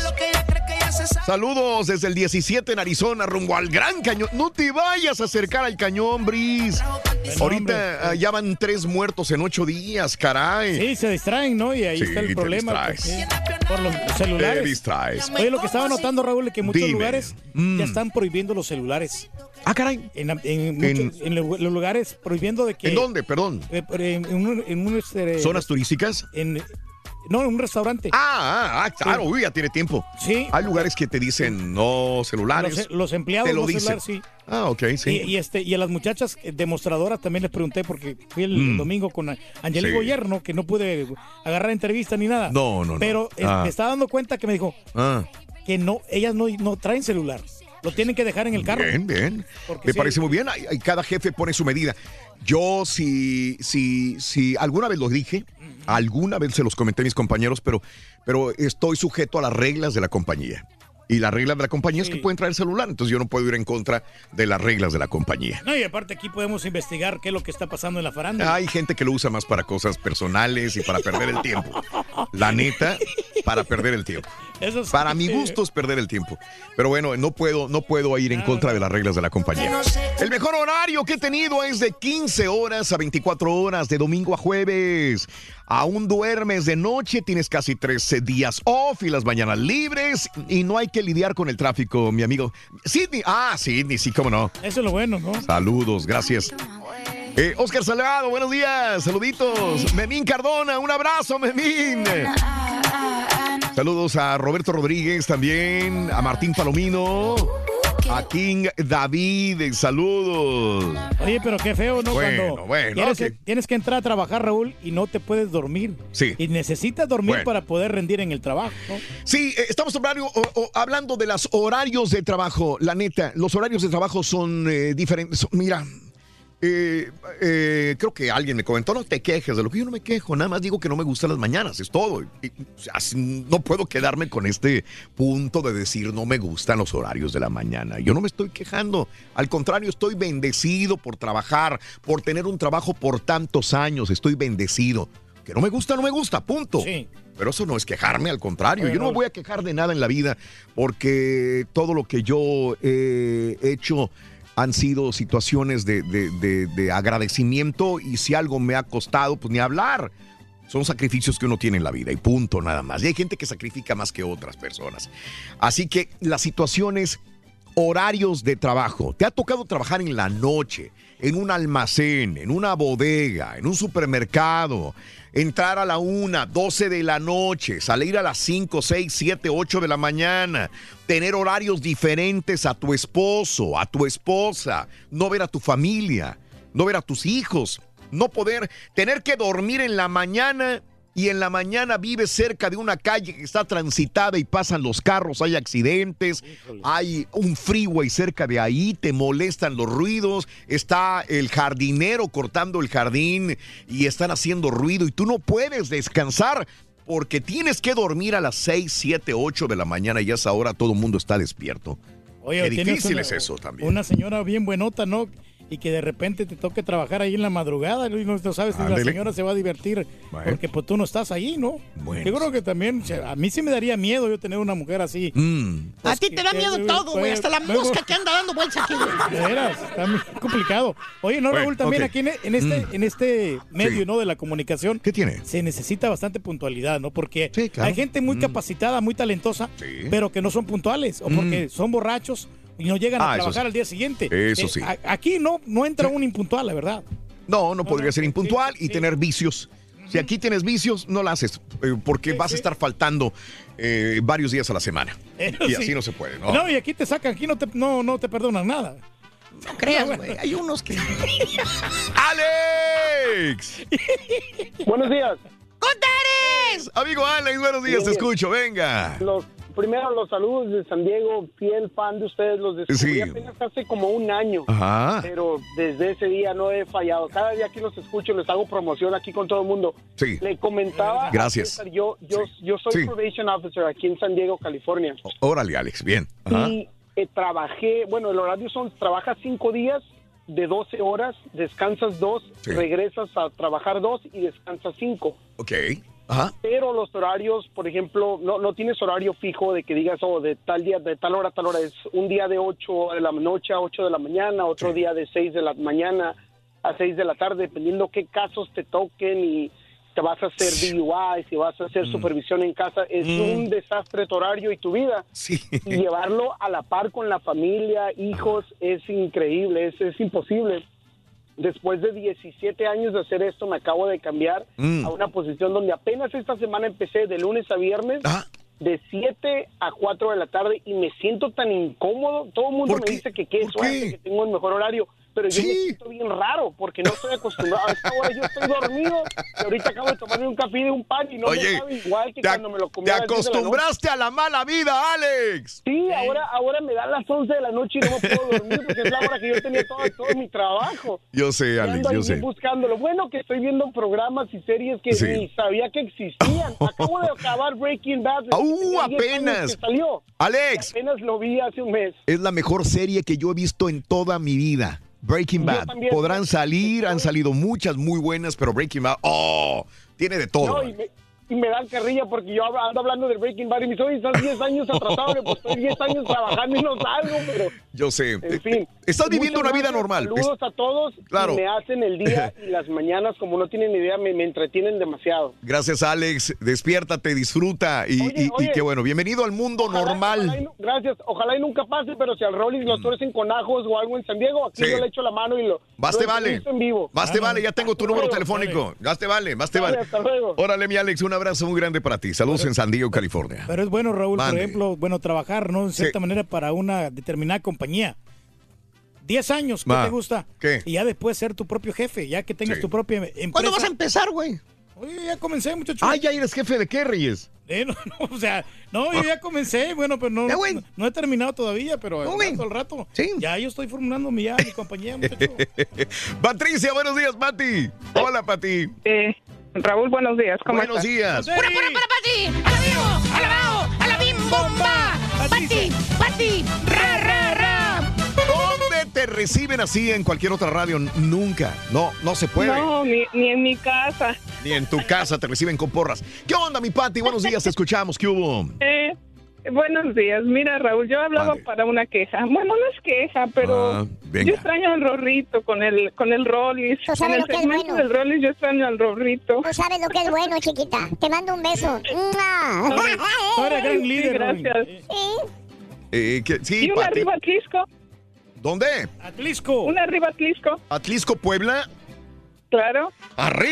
Saludos desde el 17 en Arizona, rumbo al Gran Cañón. No te vayas a acercar al cañón, Brice. Ahorita ah, ya van tres muertos en ocho días, caray. Sí, se distraen, ¿no? Y ahí Sí, está el problema. porque por los celulares. Te distraes. Oye, lo que estaba notando, Raúl, es que en muchos Dime. lugares Mm. ya están prohibiendo los celulares. Ah, caray. En, en muchos- en los lugares prohibiendo de que... ¿En dónde? Perdón. Eh, en, un, un, este, ¿Zonas turísticas? En, no, en un restaurante. Ah, ah, ah, claro, uy, ya tiene tiempo. Sí. Hay lugares que te dicen no celulares. Los, los empleados te lo no dicen. celular, sí. Ah, ok, sí. Y, y este, y a las muchachas eh, demostradoras también les pregunté porque fui el, Mm. domingo con Angelique Sí. Goyerno, que no pude agarrar entrevista ni nada. No, no, no. Pero eh, Ah. me estaba dando cuenta que me dijo Ah, que no, ellas no, no traen celular. Lo tienen que dejar en el carro. bien, bien. Porque Me sí. parece muy bien. Cada jefe pone su medida. Yo, si, si, si alguna vez lo dije, alguna vez se los comenté a mis compañeros, pero, pero estoy sujeto a las reglas de la compañía. Y las reglas de la compañía es que pueden traer celular, entonces yo no puedo ir en contra de las reglas de la compañía. No, y aparte aquí podemos investigar qué es lo que está pasando en la farándula. Hay gente que lo usa más para cosas personales y para perder el tiempo. La neta, para perder el tiempo. Eso sí. Para mi gusto es perder el tiempo. Pero bueno, no puedo, no puedo ir en contra de las reglas de la compañía. El mejor horario que he tenido es de 15 horas a 24 horas, de domingo a jueves. Aún duermes de noche, tienes casi 13 días off y las mañanas libres y no hay que lidiar con el tráfico, mi amigo. Sidney, ah, Sidney, sí, cómo no. Eso es lo bueno, ¿no? Saludos, gracias. Eh, Oscar Salgado, buenos días, saluditos. Memín Cardona, un abrazo, Memín. Saludos a Roberto Rodríguez también, a Martín Palomino, a King David, saludos. Oye, pero qué feo, ¿no? Bueno, Cuando bueno, tienes, que, tienes que entrar a trabajar, Raúl, y no te puedes dormir. Sí. Y necesitas dormir Bueno. para poder rendir en el trabajo. ¿no? Sí, eh, estamos hablando, o- o- hablando de los horarios de trabajo. La neta, los horarios de trabajo son eh, diferentes. Mira, eh, eh, creo que alguien me comentó, no te quejes de lo que yo no me quejo, nada más digo que no me gustan las mañanas, es todo. Y, así no puedo quedarme con este punto de decir no me gustan los horarios de la mañana. Yo no me estoy quejando, al contrario, estoy bendecido por trabajar, por tener un trabajo por tantos años, estoy bendecido. Que no me gusta, no me gusta, punto. Pero eso no es quejarme, al contrario. Oye, Yo no me Raúl. voy a quejar de nada en la vida porque todo lo que yo he hecho han sido situaciones de, de- de- de agradecimiento y si algo me ha costado, pues ni hablar. Son sacrificios que uno tiene en la vida y punto nada más. Y hay gente que sacrifica más que otras personas. Así que las situaciones, horarios de trabajo. ¿Te ha tocado trabajar en la noche, en un almacén, en una bodega, en un supermercado? Entrar a la una, 12 de la noche, salir a las 5, 6, 7, 8 de la mañana, tener horarios diferentes a tu esposo, a tu esposa, no ver a tu familia, no ver a tus hijos, no poder tener que dormir en la mañana y en la mañana vives cerca de una calle que está transitada y pasan los carros, hay accidentes, hay un freeway cerca de ahí, te molestan los ruidos, está el jardinero cortando el jardín y están haciendo ruido y tú no puedes descansar porque tienes que dormir a las 6, 7, 8 de la mañana y a esa hora todo el mundo está despierto. Oye, Qué difícil una- es eso también. Una señora bien buenota, ¿no? Y que de repente te toque trabajar ahí en la madrugada y no, sabes si la señora se va a divertir Bueno. porque pues tú no estás ahí, ¿no? Bueno. Yo creo que también, o sea, a mí sí me daría miedo yo tener una mujer así. Mm. A ti te da miedo todo, güey. Hasta la Luego- mosca que anda dando vueltas aquí, güey. De veras, está muy complicado. Oye, no, Bueno, Raúl, también aquí en, en este, Mm. en este medio, Sí. ¿no? De la comunicación. ¿Qué tiene? Se necesita bastante puntualidad, ¿no? Porque claro. hay gente muy Mm. capacitada, muy talentosa, pero que no son puntuales o porque son borrachos y no llegan a Ah, trabajar sí. al día siguiente. Eso Eh, sí. a- aquí no, no entra un impuntual, la verdad. No, no podría ser impuntual y tener vicios. Si aquí tienes vicios, no lo haces, eh, porque vas a estar faltando eh, varios días a la semana. Eso y sí. así no se puede, ¿no? No, y aquí te sacan, aquí no te, no, no te perdonan nada. No creas, güey. Hay unos que. (laughs) ¡Alex! Buenos días. ¡Contares! Amigo Alex, buenos días, te Bien. escucho, venga. Los, primero los saludos de San Diego, fiel fan de ustedes, los descubrí Sí. apenas hace como un año. Ajá. Pero desde ese día no he fallado. Cada día aquí los escucho, les hago promoción aquí con todo el mundo. Sí. Le comentaba. Gracias. César, yo, yo, yo soy probation officer aquí en San Diego, California. Órale, Alex, bien. Ajá. Y eh, trabajé, bueno, el horario son, trabajas cinco días de 12 horas, descansas dos, regresas a trabajar dos y descansas cinco. Ok. Ajá. pero los horarios, por ejemplo, no, no tienes horario fijo de que digas, oh, de tal día, de tal hora a tal hora. Es un día de 8 de la noche a 8 de la mañana, otro día de 6 de la mañana a 6 de la tarde, dependiendo qué casos te toquen y te vas a hacer DUI, si vas a hacer supervisión en casa. Es Mm. un desastre tu horario y tu vida. Y llevarlo a la par con la familia, hijos, es increíble, es, es imposible. Después de 17 años de hacer esto, me acabo de cambiar Mm. a una posición donde apenas esta semana empecé de lunes a viernes, de 7 a 4 de la tarde, y me siento tan incómodo. Todo el mundo me dice que qué suerte, que tengo el mejor horario, pero yo me siento bien raro porque no estoy acostumbrado. A esta hora yo estoy dormido y ahorita acabo de tomarme un café de un pan y no Oye, me sabe igual que cuando me lo comí te a las 10 de la noche. acostumbraste a la mala vida, Alex. Sí, ahora, ahora me dan las 11 de la noche y no me puedo dormir porque es la hora que yo tenía todo, todo mi trabajo. Yo sé, Y Alex, ando yo sé. buscando. Lo bueno que estoy viendo programas y series que Sí. ni sabía que existían. (laughs) Acabo de acabar Breaking Bad. ¡Au, Tenía 10 años apenas! que salió. Alex. Y apenas lo vi hace un mes. Es la mejor serie que yo he visto en toda mi vida. Breaking Bad. Podrán salir, han salido muchas muy buenas, pero Breaking Bad, oh, tiene de todo. No, y, me, y me dan carrilla porque yo ando hablando de Breaking Bad y me dicen, oye, estás 10 años atrasado. Pues estoy 10 años trabajando y no salgo, pero... Yo sé. En fin. Estás viviendo una vida normal. Saludos a todos. y Claro. Me hacen el día (laughs) y las mañanas, como no tienen idea, me, me entretienen demasiado. Gracias, Alex. Despiértate, disfruta. Y, Oye, y- y oye. qué bueno. Bienvenido al mundo normal. Ojalá y nu- gracias. Ojalá y nunca pase, pero si al Rollis lo tuercen con ajos o algo en San Diego, aquí Mm. Sí. yo le echo la mano y lo. Más lo te vale. en vivo. Más te vale, ya tengo tu número telefónico. Más te vale, más te vale. hasta luego. Órale, mi Alex, un abrazo muy grande para ti. Saludos en San Diego, California. Pero es bueno, Raúl, Mande. por ejemplo, bueno, trabajar, ¿no? En cierta manera para una determinada compañía. 10 años, ¿qué Ma, te gusta? ¿qué? Y ya después ser tu propio jefe, ya que tengas Sí. tu propia empresa. ¿Cuándo vas a empezar, güey? Oye, ya comencé, muchachos. Ah, ya eres jefe de qué, Reyes. Eh, no, (laughs) no, o sea, no, yo ya comencé, bueno, pero no, no, he terminado todavía, pero al rato, al rato. Sí. Ya yo estoy formulando mi, ya, mi compañía, muchachos. (laughs) Patricia, buenos días, Pati. Hola, Pati. Eh, Raúl, buenos días. ¿Cómo Buenos estás? días. ¡Pura, pura, para, Pati! ¡A la vivo! ¡A la bao! ¡A la bim bomba! ¡Pati! ¡Pati! ¡Ra, ra, ra! ¿Dónde te reciben así en cualquier otra radio? Nunca. No, no se puede. No, ni, ni en mi casa. Ni en tu casa te reciben con porras. ¿Qué onda, mi Pati? Buenos días, te escuchamos. ¿Qué hubo? Eh, buenos días. Mira, Raúl, yo hablaba para una queja. Bueno, no es queja, pero Ah, yo extraño al Rorrito con el con el Rollis. Tú sabes En lo el que es segmento bueno. del Rollis yo extraño al Rorrito. Tú sabes lo que es bueno, chiquita. Te mando un beso. (laughs) Eres (laughs) gran líder, gracias. Eh, que- sí, y una Pati. arriba Atlisco. ¿Dónde? Atlisco. Una arriba Atlisco. Atlisco, Puebla. Claro. ¡Arriba,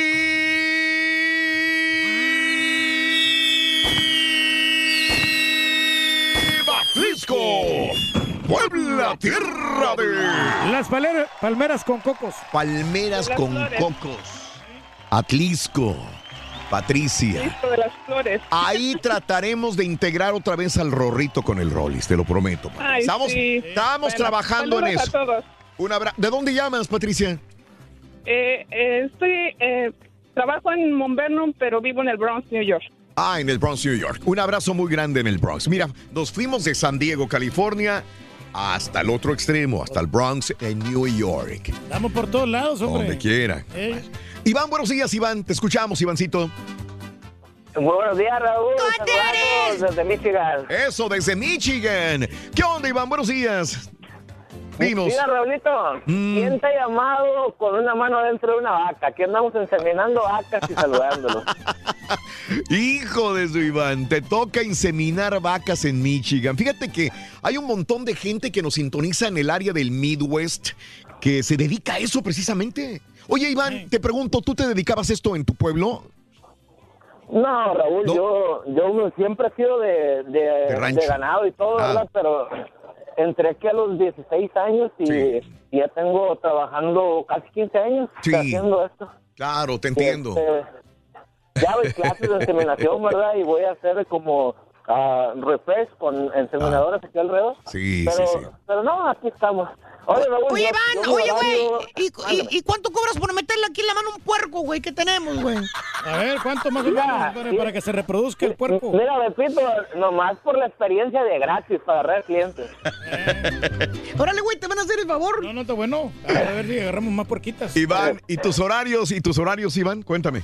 Atlisco! Puebla, tierra de... Las palera- palmeras con cocos. Palmeras Las con flores. cocos. Atlisco. Patricia. Atlisco de las flores. Ahí (laughs) trataremos de integrar otra vez al Rorrito con el Rollis, te lo prometo. Ay, estamos sí. estamos Bueno, trabajando en eso. a todos. Un abra- ¿De dónde llamas, Patricia? Eh, eh, estoy, eh, trabajo en Mount Vernon, pero vivo en el Bronx, New York. Ah, en el Bronx, New York. Un abrazo muy grande en el Bronx. Mira, nos fuimos de San Diego, California, hasta el otro extremo, hasta el Bronx, en New York. Estamos por todos lados, hombre. Donde quiera. Eh, Iván, buenos días, Iván. Te escuchamos, Ivancito. Buenos días, Raúl. Saludos desde Michigan. Eso, desde Michigan. ¿Qué onda, Iván? Buenos días. Dinos. Mira, Raulito, Mm. ¿quién te ha llamado con una mano dentro de una vaca? Aquí andamos inseminando vacas y saludándolos. (laughs) Hijo de su Iván, te toca inseminar vacas en Michigan. Fíjate que hay un montón de gente que nos sintoniza en el área del Midwest que se dedica a eso precisamente. Oye, Iván, te pregunto, ¿tú te dedicabas a esto en tu pueblo? No, Raúl, yo yo siempre he sido de, de, De rancho. de ganado y todo, Ah. ¿verdad? Pero entré aquí a los 16 años y, y ya tengo trabajando casi 15 años Sí. haciendo esto. Claro, te entiendo. Este, ya doy clases de inseminación, ¿verdad? Y voy a hacer como ah, refresh con inseminadoras aquí alrededor. Sí, pero, sí, sí. Pero no, aquí estamos. Oye, Raúl, Oye, Iván, yo oye, güey. ¿y, y, y cuánto cobras por meterle aquí en la mano un puerco, güey, que tenemos, güey? A ver, ¿cuánto más o Mira, menos para, para que se reproduzca el puerco? Mira, repito, nomás por la experiencia de gratis para agarrar clientes. Órale, güey, te van a hacer el favor. No, no está bueno. A ver si agarramos más puerquitas. Iván, ¿y tus horarios? ¿Y tus horarios, Iván? Cuéntame.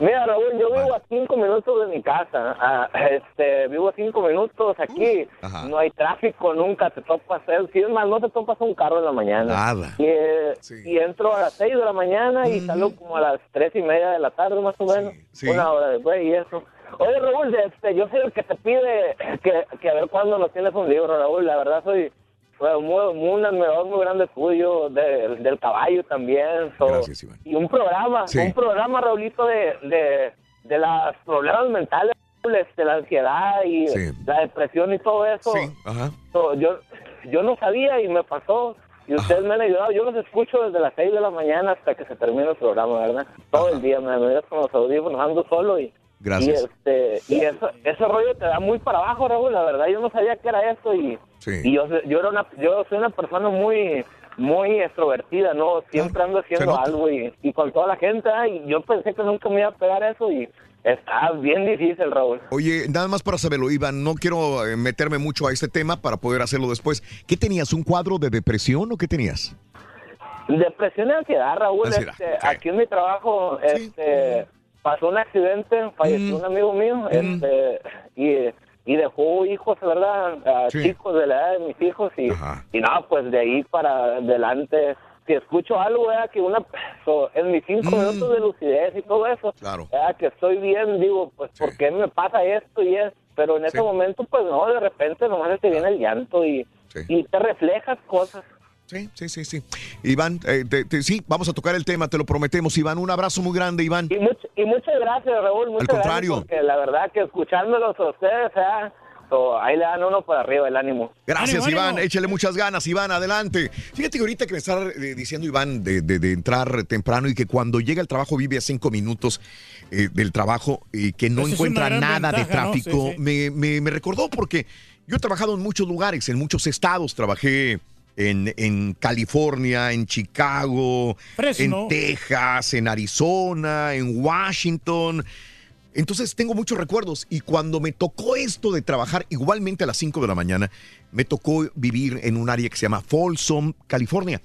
Mira, Raúl, yo vivo a cinco minutos de mi casa. Ah, (laughs) este, vivo a cinco minutos aquí. Ajá. No hay tráfico, nunca te topas. eh, Si es más, no te topas un carro en la mañana. Nada. Y, eh, y entro a las seis de la mañana y salgo como a las tres y media de la tarde, más o menos. Una hora después y eso. Oye, Raúl, este, yo soy el que te pide que, que a ver cuándo nos tienes un libro, Raúl. La verdad, soy fue muy, muy, un admirador muy grande tuyo, de- del caballo también. so- y un programa, Sí. un programa, Raulito, de, de, de los problemas mentales, de la ansiedad y la depresión y todo eso. Ajá. So, yo, yo no sabía y me pasó. Y ustedes me han ayudado. Yo los escucho desde las 6 de la mañana hasta que se termina el programa, ¿verdad? Todo el día me me con los audífonos, ando solo y... Gracias. Y, este, y eso, ese rollo te da muy para abajo, Raúl, la verdad. Yo no sabía que era eso y, y yo, yo, era una, yo soy una persona muy muy extrovertida, ¿no? Siempre ando haciendo nota. algo y, y con toda la gente. ah, Y yo pensé que nunca me iba a pegar eso y está bien difícil, Raúl. Oye, nada más para saberlo, Iván, no quiero eh, meterme mucho a este tema para poder hacerlo después. ¿Qué tenías? ¿Un cuadro de depresión o qué tenías? Depresión y ansiedad, Raúl. Ansiedad, este, Aquí en mi trabajo este, pasó un accidente, falleció un amigo mío este, y, y dejó hijos, ¿verdad? A Sí. Chicos de la edad de mis hijos y, y no, pues de ahí para adelante. Si escucho algo, ¿verdad? que una, so, en mis cinco minutos de lucidez y todo eso, Claro. ¿verdad? que estoy bien, digo, pues, ¿por qué me pasa esto y es? Pero en ese momento, pues no, de repente nomás te viene el llanto y, y te reflejas cosas. Sí, sí, sí, sí. Iván, eh, te- te- sí, vamos a tocar el tema, te lo prometemos, Iván. Un abrazo muy grande, Iván. Y, much- y muchas gracias, Raúl. Muchas contrario. gracias. Porque la verdad que escuchándolos a ustedes, ah, so, ahí le dan uno para arriba el ánimo. Gracias, Iván. Échale muchas ganas, Iván. Adelante. Fíjate que ahorita que me está eh, diciendo Iván de, de- de entrar temprano y que cuando llega al trabajo vive a cinco minutos eh, del trabajo y que no Eso es encuentra nada de tráfico, Sí, sí. Me, me- me recordó porque yo he trabajado en muchos lugares, en muchos estados. Trabajé en, en California, en Chicago, Fresno. en Texas, en Arizona, en Washington. Entonces tengo muchos recuerdos y cuando me tocó esto de trabajar igualmente a las 5 de la mañana, me tocó vivir en un área que se llama Folsom, California.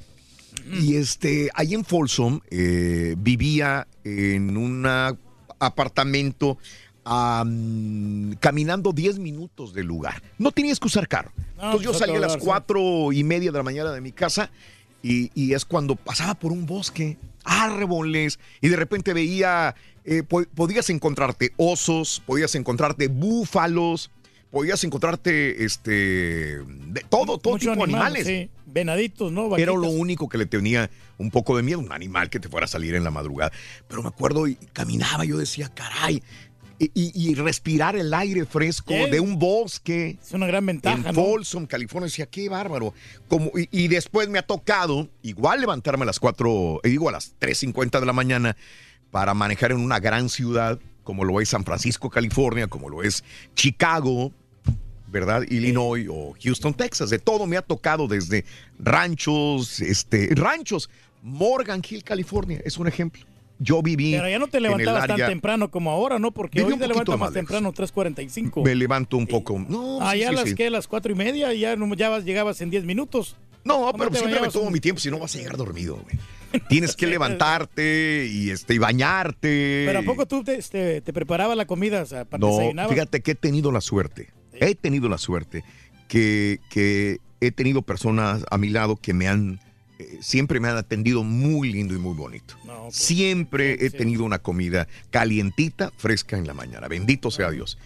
Y este, ahí en Folsom eh, vivía en un apartamento am, caminando 10 minutos del lugar. No tenías que usar carro. Entonces yo pues, a salí a las cuatro y media de la mañana de mi casa y, y es cuando pasaba por un bosque, árboles, y de repente veía, eh, po- podías encontrarte osos, podías encontrarte búfalos, podías encontrarte este, de todo, todo Mucho tipo de animal, animales. sí. Venaditos, ¿no? Era lo Vaquitas. único que le tenía un poco de miedo, un animal que te fuera a salir en la madrugada. Pero me acuerdo y caminaba, yo decía, caray, y, y- respirar el aire fresco de un bosque. Es una gran ventaja, En ¿no? Folsom, California, decía, qué bárbaro. Como, y, y después me ha tocado, igual levantarme a las 4, eh, digo a las 3.50 de la mañana, para manejar en una gran ciudad, como lo es San Francisco, California, como lo es Chicago, ¿verdad? Illinois o Houston, Texas. De todo me ha tocado desde ranchos, este, ranchos. Morgan Hill, California, es un ejemplo. Yo viví. Pero ya no te levantabas tan temprano como ahora, ¿no? Porque hoy te levantas más más temprano, 3.45. Me levanto un poco. No, Ah, sí, ya sí, las sí. que las cuatro y media, ya, no, ya vas- llegabas en 10 minutos. No, ¿Cómo pero siempre me tomo un- mi tiempo, si no vas a llegar dormido, güey. (laughs) Tienes que levantarte y este y bañarte. Pero ¿a poco tú te, este, te preparabas la comida? O sea, para No, fíjate que he tenido la suerte. He tenido la suerte que, que he tenido personas a mi lado que me han, eh, siempre me han atendido muy lindo y muy bonito. Siempre he tenido una comida calientita, fresca en la mañana. Bendito sea Dios.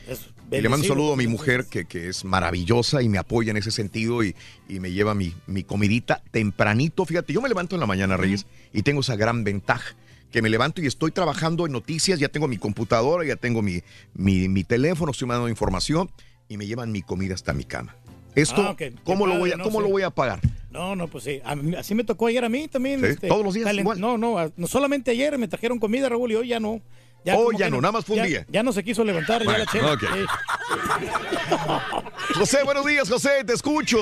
Y le mando un saludo a mi mujer que, que es maravillosa y me apoya en ese sentido y, y me lleva mi, mi comidita tempranito. Fíjate, yo me levanto en la mañana, Reyes, y tengo esa gran ventaja que me levanto y estoy trabajando en noticias, ya tengo mi computadora, ya tengo mi, mi, mi teléfono, estoy mandando información y me llevan mi comida hasta mi cama. Esto, Ah. Qué ¿cómo, lo padre, voy a, no ¿cómo lo voy a pagar? No, no, pues sí. A mí- así me tocó ayer a mí también. Sí, este, todos los días igual. No, no, a- no solamente ayer me trajeron comida, Raúl, y hoy ya no. Hoy como ya no, nada más fue un ya- día. Ya no se quiso levantar, ya Bueno, la chela. Sí. José, buenos días, José, te escucho.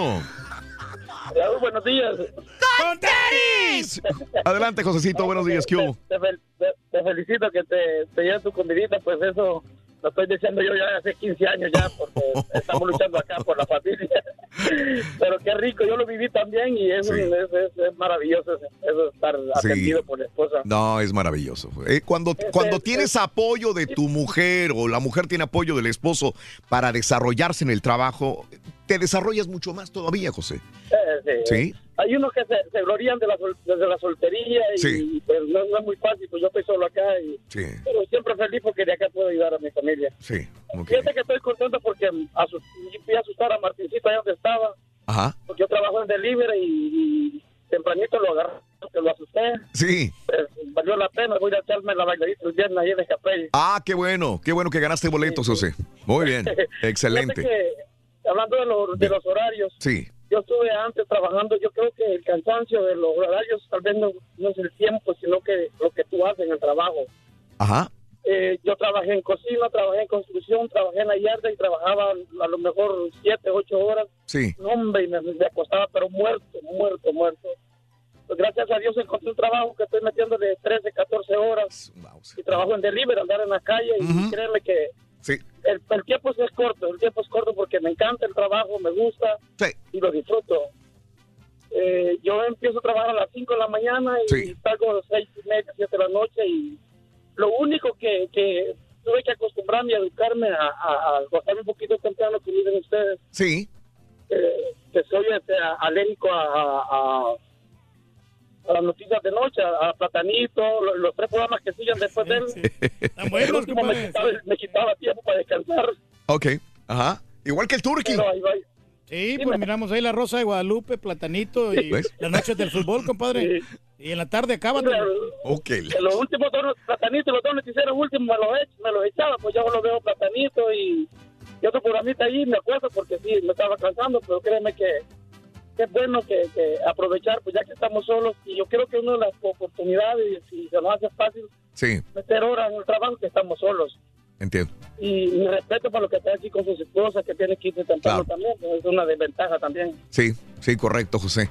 Raúl, buenos días. ¡Con tenis! Adelante, Josecito, buenos días, ¿qué? Te, fel- te- te felicito que te, te lleven tu comidita, pues eso lo estoy diciendo yo ya hace 15 años ya, porque (laughs) estamos luchando acá por la familia. (laughs) Pero qué rico, yo lo viví también y es, es, es- es maravilloso eso, estar atendido por la esposa. No, es maravilloso. Eh, cuando, cuando tienes apoyo de tu mujer o la mujer tiene apoyo del esposo para desarrollarse en el trabajo, te desarrollas mucho más todavía, José. Eh, sí. Sí. Hay unos que se, se glorían de la, sol- desde la soltería y Sí. pues no, no es muy fácil, pues yo estoy solo acá y Sí, pero siempre feliz porque de acá puedo ayudar a mi familia. sí. Fíjate que estoy contento porque asus- fui a asustar a Martincito allá donde estaba, Ajá. porque yo trabajo en delivery y, y tempranito lo agarré, que lo asusté. Sí. Pues, valió la pena, voy a echarme la bailarita el viernes ahí en Escapey. Ah, qué bueno, qué bueno que ganaste boletos, José. Muy bien, (laughs) excelente. Hablando de, los- de los horarios, Sí, yo estuve antes trabajando, yo creo que el cansancio de los horarios tal vez no, no es el tiempo, sino que lo que tú haces en el trabajo. ajá. Eh, yo trabajé en cocina, trabajé en construcción, trabajé en la yarda y trabajaba a lo mejor siete, ocho horas. Sí. No, hombre, y me, me acostaba, pero muerto, muerto, muerto. Pues gracias a Dios encontré un trabajo que estoy metiendo de 13, 14 horas. Y trabajo en delivery, andar en la calle. Y créeme que Sí. el, el tiempo sí es corto, el tiempo es corto porque me encanta el trabajo, me gusta y lo disfruto. Eh, yo empiezo a trabajar a las 5 de la mañana y salgo a las 6 y media, 7 de la noche y lo único que, que tuve que acostumbrarme y educarme a, a, un poquito temprano, que dicen ustedes, Sí. eh, que soy este, alérgico a, a, a- a las noticias de noche, a, a Platanito, lo- los, tres programas que siguen después de él. el último me quitaba, me quitaba tiempo para descansar. Ok, ajá. Igual que el Turqui. Sí, pues miramos ahí la Rosa de Guadalupe, Platanito y ¿Ves? las noches del fútbol, compadre. Y en la tarde acaban. Ok. En los últimos dos platanitos, los dos noticieros últimos me los, ech- me los echaba, pues yo lo veo platanito y, y otro programita ahí, me acuerdo porque sí, me estaba cansando, pero créeme que, es bueno que, que aprovechar, pues ya que estamos solos, y yo creo que una de las oportunidades, si se nos hace fácil Sí, meter horas en el trabajo, que estamos solos. entiendo. Y mi respeto para lo que está aquí con sus esposas, que tiene que irse temprano también, es una desventaja también. Sí, sí, correcto, José.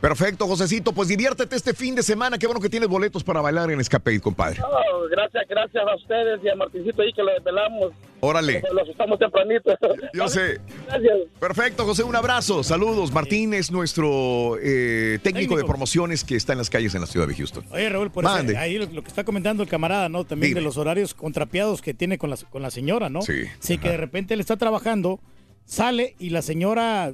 Perfecto, Josecito. Pues diviértete este fin de semana. Qué bueno que tienes boletos para bailar en Escape, compadre. No, gracias, gracias a ustedes y a Martincito ahí que lo desvelamos. Órale. Lo asustamos tempranito. (laughs) Yo sé. Gracias. Perfecto, José, un abrazo. Saludos. Martín es nuestro eh, técnico, de promociones que está en las calles en la ciudad de Houston. Oye, Raúl, por eso, Mande. ahí lo, lo que está comentando el camarada, ¿no? También Dime. de los horarios contrapiados que tiene con la, con la señora, ¿no? Sí, Sí, que de repente él está trabajando, sale y la señora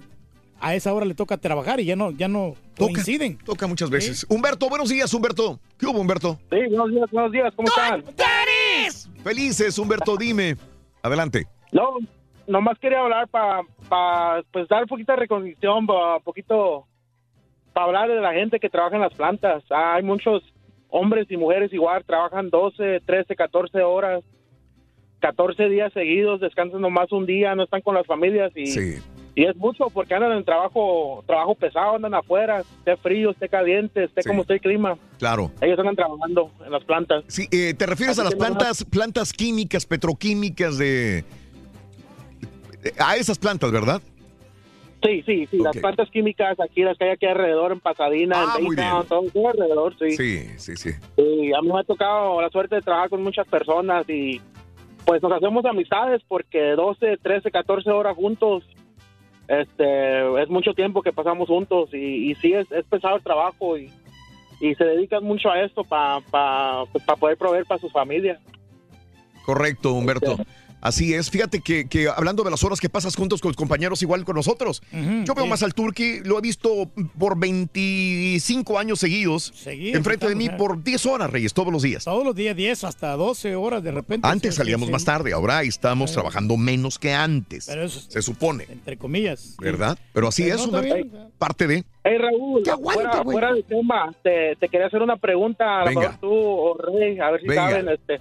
a esa hora le toca trabajar y ya no, ya no coinciden. Toca muchas veces. Humberto, buenos días, Humberto. ¿Qué hubo, Humberto? Sí, buenos días, buenos días, ¿cómo están? Felices, Humberto, dime. Adelante. No, nomás quería hablar para pues dar un poquito de reconciliación, un poquito para hablar de la gente que trabaja en las plantas. Hay muchos hombres y mujeres igual, trabajan 12, 13, 14 horas, 14 días seguidos, descansan nomás un día, no están con las familias y, y es mucho porque andan en trabajo trabajo pesado, andan afuera, esté frío, esté caliente, esté como esté el clima. Claro. Ellos andan trabajando en las plantas. Sí, eh, ¿te refieres Así a las plantas, plantas químicas, petroquímicas de... A esas plantas, ¿verdad? Sí, sí, sí, las plantas químicas aquí, las que hay aquí alrededor, en Pasadena, Ah, en Baytown, todo, todo alrededor, sí. Sí, sí, sí. Y a mí me ha tocado la suerte de trabajar con muchas personas y pues nos hacemos amistades porque 12, 13, 14 horas juntos, este, es mucho tiempo que pasamos juntos y, y sí, es, es pesado el trabajo y, y se dedican mucho a esto para pa, pues, pa poder proveer para sus familias. Correcto, Humberto. Así es. Fíjate que, que hablando de las horas que pasas juntos con compañeros igual con nosotros, yo veo sí. más al Turqui, lo he visto por 25 años seguidos, Seguidos, enfrente de mí por 10 horas, Reyes, todos los días. Todos los días 10 hasta 12 horas de repente. Antes Sí, salíamos sí, más sí. tarde, ahora estamos Sí. trabajando menos que antes. Pero eso- se supone, Entre comillas. ¿verdad? Pero así Pero es, no. Parte de... Hey Raúl, fuera, güey. fuera de tema, te, te quería hacer una pregunta, a lo Venga. mejor tú o Rey, a ver si Venga. saben, este,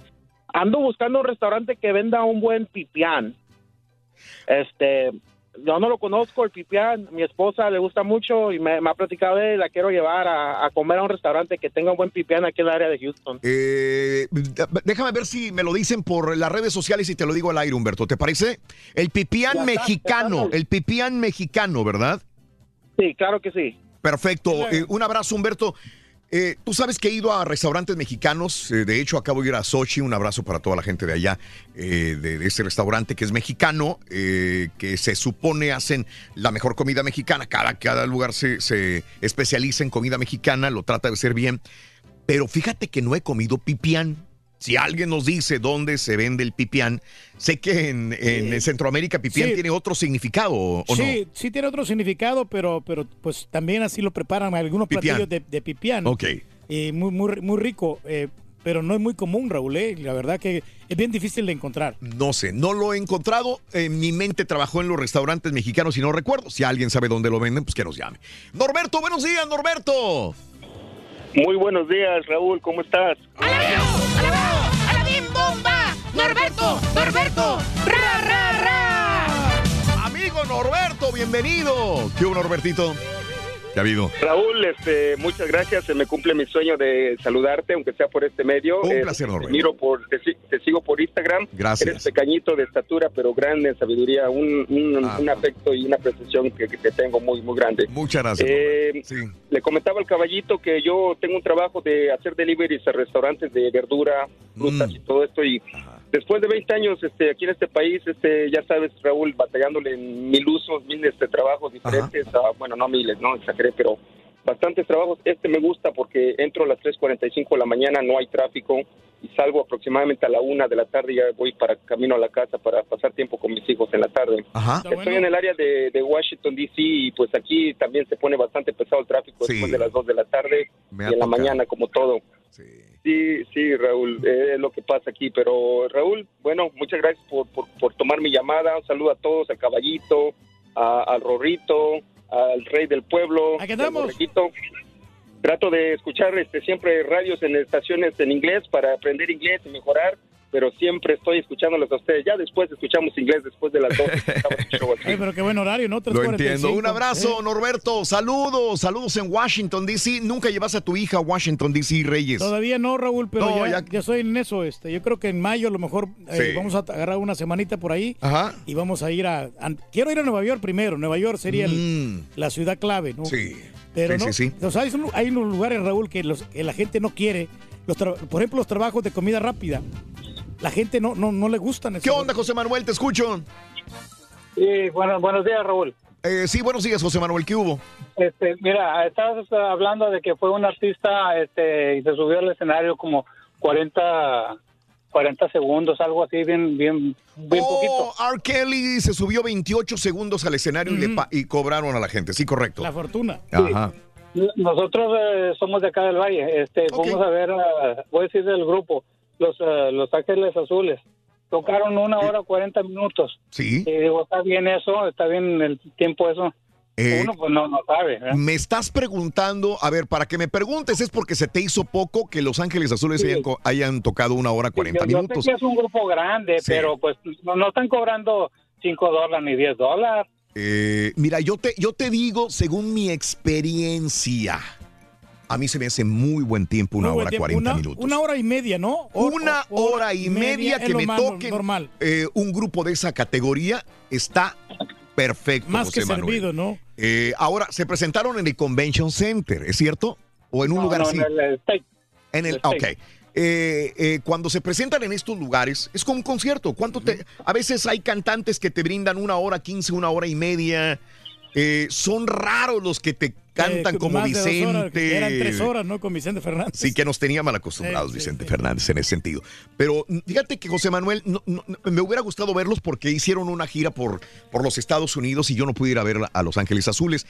ando buscando un restaurante que venda un buen pipián. Este, yo no lo conozco, el pipián, mi esposa le gusta mucho y me, me ha platicado de él, la quiero llevar a, a comer a un restaurante que tenga un buen pipián aquí en el área de Houston. Eh, déjame ver si me lo dicen por las redes sociales y te lo digo al aire, Humberto. ¿Te parece? El pipián está, mexicano, el pipián mexicano, ¿verdad? Sí, claro que sí. Perfecto. Eh, un abrazo, Humberto. Eh, Tú sabes que he ido a restaurantes mexicanos. eh, de hecho, acabo de ir a Sochi. Un abrazo para toda la gente de allá, eh, de, de este restaurante que es mexicano, eh, que se supone hacen la mejor comida mexicana. Cada, cada lugar se, se especializa en comida mexicana, lo trata de ser bien. Pero fíjate que no he comido pipián. Si alguien nos dice dónde se vende el pipián, sé que en, en Centroamérica pipián sí. tiene otro significado, ¿o no? sí, sí tiene otro significado, pero, pero pues también así lo preparan algunos Pipián. platillos de, de pipián. Ok. Y muy, muy, muy rico, eh, pero no es muy común, Raúl. eh, La verdad que es bien difícil de encontrar. No sé, no lo he encontrado. En mi mente trabajó en los restaurantes mexicanos y no recuerdo. Si alguien sabe dónde lo venden, pues que nos llame. Norberto, buenos días, Norberto. Muy buenos días, Raúl, ¿cómo estás? ¡Norberto! ¡Norberto! ¡Ra, ra, ra! Amigo Norberto, bienvenido. ¿Qué hubo, Norbertito? ¿Qué ha habido? Raúl, este, muchas gracias. Se me cumple mi sueño de saludarte, aunque sea por este medio. Un Eh, placer, te miro por, te, si- te sigo por Instagram. Gracias. Eres pequeñito de estatura, pero grande en sabiduría. Un, un- Ah. un afecto y una apreciación que, que te tengo muy, muy grande. Muchas gracias. Eh, Le comentaba al caballito que yo tengo un trabajo de hacer deliveries a restaurantes de verdura, frutas Mm. y todo esto. Y después de 20 años este, aquí en este país, este, ya sabes, Raúl, batallándole en mil usos, miles de trabajos diferentes. ah, bueno, no miles, no pero bastantes trabajos. Este me gusta porque entro a las 3.45 de la mañana, no hay tráfico y salgo aproximadamente a la una de la tarde y ya voy para camino a la casa para pasar tiempo con mis hijos en la tarde. Ajá. Estoy en el área de, de Washington, D.C. y pues aquí también se pone bastante pesado el tráfico después de las 2 de la tarde Me y en la mañana como todo. Sí, sí, Raúl, eh, es lo que pasa aquí. Pero Raúl, bueno, muchas gracias por, por, por tomar mi llamada. Un saludo a todos, al caballito, a- al rorrito, al rey del pueblo. Aquí andamos. Trato de escuchar este, siempre radios en estaciones en inglés para aprender inglés y mejorar, pero siempre estoy escuchándolos a ustedes. Ya después escuchamos inglés después de las 12. (laughs) Ay, pero qué buen horario, ¿no? Lo entiendo. 3:45. Un abrazo, Eh, Norberto. Saludos, saludos en Washington, D.C. Nunca llevas a tu hija a Washington, D.C., Reyes. Todavía no, Raúl, pero No, ya, ya- ya estoy en eso. Este, yo creo que en mayo a lo mejor eh, Sí. vamos a agarrar una semanita por ahí Ajá. y vamos a ir a, a- Quiero ir a Nueva York primero. Nueva York sería el- la ciudad clave, ¿no? Mm. Sí. Pero Sí, no, sí, sí. o sea, hay, un- hay unos lugares, Raúl, que, los, que la gente no quiere. Los tra- por ejemplo, los trabajos de comida rápida. La gente no, no, no le gustan. ¿Qué onda, José Manuel? Te escucho. Sí, bueno, buenos días, Raúl. Eh, sí, buenos días, José Manuel. ¿Qué hubo? Este, mira, estabas eh, hablando de que fue un artista este, y se subió al escenario como 40, 40 segundos, algo así, bien, bien, bien poquito. Oh, R. Kelly se subió 28 segundos al escenario y, le pa- y cobraron a la gente. Sí, correcto. La fortuna. Ajá. Nosotros eh, somos de acá del Valle. Este, Vamos a ver, eh, voy a decir del grupo, los, eh, los Ángeles Azules. Tocaron una hora 40 minutos. Sí. Y digo, está bien eso, está bien el tiempo eso. Eh, Uno pues no, no sabe. ¿eh? Me estás preguntando, a ver, para que me preguntes, es porque se te hizo poco que Los Ángeles Azules hayan, co- hayan tocado una hora 40 yo, yo minutos. sé que es un grupo grande, Sí. pero pues no, no están cobrando 5 dólares ni 10 dólares. Eh, mira, yo te, yo te digo, según mi experiencia, a mí se me hace muy buen tiempo, una buen hora tiempo. 40 Una- minutos. Una hora y media, ¿no? O- Una o- hora y media que me toque Normal. eh, un grupo de esa categoría está perfecto. Más José que Manuel. servido, ¿no? Eh, ahora, se presentaron en el Convention Center, ¿es cierto? ¿O en un No, lugar no, así? en el State. En el, El ok. State. Eh, eh, cuando se presentan en estos lugares, es como un concierto. ¿Cuánto te, a veces hay cantantes que te brindan una hora, quince, una hora y media. Eh, son raros los que te cantan Eh, como Vicente. horas, eran tres horas, ¿no? Con Vicente Fernández. Sí, que nos tenía mal acostumbrados Sí, sí, Vicente Fernández en ese sentido. Pero mm, fíjate que José Manuel, no- no- me hubiera gustado verlos porque hicieron una gira por, por los Estados Unidos y yo no pude ir a ver a Los Ángeles Azules.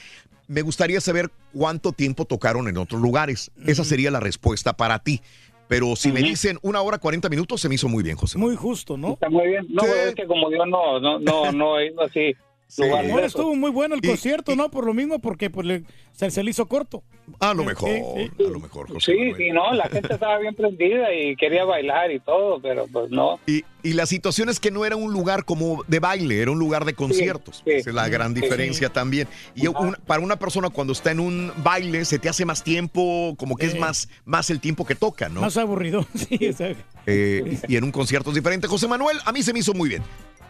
Me gustaría saber cuánto tiempo tocaron en otros lugares. Esa sería la respuesta para ti. Pero si me dicen una hora 40 minutos, se me hizo muy bien, José. Muy justo, ¿no? Está muy bien. No, Sí. es que como yo no, no, no, no he ido así. De esos. estuvo muy bueno el concierto, ¿no? Por lo mismo, porque pues, le- se, se le hizo corto. A lo mejor, Sí, sí. a lo mejor, José. Sí, sí, no, la gente estaba bien prendida y quería bailar y todo, pero pues no. Y, y la situación es que no era un lugar como de baile, era un lugar de conciertos. sí. Esa es la gran Sí. diferencia también. Y un- para una persona cuando está en un baile se te hace más tiempo, como que es Eh. más, más el tiempo que toca, ¿no? Más aburrido. (laughs) Sí, o sea, Eh, y en un concierto es diferente. José Manuel, a mí se me hizo muy bien.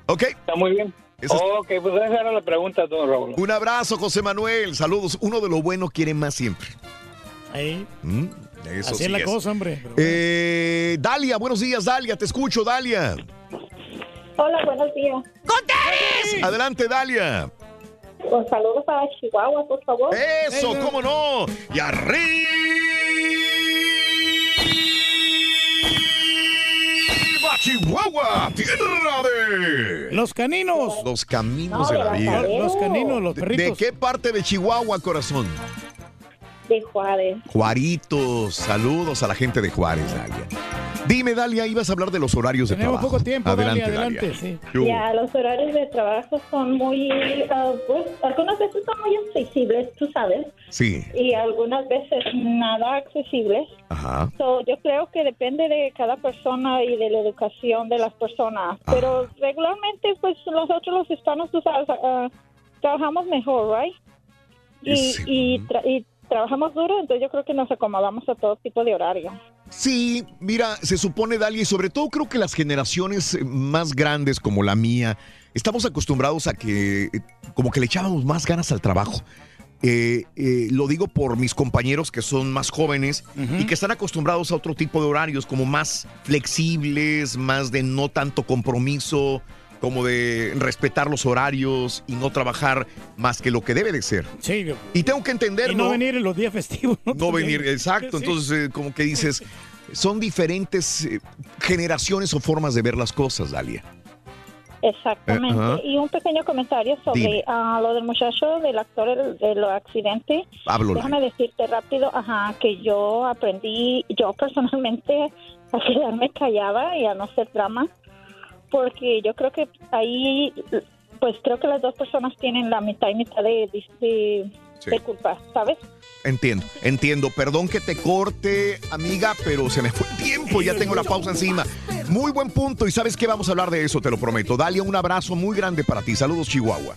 ¿Ok? Está muy bien. Es- Ok, pues esa era la pregunta, don Raúl. Un abrazo, José Manuel. Saludos. Uno de lo bueno quiere más siempre. Mm, eso Así sí es la es. cosa, hombre. Eh, Dalia, buenos días, Dalia, te escucho, Dalia. Hola, buenos días. Adelante, Dalia. Con saludos para Chihuahua, por favor. Eso, cómo no. Y arriba, Chihuahua, tierra de Los caninos. los caminos de la vida. Los, caninos, los ¿De, perritos. de qué parte de Chihuahua, corazón? De Juárez. Juaritos, saludos a la gente de Juárez, Dalia. Dime, Dalia, ibas a hablar de los horarios de Tenemos trabajo. poco tiempo, adelante, Dalia, adelante. sí. ¿Qué hubo? Ya, los horarios de trabajo son muy, ah, pues, algunas veces son muy accesibles, tú sabes, Sí, y algunas veces nada accesibles. ajá. So, yo creo que depende de cada persona y de la educación de las personas. Ah. Pero regularmente, pues nosotros los hispanos, tú sabes, ah, trabajamos mejor, ¿right? Y, y, tra- y trabajamos duro, entonces yo creo que nos acomodamos a todo tipo de horario. Sí, mira, se supone, Dalia, y sobre todo creo que las generaciones eh, más grandes como la mía, estamos acostumbrados a que eh, como que le echábamos más ganas al trabajo. Eh, eh, lo digo por mis compañeros que son más jóvenes y que están acostumbrados a otro tipo de horarios, como más flexibles, más de no tanto compromiso, como de respetar los horarios y no trabajar más que lo que debe de ser. Sí, Y tengo que entenderlo. y no venir en los días festivos. No, No venir, exacto. (laughs) Sí. Entonces, eh, como que dices, son diferentes eh, generaciones o formas de ver las cosas, Dalia. Exactamente. Eh, y un pequeño comentario sobre ah, lo del muchacho, del actor del, del accidente. Hablo, Déjame decirte rápido, ajá, que yo aprendí, yo personalmente, (laughs) a quedarme callada y a no hacer drama, porque yo creo que ahí, pues creo que las dos personas tienen la mitad y mitad de, de, de- Sí. de culpa, ¿sabes? Entiendo, entiendo. Perdón que te corte, amiga, pero se me fue el tiempo, ya tengo la pausa encima. Muy buen punto y sabes que vamos a hablar de eso, te lo prometo. Dalia, un abrazo muy grande para ti. Saludos, Chihuahua.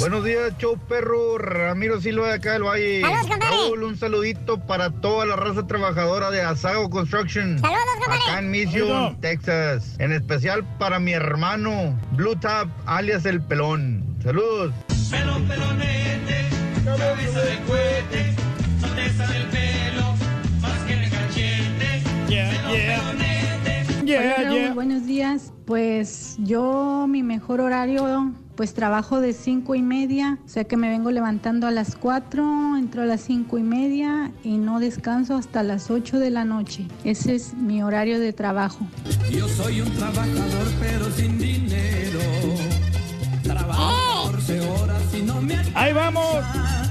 Buenos días, show perro. Ramiro Silva de acá del Valle. Saludos, compadre. Raúl, un saludito para toda la raza trabajadora de Asago Construction. Saludos, compadre. Acá en Mission, Saludos. Texas. En especial para mi hermano, Blue Tap, alias El Pelón. Saludos. Pelón, pelonete, cabeza de cohete, sonrisa del pelo, más que de cachete. Pelón, pelonete. Hola, Raúl, buenos días. Pues yo mi mejor horario, pues trabajo de cinco y media, o sea que me vengo levantando a las 4, entro a las cinco y media y no descanso hasta las 8 de la noche. Ese es mi horario de trabajo. Yo soy un trabajador pero sin dinero. Trabajo 14 horas y no me ¡Ahí vamos!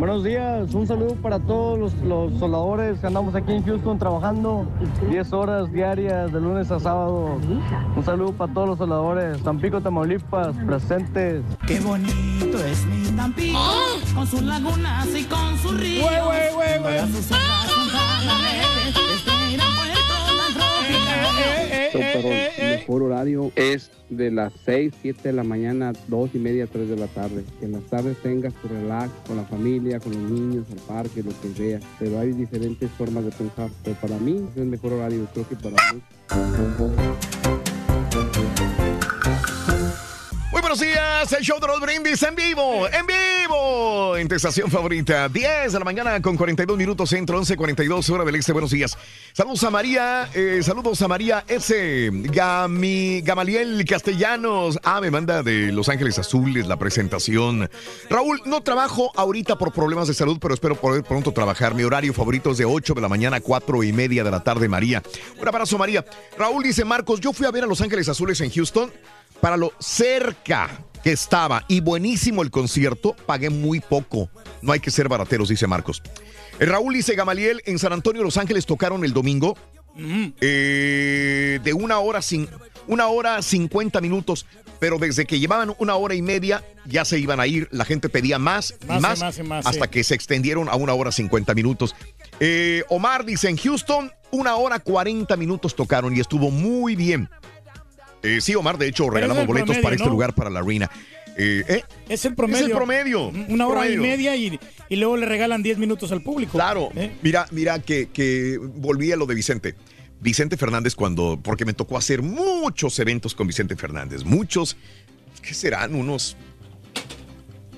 Buenos días, un saludo para todos los, los soldadores que andamos aquí en Houston trabajando 10 horas diarias de lunes a sábado. Un saludo para todos los soldadores, Tampico, Tamaulipas, presentes. Qué bonito es mi Tampico, con sus lagunas y con sus ríos. Para sus cerras tropical. Pero el mejor horario es de las 6, 7 de la mañana, 2 y media, 3 de la tarde. Que en las tardes tengas tu relax con la familia, con los niños, al parque, lo que veas. Pero hay diferentes formas de pensar. Pero para mí es el mejor horario, creo que para mí. Buenos días, el show de los brindis en vivo, en vivo, en favorita, 10 de la mañana con 42 minutos centro, 11.42 hora del este, buenos días. Saludos a María, eh, saludos a María S. Gami, Gamaliel Castellanos, ah, me manda de Los Ángeles Azules la presentación. Raúl, no trabajo ahorita por problemas de salud, pero espero poder pronto trabajar. Mi horario favorito es de 8 de la mañana a 4 y media de la tarde, María. Un abrazo, María. Raúl dice, Marcos, yo fui a ver a Los Ángeles Azules en Houston para lo cerca que estaba y buenísimo el concierto, pagué muy poco. No hay que ser barateros, dice Marcos. El Raúl dice Gamaliel, en San Antonio, Los Ángeles tocaron el domingo eh, de una hora, sin, una hora 50 minutos, pero desde que llevaban una hora y media ya se iban a ir, la gente pedía más y Más y más, más y más, hasta sí. que se extendieron a una hora 50 minutos. Eh, Omar dice, en Houston, una hora 40 minutos tocaron y estuvo muy bien. Eh, sí, Omar, de hecho, regalamos boletos promedio, para este ¿no? lugar, para la arena. Eh, ¿eh? Es el promedio. Es el promedio. Una hora Promedio. y media y, y luego le regalan 10 minutos al público. Claro. Mira, mira que, que volví a lo de Vicente. Vicente Fernández cuando, porque me tocó hacer muchos eventos con Vicente Fernández, muchos, ¿qué serán? Unos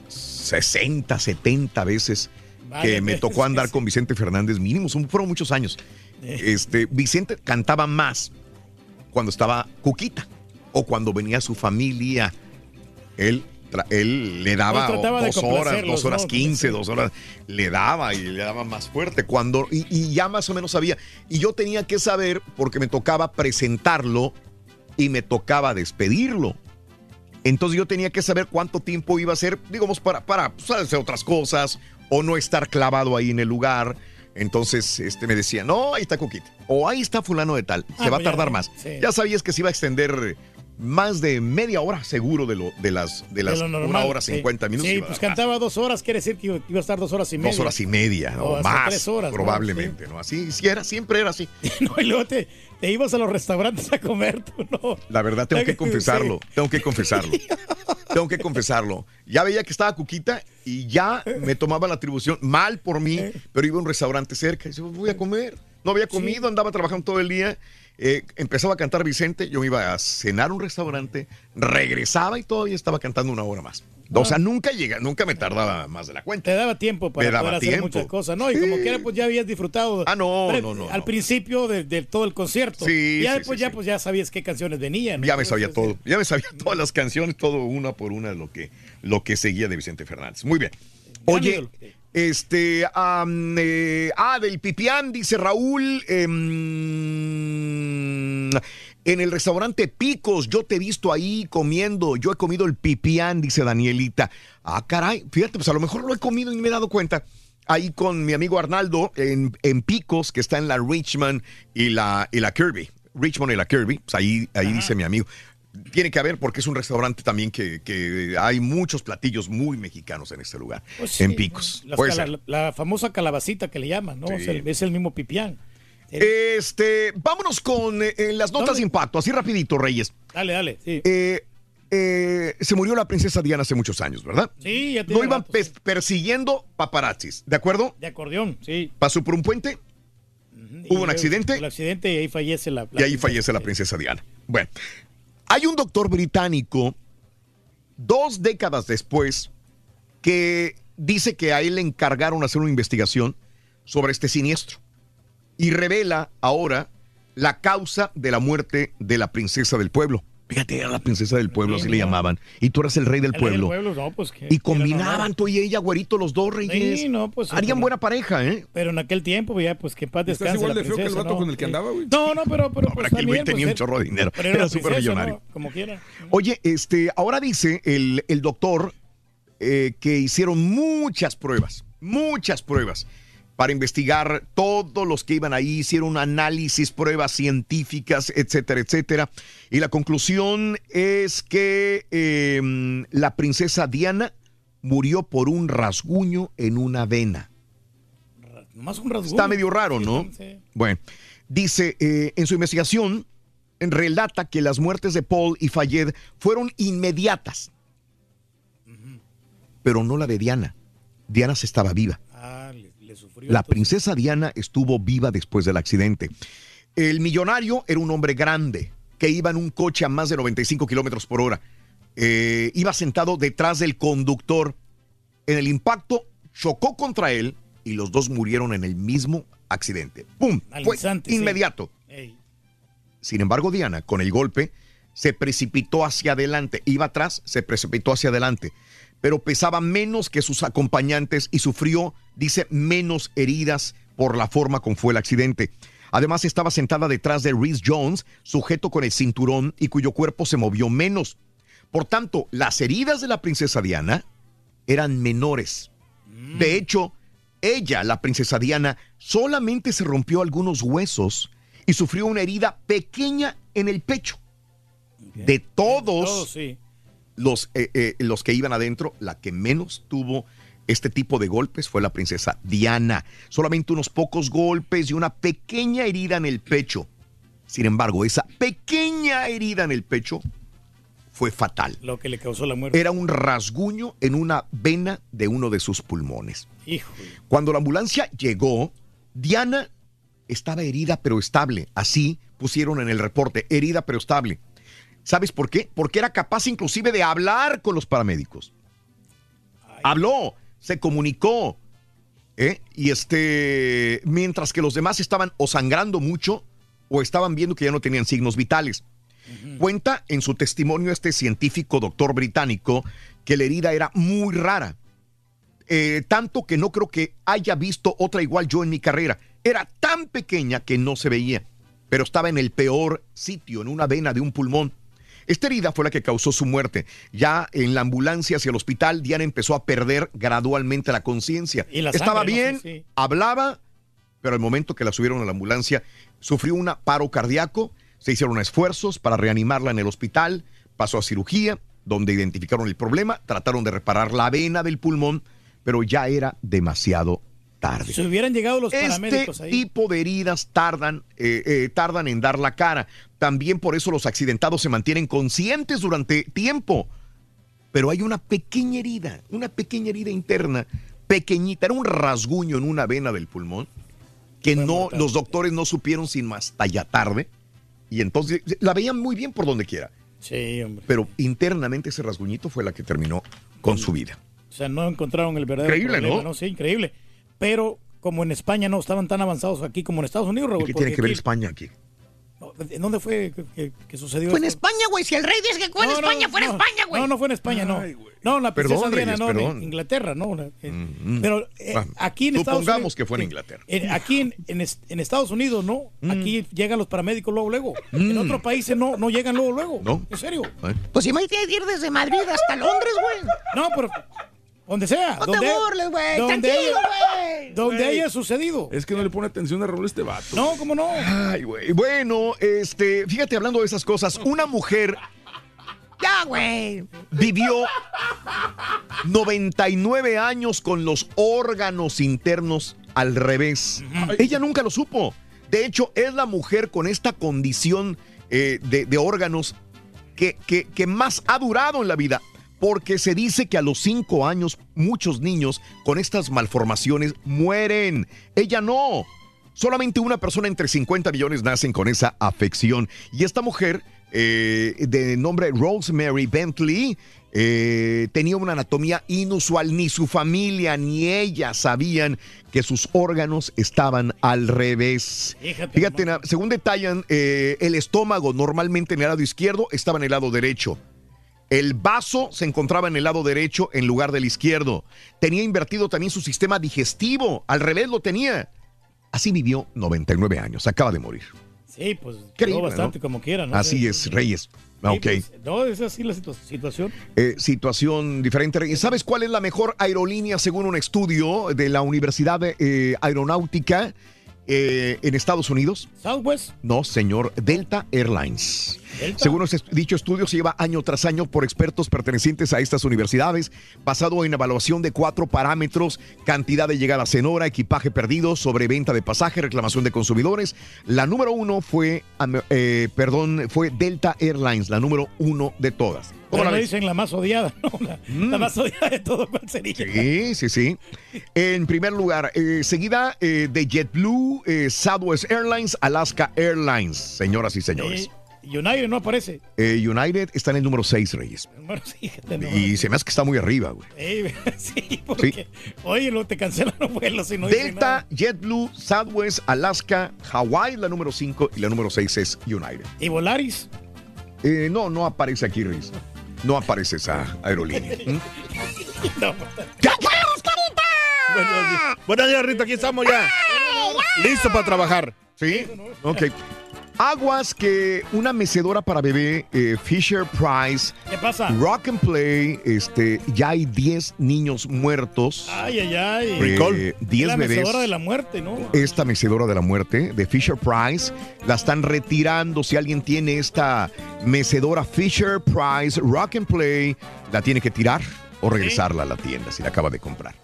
60, 70 veces Vale, que me pues, tocó andar sí. con Vicente Fernández, mínimo, son- fueron muchos años. Este, Vicente cantaba más cuando estaba Cuquita o cuando venía su familia. Él, él le daba dos horas, dos horas ¿no? quince, dos horas, le daba y le daba más fuerte cuando y, y ya más o menos sabía. Y yo tenía que saber porque me tocaba presentarlo y me tocaba despedirlo. Entonces yo tenía que saber cuánto tiempo iba a ser, digamos, para, para pues, hacer otras cosas o no estar clavado ahí en el lugar. Entonces este, me decía, no, ahí está Coquita. O ahí está fulano de tal. Se Ah, va a ya, tardar más. Sí. Ya sabías que se iba a extender más de media hora seguro de, lo, de las, de las De una hora sí. cincuenta minutos. Sí, pues cantaba dos horas, quiere decir que iba a estar dos horas y media. Dos horas y media O más, tres horas, ¿no? probablemente, ¿no? Así sí era, siempre era así. (laughs) No, y luego te, te ibas a los restaurantes a comer, tú no. La verdad, tengo que confesarlo, tengo que confesarlo. Tengo que confesarlo. Ya veía que estaba Cuquita y ya me tomaba la atribución, mal por mí, pero iba a un restaurante cerca y decía, voy a comer. No había comido, andaba trabajando todo el día. eh, empezaba a cantar Vicente, yo me iba a cenar a un restaurante, regresaba y todavía estaba cantando una hora más. O sea, nunca llega, nunca me tardaba más de la cuenta. Te daba tiempo para daba poder hacer tiempo. muchas cosas, ¿no? Y como quiera, pues ya habías disfrutado. Ah, no, pre- no, no, Al no. principio de, de todo el concierto. Sí, Y ya sí, después sí, ya, pues ya sabías qué canciones venían. Ya me sabía todo, ya me sabía todas las canciones, todo una por una lo que, lo que seguía de Vicente Fernández. Muy bien. Oye, este, eh, ah, del Pipián, dice Raúl, em, en el restaurante Picos, yo te he visto ahí comiendo, yo he comido el Pipián, dice Danielita. Ah, caray, fíjate, pues a lo mejor lo he comido y ni me he dado cuenta. Ahí con mi amigo Arnaldo en, en Picos, que está en la Richmond y la, y la Kirby. Richmond y la Kirby, pues ahí, ahí dice mi amigo. Tiene que haber porque es un restaurante también que, que hay muchos platillos muy mexicanos en este lugar, Pues sí, en Picos. Ser. la famosa calabacita que le llaman, ¿no? Sí. Es el mismo pipián. Este, vámonos con eh, eh, las notas de impacto, así rapidito, Reyes. Dale, dale. Sí, Eh, eh, se murió la princesa Diana hace muchos años, ¿verdad? Sí, ya No iban rato, persiguiendo paparazzis, ¿de acuerdo? De acordeón, sí. Pasó por un puente, hubo un accidente El accidente y ahí fallece la. la y ahí princesa. fallece la princesa Diana. Bueno, hay un doctor británico, dos décadas después, que dice que a él le encargaron hacer una investigación sobre este siniestro y revela ahora la causa de la muerte de la princesa del pueblo. Fíjate, era la princesa del pueblo, así le llamaban. Y tú eras el rey del El rey del pueblo. pueblo, no, pues. Y combinaban tú y ella, güerito, los dos reyes. Sí, no, pues. Harían pero- buena pareja, ¿eh? Pero en aquel tiempo, ya, pues que paz Estás descanse. igual la de feo que el princesa, vato ¿no? con el que andaba, güey. No, no, pero. pero No, pues, pero aquel güey tenía pues, un chorro de dinero. pero Era súper millonario. Como quiera. Oye, este, ahora dice el, el doctor eh, que hicieron muchas pruebas, muchas pruebas para investigar todos los que iban ahí, hicieron análisis, pruebas científicas, etcétera, etcétera. Y la conclusión es que eh, la princesa Diana murió por un rasguño en una vena. Más un rasguño. Está medio raro, ¿no? Sí. Bueno, dice, eh, en su investigación relata que las muertes de Paul y Fayed fueron inmediatas, pero no la de Diana. Diana se estaba viva. Ah, le, le sufrió. La princesa Diana estuvo viva después del accidente. El millonario era un hombre grande que iba en un coche a más de 95 kilómetros por hora. Eh, iba sentado detrás del conductor. En el impacto chocó contra él y los dos murieron en el mismo accidente. ¡Pum! Fue sí. inmediato. Sin embargo, Diana, con el golpe, se precipitó hacia adelante. Iba atrás, se precipitó hacia adelante. Pero pesaba menos que sus acompañantes y sufrió, dice, menos heridas por la forma como fue el accidente. Además, estaba sentada detrás de Reese Jones, sujeto con el cinturón y cuyo cuerpo se movió menos. Por tanto, las heridas de la princesa Diana eran menores. De hecho, ella, la princesa Diana, solamente se rompió algunos huesos y sufrió una herida pequeña en el pecho. De todos Todo, sí. los, eh, eh, los que iban adentro, la que menos tuvo este tipo de golpes fue la princesa Diana. Solamente unos pocos golpes y una pequeña herida en el pecho. Sin embargo, esa pequeña herida en el pecho fue fatal. Lo que le causó la muerte. Era un rasguño en una vena de uno de sus pulmones. Hijo. Cuando la ambulancia llegó, Diana estaba herida pero estable. Así pusieron en el reporte, herida pero estable. ¿Sabes por qué? Porque era capaz inclusive de hablar con los paramédicos. Habló, se comunicó. ¿eh? Y este, mientras que los demás estaban o sangrando mucho o estaban viendo que ya no tenían signos vitales. Cuenta en su testimonio este científico doctor británico que la herida era muy rara. Eh, tanto que no creo que haya visto otra igual yo en mi carrera. Era tan pequeña que no se veía, pero estaba en el peor sitio, en una vena de un pulmón. Esta herida fue la que causó su muerte. Ya en la ambulancia hacia el hospital, Diana empezó a perder gradualmente la conciencia. Estaba sangre, bien, no sé, sí. hablaba, pero al momento que la subieron a la ambulancia, sufrió un paro cardíaco, se hicieron esfuerzos para reanimarla en el hospital, pasó a cirugía, donde identificaron el problema, trataron de reparar la vena del pulmón, pero ya era demasiado tarde. Si hubieran llegado los paramédicos Este ahí. tipo de heridas tardan, eh, eh, tardan en dar la cara. También por eso los accidentados se mantienen conscientes durante tiempo. Pero hay una pequeña herida, una pequeña herida interna, pequeñita, era un rasguño en una vena del pulmón, que no, los doctores no supieron sin más hasta ya tarde. Y entonces la veían muy bien por donde quiera. Sí, hombre. Pero internamente ese rasguñito fue la que terminó con su vida. O sea, no encontraron el verdadero Increíble, problema, ¿no? Sí, increíble. Pero como en España no estaban tan avanzados aquí como en Estados Unidos, ¿Y Raúl, qué tiene que ver aquí- España aquí? ¿En dónde fue que, que- que sucedió Fue en esto? España, güey. Si el rey dice que fue en no, España, fue en no. España, güey. No, no fue en España, no. No, la princesa Perdón, Diana, Reyes, no, en perdón. Inglaterra, no. una- eh, Mm. Pero eh, Ah, aquí en Estados Supongamos Unidos. que fue en sí, Inglaterra. en- aquí en, en es- en Estados Unidos, no. Aquí llegan los paramédicos luego, luego. En Mm. otros países no, no llegan luego, luego. ¿No? ¿En serio? Pues imagínate ir desde Madrid hasta Londres, güey. No, pero donde sea. No te burles, güey. donde Tranquilo, haya- güey. Donde haya sucedido. Es que no le pone atención a Raúl este vato. No, ¿cómo no? Ay, güey. Bueno, este, fíjate, hablando de esas cosas, una mujer Ya, güey. vivió 99 años con los órganos internos al revés. Ella nunca lo supo. De hecho, es la mujer con esta condición eh, de, de órganos que, que- que más ha durado en la vida. Porque se dice que a los 5 años muchos niños con estas malformaciones mueren. Ella no. Solamente una persona entre 50 millones nacen con esa afección. Y esta mujer, eh, de nombre Rosemary Bentley, eh, tenía una anatomía inusual. Ni su familia ni ella sabían que sus órganos estaban al revés. Fíjate según detallan, eh, el estómago normalmente en el lado izquierdo estaba en el lado derecho. El vaso se encontraba en el lado derecho en lugar del izquierdo. Tenía invertido también su sistema digestivo. Al revés lo tenía. Así vivió 99 años. Acaba de morir. Sí, pues como quiera, ¿no? Así Sí, es, Reyes. sí, ok. pues, no, es así la situ- situación. Eh, situación diferente. Reyes. ¿Sabes cuál es la mejor aerolínea según un estudio de la Universidad eh, Aeronáutica eh, en Estados Unidos? Southwest. No, señor, Delta Airlines. Según dicho estudio, se lleva año tras año por expertos pertenecientes a estas universidades, basado en evaluación de cuatro parámetros, cantidad de llegadas en hora, equipaje perdido, sobreventa de pasaje, reclamación de consumidores. La número uno fue, eh, perdón, fue Delta Airlines, la número uno de todas. ¿Cómo la dicen la más odiada, ¿no? La, la más odiada de todo, ¿cuál sería? Sí, sí, sí. En primer lugar, eh, seguida eh, de JetBlue, Southwest Airlines, Alaska Airlines, señoras y señores. United no aparece. Eh, United está en el número 6, Reyes. (laughs) Bueno, sí, (laughs) fíjate, no. Y se me hace que está muy arriba, güey. Eh, (laughs) sí, porque, oye, lo te cancelan los vuelos y no Delta, JetBlue, Southwest, Alaska, Hawaii, la número 5 y la número 6 es United. ¿Y Volaris? Eh, no, no aparece aquí, Reyes. No aparece esa aerolínea. ¿Mm? No. Buenos días. Buenos días, Rito. Aquí estamos ya. Listo para trabajar. Sí. Ok. Aguas que una mecedora para bebé, eh, Fisher Price, ¿Qué pasa? Rock and Play, este, ya hay 10 niños muertos. Ay, ay, ay. Eh, 10 la bebés. mecedora de la muerte, ¿no? esta mecedora de la muerte de Fisher Price. La están retirando. Si alguien tiene esta mecedora Fisher Price Rock and Play, la tiene que tirar. O regresarla a la tienda si la acaba de comprar.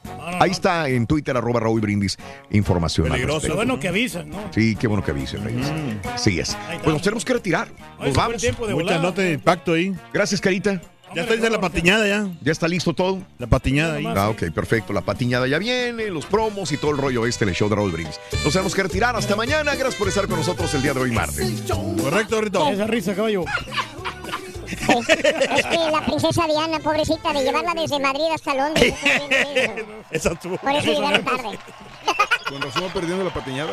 Ahí está en Twitter, arroba Raúl Brindis, información Peligroso. bueno que avisan, ¿no? Sí, qué bueno que avisen, Reyes. Sí es. Pues nos tenemos que retirar. Nos vamos. Mucha nota de impacto ahí. Gracias, Carita. Ya está lista la patiñada ya. ¿Ya está listo todo? La patiñada ahí. Ah, ok, perfecto. La patiñada ya viene, los promos y todo el rollo este en el show de Raúl Brindis. Nos tenemos que retirar. Hasta mañana. Gracias por estar con nosotros el día de hoy, martes. Correcto, Rito. Esa risa, caballo. Es que la princesa Diana, pobrecita, de llevarla desde Madrid hasta Londres. (laughs) Esa estuvo. Por eso llegaron tarde. Con razón perdiendo la patiñada.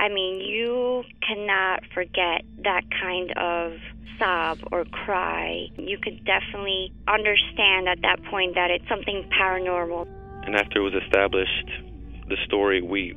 I mean, you cannot forget that kind of sob or cry. You could definitely understand at that point that it's something paranormal. And after it was established, the story, we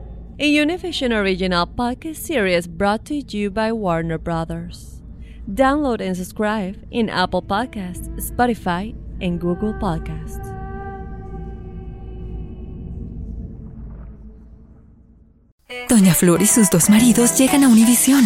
a Univision original podcast series brought to you by Warner Brothers. Download and subscribe in Apple Podcasts, Spotify, and Google Podcasts. Doña Flor y sus dos maridos llegan a Univisión.